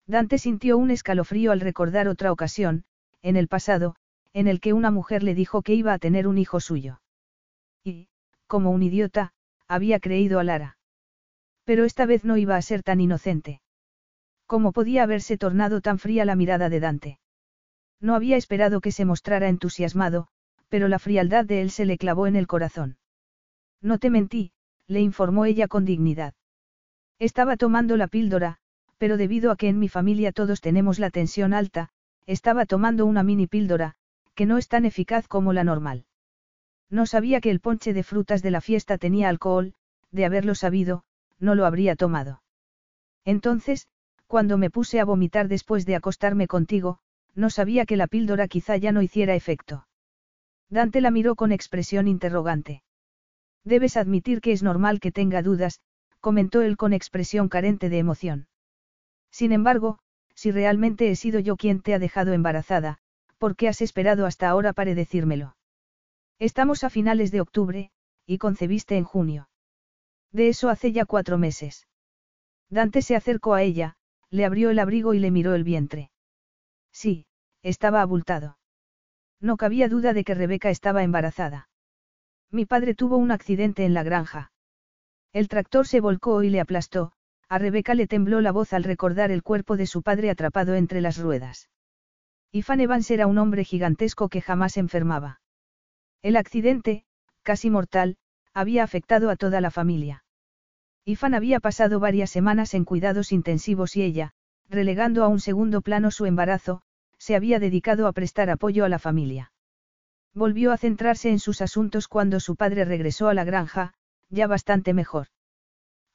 Speaker 1: Dante sintió un escalofrío al recordar otra ocasión, en el pasado, en el que una mujer le dijo que iba a tener un hijo suyo. Y, como un idiota, había creído a Lara. Pero esta vez no iba a ser tan inocente. ¿Cómo podía haberse tornado tan fría la mirada de Dante? No había esperado que se mostrara entusiasmado, pero la frialdad de él se le clavó en el corazón. No te mentí, le informó ella con dignidad. Estaba tomando la píldora, pero debido a que en mi familia todos tenemos la tensión alta, estaba tomando una mini píldora, que no es tan eficaz como la normal. No sabía que el ponche de frutas de la fiesta tenía alcohol, de haberlo sabido, no lo habría tomado. Entonces, cuando me puse a vomitar después de acostarme contigo, no sabía que la píldora quizá ya no hiciera efecto. Dante la miró con expresión interrogante. Debes admitir que es normal que tenga dudas, comentó él con expresión carente de emoción. Sin embargo, si realmente he sido yo quien te ha dejado embarazada, ¿por qué has esperado hasta ahora para decírmelo? Estamos a finales de octubre, y concebiste en junio. De eso hace ya cuatro meses. Dante se acercó a ella, le abrió el abrigo y le miró el vientre. Sí, estaba abultado. No cabía duda de que Rebeca estaba embarazada. Mi padre tuvo un accidente en la granja. El tractor se volcó y le aplastó, a Rebeca le tembló la voz al recordar el cuerpo de su padre atrapado entre las ruedas. Ifan Evans era un hombre gigantesco que jamás enfermaba. El accidente, casi mortal, había afectado a toda la familia. Ifan había pasado varias semanas en cuidados intensivos y ella, relegando a un segundo plano su embarazo, se había dedicado a prestar apoyo a la familia. Volvió a centrarse en sus asuntos cuando su padre regresó a la granja, ya bastante mejor.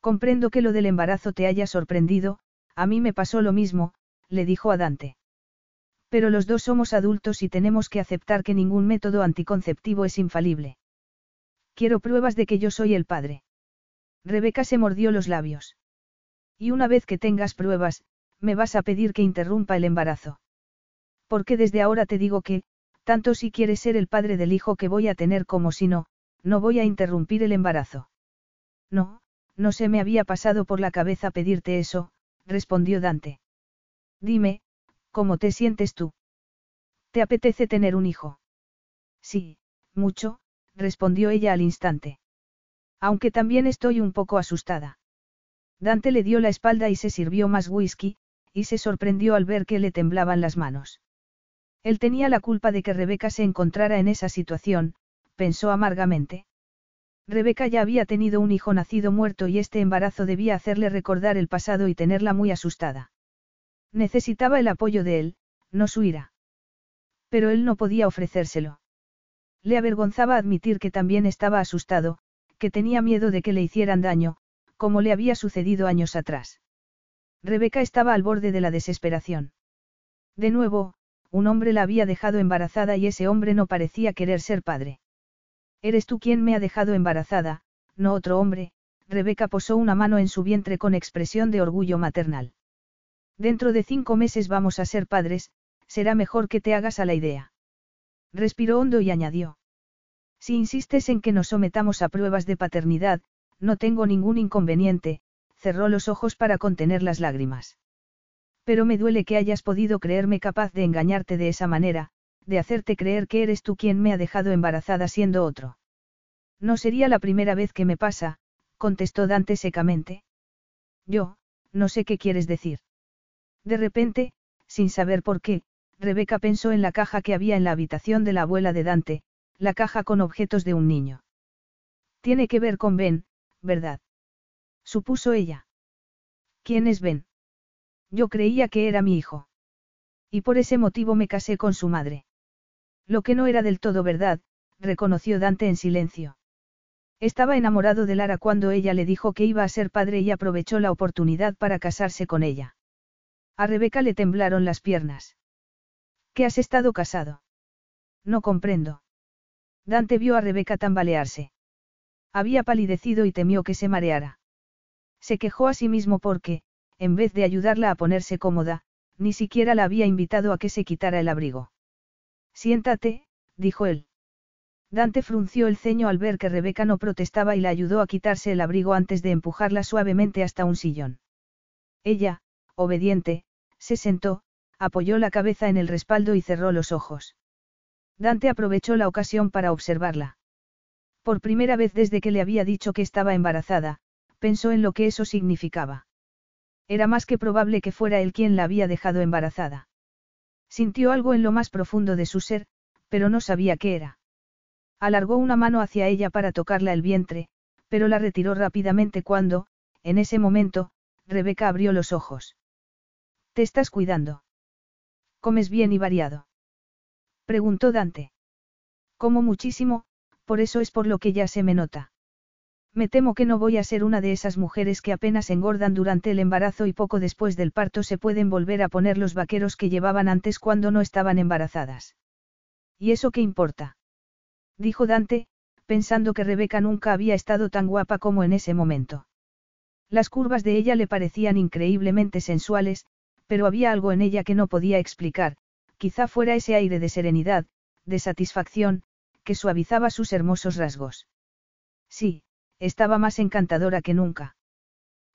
Speaker 1: Comprendo que lo del embarazo te haya sorprendido, a mí me pasó lo mismo, le dijo a Dante. Pero los dos somos adultos y tenemos que aceptar que ningún método anticonceptivo es infalible. Quiero pruebas de que yo soy el padre. Rebeca se mordió los labios. Y una vez que tengas pruebas, me vas a pedir que interrumpa el embarazo. Porque desde ahora te digo que, tanto si quieres ser el padre del hijo que voy a tener como si no, no voy a interrumpir el embarazo. No, no se me había pasado por la cabeza pedirte eso, respondió Dante. Dime, ¿Cómo te sientes tú? ¿Te apetece tener un hijo? Sí, mucho, respondió ella al instante. Aunque también estoy un poco asustada. Dante le dio la espalda y se sirvió más whisky, y se sorprendió al ver que le temblaban las manos. Él tenía la culpa de que Rebeca se encontrara en esa situación, pensó amargamente. Rebeca ya había tenido un hijo nacido muerto y este embarazo debía hacerle recordar el pasado y tenerla muy asustada. Necesitaba el apoyo de él, no su ira. Pero él no podía ofrecérselo. Le avergonzaba admitir que también estaba asustado, que tenía miedo de que le hicieran daño, como le había sucedido años atrás. Rebeca estaba al borde de la desesperación. De nuevo, un hombre la había dejado embarazada y ese hombre no parecía querer ser padre. Eres tú quien me ha dejado embarazada, no otro hombre, Rebeca posó una mano en su vientre con expresión de orgullo maternal. Dentro de cinco meses vamos a ser padres, será mejor que te hagas a la idea. Respiró hondo y añadió. Si insistes en que nos sometamos a pruebas de paternidad, no tengo ningún inconveniente, cerró los ojos para contener las lágrimas. Pero me duele que hayas podido creerme capaz de engañarte de esa manera, de hacerte creer que eres tú quien me ha dejado embarazada siendo otro. No sería la primera vez que me pasa, contestó Dante secamente. Yo, no sé qué quieres decir. De repente, sin saber por qué, Rebeca pensó en la caja que había en la habitación de la abuela de Dante, la caja con objetos de un niño. Tiene que ver con Ben, ¿verdad? Supuso ella. ¿Quién es Ben? Yo creía que era mi hijo. Y por ese motivo me casé con su madre. Lo que no era del todo verdad, reconoció Dante en silencio. Estaba enamorado de Lara cuando ella le dijo que iba a ser padre y aprovechó la oportunidad para casarse con ella. A Rebeca le temblaron las piernas. ¿Qué has estado casado? No comprendo. Dante vio a Rebeca tambalearse. Había palidecido y temió que se mareara. Se quejó a sí mismo porque, en vez de ayudarla a ponerse cómoda, ni siquiera la había invitado a que se quitara el abrigo. Siéntate, dijo él. Dante frunció el ceño al ver que Rebeca no protestaba y la ayudó a quitarse el abrigo antes de empujarla suavemente hasta un sillón. Ella, obediente, se sentó, apoyó la cabeza en el respaldo y cerró los ojos. Dante aprovechó la ocasión para observarla. Por primera vez desde que le había dicho que estaba embarazada, pensó en lo que eso significaba. Era más que probable que fuera él quien la había dejado embarazada. Sintió algo en lo más profundo de su ser, pero no sabía qué era. Alargó una mano hacia ella para tocarla el vientre, pero la retiró rápidamente cuando, en ese momento, Rebeca abrió los ojos. ¿Te estás cuidando? ¿Comes bien y variado? Preguntó Dante. Como muchísimo, por eso es por lo que ya se me nota. Me temo que no voy a ser una de esas mujeres que apenas engordan durante el embarazo y poco después del parto se pueden volver a poner los vaqueros que llevaban antes cuando no estaban embarazadas. ¿Y eso qué importa? Dijo Dante, pensando que Rebeca nunca había estado tan guapa como en ese momento. Las curvas de ella le parecían increíblemente sensuales, pero había algo en ella que no podía explicar, quizá fuera ese aire de serenidad, de satisfacción, que suavizaba sus hermosos rasgos. Sí, estaba más encantadora que nunca.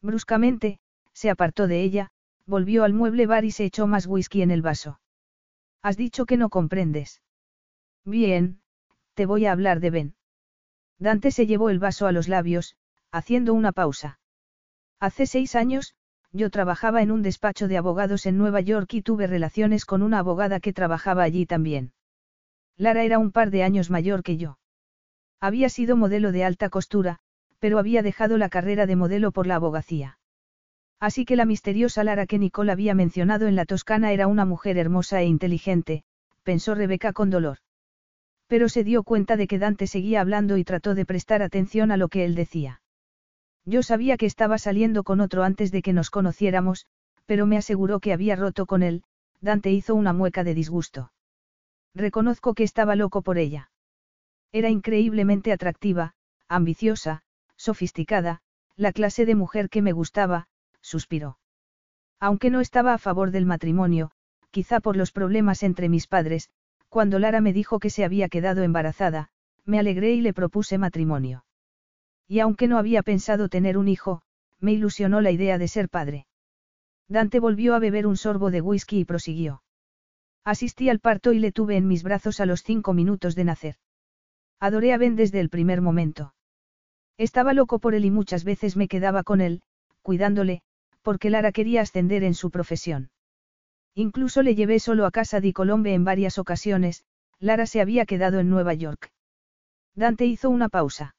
Speaker 1: Bruscamente, se apartó de ella, volvió al mueble bar y se echó más whisky en el vaso. Has dicho que no comprendes. Bien, te voy a hablar de Ben. Dante se llevó el vaso a los labios, haciendo una pausa. Hace seis años, yo trabajaba en un despacho de abogados en Nueva York y tuve relaciones con una abogada que trabajaba allí también. Lara era un par de años mayor que yo. Había sido modelo de alta costura, pero había dejado la carrera de modelo por la abogacía. Así que la misteriosa Lara que Nicole había mencionado en la Toscana era una mujer hermosa e inteligente, pensó Rebeca con dolor. Pero se dio cuenta de que Dante seguía hablando y trató de prestar atención a lo que él decía. Yo sabía que estaba saliendo con otro antes de que nos conociéramos, pero me aseguró que había roto con él, Dante hizo una mueca de disgusto. Reconozco que estaba loco por ella. Era increíblemente atractiva, ambiciosa, sofisticada, la clase de mujer que me gustaba, suspiró. Aunque no estaba a favor del matrimonio, quizá por los problemas entre mis padres, cuando Lara me dijo que se había quedado embarazada, me alegré y le propuse matrimonio. Y aunque no había pensado tener un hijo, me ilusionó la idea de ser padre. Dante volvió a beber un sorbo de whisky y prosiguió. Asistí al parto y le tuve en mis brazos a los cinco minutos de nacer. Adoré a Ben desde el primer momento. Estaba loco por él y muchas veces me quedaba con él, cuidándole, porque Lara quería ascender en su profesión. Incluso le llevé solo a casa di Colombe en varias ocasiones, Lara se había quedado en Nueva York. Dante hizo una pausa.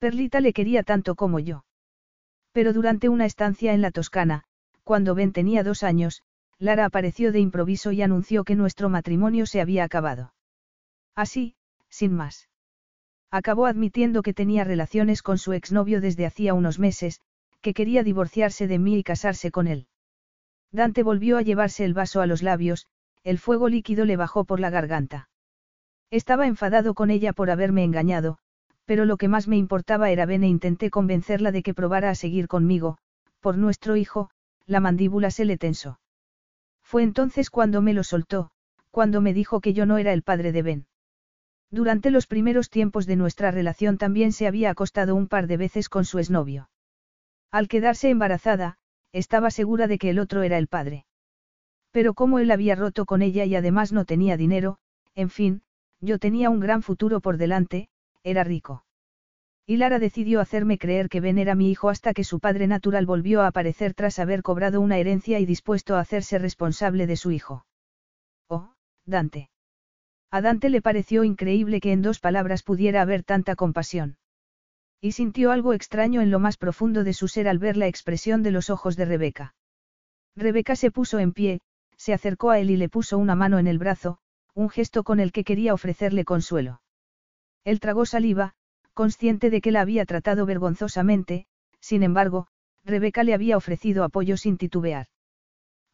Speaker 1: Perlita le quería tanto como yo. Pero durante una estancia en la Toscana, cuando Ben tenía dos años, Lara apareció de improviso y anunció que nuestro matrimonio se había acabado. Así, sin más. Acabó admitiendo que tenía relaciones con su exnovio desde hacía unos meses, que quería divorciarse de mí y casarse con él. Dante volvió a llevarse el vaso a los labios, el fuego líquido le bajó por la garganta. Estaba enfadado con ella por haberme engañado, pero lo que más me importaba era Ben e intenté convencerla de que probara a seguir conmigo, por nuestro hijo, la mandíbula se le tensó. Fue entonces cuando me lo soltó, cuando me dijo que yo no era el padre de Ben. Durante los primeros tiempos de nuestra relación también se había acostado un par de veces con su exnovio. Al quedarse embarazada, estaba segura de que el otro era el padre. Pero como él había roto con ella y además no tenía dinero, en fin, yo tenía un gran futuro por delante, era rico. Y Lara decidió hacerme creer que Ben era mi hijo hasta que su padre natural volvió a aparecer tras haber cobrado una herencia y dispuesto a hacerse responsable de su hijo. Oh, Dante. A Dante le pareció increíble que en dos palabras pudiera haber tanta compasión. Y sintió algo extraño en lo más profundo de su ser al ver la expresión de los ojos de Rebeca. Rebeca se puso en pie, se acercó a él y le puso una mano en el brazo, un gesto con el que quería ofrecerle consuelo. Él tragó saliva, consciente de que la había tratado vergonzosamente, sin embargo, Rebeca le había ofrecido apoyo sin titubear.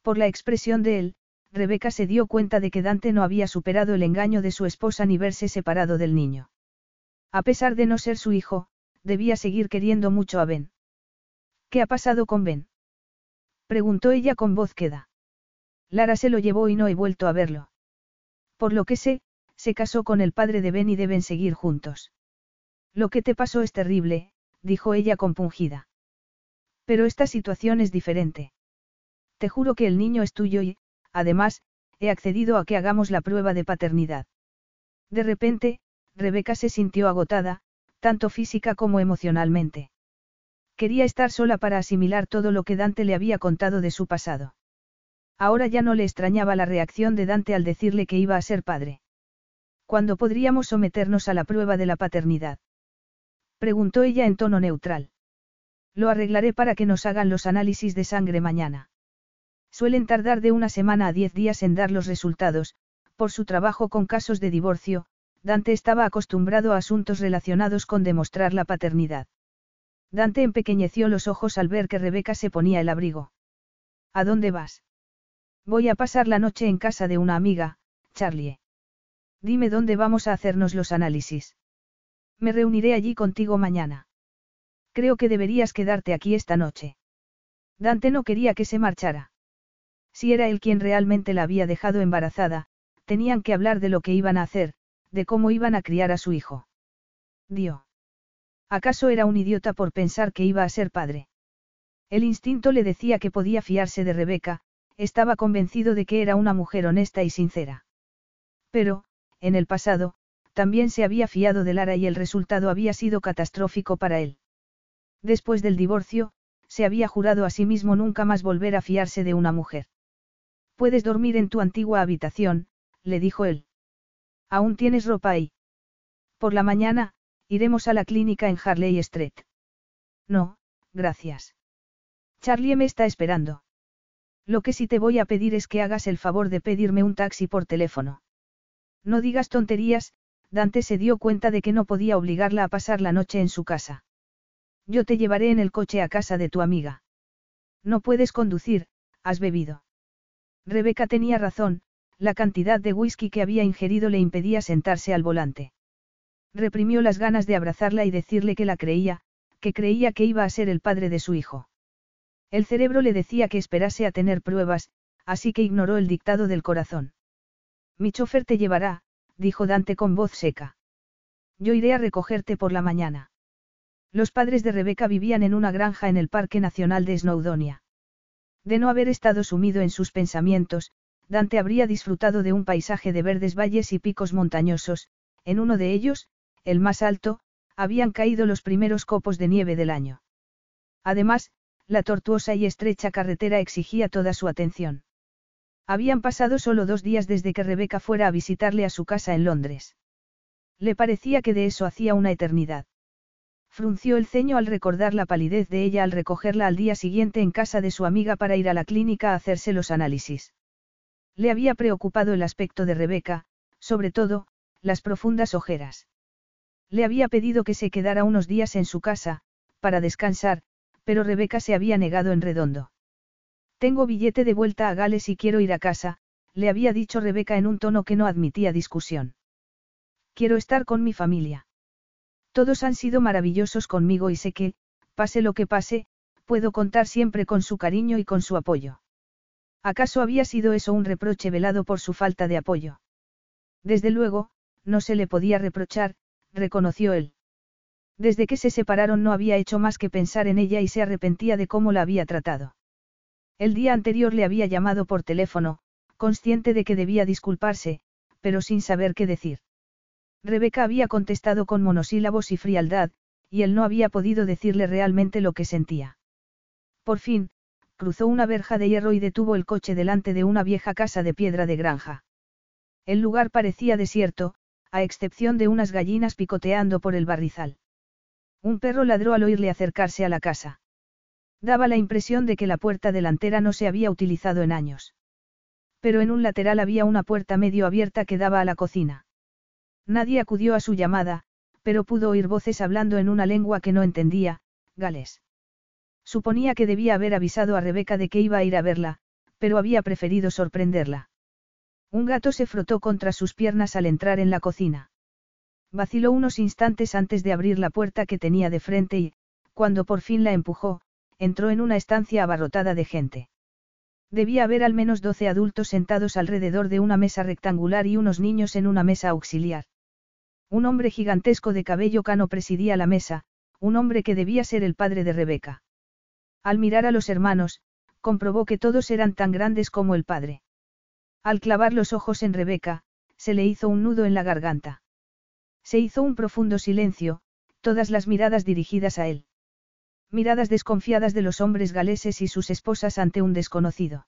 Speaker 1: Por la expresión de él, Rebeca se dio cuenta de que Dante no había superado el engaño de su esposa ni verse separado del niño. A pesar de no ser su hijo, debía seguir queriendo mucho a Ben. ¿Qué ha pasado con Ben? Preguntó ella con voz queda. Lara se lo llevó y no he vuelto a verlo. Por lo que sé, se casó con el padre de Ben y deben seguir juntos. Lo que te pasó es terrible, dijo ella compungida. Pero esta situación es diferente. Te juro que el niño es tuyo y, además, he accedido a que hagamos la prueba de paternidad. De repente, Rebeca se sintió agotada, tanto física como emocionalmente. Quería estar sola para asimilar todo lo que Dante le había contado de su pasado. Ahora ya no le extrañaba la reacción de Dante al decirle que iba a ser padre. ¿Cuándo podríamos someternos a la prueba de la paternidad? Preguntó ella en tono neutral. Lo arreglaré para que nos hagan los análisis de sangre mañana. Suelen tardar de una semana a diez días en dar los resultados, por su trabajo con casos de divorcio, Dante estaba acostumbrado a asuntos relacionados con demostrar la paternidad. Dante empequeñeció los ojos al ver que Rebeca se ponía el abrigo. ¿A dónde vas? Voy a pasar la noche en casa de una amiga, Charlie. Dime dónde vamos a hacernos los análisis. Me reuniré allí contigo mañana. Creo que deberías quedarte aquí esta noche. Dante no quería que se marchara. Si era él quien realmente la había dejado embarazada, tenían que hablar de lo que iban a hacer, de cómo iban a criar a su hijo. Dio. ¿Acaso era un idiota por pensar que iba a ser padre? El instinto le decía que podía fiarse de Rebeca, estaba convencido de que era una mujer honesta y sincera. Pero, en el pasado, también se había fiado de Lara y el resultado había sido catastrófico para él. Después del divorcio, se había jurado a sí mismo nunca más volver a fiarse de una mujer. Puedes dormir en tu antigua habitación, le dijo él. Aún tienes ropa ahí. Por la mañana, Iremos a la clínica en Harley Street. No, gracias. Charlie me está esperando. Lo que sí te voy a pedir es que hagas el favor de pedirme un taxi por teléfono. No digas tonterías, Dante se dio cuenta de que no podía obligarla a pasar la noche en su casa. Yo te llevaré en el coche a casa de tu amiga. No puedes conducir, has bebido. Rebeca tenía razón, la cantidad de whisky que había ingerido le impedía sentarse al volante. Reprimió las ganas de abrazarla y decirle que la creía, que creía que iba a ser el padre de su hijo. El cerebro le decía que esperase a tener pruebas, así que ignoró el dictado del corazón. Mi chofer te llevará, dijo Dante con voz seca. Yo iré a recogerte por la mañana. Los padres de Rebeca vivían en una granja en el Parque Nacional de Snowdonia. De no haber estado sumido en sus pensamientos, Dante habría disfrutado de un paisaje de verdes valles y picos montañosos, en uno de ellos, el más alto, habían caído los primeros copos de nieve del año. Además, la tortuosa y estrecha carretera exigía toda su atención. Habían pasado solo dos días desde que Rebeca fuera a visitarle a su casa en Londres. Le parecía que de eso hacía una eternidad. Frunció el ceño al recordar la palidez de ella al recogerla al día siguiente en casa de su amiga para ir a la clínica a hacerse los análisis. Le había preocupado el aspecto de Rebeca, sobre todo, las profundas ojeras. Le había pedido que se quedara unos días en su casa, para descansar, pero Rebeca se había negado en redondo. Tengo billete de vuelta a Gales y quiero ir a casa, le había dicho Rebeca en un tono que no admitía discusión. Quiero estar con mi familia. Todos han sido maravillosos conmigo y sé que, pase lo que pase, puedo contar siempre con su cariño y con su apoyo. ¿Acaso había sido eso un reproche velado por su falta de apoyo? Desde luego, no se le podía reprochar, reconoció él. Desde que se separaron no había hecho más que pensar en ella y se arrepentía de cómo la había tratado. El día anterior le había llamado por teléfono, consciente de que debía disculparse, pero sin saber qué decir. Rebeca había contestado con monosílabos y frialdad, y él no había podido decirle realmente lo que sentía. Por fin, cruzó una verja de hierro y detuvo el coche delante de una vieja casa de piedra de granja. El lugar parecía desierto, a excepción de unas gallinas picoteando por el barrizal. Un perro ladró al oírle acercarse a la casa. Daba la impresión de que la puerta delantera no se había utilizado en años. Pero en un lateral había una puerta medio abierta que daba a la cocina. Nadie acudió a su llamada, pero pudo oír voces hablando en una lengua que no entendía, galés. Suponía que debía haber avisado a Rebeca de que iba a ir a verla, pero había preferido sorprenderla. Un gato se frotó contra sus piernas al entrar en la cocina. Vaciló unos instantes antes de abrir la puerta que tenía de frente y, cuando por fin la empujó, entró en una estancia abarrotada de gente. Debía haber al menos doce adultos sentados alrededor de una mesa rectangular y unos niños en una mesa auxiliar. Un hombre gigantesco de cabello cano presidía la mesa, un hombre que debía ser el padre de Rebeca. Al mirar a los hermanos, comprobó que todos eran tan grandes como el padre. Al clavar los ojos en Rebeca, se le hizo un nudo en la garganta. Se hizo un profundo silencio, todas las miradas dirigidas a él miradas desconfiadas de los hombres galeses y sus esposas ante un desconocido.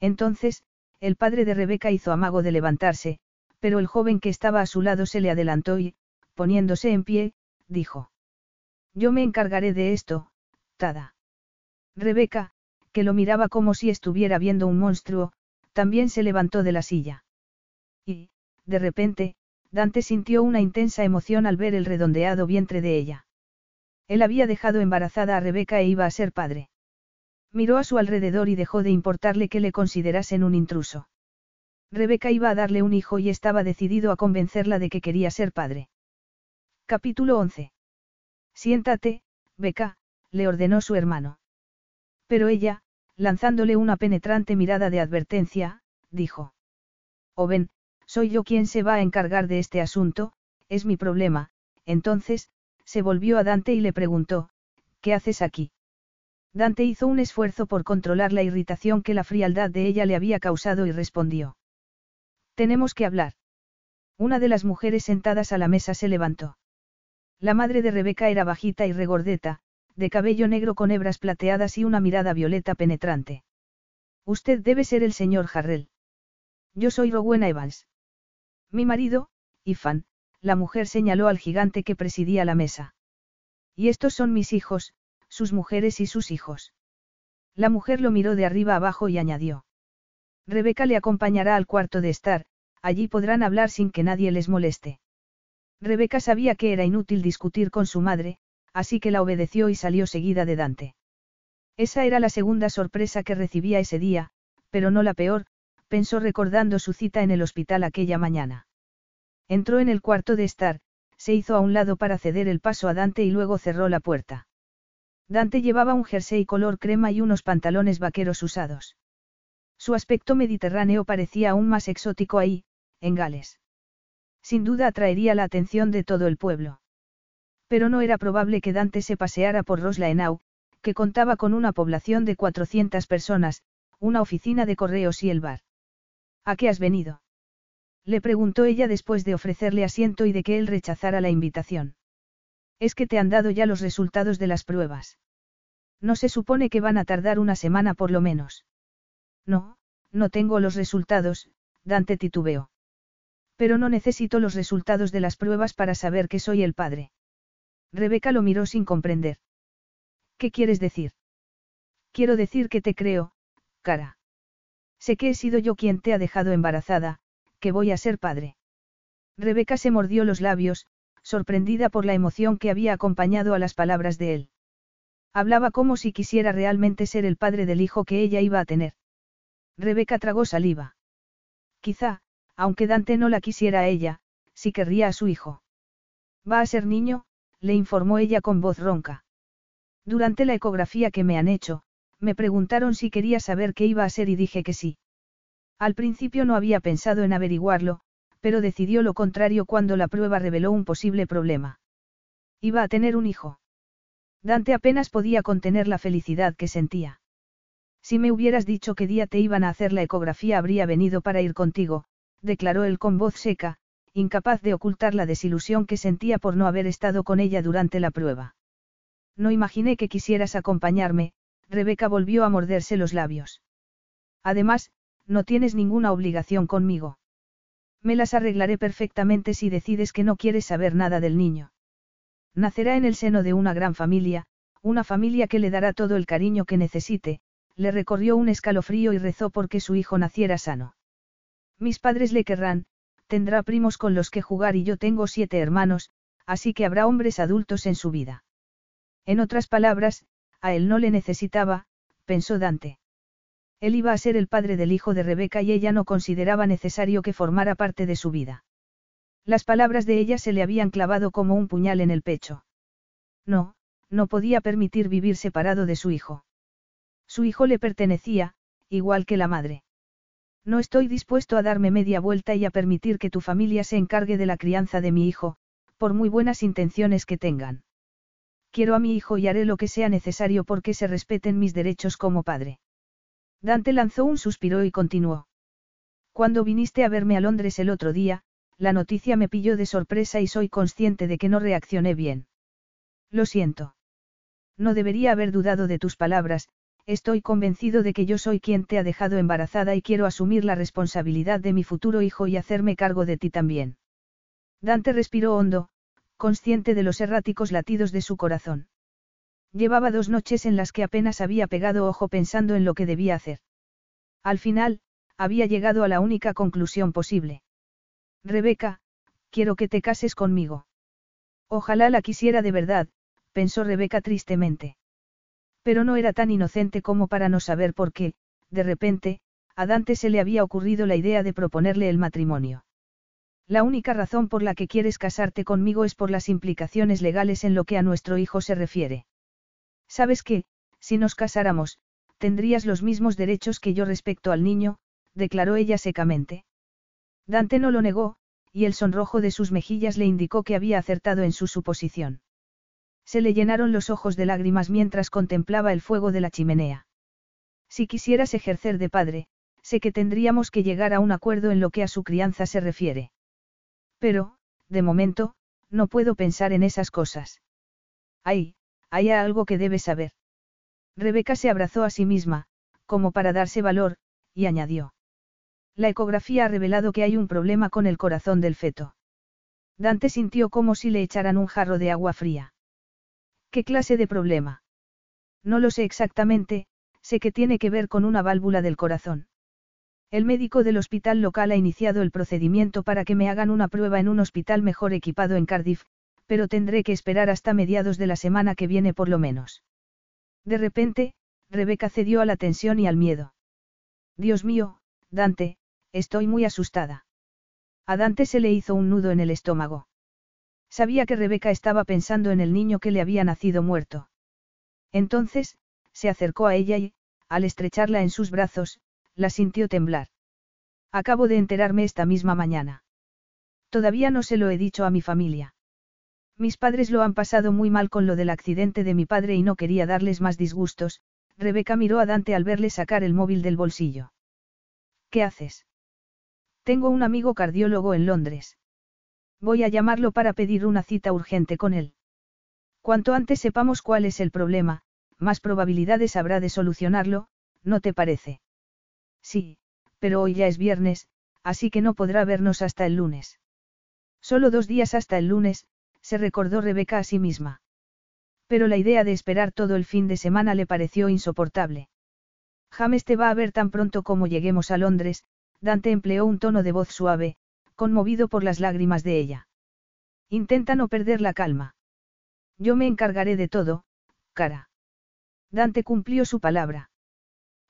Speaker 1: Entonces, el padre de Rebeca hizo amago de levantarse, pero el joven que estaba a su lado se le adelantó y, poniéndose en pie, dijo. Yo me encargaré de esto, Tada. Rebeca, que lo miraba como si estuviera viendo un monstruo, también se levantó de la silla. Y, de repente, Dante sintió una intensa emoción al ver el redondeado vientre de ella. Él había dejado embarazada a Rebeca e iba a ser padre. Miró a su alrededor y dejó de importarle que le considerasen un intruso. Rebeca iba a darle un hijo y estaba decidido a convencerla de que quería ser padre. Capítulo 11. Siéntate, Beca, le ordenó su hermano. Pero ella, lanzándole una penetrante mirada de advertencia, dijo. O ven, soy yo quien se va a encargar de este asunto, es mi problema, entonces, se volvió a Dante y le preguntó, ¿qué haces aquí? Dante hizo un esfuerzo por controlar la irritación que la frialdad de ella le había causado y respondió. Tenemos que hablar. Una de las mujeres sentadas a la mesa se levantó. La madre de Rebeca era bajita y regordeta, de cabello negro con hebras plateadas y una mirada violeta penetrante. Usted debe ser el señor Jarrell. Yo soy Rowena Evans. Mi marido, Ifan, la mujer señaló al gigante que presidía la mesa. Y estos son mis hijos, sus mujeres y sus hijos. La mujer lo miró de arriba abajo y añadió. Rebeca le acompañará al cuarto de estar, allí podrán hablar sin que nadie les moleste. Rebeca sabía que era inútil discutir con su madre, así que la obedeció y salió seguida de Dante. Esa era la segunda sorpresa que recibía ese día, pero no la peor, pensó recordando su cita en el hospital aquella mañana. Entró en el cuarto de estar, se hizo a un lado para ceder el paso a Dante y luego cerró la puerta. Dante llevaba un jersey color crema y unos pantalones vaqueros usados. Su aspecto mediterráneo parecía aún más exótico ahí, en Gales. Sin duda atraería la atención de todo el pueblo. Pero no era probable que Dante se paseara por Roslaenau, que contaba con una población de 400 personas, una oficina de correos y el bar. ¿A qué has venido? Le preguntó ella después de ofrecerle asiento y de que él rechazara la invitación. Es que te han dado ya los resultados de las pruebas. No se supone que van a tardar una semana por lo menos. No, no tengo los resultados, Dante titubeó. Pero no necesito los resultados de las pruebas para saber que soy el padre. Rebeca lo miró sin comprender. ¿Qué quieres decir? Quiero decir que te creo, cara. Sé que he sido yo quien te ha dejado embarazada, que voy a ser padre. Rebeca se mordió los labios, sorprendida por la emoción que había acompañado a las palabras de él. Hablaba como si quisiera realmente ser el padre del hijo que ella iba a tener. Rebeca tragó saliva. Quizá, aunque Dante no la quisiera a ella, sí querría a su hijo. Va a ser niño, le informó ella con voz ronca. Durante la ecografía que me han hecho, me preguntaron si quería saber qué iba a ser y dije que sí. Al principio no había pensado en averiguarlo, pero decidió lo contrario cuando la prueba reveló un posible problema. Iba a tener un hijo. Dante apenas podía contener la felicidad que sentía. Si me hubieras dicho qué día te iban a hacer la ecografía habría venido para ir contigo, declaró él con voz seca, incapaz de ocultar la desilusión que sentía por no haber estado con ella durante la prueba. No imaginé que quisieras acompañarme, Rebeca volvió a morderse los labios. Además, no tienes ninguna obligación conmigo. Me las arreglaré perfectamente si decides que no quieres saber nada del niño. Nacerá en el seno de una gran familia, una familia que le dará todo el cariño que necesite, le recorrió un escalofrío y rezó porque su hijo naciera sano. Mis padres le querrán, tendrá primos con los que jugar y yo tengo siete hermanos, así que habrá hombres adultos en su vida. En otras palabras, a él no le necesitaba, pensó Dante. Él iba a ser el padre del hijo de Rebeca y ella no consideraba necesario que formara parte de su vida. Las palabras de ella se le habían clavado como un puñal en el pecho. No, no podía permitir vivir separado de su hijo. Su hijo le pertenecía, igual que la madre. No estoy dispuesto a darme media vuelta y a permitir que tu familia se encargue de la crianza de mi hijo, por muy buenas intenciones que tengan. Quiero a mi hijo y haré lo que sea necesario porque se respeten mis derechos como padre. Dante lanzó un suspiro y continuó. Cuando viniste a verme a Londres el otro día, la noticia me pilló de sorpresa y soy consciente de que no reaccioné bien. Lo siento. No debería haber dudado de tus palabras, estoy convencido de que yo soy quien te ha dejado embarazada y quiero asumir la responsabilidad de mi futuro hijo y hacerme cargo de ti también. Dante respiró hondo, consciente de los erráticos latidos de su corazón. Llevaba dos noches en las que apenas había pegado ojo pensando en lo que debía hacer. Al final, había llegado a la única conclusión posible. Rebeca, quiero que te cases conmigo. Ojalá la quisiera de verdad, pensó Rebeca tristemente. Pero no era tan inocente como para no saber por qué, de repente, a Dante se le había ocurrido la idea de proponerle el matrimonio. La única razón por la que quieres casarte conmigo es por las implicaciones legales en lo que a nuestro hijo se refiere. Sabes que, si nos casáramos, tendrías los mismos derechos que yo respecto al niño, declaró ella secamente. Dante no lo negó, y el sonrojo de sus mejillas le indicó que había acertado en su suposición. Se le llenaron los ojos de lágrimas mientras contemplaba el fuego de la chimenea. Si quisieras ejercer de padre, sé que tendríamos que llegar a un acuerdo en lo que a su crianza se refiere. Pero, de momento, no puedo pensar en esas cosas. Ay, hay algo que debes saber. Rebeca se abrazó a sí misma, como para darse valor, y añadió. La ecografía ha revelado que hay un problema con el corazón del feto. Dante sintió como si le echaran un jarro de agua fría. ¿Qué clase de problema? No lo sé exactamente, sé que tiene que ver con una válvula del corazón. El médico del hospital local ha iniciado el procedimiento para que me hagan una prueba en un hospital mejor equipado en Cardiff, pero tendré que esperar hasta mediados de la semana que viene por lo menos. De repente, Rebeca cedió a la tensión y al miedo. Dios mío, Dante, estoy muy asustada. A Dante se le hizo un nudo en el estómago. Sabía que Rebeca estaba pensando en el niño que le había nacido muerto. Entonces, se acercó a ella y, al estrecharla en sus brazos, la sintió temblar. Acabo de enterarme esta misma mañana. Todavía no se lo he dicho a mi familia. Mis padres lo han pasado muy mal con lo del accidente de mi padre y no quería darles más disgustos. Rebeca miró a Dante al verle sacar el móvil del bolsillo. ¿Qué haces? Tengo un amigo cardiólogo en Londres. Voy a llamarlo para pedir una cita urgente con él. Cuanto antes sepamos cuál es el problema, más probabilidades habrá de solucionarlo, ¿no te parece? Sí, pero hoy ya es viernes, así que no podrá vernos hasta el lunes. Solo dos días hasta el lunes, se recordó Rebeca a sí misma. Pero la idea de esperar todo el fin de semana le pareció insoportable. James te va a ver tan pronto como lleguemos a Londres, Dante empleó un tono de voz suave, conmovido por las lágrimas de ella. Intenta no perder la calma. Yo me encargaré de todo, cara. Dante cumplió su palabra.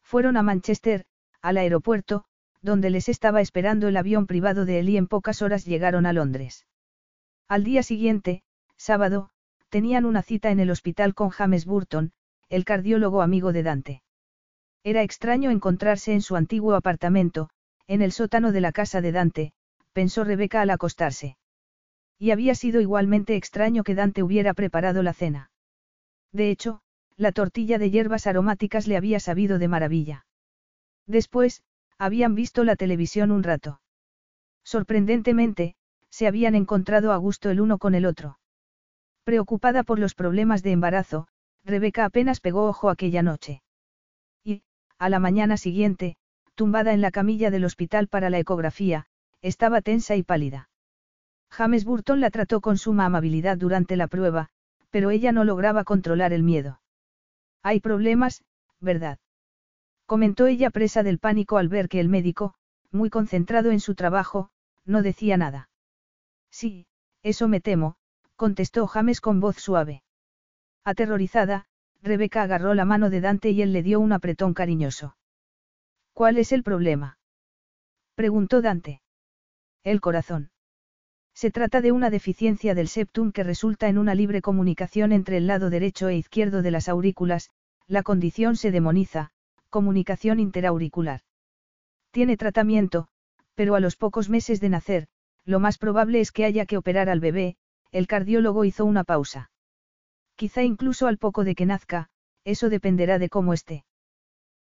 Speaker 1: Fueron a Manchester, al aeropuerto, donde les estaba esperando el avión privado de él y en pocas horas llegaron a Londres. Al día siguiente, sábado, tenían una cita en el hospital con James Burton, el cardiólogo amigo de Dante. Era extraño encontrarse en su antiguo apartamento, en el sótano de la casa de Dante, pensó Rebeca al acostarse. Y había sido igualmente extraño que Dante hubiera preparado la cena. De hecho, la tortilla de hierbas aromáticas le había sabido de maravilla. Después, habían visto la televisión un rato. Sorprendentemente, se habían encontrado a gusto el uno con el otro. Preocupada por los problemas de embarazo, Rebeca apenas pegó ojo aquella noche. Y, a la mañana siguiente, tumbada en la camilla del hospital para la ecografía, estaba tensa y pálida. James Burton la trató con suma amabilidad durante la prueba, pero ella no lograba controlar el miedo. Hay problemas, ¿verdad? Comentó ella presa del pánico al ver que el médico, muy concentrado en su trabajo, no decía nada. Sí, eso me temo, contestó James con voz suave. Aterrorizada, Rebeca agarró la mano de Dante y él le dio un apretón cariñoso. ¿Cuál es el problema? preguntó Dante. El corazón. Se trata de una deficiencia del septum que resulta en una libre comunicación entre el lado derecho e izquierdo de las aurículas, la condición se demoniza, comunicación interauricular. Tiene tratamiento, pero a los pocos meses de nacer, lo más probable es que haya que operar al bebé, el cardiólogo hizo una pausa. Quizá incluso al poco de que nazca, eso dependerá de cómo esté.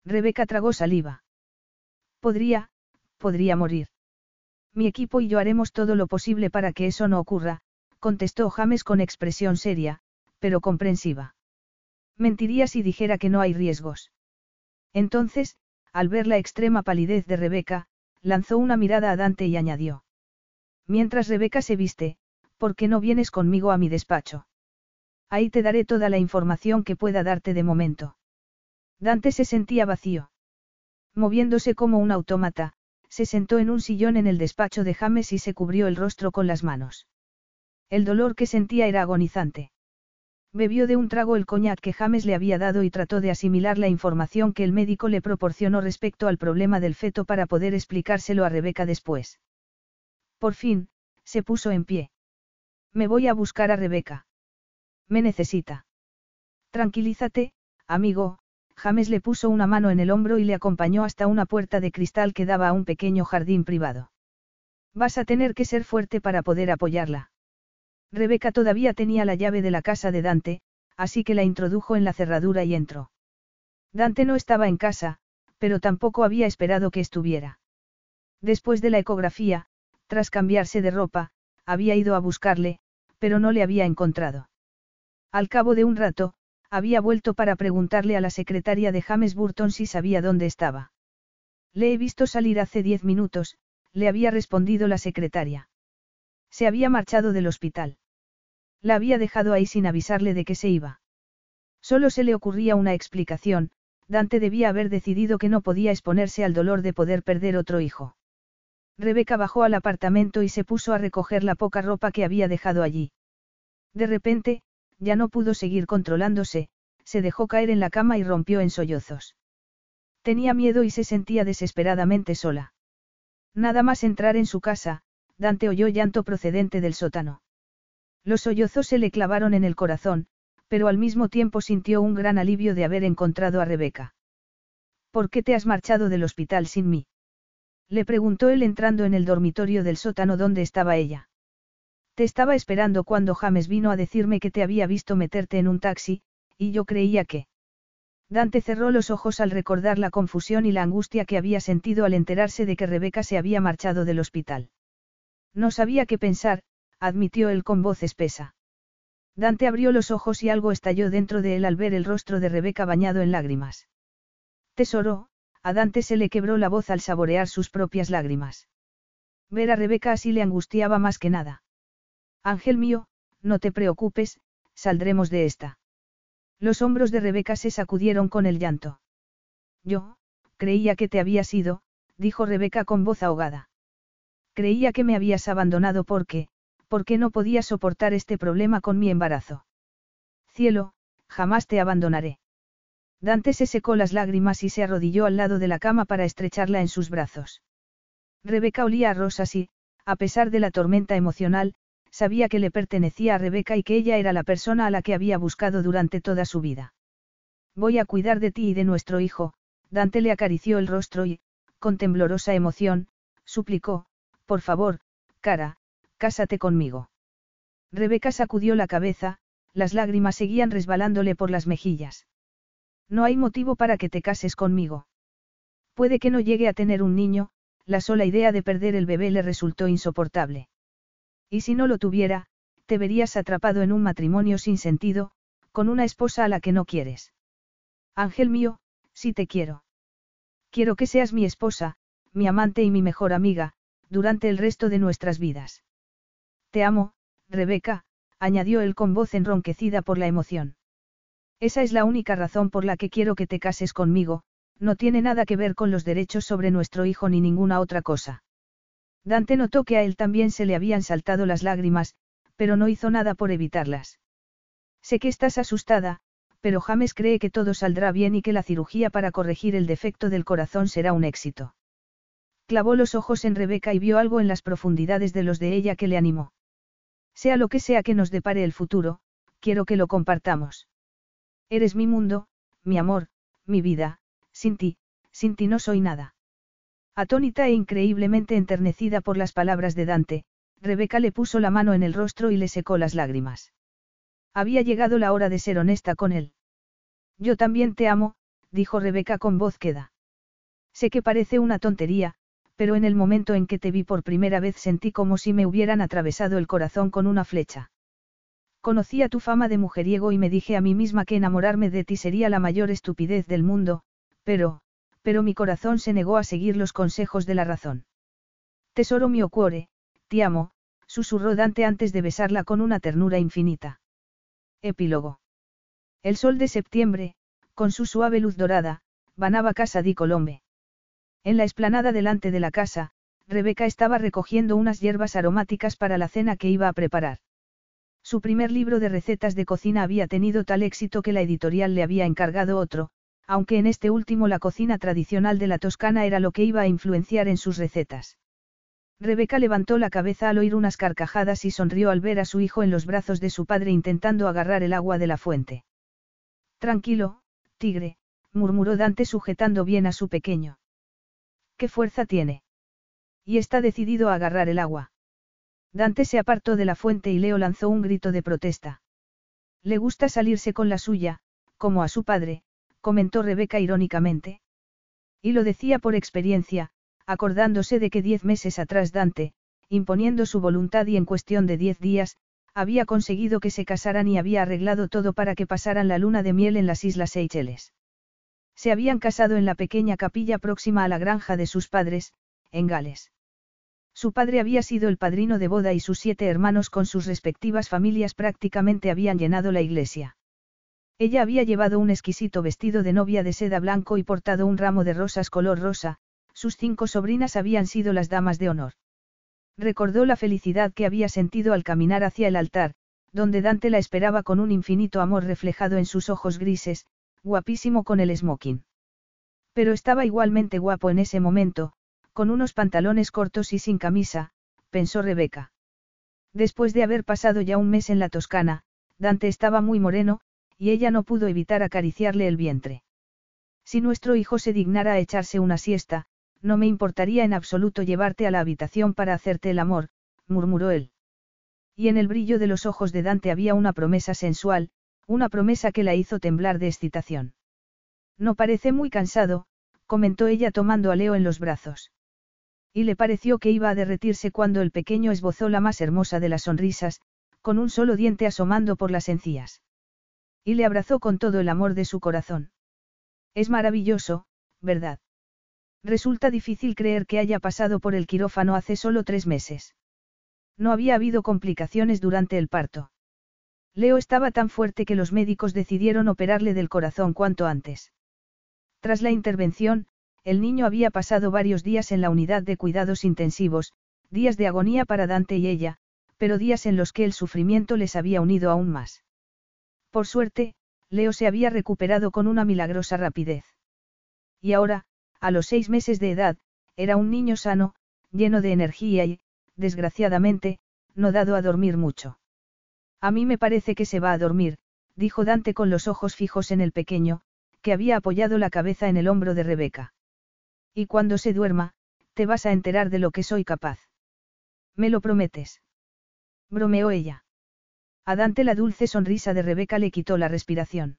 Speaker 1: Rebeca tragó saliva. Podría, podría morir. Mi equipo y yo haremos todo lo posible para que eso no ocurra, contestó James con expresión seria, pero comprensiva. Mentiría si dijera que no hay riesgos. Entonces, al ver la extrema palidez de Rebeca, lanzó una mirada a Dante y añadió. Mientras Rebeca se viste, ¿por qué no vienes conmigo a mi despacho? Ahí te daré toda la información que pueda darte de momento. Dante se sentía vacío. Moviéndose como un autómata, se sentó en un sillón en el despacho de James y se cubrió el rostro con las manos. El dolor que sentía era agonizante. Bebió de un trago el coñac que James le había dado y trató de asimilar la información que el médico le proporcionó respecto al problema del feto para poder explicárselo a Rebeca después. Por fin, se puso en pie. Me voy a buscar a Rebeca. Me necesita. Tranquilízate, amigo, James le puso una mano en el hombro y le acompañó hasta una puerta de cristal que daba a un pequeño jardín privado. Vas a tener que ser fuerte para poder apoyarla. Rebeca todavía tenía la llave de la casa de Dante, así que la introdujo en la cerradura y entró. Dante no estaba en casa, pero tampoco había esperado que estuviera. Después de la ecografía, tras cambiarse de ropa, había ido a buscarle, pero no le había encontrado. Al cabo de un rato, había vuelto para preguntarle a la secretaria de James Burton si sabía dónde estaba. Le he visto salir hace diez minutos, le había respondido la secretaria. Se había marchado del hospital. La había dejado ahí sin avisarle de que se iba. Solo se le ocurría una explicación, Dante debía haber decidido que no podía exponerse al dolor de poder perder otro hijo. Rebeca bajó al apartamento y se puso a recoger la poca ropa que había dejado allí. De repente, ya no pudo seguir controlándose, se dejó caer en la cama y rompió en sollozos. Tenía miedo y se sentía desesperadamente sola. Nada más entrar en su casa, Dante oyó llanto procedente del sótano. Los sollozos se le clavaron en el corazón, pero al mismo tiempo sintió un gran alivio de haber encontrado a Rebeca. ¿Por qué te has marchado del hospital sin mí? Le preguntó él entrando en el dormitorio del sótano donde estaba ella. Te estaba esperando cuando James vino a decirme que te había visto meterte en un taxi, y yo creía que... Dante cerró los ojos al recordar la confusión y la angustia que había sentido al enterarse de que Rebeca se había marchado del hospital. No sabía qué pensar, admitió él con voz espesa. Dante abrió los ojos y algo estalló dentro de él al ver el rostro de Rebeca bañado en lágrimas. Tesoro, a Dante se le quebró la voz al saborear sus propias lágrimas. Ver a Rebeca así le angustiaba más que nada. Ángel mío, no te preocupes, saldremos de esta. Los hombros de Rebeca se sacudieron con el llanto. Yo, creía que te habías ido, dijo Rebeca con voz ahogada. Creía que me habías abandonado porque, porque no podía soportar este problema con mi embarazo. Cielo, jamás te abandonaré. Dante se secó las lágrimas y se arrodilló al lado de la cama para estrecharla en sus brazos. Rebeca olía a rosas y, a pesar de la tormenta emocional, sabía que le pertenecía a Rebeca y que ella era la persona a la que había buscado durante toda su vida. Voy a cuidar de ti y de nuestro hijo, Dante le acarició el rostro y, con temblorosa emoción, suplicó, por favor, cara, cásate conmigo. Rebeca sacudió la cabeza, las lágrimas seguían resbalándole por las mejillas. No hay motivo para que te cases conmigo. Puede que no llegue a tener un niño, la sola idea de perder el bebé le resultó insoportable. Y si no lo tuviera, te verías atrapado en un matrimonio sin sentido, con una esposa a la que no quieres. Ángel mío, sí te quiero. Quiero que seas mi esposa, mi amante y mi mejor amiga, durante el resto de nuestras vidas. Te amo, Rebeca, añadió él con voz enronquecida por la emoción. Esa es la única razón por la que quiero que te cases conmigo, no tiene nada que ver con los derechos sobre nuestro hijo ni ninguna otra cosa. Dante notó que a él también se le habían saltado las lágrimas, pero no hizo nada por evitarlas. Sé que estás asustada, pero James cree que todo saldrá bien y que la cirugía para corregir el defecto del corazón será un éxito. Clavó los ojos en Rebeca y vio algo en las profundidades de los de ella que le animó. Sea lo que sea que nos depare el futuro, quiero que lo compartamos. Eres mi mundo, mi amor, mi vida, sin ti, sin ti no soy nada. Atónita e increíblemente enternecida por las palabras de Dante, Rebeca le puso la mano en el rostro y le secó las lágrimas. Había llegado la hora de ser honesta con él. Yo también te amo, dijo Rebeca con voz queda. Sé que parece una tontería, pero en el momento en que te vi por primera vez sentí como si me hubieran atravesado el corazón con una flecha. Conocía tu fama de mujeriego y me dije a mí misma que enamorarme de ti sería la mayor estupidez del mundo, pero, pero mi corazón se negó a seguir los consejos de la razón. Tesoro mio cuore, ti amo, susurró Dante antes de besarla con una ternura infinita. Epílogo. El sol de septiembre, con su suave luz dorada, banaba casa di Colombe. En la explanada delante de la casa, Rebeca estaba recogiendo unas hierbas aromáticas para la cena que iba a preparar. Su primer libro de recetas de cocina había tenido tal éxito que la editorial le había encargado otro, aunque en este último la cocina tradicional de la Toscana era lo que iba a influenciar en sus recetas. Rebeca levantó la cabeza al oír unas carcajadas y sonrió al ver a su hijo en los brazos de su padre intentando agarrar el agua de la fuente. Tranquilo, tigre, murmuró Dante sujetando bien a su pequeño. ¿Qué fuerza tiene? Y está decidido a agarrar el agua. Dante se apartó de la fuente y Leo lanzó un grito de protesta. Le gusta salirse con la suya, como a su padre, comentó Rebeca irónicamente. Y lo decía por experiencia, acordándose de que diez meses atrás Dante, imponiendo su voluntad y en cuestión de diez días, había conseguido que se casaran y había arreglado todo para que pasaran la luna de miel en las Islas Seychelles. Se habían casado en la pequeña capilla próxima a la granja de sus padres, en Gales. Su padre había sido el padrino de boda y sus siete hermanos con sus respectivas familias prácticamente habían llenado la iglesia. Ella había llevado un exquisito vestido de novia de seda blanco y portado un ramo de rosas color rosa, sus cinco sobrinas habían sido las damas de honor. Recordó la felicidad que había sentido al caminar hacia el altar, donde Dante la esperaba con un infinito amor reflejado en sus ojos grises, guapísimo con el smoking. Pero estaba igualmente guapo en ese momento, con unos pantalones cortos y sin camisa, pensó Rebeca. Después de haber pasado ya un mes en la Toscana, Dante estaba muy moreno, y ella no pudo evitar acariciarle el vientre. Si nuestro hijo se dignara a echarse una siesta, no me importaría en absoluto llevarte a la habitación para hacerte el amor, murmuró él. Y en el brillo de los ojos de Dante había una promesa sensual, una promesa que la hizo temblar de excitación. No parece muy cansado, comentó ella tomando a Leo en los brazos. Y le pareció que iba a derretirse cuando el pequeño esbozó la más hermosa de las sonrisas, con un solo diente asomando por las encías. Y le abrazó con todo el amor de su corazón. Es maravilloso, ¿verdad? Resulta difícil creer que haya pasado por el quirófano hace solo tres meses. No había habido complicaciones durante el parto. Leo estaba tan fuerte que los médicos decidieron operarle del corazón cuanto antes. Tras la intervención, el niño había pasado varios días en la unidad de cuidados intensivos, días de agonía para Dante y ella, pero días en los que el sufrimiento les había unido aún más. Por suerte, Leo se había recuperado con una milagrosa rapidez. Y ahora, a los seis meses de edad, era un niño sano, lleno de energía y, desgraciadamente, no dado a dormir mucho. A mí me parece que se va a dormir, dijo Dante con los ojos fijos en el pequeño, que había apoyado la cabeza en el hombro de Rebeca. Y cuando se duerma, te vas a enterar de lo que soy capaz. ¿Me lo prometes? Bromeó ella. A Dante la dulce sonrisa de Rebeca le quitó la respiración.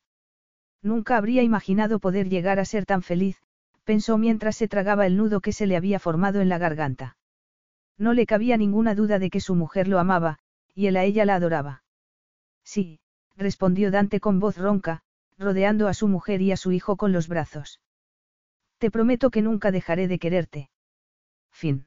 Speaker 1: Nunca habría imaginado poder llegar a ser tan feliz, pensó mientras se tragaba el nudo que se le había formado en la garganta. No le cabía ninguna duda de que su mujer lo amaba, y él a ella la adoraba. Sí, respondió Dante con voz ronca, rodeando a su mujer y a su hijo con los brazos. Te prometo que nunca dejaré de quererte. Fin.